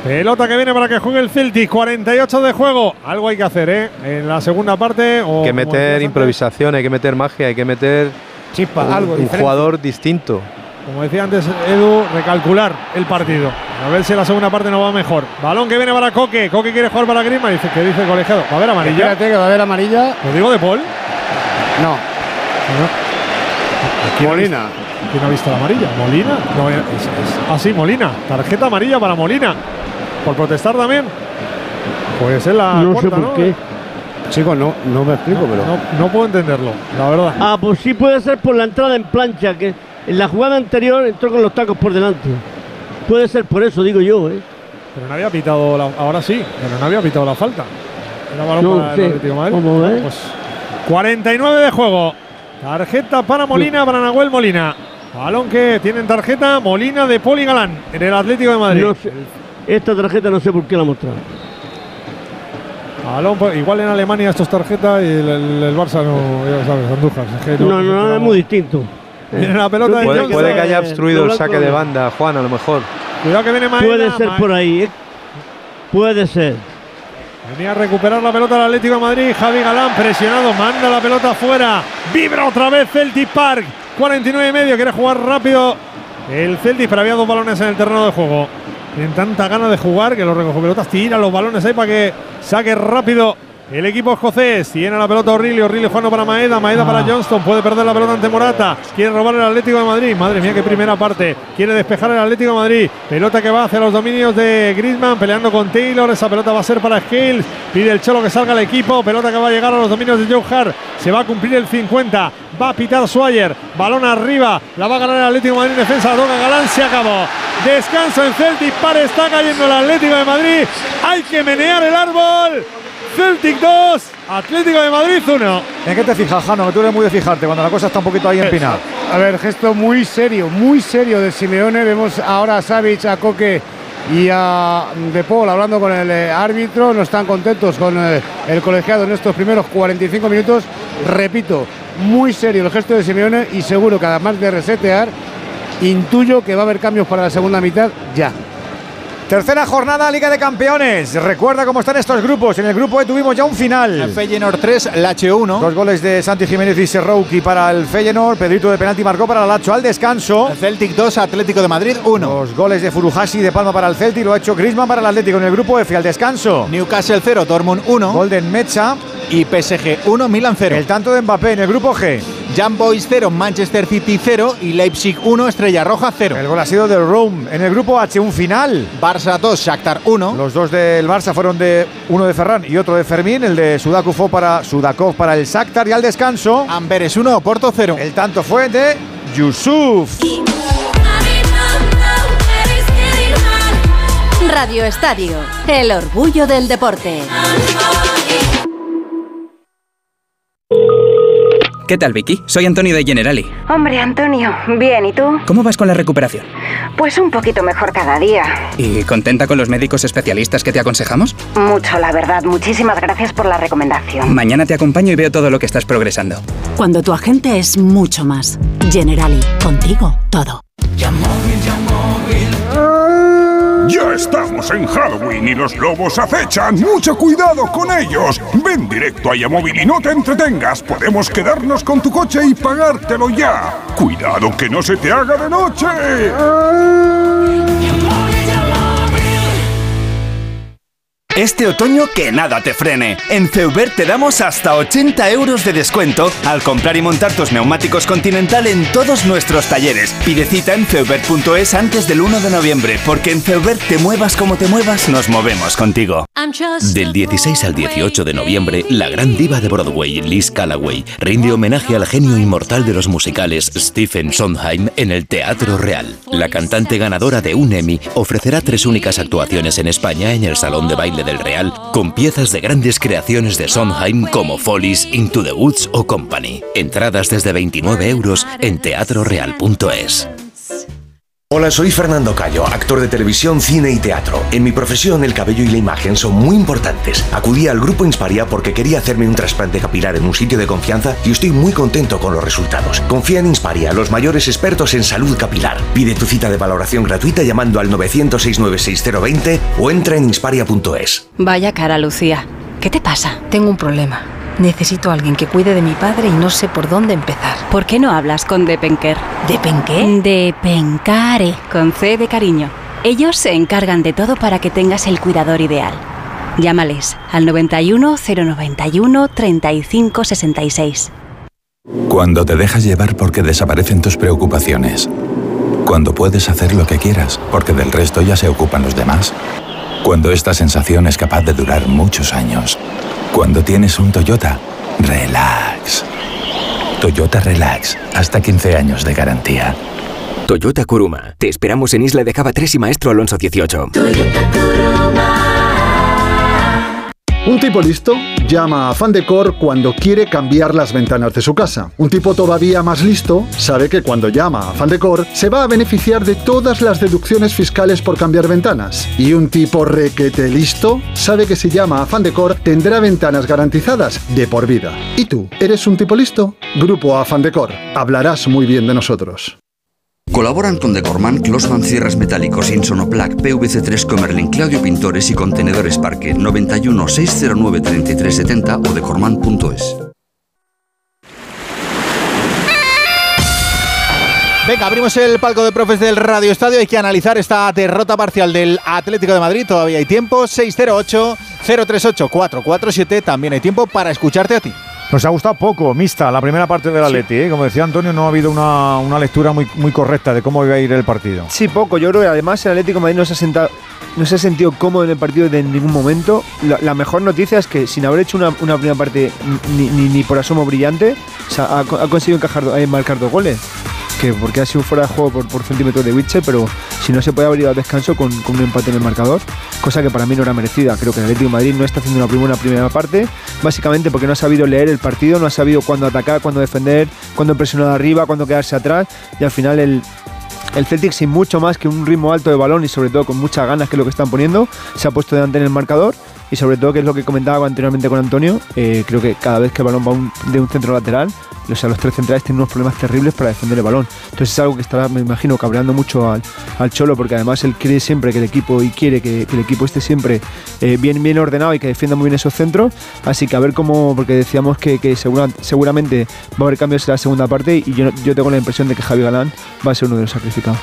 Pelota que viene para que juegue el Celtic. 48 de juego. Algo hay que hacer, ¿eh? En la segunda parte. O Hay que meter improvisación, hay que meter magia, hay que meter Chispa, un, algo un diferente. jugador distinto. Como decía antes Edu, recalcular el partido. A ver si la segunda parte no va mejor. Balón que viene para Coque. Coque quiere jugar para Grima. Dice que dice el colegiado. Va a haber amarilla. Espérate que va a haber amarilla. Lo digo de Paul. No. Molina. ¿Quién ha visto la amarilla? ¿Molina? No, es, es- ah, sí, Molina. Tarjeta amarilla para Molina. Por protestar también. Pues es la. No sé por qué. Chicos, no, no me explico, pero. No, no puedo entenderlo, la verdad. Ah, pues sí puede ser por la entrada en plancha, que en la jugada anterior entró con los tacos por delante. Puede ser por eso, digo yo, ¿eh? Pero no había pitado la, ahora sí, pero no había pitado la falta. Era balón No para el Atlético de Madrid. ¿cómo? Pues 49 de juego. Tarjeta para Molina, para Nahuel Molina. Balón que tienen tarjeta Molina de Poli Galán en el Atlético de Madrid. No sé, esta tarjeta no sé por qué la. Balón, por- igual en Alemania esto es tarjeta y el, el- el Barça no, ya sabes, Andújar. Es que No, no, es muy distinto. Viene la pelota de Puede, que haya obstruido el saque de no. banda, Juan, a lo mejor. Cuidado que viene Maeda. Puede ser por ahí, ¿eh? Puede ser. Venía a recuperar la pelota el Atlético de Madrid. Javi Galán presionado, manda la pelota afuera. Vibra otra vez Celtic Park. 49 y medio, quiere jugar rápido el Celtic, pero había dos balones en el terreno de juego. Tienen tanta gana de jugar que los recogepelotas tiran los balones ahí para que saque rápido el equipo escocés. Tiene la pelota O'Reilly, O'Reilly jugando para Maeda, Maeda para Johnston. Puede perder la pelota ante Morata. Quiere robar el Atlético de Madrid. Madre mía, qué primera parte. Quiere despejar el Atlético de Madrid. Pelota que va hacia los dominios de Griezmann, peleando con Taylor. Esa pelota va a ser para Scales. Pide el Cholo que salga el equipo. Pelota que va a llegar a los dominios de Joe Hart. Se va a cumplir el 50. Va a pitar Swire. Balón arriba. La va a ganar el Atlético de Madrid. Defensa la toca Galán. Se acabó. Descanso en Celtic. Para está cayendo el Atlético de Madrid. Hay que menear el árbol. Celtic 2, Atlético de Madrid 1. ¿En qué te fijas, Jano? Que tú eres muy de fijarte cuando la cosa está un poquito ahí empinada. A ver, gesto muy serio, muy serio de Simeone. Vemos ahora a Savic, a Coque y a De Paul hablando con el eh, árbitro. No están contentos con eh, el colegiado en estos primeros 45 minutos. Repito, muy serio el gesto de Simeone y seguro que además de resetear, intuyo que va a haber cambios para la segunda mitad ya. Tercera jornada Liga de Campeones. Recuerda cómo están estos grupos. En el grupo E tuvimos ya un final. Feyenoord 3, Lache 1. Dos goles de Santi Jiménez y Serrouki para el Feyenoord. Pedrito de penalti marcó para el Lacho al descanso. Celtic 2, Atlético de Madrid 1. Los goles de Furuhashi de Palma para el Celtic. Lo ha hecho Griezmann para el Atlético en el grupo F al descanso. Newcastle 0, Dortmund 1. Golden Mecha. Y PSG 1, Milan 0. El tanto de Mbappé en el grupo G. Young Boys 0, Manchester City 0 y Leipzig 1, Estrella Roja 0. El gol ha sido del Rome. En el grupo H, un final. Barça 2, Shakhtar 1. Los dos del Barça fueron de uno de Ferran y otro de Fermín. El de Sudakov fue para, Sudakov para el Shakhtar y al descanso. Amberes 1, Porto 0. El tanto fue de Yusuf. Radio Estadio, el orgullo del deporte. ¿Qué tal, Vicky? Soy Antonio de Generali. Hombre, Antonio, bien, ¿y tú? ¿Cómo vas con la recuperación? Pues un poquito mejor cada día. ¿Y contenta con los médicos especialistas que te aconsejamos? Mucho, la verdad. Muchísimas gracias por la recomendación. Mañana te acompaño y veo todo lo que estás progresando. Cuando tu agente es mucho más. Generali, contigo todo. Ya estamos en Halloween y los lobos acechan. ¡Mucho cuidado con ellos! Ven directo a Yamóvil y no te entretengas. Podemos quedarnos con tu coche y pagártelo ya. ¡Cuidado que no se te haga de noche! Este otoño que nada te frene. En Feubert te damos hasta 80 euros de descuento al comprar y montar tus neumáticos Continental en todos nuestros talleres. Pide cita en feubert.es antes del 1 de noviembre, porque en Feubert te muevas como te muevas, nos movemos contigo. Del 16 al 18 de noviembre, la gran diva de Broadway, Liz Callaway, rinde homenaje al genio inmortal de los musicales Stephen Sondheim en el Teatro Real. La cantante ganadora de un Emmy ofrecerá tres únicas actuaciones en España en el Salón de Baile del Real, con piezas de grandes creaciones de Sondheim como Follies, Into the Woods o Company. Entradas desde 29 euros en teatroreal.es. Hola, soy Fernando Cayo, actor de televisión, cine y teatro. En mi profesión, el cabello y la imagen son muy importantes. Acudí al grupo Insparia porque quería hacerme un trasplante capilar en un sitio de confianza y estoy muy contento con los resultados. Confía en Insparia, los mayores expertos en salud capilar. Pide tu cita de valoración gratuita llamando al 900-696-020 o entra en insparia.es. Vaya cara, Lucía. ¿Qué te pasa? Tengo un problema. Necesito a alguien que cuide de mi padre y no sé por dónde empezar. ¿Por qué no hablas con Depenker? ¿Depenqué? Depencare, con C de cariño. Ellos se encargan de todo para que tengas el cuidador ideal. Llámales al 91 091 35 66. Cuando te dejas llevar porque desaparecen tus preocupaciones. Cuando puedes hacer lo que quieras porque del resto ya se ocupan los demás. Cuando esta sensación es capaz de durar muchos años. Cuando tienes un Toyota, relax. Toyota Relax, hasta 15 años de garantía. Toyota Kuruma. Te esperamos en Isla de Cava 3 y Maestro Alonso 18. Un tipo listo llama a Fandecor cuando quiere cambiar las ventanas de su casa. Un tipo todavía más listo sabe que cuando llama a Fandecor se va a beneficiar de todas las deducciones fiscales por cambiar ventanas. Y un tipo requete listo sabe que si llama a Fandecor tendrá ventanas garantizadas de por vida. ¿Y tú? ¿Eres un tipo listo? Grupo Afandecor. Hablarás muy bien de nosotros. Colaboran con Decorman, Closman Cierres Metálicos, Insonoplac, PVC3 Comerlin, Claudio Pintores y Contenedores Parque 91 609 3370 o decorman.es. Venga, abrimos el palco de profes del Radio Estadio. Hay que analizar esta derrota parcial del Atlético de Madrid. Todavía hay tiempo. 608-038-447. También hay tiempo para escucharte a ti. Nos ha gustado poco, mixta, la primera parte del Atleti. ¿eh? Como decía Antonio, no ha habido una, una, lectura muy, muy correcta de cómo iba a ir el partido. Sí, poco. Yo creo que además el Atlético de Madrid no se ha, sentado, no se ha sentido cómodo en el partido de ningún momento. La, la mejor noticia es que sin haber hecho una, una primera parte ni, ni, ni, por asomo brillante, o sea, ha, ha, conseguido encajar, eh, marcar dos goles que porque ha sido fuera de juego por, centímetros de Witcher, pero si no se puede haber ido al descanso con, con, un empate en el marcador, cosa que para mí no era merecida. Creo que el Atlético de Madrid no está haciendo una primera, primera parte, básicamente porque no ha sabido leer el partido, no ha sabido cuándo atacar, cuándo defender, cuándo presionar arriba, cuándo quedarse atrás, y al final el, el Celtic sin mucho más que un ritmo alto de balón y sobre todo con muchas ganas que es lo que están poniendo, se ha puesto delante en el marcador y sobre todo que es lo que comentaba anteriormente con Antonio, eh, creo que cada vez que el balón va un, de un centro lateral, o sea, los tres centrales tienen unos problemas terribles para defender el balón. Entonces es algo que estará, me imagino, cabreando mucho al, al Cholo, porque además él quiere siempre que el equipo y quiere que, que el equipo esté siempre eh, bien, bien ordenado y que defienda muy bien esos centros. Así que a ver cómo, porque decíamos que, que segura, seguramente va a haber cambios en la segunda parte y yo, yo tengo la impresión de que Javi Galán va a ser uno de los sacrificados.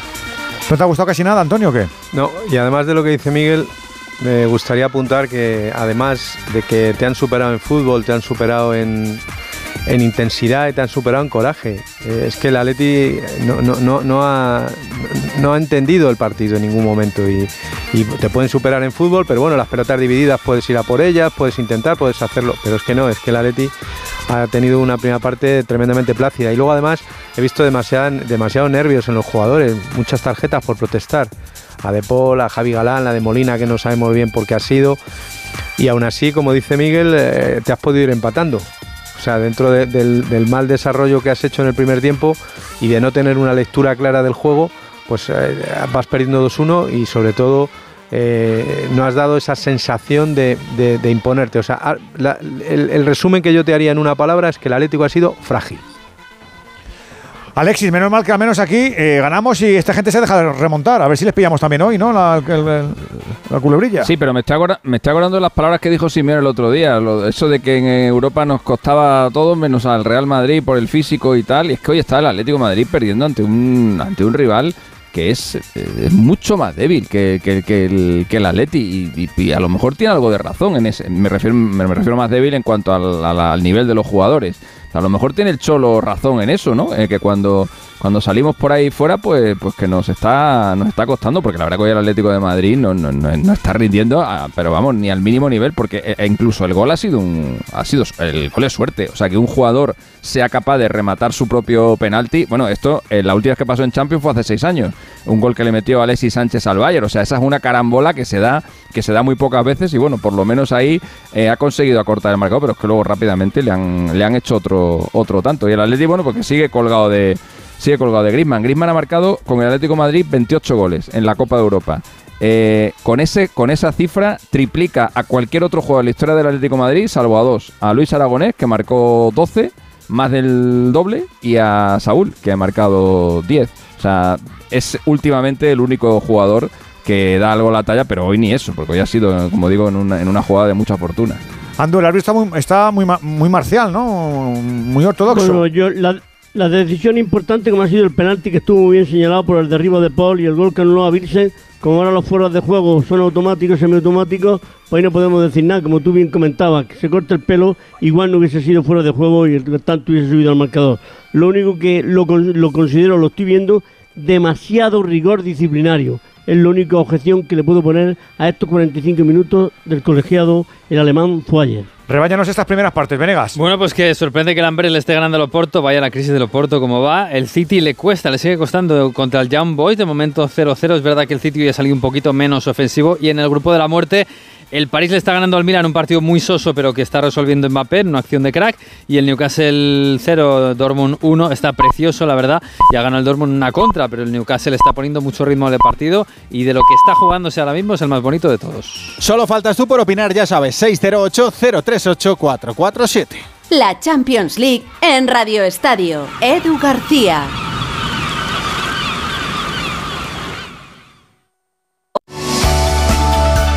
¿No te ha gustado casi nada, Antonio, o qué? No, y además de lo que dice Miguel, me gustaría apuntar que además de que te han superado en fútbol, te han superado en, en intensidad y te han superado en coraje. Eh, es que el Atleti no, ha, entendido el partido en ningún momento y, y, te pueden superar en fútbol, pero bueno, las pelotas divididas puedes ir a por ellas, puedes intentar, puedes hacerlo, pero es que no, es que el Atleti ha tenido una primera parte tremendamente plácida y luego además he visto demasiado, demasiado nervios en los jugadores, muchas tarjetas por protestar. A De a Javi Galán, la de Molina, que no sabemos bien por qué ha sido. Y aún así, como dice Miguel, eh, te has podido ir empatando. O sea, dentro de, del, mal desarrollo que has hecho en el primer tiempo y de no tener una lectura clara del juego, pues eh, vas perdiendo 2-1 y sobre todo eh, no has dado esa sensación de, imponerte. O sea, el, el, resumen que yo te haría en una palabra es que el Atlético ha sido frágil. Alexis, menos mal que al menos aquí eh, ganamos y esta gente se deja de remontar. A ver si les pillamos también hoy, ¿no? La, la, la culebrilla. Sí, pero me está, me acordando de las palabras que dijo Simeone el otro día. Lo, eso de que en Europa nos costaba todo menos al Real Madrid por el físico y tal. Y es que hoy está el Atlético Madrid perdiendo ante un, ante un rival que es, es, mucho más débil que, que, que, el, que el y, a lo mejor tiene algo de razón en ese. Me refiero, me, refiero más débil en cuanto al, al nivel de los jugadores. A lo mejor tiene el Cholo razón en eso, ¿no? Eh, que cuando, cuando salimos por ahí fuera, pues, pues que nos está, nos está costando, porque la verdad que hoy el Atlético de Madrid no, no, no, no está rindiendo, pero vamos, ni al mínimo nivel, porque e, incluso el gol ha sido un. ha sido El gol es suerte. O sea, que un jugador sea capaz de rematar su propio penalti. Bueno, esto, eh, la última vez que pasó en Champions fue hace seis años. Un gol que le metió Alexis Sánchez al Bayern. O sea, esa es una carambola que se da, que se da muy pocas veces, y bueno, por lo menos ahí eh, ha conseguido acortar el marcador, pero es que luego rápidamente le han, le han hecho otro otro tanto. Y el Atlético, bueno, porque sigue colgado de sigue colgado de Griezmann. Griezmann ha marcado con el Atlético Madrid 28 goles en la Copa de Europa. Eh, con, ese, con esa cifra triplica a cualquier otro jugador de la historia del Atlético Madrid, salvo a dos. A Luis Aragonés, que marcó 12, más del doble, y a Saúl, que ha marcado 10. O sea, es últimamente el único jugador que da algo a la talla, pero hoy ni eso, porque hoy ha sido, como digo, en una, en una jugada de mucha fortuna. Ando, el árbitro está muy, está muy, muy marcial, ¿no? Muy ortodoxo. Bueno, yo, la, la, decisión importante, como ha sido el penalti, que estuvo muy bien señalado por el derribo de Paul y el gol que anuló a Virsen, como ahora los fueros de juego son automáticos, semiautomáticos, pues ahí no podemos decir nada. Como tú bien comentabas, que se corta el pelo, igual no hubiese sido fuera de juego y el tanto hubiese subido al marcador. Lo único que lo, lo considero, lo estoy viendo, demasiado rigor disciplinario es la única objeción que le puedo poner a estos 45 minutos del colegiado el alemán Fuayer. Rebáñanos estas primeras partes, Venegas. Bueno, pues que sorprende que el Amber le esté ganando al Oporto, vaya la crisis del Oporto como va. El City le cuesta, le sigue costando contra el Young Boys, de momento 0-0. Es verdad que el City ya ha salido un poquito menos ofensivo y en el grupo de la muerte el París le está ganando al Milan un partido muy soso, pero que está resolviendo Mbappé, una acción de crack. Y el Newcastle 0, Dortmund 1, está precioso, la verdad. Ya ganado el Dortmund una contra, pero el Newcastle está poniendo mucho ritmo al partido. Y de lo que está jugándose ahora mismo es el más bonito de todos. Solo faltas tú por opinar, ya sabes, 608-038-447. La Champions League en Radio Estadio. Edu García.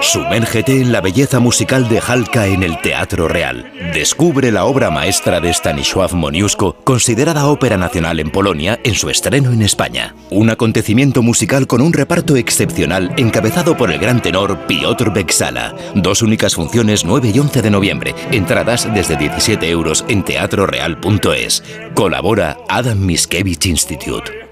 Sumérgete en la belleza musical de Halka en el Teatro Real. Descubre la obra maestra de Stanisław Moniuszko, considerada ópera nacional en Polonia, en su estreno en España. Un acontecimiento musical con un reparto excepcional encabezado por el gran tenor Piotr Beksala. Dos únicas funciones 9 y 11 de noviembre. Entradas desde 17 euros en teatroreal.es. Colabora Adam Miskevich Institute.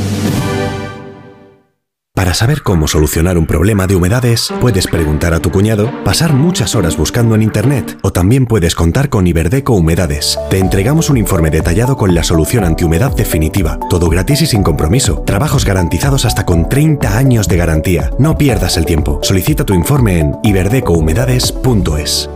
Para saber cómo solucionar un problema de humedades, puedes preguntar a tu cuñado, pasar muchas horas buscando en Internet o también puedes contar con Iberdeco Humedades. Te entregamos un informe detallado con la solución antihumedad definitiva, todo gratis y sin compromiso, trabajos garantizados hasta con 30 años de garantía. No pierdas el tiempo. Solicita tu informe en iberdecohumedades.es.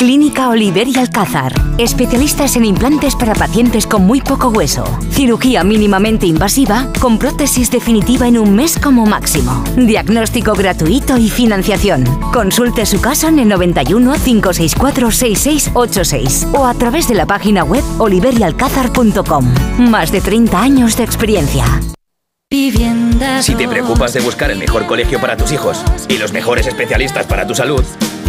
Clínica Oliver y Alcázar. Especialistas en implantes para pacientes con muy poco hueso. Cirugía mínimamente invasiva con prótesis definitiva en un mes como máximo. Diagnóstico gratuito y financiación. Consulte su caso en el 91 564 6686 o a través de la página web oliverialcázar.com. Más de 30 años de experiencia. Si te preocupas de buscar el mejor colegio para tus hijos y los mejores especialistas para tu salud,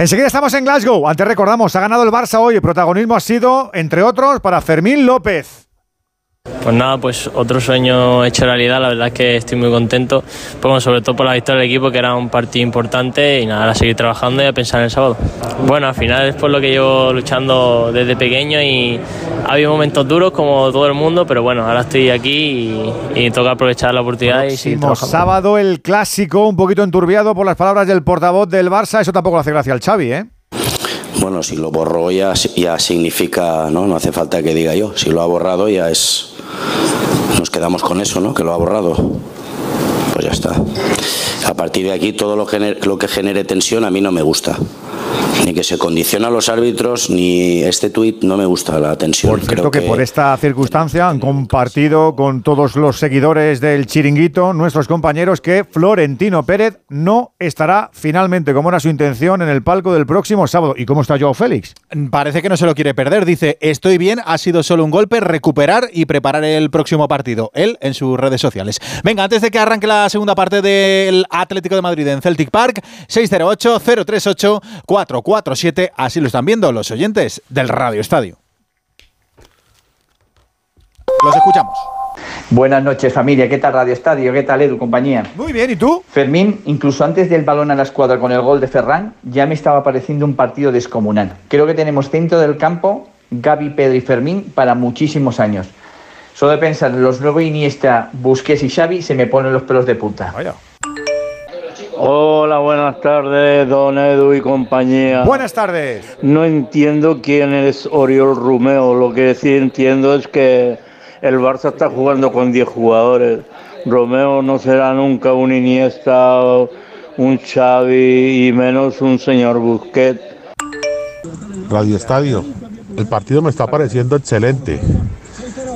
Enseguida estamos en Glasgow. Antes recordamos, ha ganado el Barça hoy. El protagonismo ha sido, entre otros, para Fermín López. Pues nada, pues otro sueño hecho realidad, la verdad es que estoy muy contento, pues bueno, sobre todo por la victoria del equipo, que era un partido importante y nada, a seguir trabajando y a pensar en el sábado. Bueno, al final es por lo que llevo luchando desde pequeño y ha habido momentos duros como todo el mundo, pero bueno, ahora estoy aquí y, y toca aprovechar la oportunidad y seguir Próximo trabajando. sábado el clásico, un poquito enturbiado por las palabras del portavoz del Barça. Eso tampoco le hace gracia al Xavi, ¿eh? Bueno, si lo borró ya, ya significa, ¿no? No hace falta que diga yo. Si lo ha borrado ya es... Nos quedamos con eso, ¿no? Que lo ha borrado. Pues ya está. A partir de aquí todo lo, gener- lo que genere tensión a mí no me gusta. Ni que se condiciona a los árbitros, ni este tuit no me gusta la tensión. Por cierto Creo que, que por esta circunstancia han compartido con todos los seguidores del chiringuito, nuestros compañeros, que Florentino Pérez no estará finalmente, como era su intención, en el palco del próximo sábado. ¿Y cómo está Joao Félix? Parece que no se lo quiere perder. Dice, estoy bien, ha sido solo un golpe, recuperar y preparar el próximo partido. Él en sus redes sociales. Venga, antes de que arranque la segunda parte del Atlético de Madrid en Celtic Park, 608-038-447. Así lo están viendo los oyentes del Radio Estadio. Los escuchamos. Buenas noches familia, ¿qué tal Radio Estadio? ¿Qué tal Edu, compañía? Muy bien, ¿y tú? Fermín, incluso antes del balón a la escuadra con el gol de Ferran, ya me estaba pareciendo un partido descomunal. Creo que tenemos dentro del campo Gaby, Pedro y Fermín para muchísimos años. Solo de pensar en los nuevos Iniesta, Busquets y Xavi se me ponen los pelos de punta. Hola, buenas tardes, don Edu y compañía. Buenas tardes. No entiendo quién es Oriol Romeo. Lo que sí entiendo es que el Barça está jugando con 10 jugadores. Romeo no será nunca un Iniesta, un Xavi y menos un señor Busquets. Radio Estadio, el partido me está pareciendo excelente.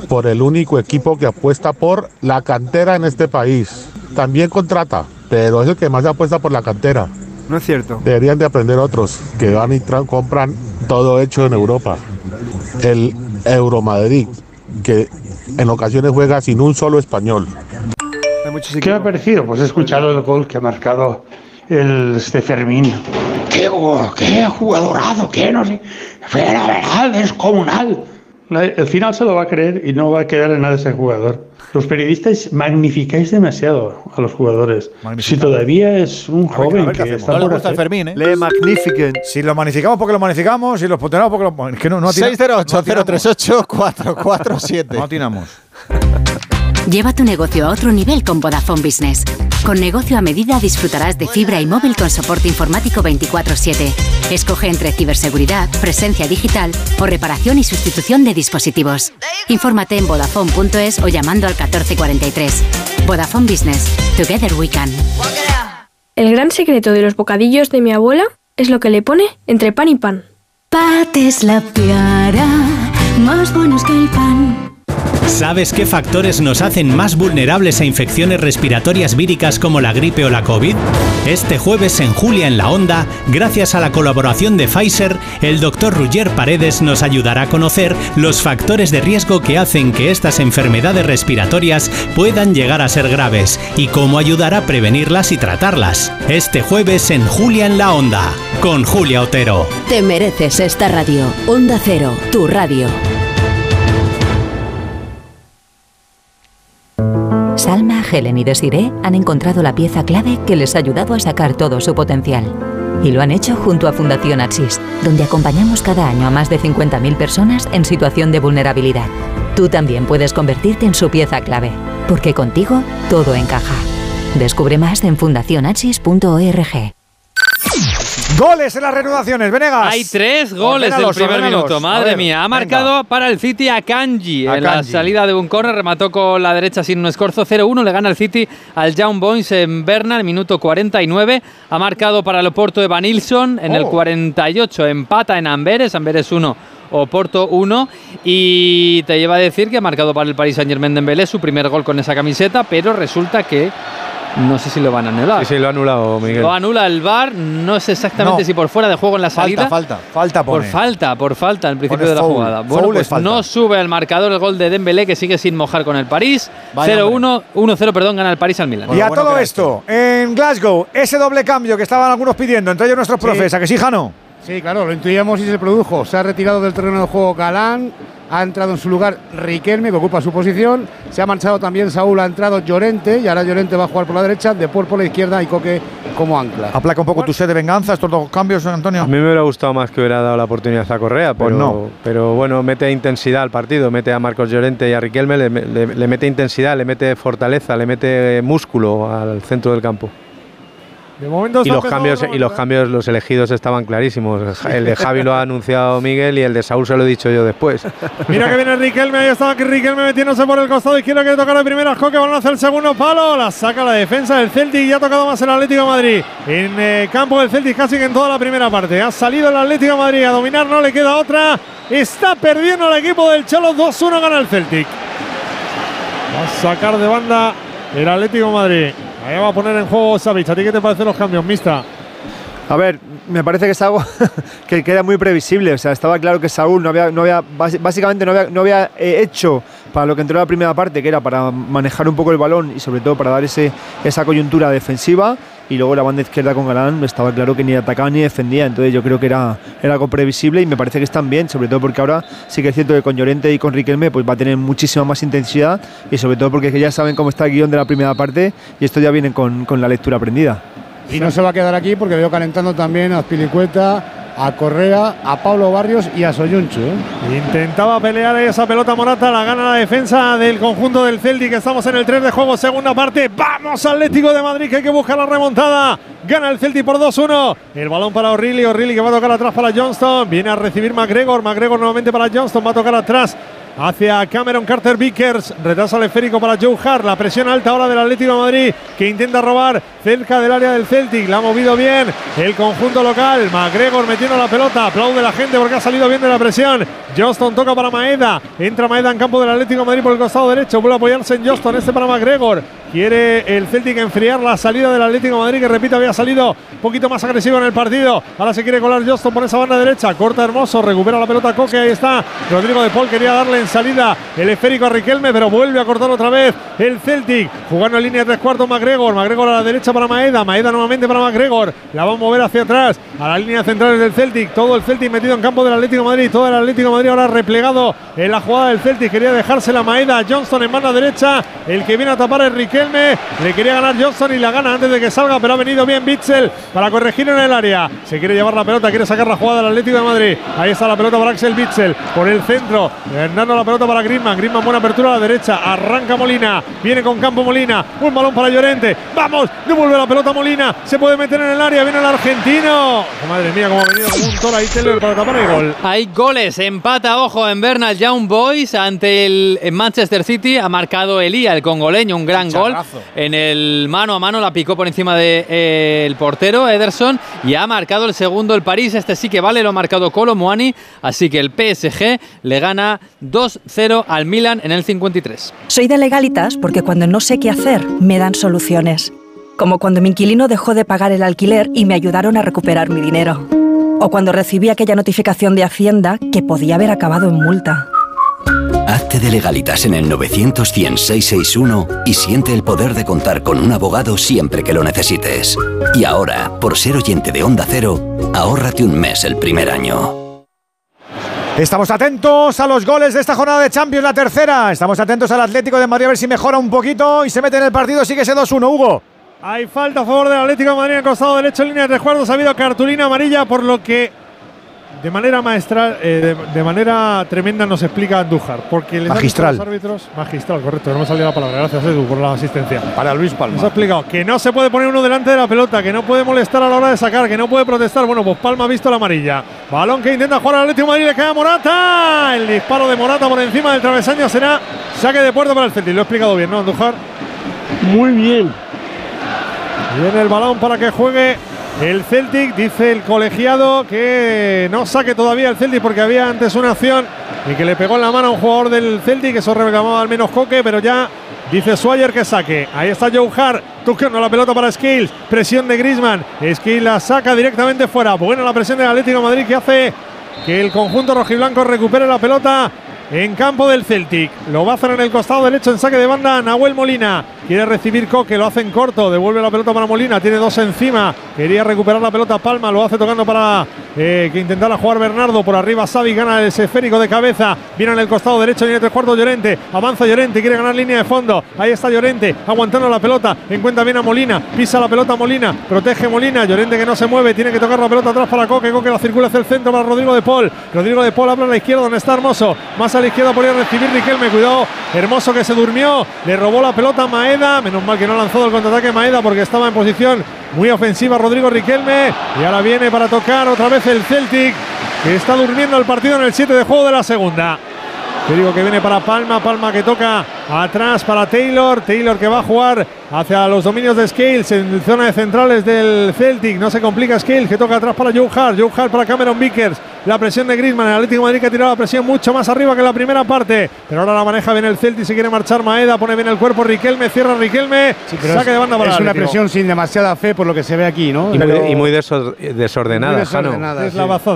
Por el único equipo que apuesta por la cantera en este país. También contrata, pero es el que más apuesta por la cantera. No es cierto. Deberían de aprender otros que van y tra- compran todo hecho en Europa. El Euromadrid, que en ocasiones juega sin un solo español. ¿Qué me ha parecido? Pues he escuchado el gol que ha marcado el este Fermín. ¡Qué, qué jugadorado! ¡Qué no sé! ¡Fenomenal! ¡Descomunal! El final se lo va a creer y no va a quedar en nada ese jugador. Los periodistas magnificáis demasiado a los jugadores. Si todavía es un joven que está por hacer- ¿eh? Le Magnificent. Si lo magnificamos porque lo magnificamos, si lo ponderamos porque lo. Es que no, no atina- 608-038-447. No atinamos. Lleva tu negocio a otro nivel con Vodafone Business. Con negocio a medida disfrutarás de fibra y móvil con soporte informático 24/7. Escoge entre ciberseguridad, presencia digital o reparación y sustitución de dispositivos. Infórmate en vodafone.es o llamando al 1443. Vodafone Business. Together we can. El gran secreto de los bocadillos de mi abuela es lo que le pone entre pan y pan. Pates la piara, más buenos que el pan. ¿Sabes qué factores nos hacen más vulnerables a infecciones respiratorias víricas como la gripe o la COVID? Este jueves en Julia en la Onda, gracias a la colaboración de Pfizer, el doctor Ruger Paredes nos ayudará a conocer los factores de riesgo que hacen que estas enfermedades respiratorias puedan llegar a ser graves y cómo ayudar a prevenirlas y tratarlas. Este jueves en Julia en la Onda, con Julia Otero. Te mereces esta radio. Onda Cero, tu radio. Helen y Desiree han encontrado la pieza clave que les ha ayudado a sacar todo su potencial. Y lo han hecho junto a Fundación Axis, donde acompañamos cada año a más de 50.000 personas en situación de vulnerabilidad. Tú también puedes convertirte en su pieza clave, porque contigo todo encaja. Descubre más en fundacionachis.org. Goles en las reanudaciones, Venegas. Hay tres goles del Ordénalos, primer minuto. Madre ver, mía. Ha venga. marcado para el City a Kanji. En la salida de un córner remató con la derecha sin un escorzo. 0-1 le gana el City al Young Boys en Berna, el minuto 49. Ha marcado para el Oporto de Vanilson en el Oh. 48. Empata en Amberes. Amberes 1. Oporto 1 y te lleva a decir que ha marcado para el Paris Saint Germain Dembélé su primer gol con esa camiseta, pero resulta que no sé si lo van a anular. Sí, sí, lo ha anulado, Miguel. Lo anula el VAR, no sé exactamente No. si por fuera de juego en la salida. Falta, falta. Falta Por pone. falta, por falta en principio Pone de la foul. jugada. Bueno, es pues no sube al marcador el gol de Dembélé que sigue sin mojar con el París. Vaya 0-1, 1-0, perdón, gana el París al Milan. y a todo esto, en Glasgow, ese doble cambio que estaban algunos pidiendo, entre ellos nuestros profes, ¿a que sí, Jano? Sí, claro, lo intuíamos y se produjo. Se ha retirado del terreno de juego Galán, ha entrado en su lugar Riquelme, que ocupa su posición. Se ha marchado también Saúl, ha entrado Llorente y ahora Llorente va a jugar por la derecha, De por la izquierda y Coque como ancla. Aplaca un poco tu sed de venganza estos dos cambios, Antonio. A mí me hubiera gustado más que hubiera dado la oportunidad a Correa, pero, Pues no. pero bueno, mete intensidad al partido, mete a Marcos Llorente y a Riquelme, le, le- le mete intensidad, le mete fortaleza, le mete músculo al centro del campo. De momento Y los cambios, la y los cambios, los elegidos estaban clarísimos. El de Javi lo ha anunciado Miguel y el de Saúl se lo he dicho yo después. (laughs) Mira que viene Riquelme, ahí está Riquelme metiéndose por el costado izquierdo, quiere tocar el primera Coque, van a hacer el segundo palo, la saca la defensa del Celtic y ha tocado más el Atlético de Madrid. En eh, campo del Celtic casi que en toda la primera parte. Ha salido el Atlético de Madrid a dominar, no le queda otra. Está perdiendo el equipo del Cholo, 2-1 gana el Celtic. Va a sacar de banda el Atlético de Madrid. Ahí va a poner en juego Savic. ¿A ti qué te parecen los cambios, Mista? A ver, me parece que es algo (laughs) que queda muy previsible. O sea, estaba claro que Saúl no había, no había básicamente no había, no había eh, hecho para lo que entró en la primera parte, que era para manejar un poco el balón y sobre todo para dar ese, esa coyuntura defensiva. Y luego la banda izquierda con Galán estaba claro que ni atacaba ni defendía, entonces yo creo que era, era algo previsible y me parece que están bien, sobre todo porque ahora sí que es cierto que con Llorente y con Riquelme pues va a tener muchísima más intensidad y sobre todo porque ya saben cómo está el guion de la primera parte y esto ya viene con, con la lectura aprendida. Y no se va a quedar aquí porque veo calentando también a Spilicueta, a Correa, a Pablo Barrios y a Soyunchu. ¿eh? Intentaba pelear esa pelota Morata, la gana la defensa del conjunto del Celtic. Estamos en el 3 de juego, segunda parte. Vamos Atlético de Madrid que hay que buscar la remontada. Gana el Celtic por 2-1. El balón para O'Reilly, O'Reilly que va a tocar atrás para Johnston. Viene a recibir McGregor, McGregor nuevamente para Johnston, va a tocar atrás hacia Cameron Carter Vickers. Retrasa el esférico para Joe Hart. La presión alta ahora del Atlético Madrid que intenta robar cerca del área del Celtic. La ha movido bien el conjunto local. McGregor metiendo la pelota. Aplaude la gente porque ha salido bien de la presión. Johnston toca para Maeda. Entra Maeda en campo del Atlético Madrid por el costado derecho. Vuelve a apoyarse en Johnston. Este para McGregor. Quiere el Celtic enfriar la salida del Atlético Madrid, que repito, había salido un poquito más agresivo en el partido. Ahora se quiere colar Johnston por esa banda derecha. Corta hermoso, recupera la pelota Coque. Ahí está. Rodrigo de Paul quería darle salida el esférico a Riquelme, pero vuelve a cortar otra vez el Celtic. Jugando en línea de tres cuartos McGregor. McGregor a la derecha para Maeda. Maeda nuevamente para McGregor. La va a mover hacia atrás a la línea central del Celtic. Todo el Celtic metido en campo del Atlético Madrid. Todo el Atlético Madrid ahora replegado en la jugada del Celtic. Quería dejársela Maeda. Johnston en banda derecha. El que viene a tapar es Riquelme. Le quería ganar Johnson y la gana antes de que salga, pero ha venido bien Bitzel para corregir en el área. Se quiere llevar la pelota, quiere sacar la jugada del Atlético de Madrid. Ahí está la pelota para Axel Bitzel por el centro, la pelota para Griezmann. Griezmann buena apertura a la derecha, arranca Molina, viene con campo Molina, un balón para Llorente. Vamos, devuelve la pelota Molina, se puede meter en el área, viene el argentino. Oh, madre mía, cómo ha venido un toro ahí Taylor para tapar el gol. Hay goles, empata, ojo, en Bernal Young Boys ante el Manchester City. Ha marcado Elía, el congoleño, un gran gol en el mano a mano, la picó por encima del de, eh, portero Ederson y ha marcado el segundo el París. Este sí que vale, lo ha marcado Colo Muani. Así que el PSG le gana 2-0 al Milan en el 53. Soy de legalitas porque cuando no sé qué hacer, me dan soluciones. Como cuando mi inquilino dejó de pagar el alquiler y me ayudaron a recuperar mi dinero. O cuando recibí aquella notificación de Hacienda que podía haber acabado en multa. Hazte de legalitas en el 900 y siente el poder de contar con un abogado siempre que lo necesites. Y ahora, por ser oyente de Onda Cero, ahórrate un mes el primer año. Estamos atentos a los goles de esta jornada de Champions, la tercera. Estamos atentos al Atlético de Madrid a ver si mejora un poquito y se mete en el partido. Sigue ese 2-1, Hugo. Hay falta a favor del Atlético de Madrid en costado derecho, en línea de recuerdos. Ha habido cartulina amarilla, por lo que de manera maestral, eh, de, manera tremenda nos explica Andújar. Porque magistral. Los árbitros, magistral, correcto, no me salido la palabra. Gracias, Edu, por la asistencia. Para Luis Palma. Nos ha explicado que no se puede poner uno delante de la pelota, que no puede molestar a la hora de sacar, que no puede protestar. Bueno, pues Palma ha visto la amarilla. Balón que intenta jugar al Atlético de Madrid, le queda Morata. El disparo de Morata por encima del travesaño será saque de puerto para el Celtic. Lo he explicado bien, ¿no, Andújar? Muy bien. Viene el balón para que juegue el Celtic, dice el colegiado que no saque todavía el Celtic porque había antes una acción y que le pegó en la mano a un jugador del Celtic, eso reclamaba al menos Coque, pero ya dice Swagger que saque. Ahí está Joe Hart, tocando la pelota para Skills, presión de Grisman, Skills la saca directamente fuera. Buena la presión del Atlético Madrid que hace que el conjunto rojiblanco recupere la pelota en campo del Celtic. Lo va en el costado derecho en saque de banda Nahuel Molina. Quiere recibir Coque, lo hace en corto, devuelve la pelota para Molina, tiene dos encima. Quería recuperar la pelota Palma, lo hace tocando para eh, que intentara jugar Bernardo. Por arriba Savi gana el esférico de cabeza. Viene en el costado derecho, viene tres cuartos Llorente. Avanza Llorente, quiere ganar línea de fondo. Ahí está Llorente, aguantando la pelota. Encuentra bien a Molina, pisa la pelota Molina, protege Molina. Llorente que no se mueve, tiene que tocar la pelota atrás para Coque. Coque la circula hacia el centro para Rodrigo de Paul. Rodrigo de Paul habla a la izquierda donde está Hermoso. Más a la izquierda podría recibir Riquelme. Cuidado, Hermoso que se durmió. Le robó la pelota Maeda. Menos mal que no ha lanzado el contraataque Maeda porque estaba en posición muy ofensiva Rodrigo Riquelme. Y ahora viene para tocar otra vez el Celtic, que está durmiendo el partido en el 7 de juego de la segunda. Te digo que viene para Palma, Palma que toca atrás para Taylor, Taylor que va a jugar hacia los dominios de Scales en zona de centrales del Celtic, no se complica Scales que toca atrás para Joe Hart, Joe Hart para Cameron Vickers, la presión de Griezmann, el Atlético de Madrid que ha tirado la presión mucho más arriba que la primera parte, pero ahora la maneja bien el Celtic, se quiere marchar Maeda, pone bien el cuerpo Riquelme, cierra Riquelme, saque de banda para Es una presión sin demasiada fe por lo que se ve aquí, ¿no? Y, muy, desordenada,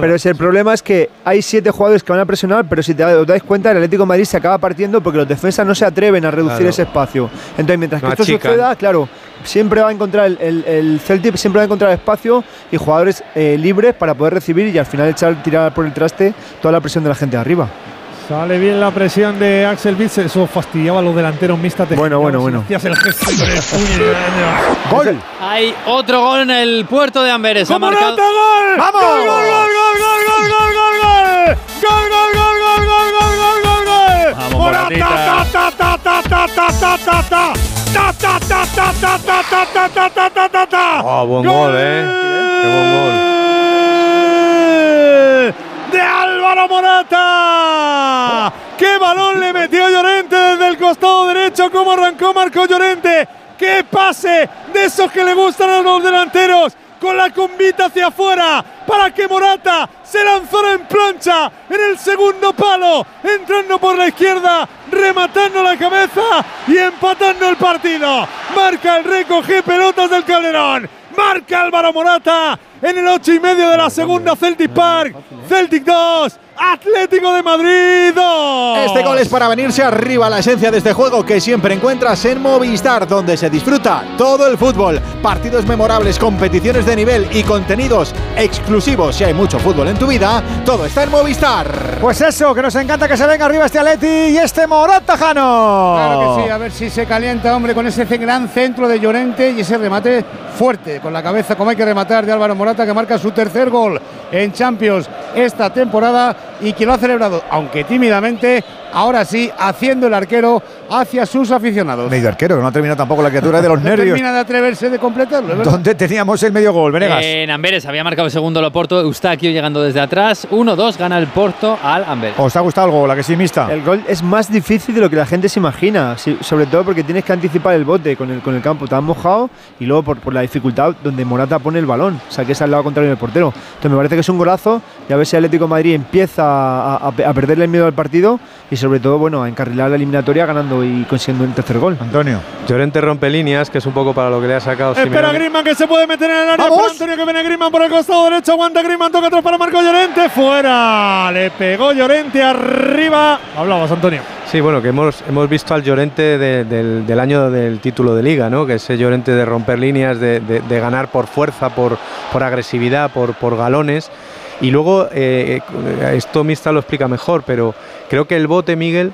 Pero el problema es que hay siete jugadores que van a presionar, pero si te dais cuenta, el Atlético de Madrid se acaba partiendo porque los defensas no se atreven a reducir ese espacio. Entonces, mientras que esto suceda, claro, siempre va a encontrar el, el- el Celtic siempre va a encontrar espacio y jugadores eh, libres para poder recibir y al final echar tirar por el traste toda la presión de la gente de arriba. Sale bien la presión de Axel Witsel. Eso fastidiaba a los delanteros mixta. Bueno, bueno, bueno. El. ¡Gol! Hay otro gol en el puerto de Amberes. Ha ¡Como marcado- Morata, gol! ¡Vamos! ¡Gol, gol, gol, gol, gol, gol, gol, gol! ¡Gol, gol, gol, gol, gol, Oh, buen gol, eh. Qué buen gol. de Álvaro Morata. ¡Qué balón le metió Llorente desde el costado derecho! ¿Cómo arrancó Marco Llorente? ¡Qué pase de esos que le gustan a los delanteros! Con la combita hacia afuera para que Morata se lanzara en plancha en el segundo palo, entrando por la izquierda, rematando la cabeza y empatando el partido. Marca el recoge pelotas del Calderón. Marca Álvaro Morata en el 8 y medio de la segunda Celtic Park. Celtic 2, Atlético de Madrid 2. Este gol es para venirse arriba la esencia de este juego que siempre encuentras en Movistar, donde se disfruta todo el fútbol, partidos memorables, competiciones de nivel y contenidos exclusivos. Si hay mucho fútbol en tu vida, todo está en Movistar. Pues eso, que nos encanta que se venga arriba este Atleti y este Morata Jano. Claro que sí, a ver si se calienta, hombre, con ese gran centro de Llorente y ese remate fuerte con la cabeza, como hay que rematar de Álvaro Morata, que marca su tercer gol en Champions esta temporada y que lo ha celebrado, aunque tímidamente, ahora sí, haciendo el arquero hacia sus aficionados. Medio arquero, que no ha terminado tampoco la criatura de los No nervios. termina de atreverse de completarlo, verdad. ¿Dónde teníamos el medio gol, Venegas? En Amberes había marcado el segundo el Porto. Eustaquio llegando desde atrás. 1-2 gana el Porto al Amberes. ¿Os ha gustado el gol, la que sí, mista? El gol es más difícil de lo que la gente se imagina, sobre todo porque tienes que anticipar el bote con el, con el campo tan mojado y luego por, por la dificultad donde Morata pone el balón, o sea que es al lado contrario del portero. Entonces me parece que es un golazo y a ver si Atlético de Madrid empieza a, a- a perderle el miedo al partido y sobre todo bueno a encarrilar la eliminatoria ganando y consiguiendo el tercer gol. Antonio. Llorente rompe líneas, que es un poco para lo que le ha sacado Espera Simeone. Griezmann que se puede meter en el área. ¡Vamos! Para Antonio que viene Griezmann por el costado derecho. Aguanta Griezmann, toca atrás para Marco Llorente. Fuera. Le pegó Llorente arriba. Hablabas, Antonio. Sí, bueno, que hemos, hemos visto al Llorente de- del, del año del título de liga, ¿no? Que ese Llorente de romper líneas, de, de- de ganar por fuerza, por, por agresividad, por, por galones. Y luego, eh, eh, esto Mista lo explica mejor, pero creo que el bote, Miguel,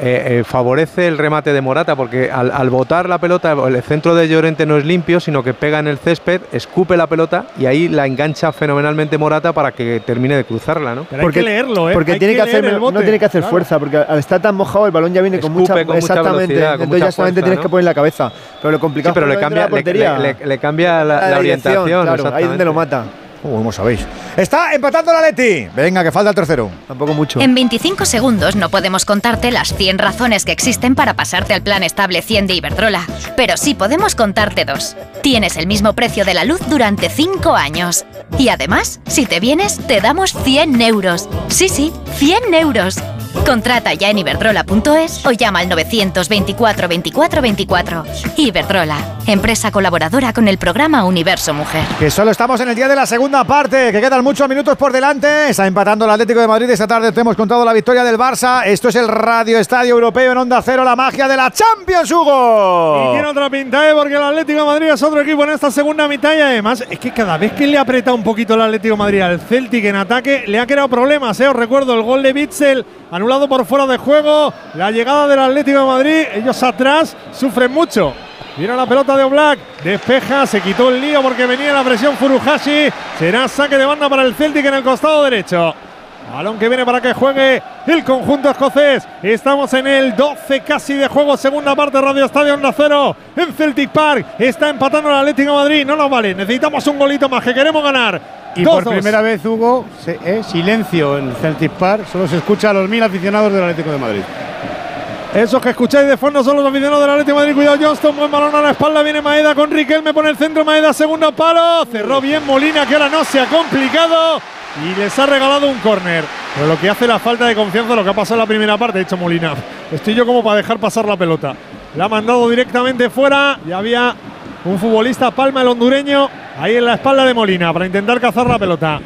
eh, eh, favorece el remate de Morata, porque al, al botar la pelota, el centro de Llorente no es limpio, sino que pega en el césped, escupe la pelota y ahí la engancha fenomenalmente Morata para que termine de cruzarla, ¿no? Pero hay que leerlo, ¿eh? Porque Hay tiene que, hacer, no tiene que hacer Claro. fuerza, porque al estar tan mojado el balón ya viene con mucha, con mucha exactamente, entonces ya solamente fuerza, tienes ¿no? que poner la cabeza. Pero lo Sí, complicado pero es le la cambia, le, portería. le- le- le cambia la, la dirección, orientación. claro, ahí es donde lo mata. Uh, ¿Cómo sabéis? Está empatando la Leti. Venga, que falta el tercero. Tampoco mucho. En 25 segundos no podemos contarte las 100 razones que existen para pasarte al plan estable 100 de Iberdrola, pero sí podemos contarte dos. Tienes el mismo precio de la luz durante 5 años. Y además, si te vienes, te damos 100 euros. Sí, sí, 100 euros. Contrata ya en iberdrola.es o llama al 924 24 24. Iberdrola, empresa colaboradora con el programa Universo Mujer. Que solo estamos en el día de la segunda parte, que quedan muchos minutos por delante. Está empatando el Atlético de Madrid. Esta tarde te hemos contado la victoria del Barça. Esto es el Radio Estadio Europeo en Onda Cero, la magia de la Champions, Hugo. Y tiene otra pinta, ¿eh? porque el Atlético de Madrid es otro equipo en esta segunda mitad y además es que cada vez que le aprieta un poquito el Atlético de Madrid al Celtic en ataque, le ha creado problemas. ¿eh? Os recuerdo el gol de Bitzel por fuera de juego, la llegada del Atlético de Madrid, ellos atrás sufren mucho. Viene la pelota de Oblak, despeja, se quitó el lío porque venía la presión Furuhashi. Será saque de banda para el Celtic en el costado derecho. Balón que viene para que juegue el conjunto escocés. Estamos en el 12 casi de juego, segunda parte, Radio Estadio Onda Cero en Celtic Park. Está empatando el Atlético de Madrid, no nos vale, necesitamos un golito más que queremos ganar. Y por primera vez, Hugo, se- eh, silencio en Celtic Park. Solo se escucha a los mil aficionados del Atlético de Madrid. Esos que escucháis de fondo son los aficionados del Atlético de Madrid. Cuidado Johnston, buen balón a la espalda. Viene Maeda con Riquelme por el centro. Maeda, segundo palo. Cerró bien Molina, que ahora no se ha complicado. Y les ha regalado un córner. Pero lo que hace la falta de confianza, lo que ha pasado en la primera parte, ha dicho Molina. Estoy yo como para dejar pasar la pelota. La ha mandado directamente fuera. Y había un futbolista, Palma, el hondureño, ahí en la espalda de Molina para intentar cazar la pelota.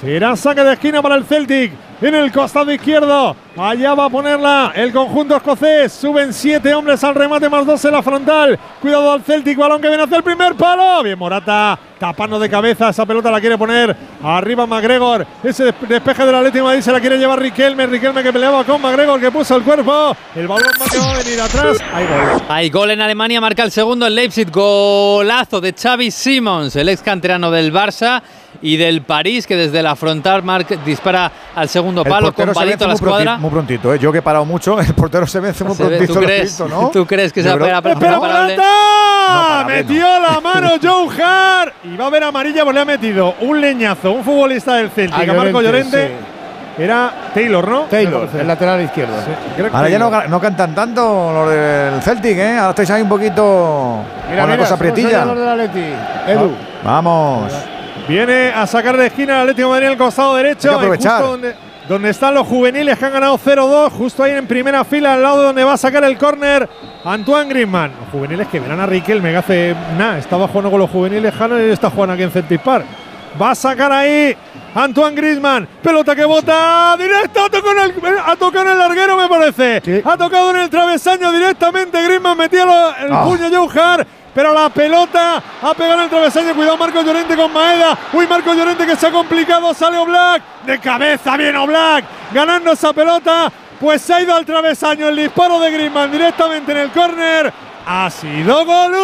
Será saque de esquina para el Celtic. En el costado izquierdo. Allá va a ponerla el conjunto escocés. Suben siete hombres al remate, más dos en la frontal. Cuidado al Celtic, balón que viene hacia el primer palo. Bien, Morata tapando de cabeza. Esa pelota la quiere poner arriba McGregor. Ese des- despeje del Atlético de Madrid se la quiere llevar Riquelme. Riquelme que peleaba con McGregor que puso el cuerpo. El balón va a venir atrás. Ahí gol. Hay gol en Alemania, marca el segundo en Leipzig. Golazo de Xavi Simons, el ex canterano del Barça y del París, que desde la frontal Marc dispara al segundo El palo portero con se palito vence a la escuadra. muy prontito, ¿eh? Yo que he parado mucho, (laughs) el portero se vence muy Se prontito. ¿tú crees- visto, ¿no? tú crees que se va a pegar ¡Pero parable, Metió la mano (laughs) Joe Hart. Y va a ver amarilla, pues le ha metido un leñazo, un futbolista del Celtic, A a Marco Llorente, Llorente. Era Taylor, ¿no? Taylor, el lateral izquierdo. Creo que Ahora ya no, no cantan tanto los del Celtic, ¿eh? Ahora estáis ahí un poquito Mira, con la mira, cosa somos prietilla. los del Atleti. Edu. Vamos. Viene a sacar de esquina el Atlético de Madrid en el costado derecho. Hay que aprovechar. justo donde, donde están los juveniles que han ganado 0-2, justo ahí en primera fila, al lado de donde va a sacar el córner Antoine Griezmann. Los juveniles que verán a Riquelme, que hace nada, estaba jugando con los juveniles, Hanna y está jugando aquí en Celtic Park. Va a sacar ahí Antoine Griezmann. Pelota que bota directo. Ha tocado en el, larguero, me parece. Ha tocado en el travesaño directamente. Griezmann metía el Ah. puño Joe Hart, Pero la pelota ha pegado en el travesaño. Cuidado Marco Llorente con Maeda. Uy, Marco Llorente que se ha complicado. Sale Oblak. De cabeza viene Oblak. Ganando esa pelota. Pues se ha ido al travesaño. El disparo de Griezmann directamente en el córner. Ha sido gol.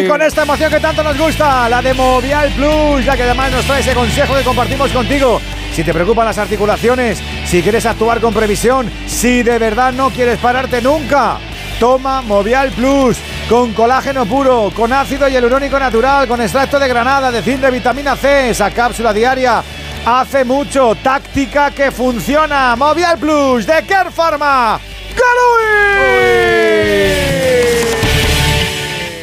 Y con esta emoción que tanto nos gusta, la de Movial Plus, la que además nos trae ese consejo que compartimos contigo. Si te preocupan las articulaciones, si quieres actuar con previsión, si de verdad no quieres pararte nunca, toma Movial Plus. Con colágeno puro, con ácido hialurónico natural, con extracto de granada, de zinc, de vitamina C, esa cápsula diaria. Hace mucho, táctica que funciona. Movial Plus de Care Pharma.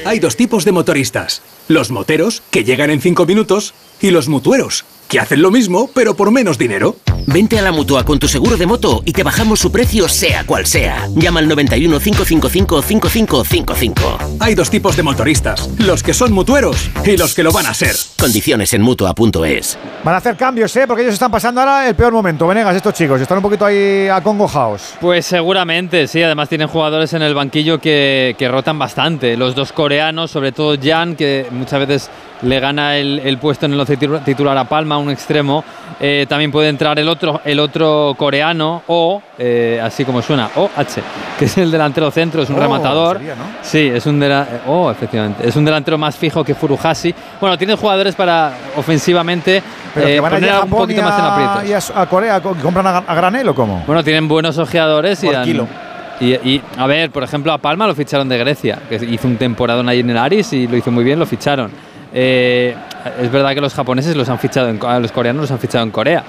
Hay dos tipos de motoristas. Los moteros, que llegan en 5 minutos, y los mutueros, que hacen lo mismo, pero por menos dinero. Vente a la mutua con tu seguro de moto y te bajamos su precio sea cual sea. Llama al 91 555 5555. Hay dos tipos de motoristas. Los que son mutueros y los que lo van a ser. Condiciones en mutua.es. Van a hacer cambios, ¿eh? Porque ellos están pasando ahora el peor momento. Venegas, estos chicos, están un poquito ahí acongojados. Pues seguramente, sí. Además tienen jugadores en el banquillo que, que rotan bastante. Los dos coreanos, sobre todo Jan, que muchas veces le gana el, el puesto en el once titu- titular a Palma, un extremo. Eh, también puede entrar el otro, el otro coreano, O, eh, así como suena, OH, que es el delantero centro, es un Oh, rematador. sería, ¿no? Sí, es un, eh, oh, efectivamente. es un delantero más fijo que Furuhashi. Bueno, tiene jugadores para ofensivamente Pero eh, que van poner a un poquito más en aprietos. y a- Corea, co- ¿compran a, a granel o cómo? Bueno, tienen buenos ojeadores y, kilo. y, y, a ver, por ejemplo, a Palma lo ficharon de Grecia, que hizo un temporadón ahí en el Aris y lo hizo muy bien, lo ficharon. Eh, es verdad que los japoneses los han fichado, en, a los coreanos los han fichado en Corea.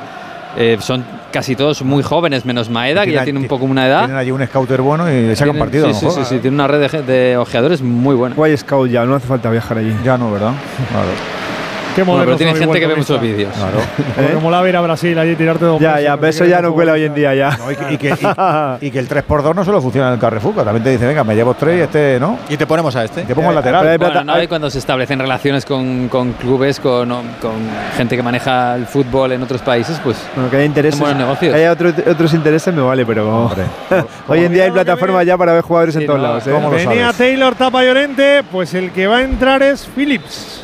Eh, son casi todos muy jóvenes, menos Maeda, que ya tiene un poco una edad. Tienen allí un scouter bueno y le sacan partido. a lo Sí, sí, sí, sí, tiene una red de, de ojeadores muy buena. Guay Scout ya, no hace falta viajar allí. Ya no, ¿verdad? (laughs) Claro. Qué Bueno, pero tiene gente que ve muchos vídeos. Claro. (laughs) Como molaba ir a Brasil allí tirarte dos Ya, meses, ya, pero eso ya no cuela hoy en día ya. No, y, que, y que- y- (laughs) y que el 3x2 no solo funciona en el Carrefour, que también te dice, venga, me llevo tres y este, ¿no? Y te ponemos a este. Y te pongo el lateral. Bueno, no, y cuando se establecen relaciones con, con clubes, con, con gente que maneja el fútbol en otros países, pues Bueno, que haya intereses. Buenos negocios. Que haya otro- otros intereses me vale, pero (laughs) hoy en día hay plataformas ya para ver jugadores en todos lados. ¿eh? Venía Taylor, tapa Llorente, pues el que va a entrar es Phillips.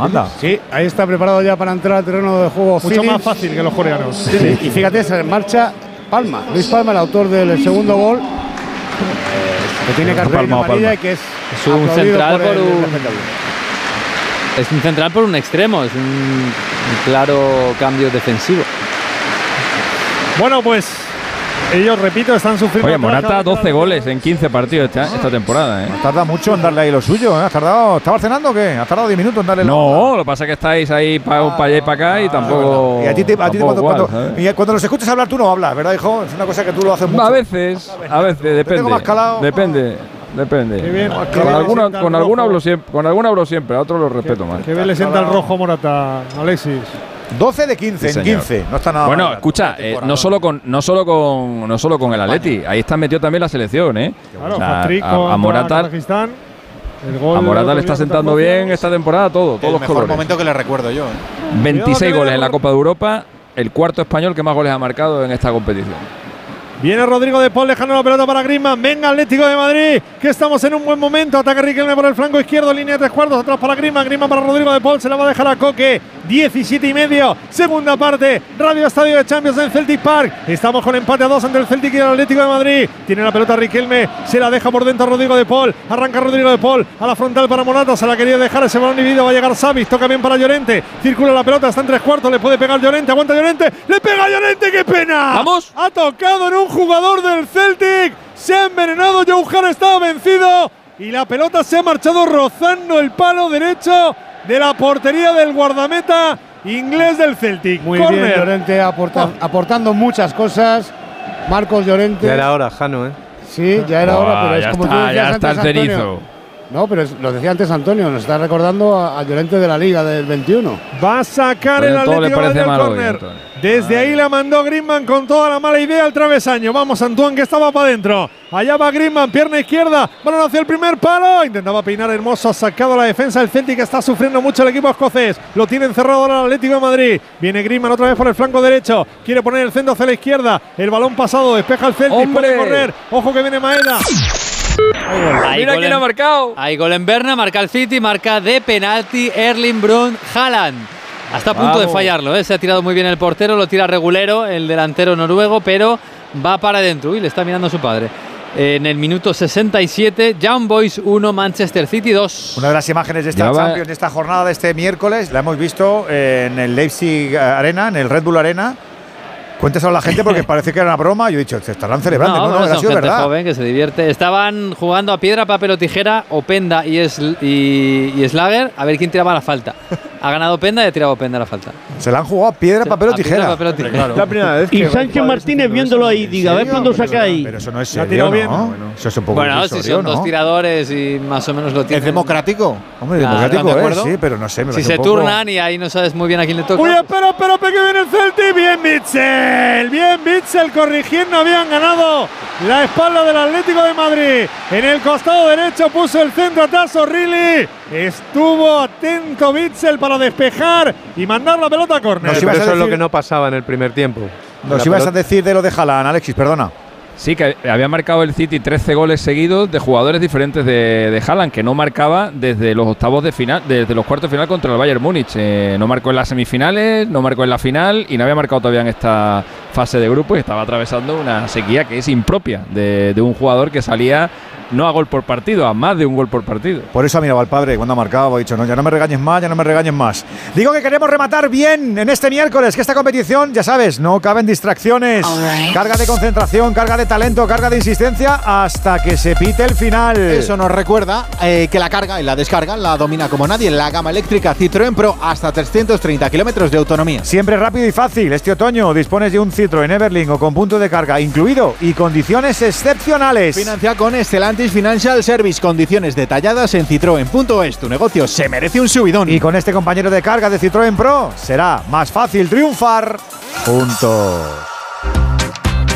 Manda. Sí, ahí está preparado ya para entrar al terreno de juego. Mucho Phillips. más fácil que los coreanos. Sí, Y fíjate, se marcha Palma. Luis Palma, el autor del segundo gol. eh, que tiene cartulina Palma Palma. y que es, Es un central por por el un- es un central por un extremo, es un, un claro cambio defensivo. Bueno, pues ellos, repito, están sufriendo. Oye, Morata cada vez 12 más. goles en 15 partidos esta, esta temporada, ¿eh? Tarda mucho en darle ahí lo suyo, ¿eh? ¿Has tardado, ¿Estabas cenando o qué? ¿Has tardado 10 minutos en darle la- No, lo que pasa es que estáis ahí para allá y para acá y tampoco. Y a ti, te- a ti cuando, igual, cuando- y cuando los escuchas hablar tú no hablas, ¿verdad, hijo? Es una cosa que tú lo haces mucho. A veces, a veces, depende. tengo más calado. Depende, depende. Qué bien, qué con bien alguna, con alguna hablo siempre, con alguna hablo siempre, a otros los respeto más. Que bien le sienta el rojo Morata, Alexis. 12 de 15, Sí, en señor. 15. No está nada Bueno, mal. escucha, eh, no solo con no solo con no solo con el Atleti, ahí está metido también la selección, ¿eh? Claro, O sea, a, a Morata, Kazajistán. El gol a Morata le está sentando bien esta temporada todo, todos El los mejor colores. momento que le recuerdo yo. ¿eh? 26 Cuidado que goles en la Copa de Europa el cuarto español que más goles ha marcado en esta competición. Viene Rodrigo de Paul dejando la pelota para Griezmann. Venga Atlético de Madrid, que estamos en un buen momento. Ataca Riquelme por el flanco izquierdo, línea de tres cuartos. Atrás para Griezmann, Griezmann para Rodrigo de Paul. Se la va a dejar a Coque. 17 y medio. Segunda parte. Radio Estadio de Champions en Celtic Park. Estamos con empate a dos entre el Celtic y el Atlético de Madrid. Tiene la pelota Riquelme. Se la deja por dentro Rodrigo de Paul. Arranca Rodrigo de Paul. A la frontal para Morata. Se la quería dejar ese balón dividido. Va a llegar Savic. Toca bien para Llorente. Circula la pelota. Está en tres cuartos. Le puede pegar Llorente. Aguanta Llorente. Le pega Llorente. ¡Qué pena! ¡Vamos! Ha tocado en un jugador del Celtic. Se ha envenenado. Joe Hart estaba vencido. Y la pelota se ha marchado rozando el palo derecho de la portería del guardameta inglés del Celtic. Muy Corner. bien, Llorente aporta- aportando muchas cosas. Marcos Llorente. Ya era hora, Jano, ¿eh? Sí, ya era hora, pero es ya como está, tú decías ya está antes, el cenizo. No, pero es- lo decía antes Antonio, nos está recordando a, a Llorente de la Liga del 21. Va a sacar Pero el Atlético de Madrid al hoy. Desde ahí la mandó Griezmann con toda la mala idea al travesaño. Vamos, Antoine, que estaba para adentro. Allá va Griezmann, pierna izquierda. Balón hacia el primer palo. Intentaba peinar hermoso. Ha sacado la defensa del Celtic. Está sufriendo mucho el equipo escocés. Lo tiene encerrado ahora el Atlético de Madrid. Viene Griezmann otra vez por el flanco derecho. Quiere poner el centro hacia la izquierda. El balón pasado. Despeja el Celtic. ¡Hombre! Puede correr. Ojo que viene Maeda. Hay Mira quién ha marcado. Hay gol en Berna, marca el City, marca de penalti Erling Brun Haaland. Hasta a punto de fallarlo, ¿eh? se ha tirado muy bien el portero, lo tira regulero el delantero noruego, pero va para adentro y le está mirando a su padre. En el minuto 67, Young Boys 1, Manchester City 2. Una de las imágenes de esta Ya va- Champions, de esta jornada de este miércoles, la hemos visto en el Leipzig Arena, en el Red Bull Arena. Cuéntaselo a la gente porque (laughs) parece que era una broma. Yo he dicho, se estarán celebrando. No, no, bueno, ha son gente verdad. joven que se divierte. Estaban jugando a piedra, papel o tijera, Openda y, y, y Slager, a ver quién tiraba la falta. Ha ganado Openda y ha tirado Openda la falta. Se la han jugado a piedra, papel o piedra, tijera. papel o tijera. La primera vez Y que Sánchez Martínez viéndolo ahí, diga, a ver cuándo sacáis. Pero eso no es serio, tirado bien. ¿no? Eso es un poco Bueno, si son dos ¿no? tiradores y más o menos lo tienen. ¿Es democrático? Hombre, Claro, democrático sí, pero no sé. me Si se turnan y ahí no sabes muy bien a quién le toca. Uy, espera, espera, que viene el Celtic. Bien, Bitzel. Bien, Bitzel corrigiendo. Habían ganado la espalda del Atlético de Madrid. En el costado derecho puso el centro atrás O'Reilly. Estuvo atento Bitzel para despejar y mandar la pelota a córner. Eso es lo que no pasaba en el primer tiempo. Nos ibas a decir de lo de Haaland, Alexis, perdona. Sí, que había marcado el City 13 goles seguidos de jugadores diferentes de, de Haaland, que no marcaba desde los octavos de final, desde los cuartos de final contra el Bayern Múnich. Eh, no marcó en las semifinales, no marcó en la final y no había marcado todavía en esta fase de grupo y estaba atravesando una sequía que es impropia de, de un jugador que salía no a gol por partido, a más de un gol por partido. Por eso ha mirado al padre cuando ha marcado, ha dicho, no, ya no me regañes más, ya no me regañes más. Digo que queremos rematar bien en este miércoles, que esta competición, ya sabes, no caben distracciones. Carga de concentración, carga de talento, carga de insistencia, hasta que se pite el final. Eso nos recuerda eh, que la carga y la descarga la domina como nadie en la gama eléctrica Citroën Pro hasta 330 kilómetros de autonomía. Siempre rápido y fácil. Este otoño dispones de un Citroën Everling o con punto de carga incluido y condiciones excepcionales. Financia con Financial Service. Condiciones detalladas en citroen.es. Tu negocio se merece un subidón. Y con este compañero de carga de Citroën Pro será más fácil triunfar juntos.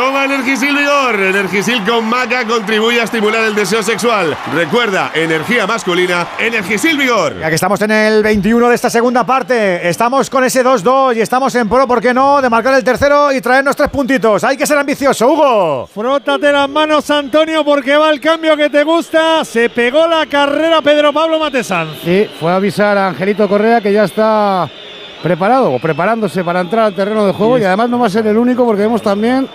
Toma Energisil Vigor. Energisil con maca contribuye a estimular el deseo sexual. Recuerda, energía masculina, Energisil Vigor. Ya que estamos en el 21 de esta segunda parte, estamos con ese 2-2 y estamos en pro, ¿por qué no?, de marcar el tercero y traernos tres puntitos. Hay que ser ambicioso, Hugo. Frótate las manos, Antonio, porque va el cambio que te gusta. Se pegó la carrera Pedro Pablo Matesanz. Sí, fue a avisar a Angelito Correa que ya está preparado o preparándose para entrar al terreno de juego y además no va a ser el único porque vemos también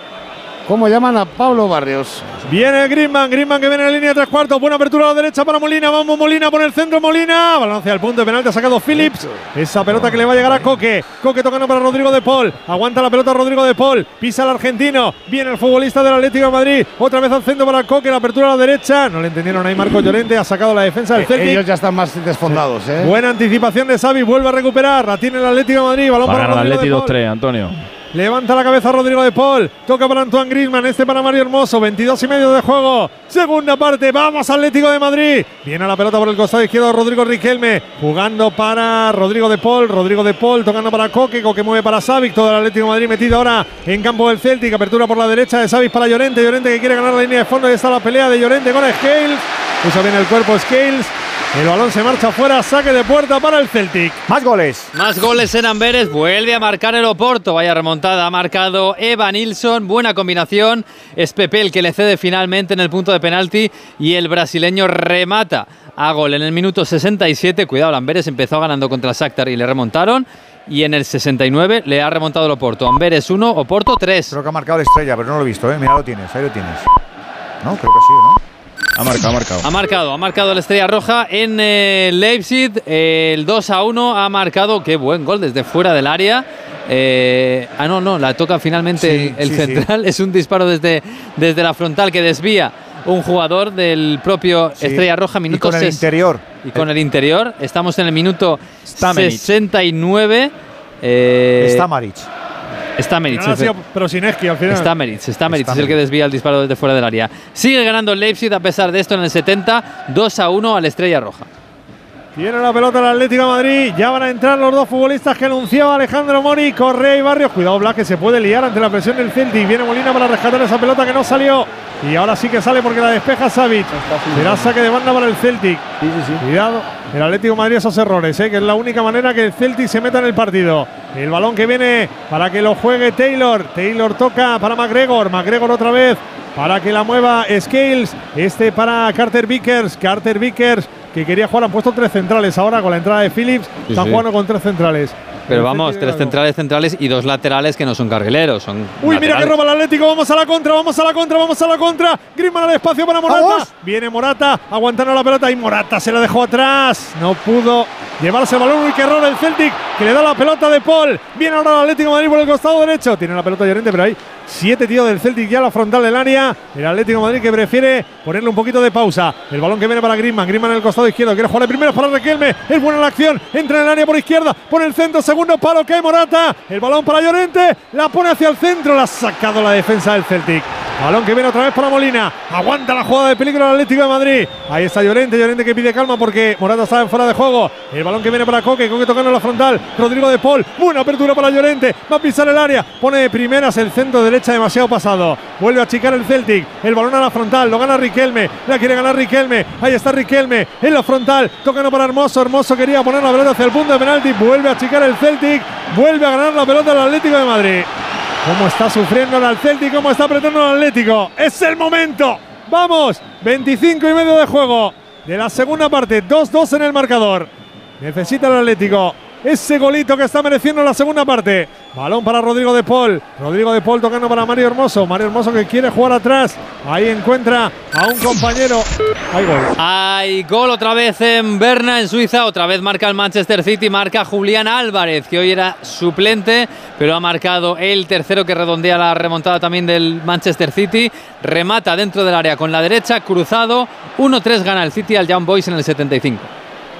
cómo llaman a Pablo Barrios. Viene Griezmann, Griezmann que viene en la línea de tres cuartos. Buena apertura a la derecha para Molina. Vamos Molina por el centro, Molina. Balance al punto de penalti, ha sacado Phillips. Esa pelota que le va a llegar a Coque. Coque tocando para Rodrigo de Paul. Aguanta la pelota Rodrigo de Paul. Pisa el argentino. Viene el futbolista del Atlético de Madrid. Otra vez al centro para Coque. La apertura a la derecha. No le entendieron ahí Marco Llorente. Ha sacado la defensa del Eh, Celtic. Ellos ya están más desfondados, ¿eh? Buena anticipación de Xavi. Vuelve a recuperar. La tiene el Atlético de Madrid. Balón para ganar el Paul. 2-3, Antonio. Levanta la cabeza Rodrigo de Paul. Toca para Antoine Griezmann. Este para Mario Hermoso. 22 y medio de juego. Segunda parte. Vamos Atlético de Madrid. Viene la pelota por el costado izquierdo Rodrigo Riquelme. Jugando para Rodrigo de Paul. Rodrigo de Paul tocando para Coque. Coque mueve para Savic. Todo el Atlético de Madrid metido ahora en campo del Celtic. Apertura por la derecha de Savic para Llorente. Llorente que quiere ganar la línea de fondo. Y está la pelea de Llorente con Scales. Puso bien el cuerpo Scales. El balón se marcha fuera, saque de puerta para el Celtic. Más goles. Más goles en Amberes, vuelve a marcar el Oporto. Vaya remontada, ha marcado Eva Nilsson, buena combinación. Es Pepe el que le cede finalmente en el punto de penalti y el brasileño remata a gol en el minuto 67. Cuidado, Amberes empezó ganando contra el Shakhtar y le remontaron. Y en el 69 le ha remontado el Oporto. Amberes 1, Oporto 3. Creo que ha marcado la estrella, pero no lo he visto, ¿eh? Mira, lo tienes, ahí lo tienes. No, creo que sí, ¿no? Ha marcado, ha marcado. Ha marcado, ha marcado la estrella roja en eh, Leipzig. eh, el 2 a 1 ha marcado. Qué buen gol desde fuera del área. Eh, ah, no, no, la toca finalmente Sí, el sí, central. (laughs) Es un disparo desde, desde la frontal que desvía un jugador del propio. Estrella Roja. Y Minuto con el interior. Y con el interior. Estamos en el minuto Stamenic. 69. Eh, Stamaric. Ha sido efe- Prosinecki al final. Stamenic, Stamenic es el que desvía el disparo desde fuera del área. Sigue ganando el Leipzig a pesar de esto en el 70, 2 a 1 al Estrella Roja. Tiene la pelota el Atlético de Madrid. Ya van a entrar los dos futbolistas que anunciaba Alejandro Mori, Correa y Barrios. Cuidado, Blas, que se puede liar ante la presión del Celtic. Viene Molina para rescatar esa pelota que no salió. Y ahora sí que sale porque la despeja Savic. Será saque de banda para el Celtic. Cuidado. El Atlético de Madrid esos errores, ¿eh? que es la única manera que el Celtic se meta en el partido. El balón que viene para que lo juegue Taylor. Taylor toca para McGregor. McGregor otra vez para que la mueva Scales. Este para Carter Vickers. Carter Vickers que quería jugar. Han puesto tres centrales ahora con la entrada de Phillips. Sí, están sí. jugando con tres centrales. Pero vamos, tres centrales centrales y dos laterales que no son carrileros, son Uy, mira que roba el Atlético. Vamos a la contra, vamos a la contra, vamos a la contra. Griezmann al espacio para Morata. ¡Vamos! Viene Morata, aguantando la pelota y Morata se la dejó atrás. No pudo llevarse el balón. Uy, qué error el Celtic que le da la pelota de Paul. Viene ahora el Atlético de Madrid por el costado derecho. Tiene la pelota Llorente, pero hay siete tíos del Celtic ya a la frontal del área. El Atlético Madrid que prefiere ponerle un poquito de pausa. El balón que viene para Griezmann. Griezmann en el costado izquierdo. Quiere jugar de primero para Requelme. Es buena la acción. Entra en el área por izquierda. Pone el centro. Segundo palo que Morata. El balón para Llorente. La pone hacia el centro. La ha sacado la defensa del Celtic. Balón que viene otra vez para Molina. Aguanta la jugada de peligro del Atlético de Madrid. Ahí está Llorente. Llorente que pide calma porque Morata está en fuera de juego. El balón que viene para Coque. Coque tocando la frontal. Rodrigo de Paul. Buena apertura para Llorente. Va a pisar el área. Pone de primeras el centro derecha demasiado pasado. Vuelve a achicar el Celtic. El balón a la frontal. Lo gana Riquelme. La quiere ganar Riquelme. Ahí está Riquelme. En la frontal. Tocando para Hermoso. Hermoso quería poner la pelota hacia el punto de penalti. Vuelve a achicar el Celtic. Vuelve a ganar la pelota el Atlético de Madrid. ¿Cómo está sufriendo el Celtic? ¿Cómo está apretando el Atlético? ¡Es el momento! ¡Vamos! 25 y medio de juego de la segunda parte. 2-2 en el marcador. Necesita el Atlético ese golito que está mereciendo en la segunda parte. Balón para Rodrigo de Paul. Rodrigo de Paul tocando para Mario Hermoso. Mario Hermoso que quiere jugar atrás. Ahí encuentra a un compañero. Hay gol. Hay gol otra vez en Berna, en Suiza. Otra vez marca el Manchester City. Marca Julián Álvarez, que hoy era suplente, pero ha marcado el tercero que redondea la remontada también del Manchester City. Remata dentro del área con la derecha, cruzado. 1-3 gana el City al Young Boys en el 75.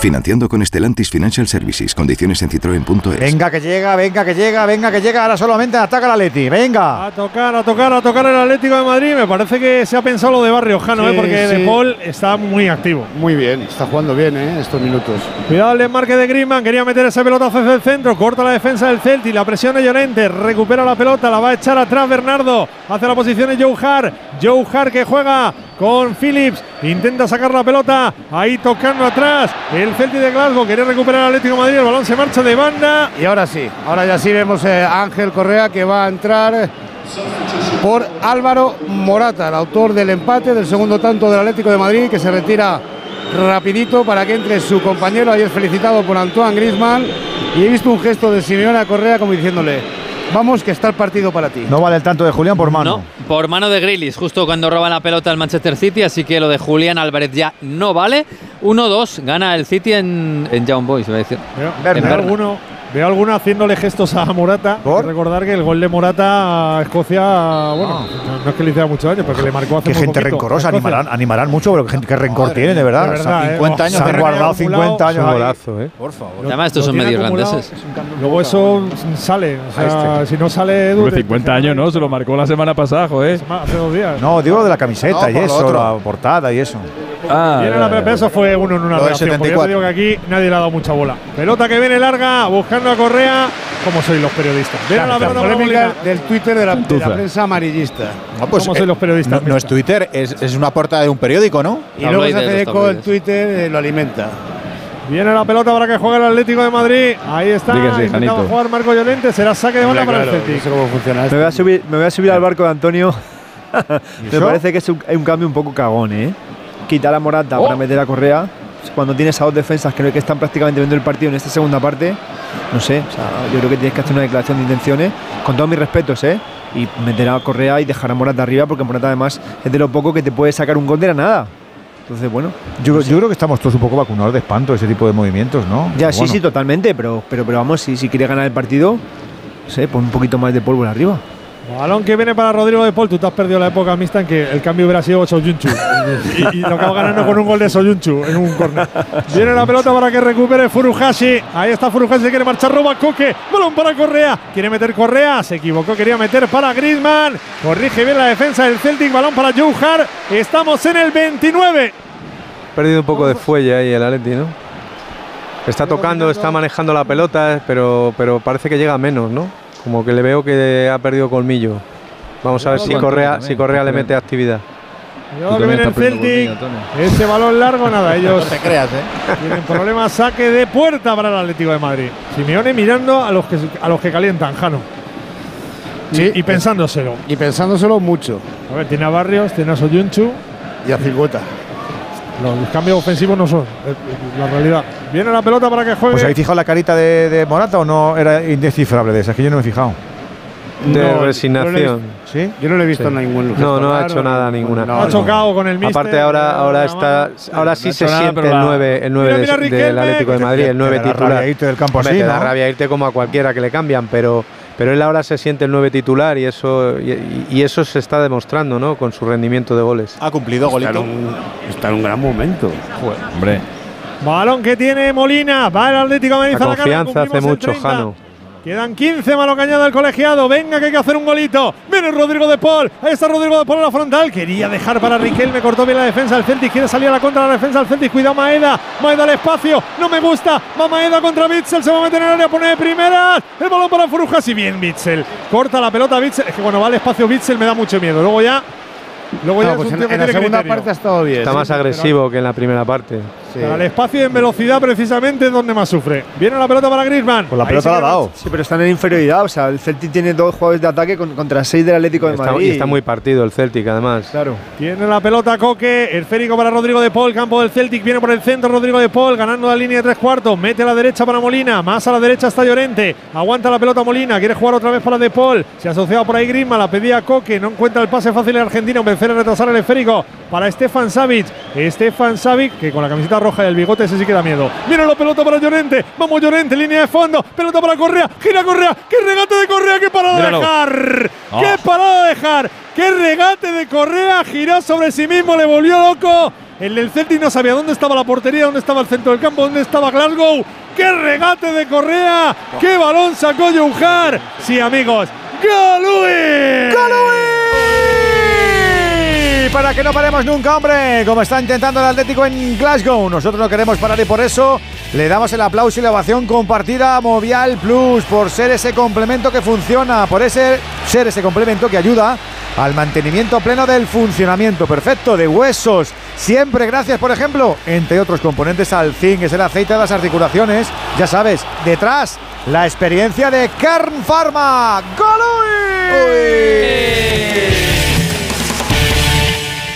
Financiando con Stellantis Financial Services. Condiciones en citroen.es. Venga que llega, venga que llega, venga que llega. Ahora solamente ataca el Atleti. Venga. A tocar, a tocar, a tocar el Atlético de Madrid. Me parece que se ha pensado lo de Barrio Jano, Sí, ¿eh? porque sí. De Paul está muy activo. Muy bien, está jugando bien ¿eh? estos minutos. Cuidado el desmarque de Griezmann, quería meter ese pelotazo hacia el centro, corta la defensa del Celtic, la presión de Llorente, recupera la pelota, la va a echar atrás Bernardo, hace la posición de Joe Hart, Joe Hart que juega con Phillips, intenta sacar la pelota, ahí tocando atrás, el Celtic de Glasgow, quiere recuperar el Atlético Madrid, el balón se marcha de banda. Y ahora sí, ahora ya sí vemos eh, a Ángel Correa que va a entrar por Álvaro Morata, el autor del empate del segundo tanto del Atlético de Madrid, que se retira rapidito para que entre su compañero, ayer felicitado por Antoine Griezmann, y he visto un gesto de Simeone a Correa como diciéndole, vamos que está el partido para ti. No vale el tanto de Julián por mano. Por mano de Grealish, justo cuando roba la pelota el Manchester City, así que lo de Julián Álvarez ya no vale. 1-2, gana el City en, en Young Boys, iba a decir. En Berna, Berna. uno. Veo alguna haciéndole gestos a Morata. Que Recordar que el gol de Morata a Escocia, bueno, no es que le hiciera mucho daño, porque le marcó hace Qué muy gente poquito rencorosa, animarán, animarán mucho, pero qué, gente- qué rencor tienen, de verdad. verdad, O sea, eh. 50 años Se han guardado acumulado. 50 años. Golazo, ¿eh? Por favor. Además, estos son tiene medio irlandeses. Luego eso sale. O sea, si no sale Edu. Hombre, te- 50 años, ¿no? Se lo marcó la semana pasada, joder. Hace dos días. No, digo de la camiseta No, y por eso, la portada y eso. Ah, Viene la ya. eso fue uno en una reacción. porque yo 74. te digo que aquí nadie le ha dado mucha bola. Pelota que viene larga, buscando a Correa, como sois los periodistas. Viene la la polémica del Twitter de la, de la Tuza. prensa amarillista. pues, ¿Cómo eh, sois los periodistas? No, no es Twitter, es, es una portada de un periódico, ¿no? Y luego se hace eco el Twitter, eh, lo alimenta. Viene la pelota para que juegue el Atlético de Madrid. Ahí está. Sí, Intentaba jugar Marco Llorente. Será saque de banda para el Celtic. no sé cómo funciona Me voy a subir, me voy a subir al barco de Antonio. (laughs) me parece que es un cambio un poco cagón, ¿eh? Quitar a Morata Oh. para meter a Correa. Cuando tienes a dos defensas creo que están prácticamente viendo el partido en esta segunda parte, no sé, o sea, yo creo que tienes que hacer una declaración de intenciones, con todos mis respetos, ¿eh? Y meter a Correa y dejar a Morata arriba, porque Morata además es de lo poco que te puede sacar un gol de la nada. Entonces, bueno. Yo, yo creo que estamos todos un poco vacunados de espanto ese tipo de movimientos, ¿no? Ya, Pero sí, bueno. sí, totalmente, pero, pero, pero vamos, si, si quiere ganar el partido, no sé, pon un poquito más de polvo arriba. Balón que viene para Rodrigo de Paul. Tú te has perdido la época mixta en que el cambio hubiera sido Soyunchu. y, y lo acaba ganando con un gol de Soyunchu en un córner. Viene la pelota para que recupere Furuhashi. Ahí está Furuhashi, quiere marchar, roba Coque. Balón para Correa. Quiere meter Correa. Se equivocó, quería meter para Griezmann. Corrige bien la defensa del Celtic. Balón para Joe Hart. Estamos en el 29. perdido un poco de fuelle ahí el Atleti, ¿no? Está tocando, está manejando la pelota, pero, pero parece que llega menos, ¿no? Como que le veo que ha perdido colmillo. Vamos a ver si Correa, también, si Correa le mete actividad. Cuidado que viene el Celtic. Ese balón largo, nada. Ellos (laughs) No te creas, ¿eh? tienen problemas. Saque de puerta para el Atlético de Madrid. Simeone mirando a los que, a los que calientan, Jano. Y, y pensándoselo. Y pensándoselo mucho. A ver, tiene a Barrios, tiene a Soyunchu. Y a Cincuenta. Los cambios ofensivos no son eh, la realidad. Viene la pelota para que juegue. Pues habéis fijado la carita de, de Morata o no era indescifrable de esa, es que yo no me he fijado. De No, resignación. lo visto. ¿Sí? Yo no le he visto Sí. ningún gesto No, no ha hecho nada ni- ninguna. no, ha chocado con el míster. Aparte ahora, ahora está, ahora sí No se nada, siente el la- 9, el 9 Mira, mira, de- del Atlético de Madrid, el 9 te da titular. rabia irte del campo así, te da ¿no? rabia irte como a cualquiera que le cambian, pero, pero él ahora se siente el 9 titular y eso, y, y eso se está demostrando, ¿no? Con su rendimiento de goles. Ha cumplido Está en, un, está en un gran momento. Hombre. Balón que tiene Molina. Va el Atlético de Madrid La a la carga, confianza hace cumplimos el mucho, 30. Jano. Quedan 15, malo cañada del colegiado. Venga, que hay que hacer un golito. Viene Rodrigo de Paul. Ahí está Rodrigo de Paul en la frontal. Quería dejar para Riquelme. Cortó bien la defensa del Celtic. Quiere salir a la contra de la defensa del Celtic. Cuidado Maeda. Maeda al espacio. No me gusta. Va Maeda contra Bitzel. Se va a meter en el área. Pone de primeras. El balón para Furujas. Y bien Bitzel. Corta la pelota Bitzel. Es que cuando va al espacio Bitzel me da mucho miedo. Luego ya. Luego ya es pues un en, tío que en la segunda criterio. parte ha estado bien. Está sí, más pero- agresivo que en la primera parte. Sí. Pero al espacio y en velocidad precisamente es donde más sufre. Viene la pelota para Griezmann. Pues la Ahí pelota la ha dado. Sí, pero están en inferioridad. O sea, el Celtic tiene dos jugadores de ataque con- contra seis del Atlético de Está, Madrid. y está muy partido el Celtic, además. Claro. Tiene la pelota Coque, esférico para Rodrigo de Paul, campo del Celtic, viene por el centro Rodrigo de Paul, ganando la línea de tres cuartos, mete a la derecha para Molina, más a la derecha está Llorente, aguanta la pelota Molina, quiere jugar otra vez para de Paul, se ha asociado por ahí Griezmann, la pedía Coque, no encuentra el pase fácil en Argentina, vencer a retrasar el esférico para Stefan Savic, Stefan Savic, que con la camiseta roja y el bigote ese sí que da miedo, viene la pelota para Llorente, vamos Llorente, línea de fondo, pelota para Correa, gira Correa, qué regate de Correa, qué parada de Míralo. dejar, Oh. qué parada de dejar, qué regate de Correa, giró sobre sí mismo, le volvió loco. El del Celtic no sabía dónde estaba la portería, dónde estaba el centro del campo, dónde estaba Glasgow. ¡Qué regate de Correa! ¡Qué balón sacó Jouhar! Sí, amigos. ¡Galui! ¡Galui! Para que no paremos nunca, hombre, como está intentando el Atlético en Glasgow. Nosotros no queremos parar y por eso le damos el aplauso y la ovación compartida a Movial Plus por ser ese complemento que funciona, por ese ser ese complemento que ayuda al mantenimiento pleno del funcionamiento perfecto de huesos. Siempre gracias, por ejemplo, entre otros componentes al zinc, es el aceite de las articulaciones. Ya sabes, detrás la experiencia de Kern Pharma.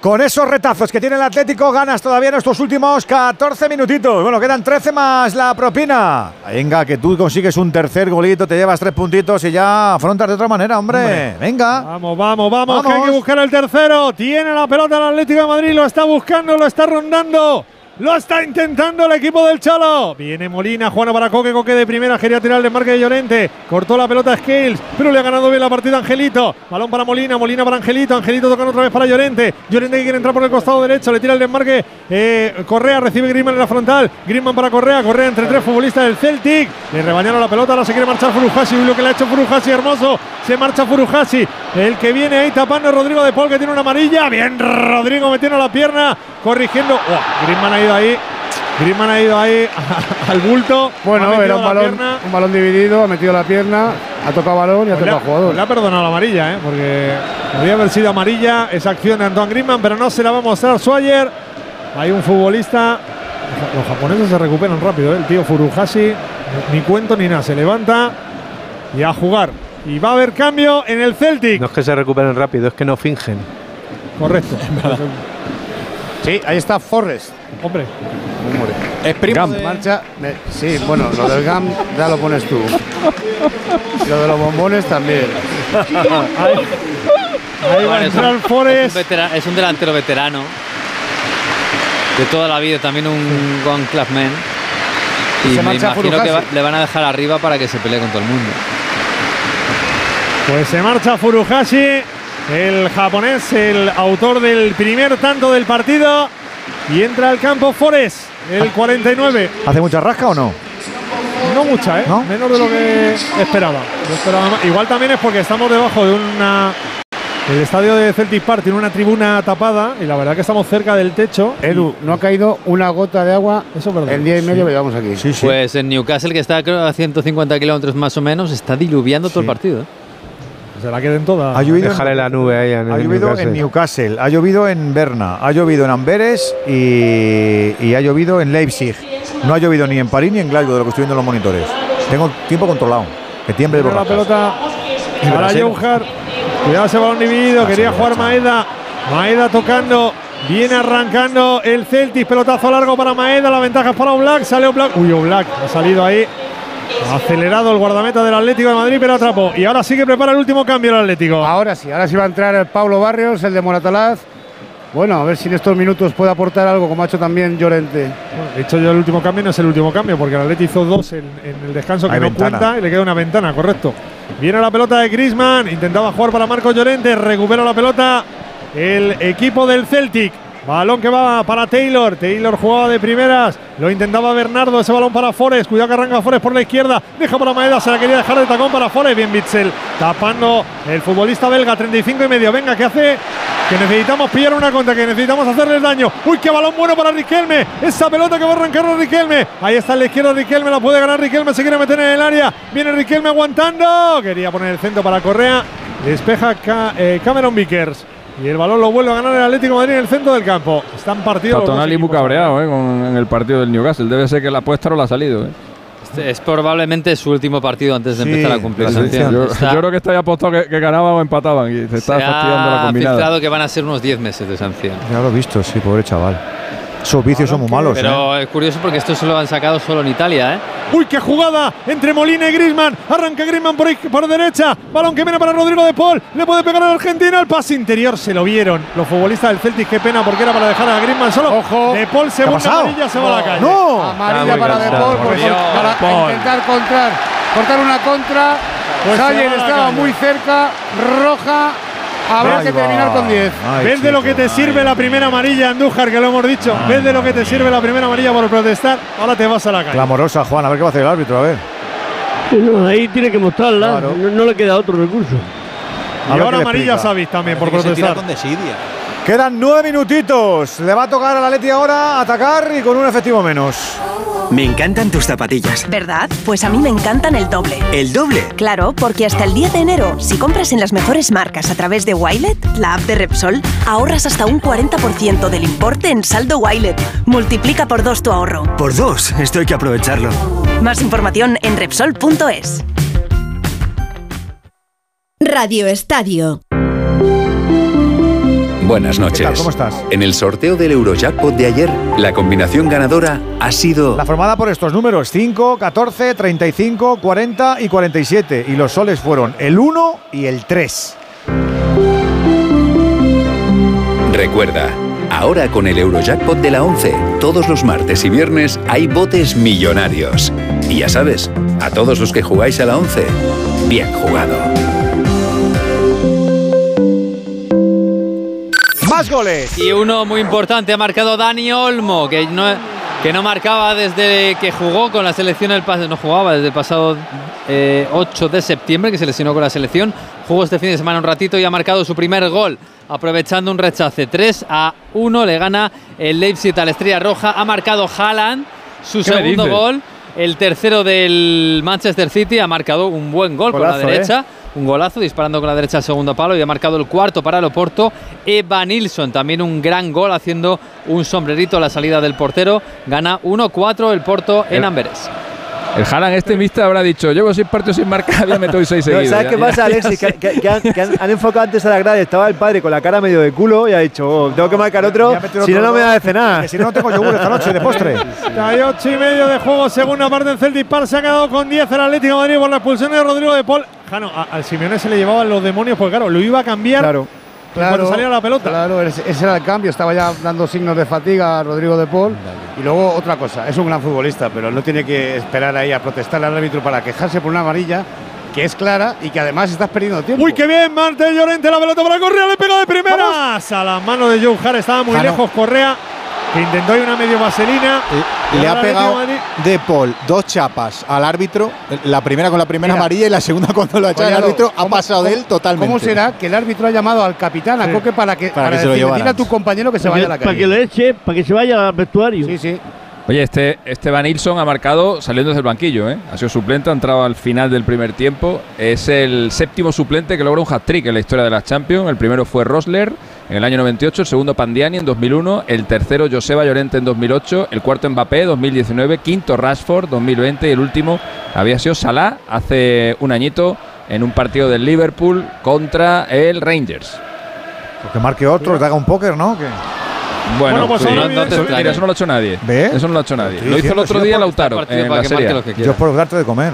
Con esos retazos que tiene el Atlético, ganas todavía en estos últimos 14 minutitos. Bueno, quedan 13 más la propina. Venga, que tú consigues un tercer golito, te llevas tres puntitos y ya afrontas de otra manera, hombre. Venga. Vamos, vamos, vamos, que hay que buscar el tercero. Tiene la pelota el Atlético de Madrid, lo está buscando, lo está rondando. Lo está intentando el equipo del Cholo. Viene Molina, Juana para Coque, Coque de primera, quería tirar el desmarque de Llorente. Cortó la pelota a Scales, pero le ha ganado bien la partida Angelito. Balón para Molina, Molina para Angelito. Angelito tocando otra vez para Llorente. Llorente que quiere entrar por el costado derecho, le tira el desmarque. eh, Correa recibe Griezmann en la frontal. Griezmann para Correa, Correa entre tres futbolistas del Celtic. Le rebañaron la pelota, ahora se quiere marchar Furuhashi. Lo que le ha hecho Furuhashi, hermoso. Se marcha Furuhashi. El que viene ahí tapando es Rodrigo de Paul, que tiene una amarilla. Bien, Rodrigo metiendo la pierna, corrigiendo. Oh, Griezmann ha ido ahí. Griezmann ha ido ahí (laughs) al bulto. Bueno, era un balón, un balón dividido, ha metido la pierna, ha tocado balón y ha Pues tocado jugador. pues le ha perdonado la amarilla, ¿eh? porque podría haber sido amarilla esa acción de Antoine Griezmann, pero no se la va a mostrar Swagger. Hay un futbolista. Los japoneses se recuperan rápido, ¿eh? el tío Furuhashi. Ni cuento ni nada, se levanta y a jugar. Y va a haber cambio en el Celtic. No es que se recuperen rápido, es que no fingen. Correcto. (laughs) Sí, ahí está Forrest. Hombre. Es primo de marcha. de- sí, bueno, lo del GAM ya lo pones tú. Y lo de los bombones también. (laughs) Ahí va a Bueno, es, entrar un, Forrest. es un vetera- es un delantero veterano. De toda la vida, también un One Clubman. Y Se me imagino que va- le van a dejar arriba para que se pelee con todo el mundo. Pues se marcha Furuhashi, el japonés, el autor del primer tanto del partido. Y entra al campo Forest, el 49. ¿Hace mucha rasca o no? No mucha, ¿eh? Menos de lo que esperaba. Yo esperaba más. Igual también es porque estamos debajo de una. El estadio de Celtic Park tiene una tribuna tapada y la verdad que estamos cerca del techo. Edu, no ha caído una gota de agua Eso es verdad. el día y medio que llevamos aquí. Pues en Newcastle, que está creo, a 150 kilómetros más o menos, está diluviando todo el partido. Se la queden todas. Ha llovido, Déjale la nube ahí en ha el llovido Newcastle. en Newcastle, ha llovido en Berna, ha llovido en Amberes y, y ha llovido en Leipzig. No ha llovido ni en París ni en Glasgow, de lo que estoy viendo en los monitores. Tengo tiempo controlado. Que tiemble de Tiene la pelota Y para Brasil. Johar. Cuidado ese balón dividido. Quería jugar Maeda. Maeda tocando. Viene arrancando el Celtic. Pelotazo largo para Maeda. La ventaja es para Oblak. Sale Oblak. Uy, Oblak ha salido ahí. Acelerado el guardameta del Atlético de Madrid, pero atrapó. Y ahora sí que prepara el último cambio el Atlético. Ahora sí, ahora sí va a entrar el Pablo Barrios, el de Moratalaz. Bueno, a ver si en estos minutos puede aportar algo, como ha hecho también Llorente. Bueno, de hecho, yo el último cambio no es el último cambio, porque el Atlético hizo dos en, en el descanso que Hay no ventana. cuenta y le queda una ventana, correcto. Viene la pelota de Grisman, intentaba jugar para Marco Llorente, recupera la pelota el equipo del Celtic. Balón que va para Taylor. Taylor jugaba de primeras. Lo intentaba Bernardo. Ese balón para Forest. Cuidado que arranca Forest por la izquierda. Deja para Maeda. Se la quería dejar de tacón para Forest. Bien Bitzel. Tapando el futbolista belga. 35 y medio. Venga, que hace? Que necesitamos pillar una contra. Que necesitamos hacerle daño. Uy, qué balón bueno para Riquelme. Esa pelota que va a arrancar a Riquelme. Ahí está en la izquierda Riquelme. La puede ganar Riquelme. Se quiere meter en el área. Viene Riquelme aguantando. Quería poner el centro para Correa. Despeja eh, Cameron Vickers. Y el balón lo vuelve a ganar el Atlético de Madrid en el centro del campo. Están partidos. Tonali muy cabreado eh, con, en el partido del Newcastle. Debe ser que la apuesta no la ha salido. eh. Este es probablemente su último partido antes de Sí, empezar a cumplir la sanción. Yo, Está- yo creo que está ya apostado que, que ganaban o empataban y se está se fastidiando la ha combinada. filtrado que van a ser unos 10 meses de sanción. Ya lo he visto, sí, pobre chaval. Esos vicios son muy malos. ¿eh? Pero es curioso porque esto se lo han sacado solo en Italia, ¿eh? Uy, qué jugada entre Molina y Grisman. Arranca Grisman por, por derecha. Balón que viene para Rodrigo de Paul. Le puede pegar al argentino. El pase interior se lo vieron. Los futbolistas del Celtic, qué pena porque era para dejar a Grisman solo. Ojo. De Paul, ¿Qué ha segunda pasado? amarilla, se va a la calle. ¡No! Amarilla para De Paul, por por- Dios, para Paul. intentar contrar, cortar una contra. Pues Sayer estaba muy cerca, roja. Habrá Ahí que va. terminar con 10. Ay, ¿Ves de lo que te sirve la primera amarilla, Andújar, que lo hemos dicho? ¿Ves de lo que te sirve la primera amarilla por protestar? Ahora te vas a la calle. Clamorosa, Juan. A ver qué va a hacer el árbitro, a ver. No, ahí tiene que mostrarla. Claro. No, no le queda otro recurso. Y ahora amarilla. Savic también por Parece que se tira protestar. con desidia. Quedan nueve minutitos. Le va a tocar al Atleti ahora atacar y con un efectivo menos. Me encantan tus zapatillas. ¿Verdad? Pues a mí me encantan el doble. ¿El doble? Claro, porque hasta el 10 de enero, si compras en las mejores marcas a través de Wilet, la app de Repsol, ahorras hasta un 40% del importe en saldo Wilet. Multiplica por dos tu ahorro. Por dos, esto hay que aprovecharlo. Más información en Repsol.es. Radio Estadio. Buenas noches. ¿Qué tal? ¿Cómo estás? En el sorteo del Eurojackpot de ayer, la combinación ganadora ha sido La formada por estos números 5, 14, 35, 40 y 47. Y los soles fueron el 1 y el 3. Recuerda, ahora con el Eurojackpot de la 11, todos los martes y viernes hay botes millonarios. Y ya sabes, a todos los que jugáis a la 11, bien jugado. ¡Más goles! Y uno muy importante ha marcado Dani Olmo, que no, que no marcaba desde que jugó con la selección el no jugaba desde el pasado eh, 8 de septiembre, que se lesionó con la selección. Jugó este fin de semana un ratito y ha marcado su primer gol, aprovechando un rechace. 3 a 1 le gana el Leipzig a la Estrella Roja. Ha marcado Haaland su ¿Qué me segundo gol. El tercero del Manchester City ha marcado un buen gol con Golazo, la derecha. ¿eh? Un golazo disparando con la derecha al segundo palo y ha marcado el cuarto para el Oporto. Eva Nilsson también un gran gol haciendo un sombrerito a la salida del portero. Gana 1-4 el Porto en Amberes. El Haaland este mista habrá dicho, llevo seis partidos sin marcar, ya meto seis No, seguidos. ¿Sabes Ya- qué ya- pasa, Alexis? Que, que- que han, que han- han enfocado antes a la grada y estaba el padre con la cara medio de culo y ha dicho, oh, tengo que marcar otro, si no, no me da de cenar. que si no, no tengo yogur esta noche de postre. 38 y medio de juego, segunda parte en Celtic Park. Se ha quedado con 10 el Atlético de Madrid por la expulsión de Rodrigo de Paul. Jano, al Simeone se le llevaban los demonios porque, claro, lo iba a cambiar Claro. Cuando salía la pelota. Claro, ese era el cambio. Estaba ya dando signos de fatiga a Rodrigo de Paul. Y luego otra cosa, es un gran futbolista, pero no tiene que esperar ahí a protestar al árbitro para quejarse por una amarilla que es clara y que además estás perdiendo tiempo. Uy, qué bien, Martel Llorente, la pelota para Correa, le pega de primeras. A la mano de Joe Hart, estaba muy lejos Correa, que intentó ahí una medio vaselina. Le ha Ahora pegado de Paul dos chapas al árbitro, la primera con la primera Mira. amarilla y la segunda (laughs) cuando lo ha echado el árbitro, ha ¿cómo- pasado de él totalmente. ¿Cómo será que el árbitro ha llamado al capitán, a Coque, para que, Para que se lo decirle, llevaran. dile a tu compañero que se vaya a la Para calle? que le eche, para que se vaya al vestuario. Sí, sí. Oye, este Esteban Nilsson ha marcado saliendo desde el banquillo, ¿eh? Ha sido suplente, ha entrado al final del primer tiempo. Es el séptimo suplente que logra un hat-trick en la historia de las Champions. El primero fue Rosler en el año 98, el segundo Pandiani en 2001, el tercero Joseba Llorente en 2008, el cuarto Mbappé 2019, quinto Rashford 2020 y el último había sido Salah hace un añito en un partido del Liverpool contra el Rangers. Pues que marque otro, que haga un póker, ¿no? Bueno, Bueno, pues sí. No- no te. Mira, eso no lo ha hecho nadie. ¿Ve? Eso no lo ha hecho nadie. Lo hizo el otro día no Lautaro en para la que Serie. Yo por darte de comer.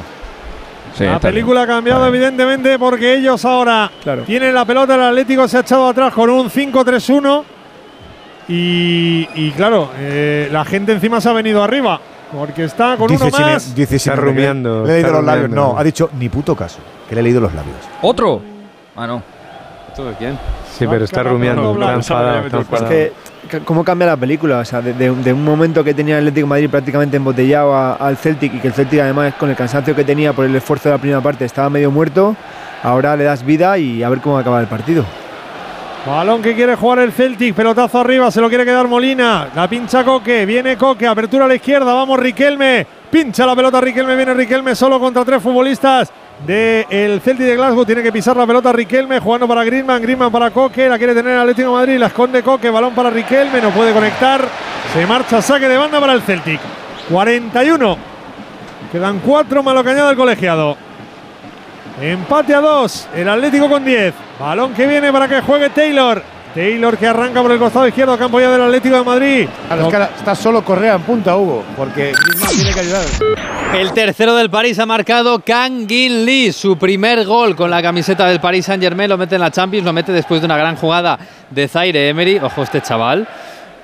Sí, la bien. película ha cambiado, evidentemente, porque ellos ahora tienen la pelota. El Atlético se ha echado atrás con un 5-3-1. Y, y claro, eh, la gente encima se ha venido arriba. Porque está con dice uno más. dice Está rumiando, Le he leído los labios. No, ha dicho ni puto caso. Que le he leído los labios. ¿Otro? Ah, no. ¿Esto de quién? Sí, pero está rumiando, está enfadado, está Es que- ¿cómo cambia la película? O sea, de, un momento que tenía el Atlético Madrid prácticamente embotellado al Celtic y que el Celtic además con el cansancio que tenía por el esfuerzo de la primera parte estaba medio muerto, ahora le das vida y a ver cómo acaba el partido. Balón que quiere jugar el Celtic, pelotazo arriba, se lo quiere quedar Molina, la pincha Coque, viene Coque, apertura a la izquierda, vamos Riquelme, pincha la pelota Riquelme, viene Riquelme solo contra tres futbolistas del Celtic de Glasgow, tiene que pisar la pelota Riquelme, jugando para Griezmann, Griezmann para Coque, la quiere tener el Atlético de Madrid, la esconde Coque, balón para Riquelme, no puede conectar, se marcha saque de banda para el Celtic. 41, quedan cuatro más lo que añade el colegiado. Empate a dos. El Atlético con 10. Balón que viene para que juegue Taylor. Taylor que arranca por el costado izquierdo, campo ya del Atlético de Madrid. Claro, es que ahora está solo Correa en punta, Hugo, porque Griezmann tiene que ayudar. El tercero del París ha marcado Kang Gin Lee, su primer gol con la camiseta del Paris Saint Germain, lo mete en la Champions, lo mete después de una gran jugada de Zaire Emery, ojo este chaval,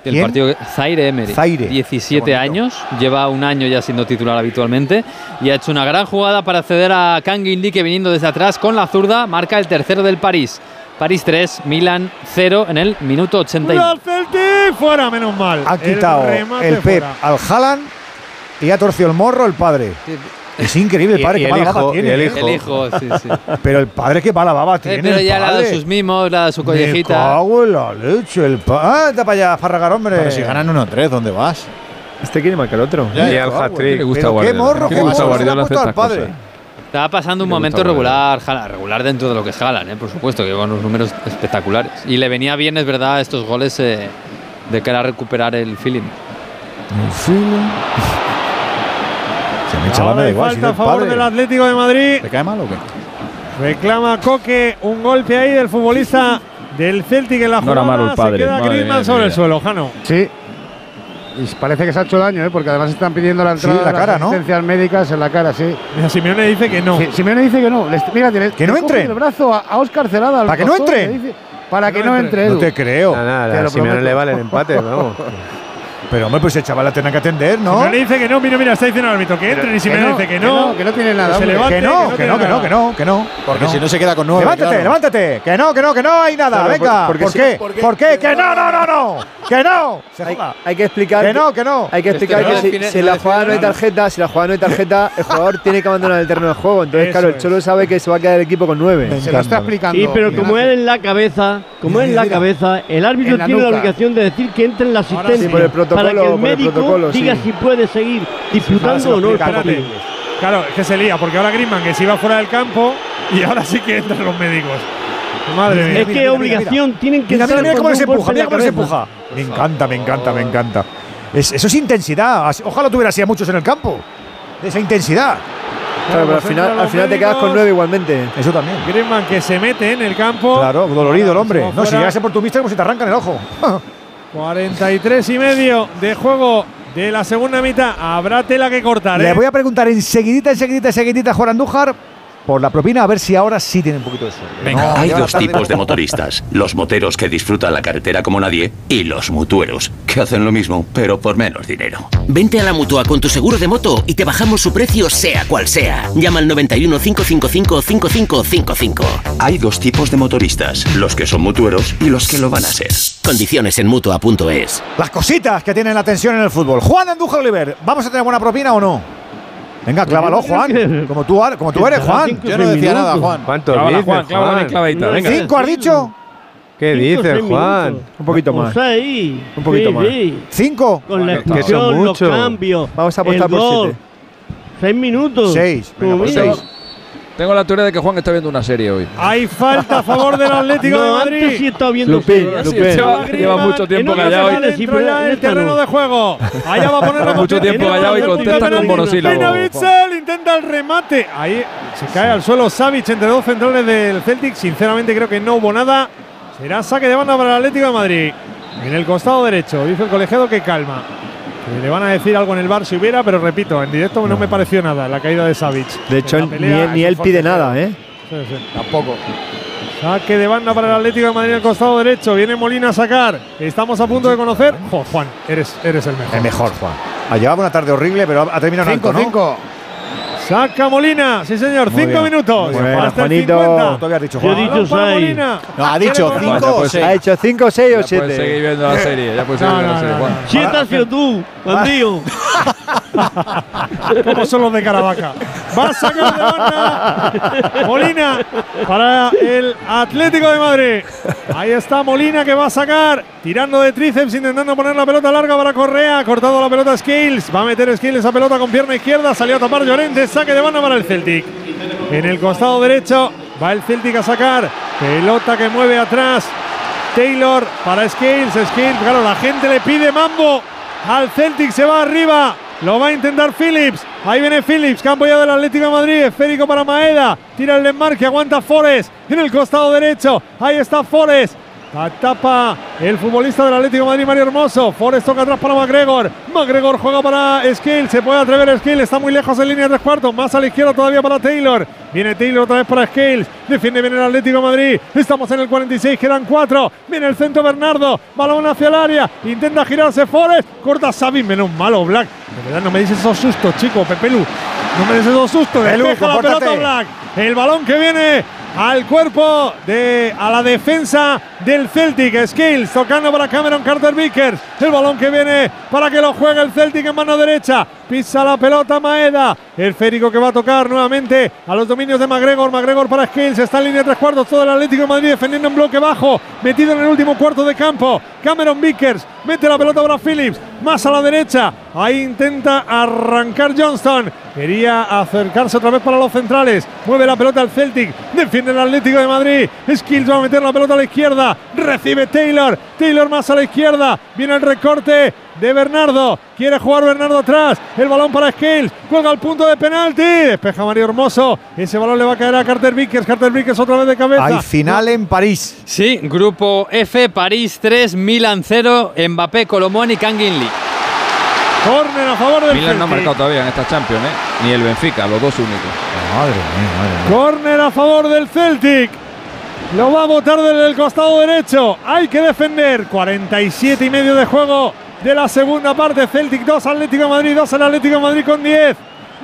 el ¿Quién? partido Zaire Emery, Zaire. 17 años, lleva un año ya siendo titular habitualmente y ha hecho una gran jugada para acceder a Kang Gin Lee que viniendo desde atrás con la zurda marca el tercero del París. París 3, Milan 0 en el minuto 81. ¡Al Celtic! Fuera, menos mal. Ha quitado el Pep fuera. al Haaland y ha torcido el morro el padre. Es increíble el padre y que mala baba tiene. el ¿eh? hijo. El hijo, sí, sí. Pero el padre que mala baba Eh, tiene. pero ya le ha dado padre. sus mimos, le ha dado su Me collejita. cago en la leche. El pa Anda para allá, farragar, hombre. Pero si ganan 1-3, ¿dónde vas? Este quiere marcar otro. Y al ¿Qué hat-trick. le gusta Pero qué Guardiola? morro, ¿Qué gusta Guardiola al padre. cosas? Estaba pasando un momento regular, Haaland, regular dentro de lo que es Haaland, ¿eh? por supuesto, que con unos números espectaculares. Y le venía bien, es verdad, estos goles eh, de cara a recuperar el feeling. Se me echa la Ahora me da hay igual. falta a el favor padre. del Atlético de Madrid. ¿Te cae mal o qué? Reclama Coque un golpe ahí del futbolista del Celtic en la No era jugada. malo el padre, Se queda Griezmann mía, sobre el suelo, Jano. Sí. Y parece que se ha hecho daño, ¿eh? porque además están pidiendo la Sí, entrada la de cara, las ¿no? asistencias médicas en la cara, sí. Mira, Simeone dice que no. Sí, Simeone dice que no. Les- mira, le- Que no entren. el brazo a, a Oscar Celada. al ¿Para que no dice- para que no entre, No te creo. Nada, a Simeone prometo. le vale el empate, (laughs) vamos. Pero hombre, pues el chaval la tendrá que atender, ¿no? Simeone dice que no. Mira, mira, está diciendo el árbitro que entren y Simeone no, dice que que no. no, que no tiene nada, se hombre. levante, Que no, que no, que no, que no, que no. Porque Que si no. no se queda con nueve. Levántate, claro. levántate. Que no, que no, que no hay nada. Claro, Venga. porque ¿Por si- qué? ¿Por qué? Que no, no, no, no. Que no. Se Hay, hay que explicar Que no, que no. Hay que explicar Este que no si, si no la jugada no hay tarjeta, si la jugada no hay tarjeta, el jugador tiene que abandonar el terreno de juego. Entonces, claro, el. Cholo sabe que se va a quedar el equipo con nueve. Se lo está explicando. Sí, pero como es en la cabeza, como es en la cabeza, el árbitro tiene la obligación de decir que entre en la asistencia para que el médico diga sí. si puede seguir disputando o no el partido. Claro, es que se lía, porque ahora Griezmann que se iba fuera del campo y ahora sí que entran los médicos. Madre mía. Es que mira, obligación, tienen que Mira, mira, entrar mira cómo golpe empuja, mira cómo les cabeza. empuja. Me encanta, me encanta, me encanta. Es- eso es intensidad. Ojalá tuviera así a muchos en el campo. De esa intensidad. Claro, pero al final, al final te quedas con nueve igualmente. Eso también. Griezmann que se mete en el campo. Claro, dolorido el hombre. Se No, si llegase por tu mister, como si te arrancan el ojo. 43 y medio de juego de la segunda mitad. Habrá tela que cortar. Le ¿eh? voy a preguntar enseguidita, enseguidita, enseguidita a Juan Andújar por la propina, a ver si ahora sí tiene un poquito de suerte. No, Hay dos tipos de motoristas, los moteros que disfrutan la carretera como nadie y los mutueros, que hacen lo mismo, pero por menos dinero. Vente a la Mutua con tu seguro de moto y te bajamos su precio sea cual sea. Llama al 91 555 5555. Hay dos tipos de motoristas, los que son mutueros y los que lo van a ser. Condiciones en Mutua.es. Las cositas que tienen la tensión en el fútbol. Juan Andújar Oliver, ¿vamos a tener buena propina o no? Venga, clávalo, Juan. Como tú, como tú eres, Juan. Yo no decía nada. Juan. ¿Cuánto dices, Juan, clavadita. Venga. ¿Cinco has dicho? ¿Qué dices, Juan? Un poquito más. seis. Un poquito Sí, más. sí. ¿Cinco? Con la Que son expulsión, los cambios. Vamos a apostar por siete. Seis minutos. Seis. Venga, mira. seis. Tengo la teoría de que Juan está viendo una serie hoy. Hay falta a favor del Atlético No, de antes sí Madrid. estaba viendo Lupín, series. Lupín. Lleva, lleva mucho tiempo callado. Sí, pero ya el terreno no. de juego. Allá va a poner la Mucho tiempo callado y contesta con Madrid. monosílabo. Reina Bitzel intenta el remate. Ahí se cae al suelo Savic entre dos centrales del Celtic. Sinceramente creo que no hubo nada. Será saque de banda para el Atlético de Madrid. En el costado derecho. Dice el colegiado que calma. Le van a decir algo en el bar si hubiera, pero repito, en directo no, me pareció nada la caída de Savic. De hecho, ni, él- ni pide nada, ¿eh? Sí, sí. Tampoco. Saque de banda para el Atlético de Madrid el costado derecho. Viene Molina a sacar. Estamos a punto de conocer. Jo, Juan, eres, eres el mejor. El mejor, Juan. Ha llevado una tarde horrible, pero ha terminado en alto, ¿no? Saca Molina, sí señor, Muy cinco bien. minutos. Bien, Hasta el Juanito. 50. Tú habías dicho, Yo he Juan. dicho seis. No, ha dicho cinco o pues seis. Ha hecho 5, 6 o 7. seguir viendo la serie. Ya puedes No, seguir viendo no, la serie, no, Juan. no. Siete has sido tú, bandido. (laughs) ¿Cómo son los de Caravaca? Va a sacar de banda Molina para el Atlético de Madrid. Ahí está Molina que va a sacar, tirando de tríceps, intentando poner la pelota larga para Correa. Ha cortado la pelota Skills. Va a meter Skills esa pelota con pierna izquierda. Salió a tapar Llorente. Saque de banda para el Celtic. En el costado derecho va el Celtic a sacar. Pelota que mueve atrás. Taylor para Skills. Skills, claro, la gente le pide mambo al Celtic. Se va arriba. Lo va a intentar Phillips. Ahí viene Phillips, campo ya del Atlético de Madrid. Esférico para Maeda. Tira el desmarque, aguanta Forest en el costado derecho. Ahí está Forest. La tapa el futbolista del Atlético de Madrid, Mario Hermoso. Forest toca atrás para McGregor. McGregor juega para Skill. Se puede atrever Skill. Está muy lejos en línea de tres cuartos. Más a la izquierda todavía para Taylor. Viene Taylor otra vez para Scales. Defiende bien el Atlético de Madrid. Estamos en el 46. Quedan cuatro. Viene el centro Bernardo. Balón hacia el área. Intenta girarse Forest. Corta Sabin. Menos malo Black. De verdad no me dices esos sustos, chico. Pepelu. No me des esos sustos. Pelu, la pelota Black. El balón que viene al cuerpo de a la defensa del Celtic. Skills tocando para Cameron Carter Vickers. El balón que viene para que lo juegue el Celtic en mano derecha. Pisa la pelota Maeda. El Férico que va a tocar nuevamente a los dominios de McGregor. McGregor para Skills. Está en línea de tres cuartos. Todo el Atlético de Madrid defendiendo en bloque bajo. Metido en el último cuarto de campo. Cameron Vickers mete la pelota para Phillips. Más a la derecha. Ahí intenta arrancar Johnston. Quería acercarse otra vez para los centrales. Mueve la pelota al Celtic. Defiende el Atlético de Madrid. Skills va a meter la pelota a la izquierda. Recibe Taylor. Taylor más a la izquierda. Viene el recorte de Bernardo. Quiere jugar Bernardo atrás. El balón para Scales. Cuelga el punto de penalti. Despeja Mario Hermoso. Ese balón le va a caer a Carter Vickers. Carter Vickers otra vez de cabeza. Hay final en París. Sí, grupo F, París 3, Milan 0, Mbappé, Colomón y Kangin Lee. Corner a favor del Milan no ha marcado todavía en esta Champions, ¿eh? Ni el Benfica, los dos únicos. Madre mía, madre mía. Corner a favor del Celtic. Lo va a botar desde el costado derecho. Hay que defender. 47 y medio de juego de la segunda parte. Celtic 2, Atlético de Madrid 2, el Atlético de Madrid con 10.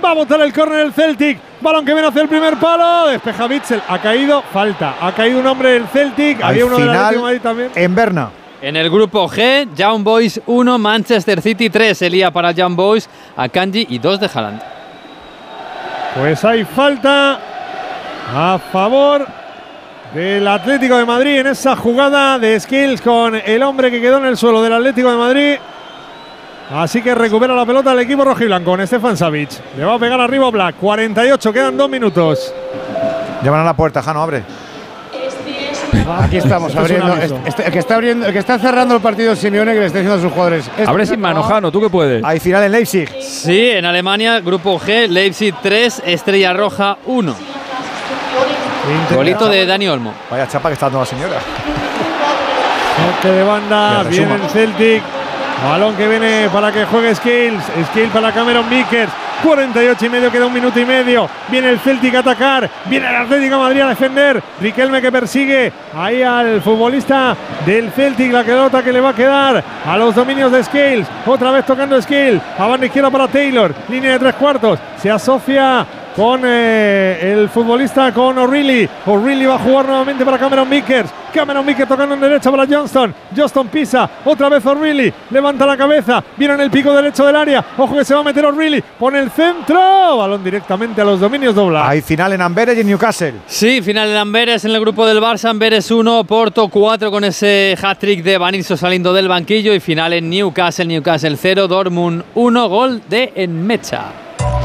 Va a botar el córner el Celtic. Balón que viene hacia el primer palo. Despeja Bitzel. Ha caído. Falta. Ha caído un hombre del Celtic. Hay Había uno del final Atlético de Madrid también. en Berna. En el grupo G, Young Boys 1, Manchester City 3, Elía para Young Boys, Akanji y 2 de Haaland. Pues hay falta a favor del Atlético de Madrid en esa jugada de skills con el hombre que quedó en el suelo del Atlético de Madrid. Así que recupera la pelota el equipo rojiblanco con Stefan Savic. Le va a pegar arriba Black. 48, quedan dos minutos. Llaman a la puerta, Jano, abre. Aquí estamos abriendo. aviso. este- el, que está abriendo el que está cerrando el partido es Simeone que le está diciendo a sus jugadores. esto Abre sin mano. Jano, tú que puedes. Hay final en Leipzig. Sí, en Alemania, grupo G, Leipzig 3, Estrella Roja 1. Golito de Dani Olmo. Vaya chapa que está dando la señora. Toque de banda, viene el Celtic. Balón que viene para que juegue Skills. Skills para Cameron Vickers. 48 y medio, queda un minuto y medio. Viene el Celtic a atacar. Viene el Atlético Madrid a defender. Riquelme que persigue ahí al futbolista del Celtic. La pelota que le va a quedar a los dominios de Skills. Otra vez tocando Skill. A banda izquierda para Taylor. Línea de tres cuartos. Se asocia con eh, el futbolista con O'Reilly. O'Reilly va a jugar nuevamente para Cameron Vickers. Cameron Vickers tocando en derecha para Johnston. Johnston pisa. Otra vez O'Reilly. Levanta la cabeza. Viene en el pico derecho del área. Ojo que se va a meter O'Reilly. Pone el centro. Balón directamente a los dominios dobla. Hay final en Amberes y en Newcastle. Sí, final en Amberes en el grupo del Barça, Amberes 1, Porto 4 con ese hat-trick de Vanilso saliendo del banquillo y final en Newcastle, Newcastle 0, Dortmund 1, gol de Enmecha.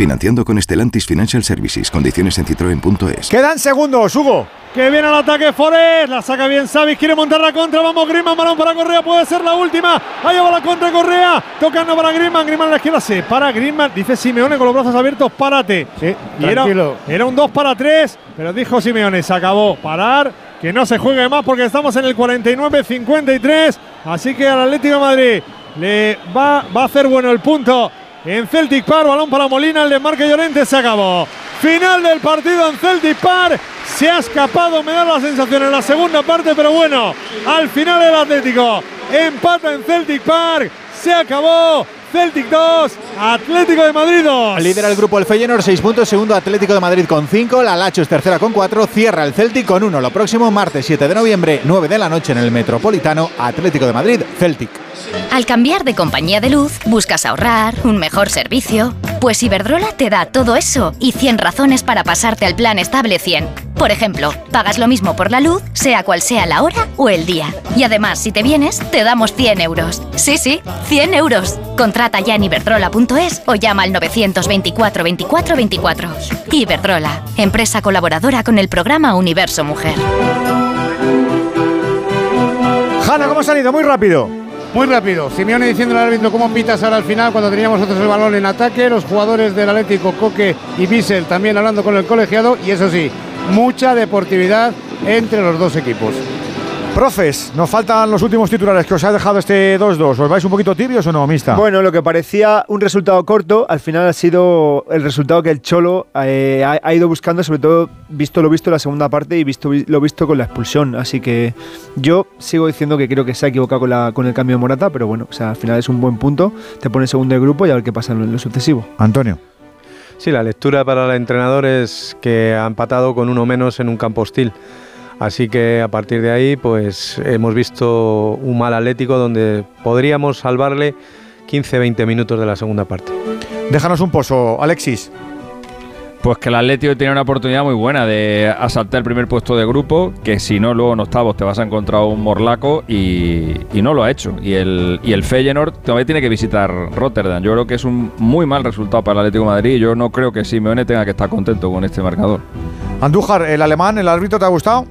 Financiando con Stellantis Financial Services. Condiciones en citroen.es. Quedan segundos, Hugo. Que viene al ataque Forest. La saca bien Savic. Quiere montar la contra. Vamos Griezmann. Balón para Correa. Puede ser la última. Ahí va la contra Correa. Tocando para Griezmann. Griezmann a la izquierda. Se para Griezmann. Dice Simeone con los brazos abiertos. Párate. Sí, Y era, tranquilo. era un 2 para 3. Pero dijo Simeone. Se acabó. Parar. Que no se juegue más porque estamos en el 49-53. Así que al Atlético de Madrid le va, va a hacer bueno el punto. En Celtic Park, balón para Molina, el desmarque Llorente se acabó. Final del partido en Celtic Park. Se ha escapado, me da la sensación en la segunda parte, pero bueno, al final el Atlético empata en Celtic Park. Se acabó. Celtic 2, Atlético de Madrid 2. Lidera el grupo el Feyenoord, 6 puntos. Segundo Atlético de Madrid con 5. La Lazio es tercera con 4. Cierra el Celtic con 1. Lo próximo, martes 7 de noviembre, 9 de la noche en el Metropolitano. Atlético de Madrid, Celtic. Al cambiar de compañía de luz, buscas ahorrar, un mejor servicio. Pues Iberdrola te da todo eso y 100 razones para pasarte al plan estable 100. Por ejemplo, pagas lo mismo por la luz, sea cual sea la hora o el día. Y además, si te vienes, te damos 100 euros. Sí, sí, 100 euros. Contrata ya en iberdrola.es o llama al 924 24 24. Iberdrola, empresa colaboradora con el programa Universo Mujer. Hanna, ¿cómo ha salido? Muy rápido. Muy rápido. Simeone diciendo al árbitro cómo pitas ahora al final cuando teníamos nosotros el balón en ataque. Los jugadores del Atlético, Coque y Bissell también hablando con el colegiado. Y eso sí, mucha deportividad entre los dos equipos. Profes, nos faltan los últimos titulares que os ha dejado este 2-2. ¿Os vais un poquito tibios o no, mista? Bueno, lo que parecía un resultado corto, al final ha sido el resultado que el Cholo eh, ha, ha ido buscando, sobre todo visto lo visto en la segunda parte y visto lo visto con la expulsión. Así que yo sigo diciendo que creo que se ha equivocado con, la- con el cambio de Morata, pero bueno, o sea, al final es un buen punto. Te pone segundo de grupo y a ver qué pasa en lo sucesivo. Antonio. Sí, la lectura para el entrenador es que ha empatado con uno menos en un campo hostil. Así que a partir de ahí, pues hemos visto un mal Atlético donde podríamos salvarle 15-20 minutos de la segunda parte. Déjanos un pozo, Alexis. Pues que el Atlético tiene una oportunidad muy buena de asaltar el primer puesto de grupo, que si no, luego en octavos te vas a encontrar un morlaco y, y no lo ha hecho. Y el, y el Feyenoord todavía tiene que visitar Rotterdam. Yo creo que es un muy mal resultado para el Atlético de Madrid y yo no creo que Simeone tenga que estar contento con este marcador. Andújar, el alemán, el árbitro, ¿te ha gustado?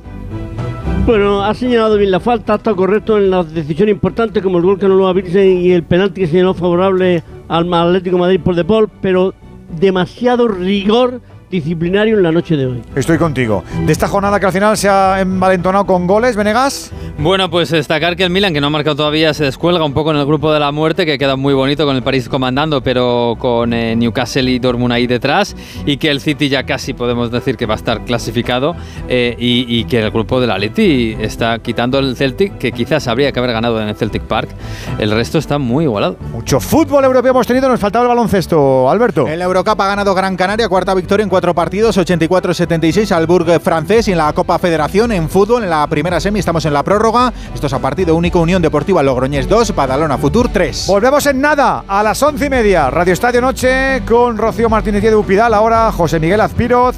Bueno, ha señalado bien la falta, ha estado correcto en las decisiones importantes como el gol que no lo Virgen y el penalti que señaló favorable al Atlético de Madrid por De Paul, pero demasiado rigor disciplinario en la noche de hoy. Estoy contigo. De esta jornada que al final se ha envalentonado con goles, Venegas. Bueno, pues destacar que el Milan, que no ha marcado todavía, se descuelga un poco en el grupo de la muerte, que queda muy bonito con el París comandando, pero con eh, Newcastle y Dortmund ahí detrás, y que el City ya casi podemos decir que va a estar clasificado, eh, y, y que el grupo del Atleti está quitando el Celtic, que quizás habría que haber ganado en el Celtic Park. El resto está muy igualado. Mucho fútbol europeo hemos tenido, nos faltaba el baloncesto, Alberto. En la Eurocup ha ganado Gran Canaria, cuarta victoria en cuatro partidos, 84-76 al Burg francés y en la Copa Federación en fútbol, en la primera semi estamos en la prórroga. Esto es a partido único, Unión Deportiva Logroñés 2, Badalona Futur 3. Volvemos en nada, a las once y media. Radio Estadio Noche con Rocío Martínez y Edu Pidal, ahora José Miguel Azpiroz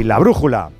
y La Brújula.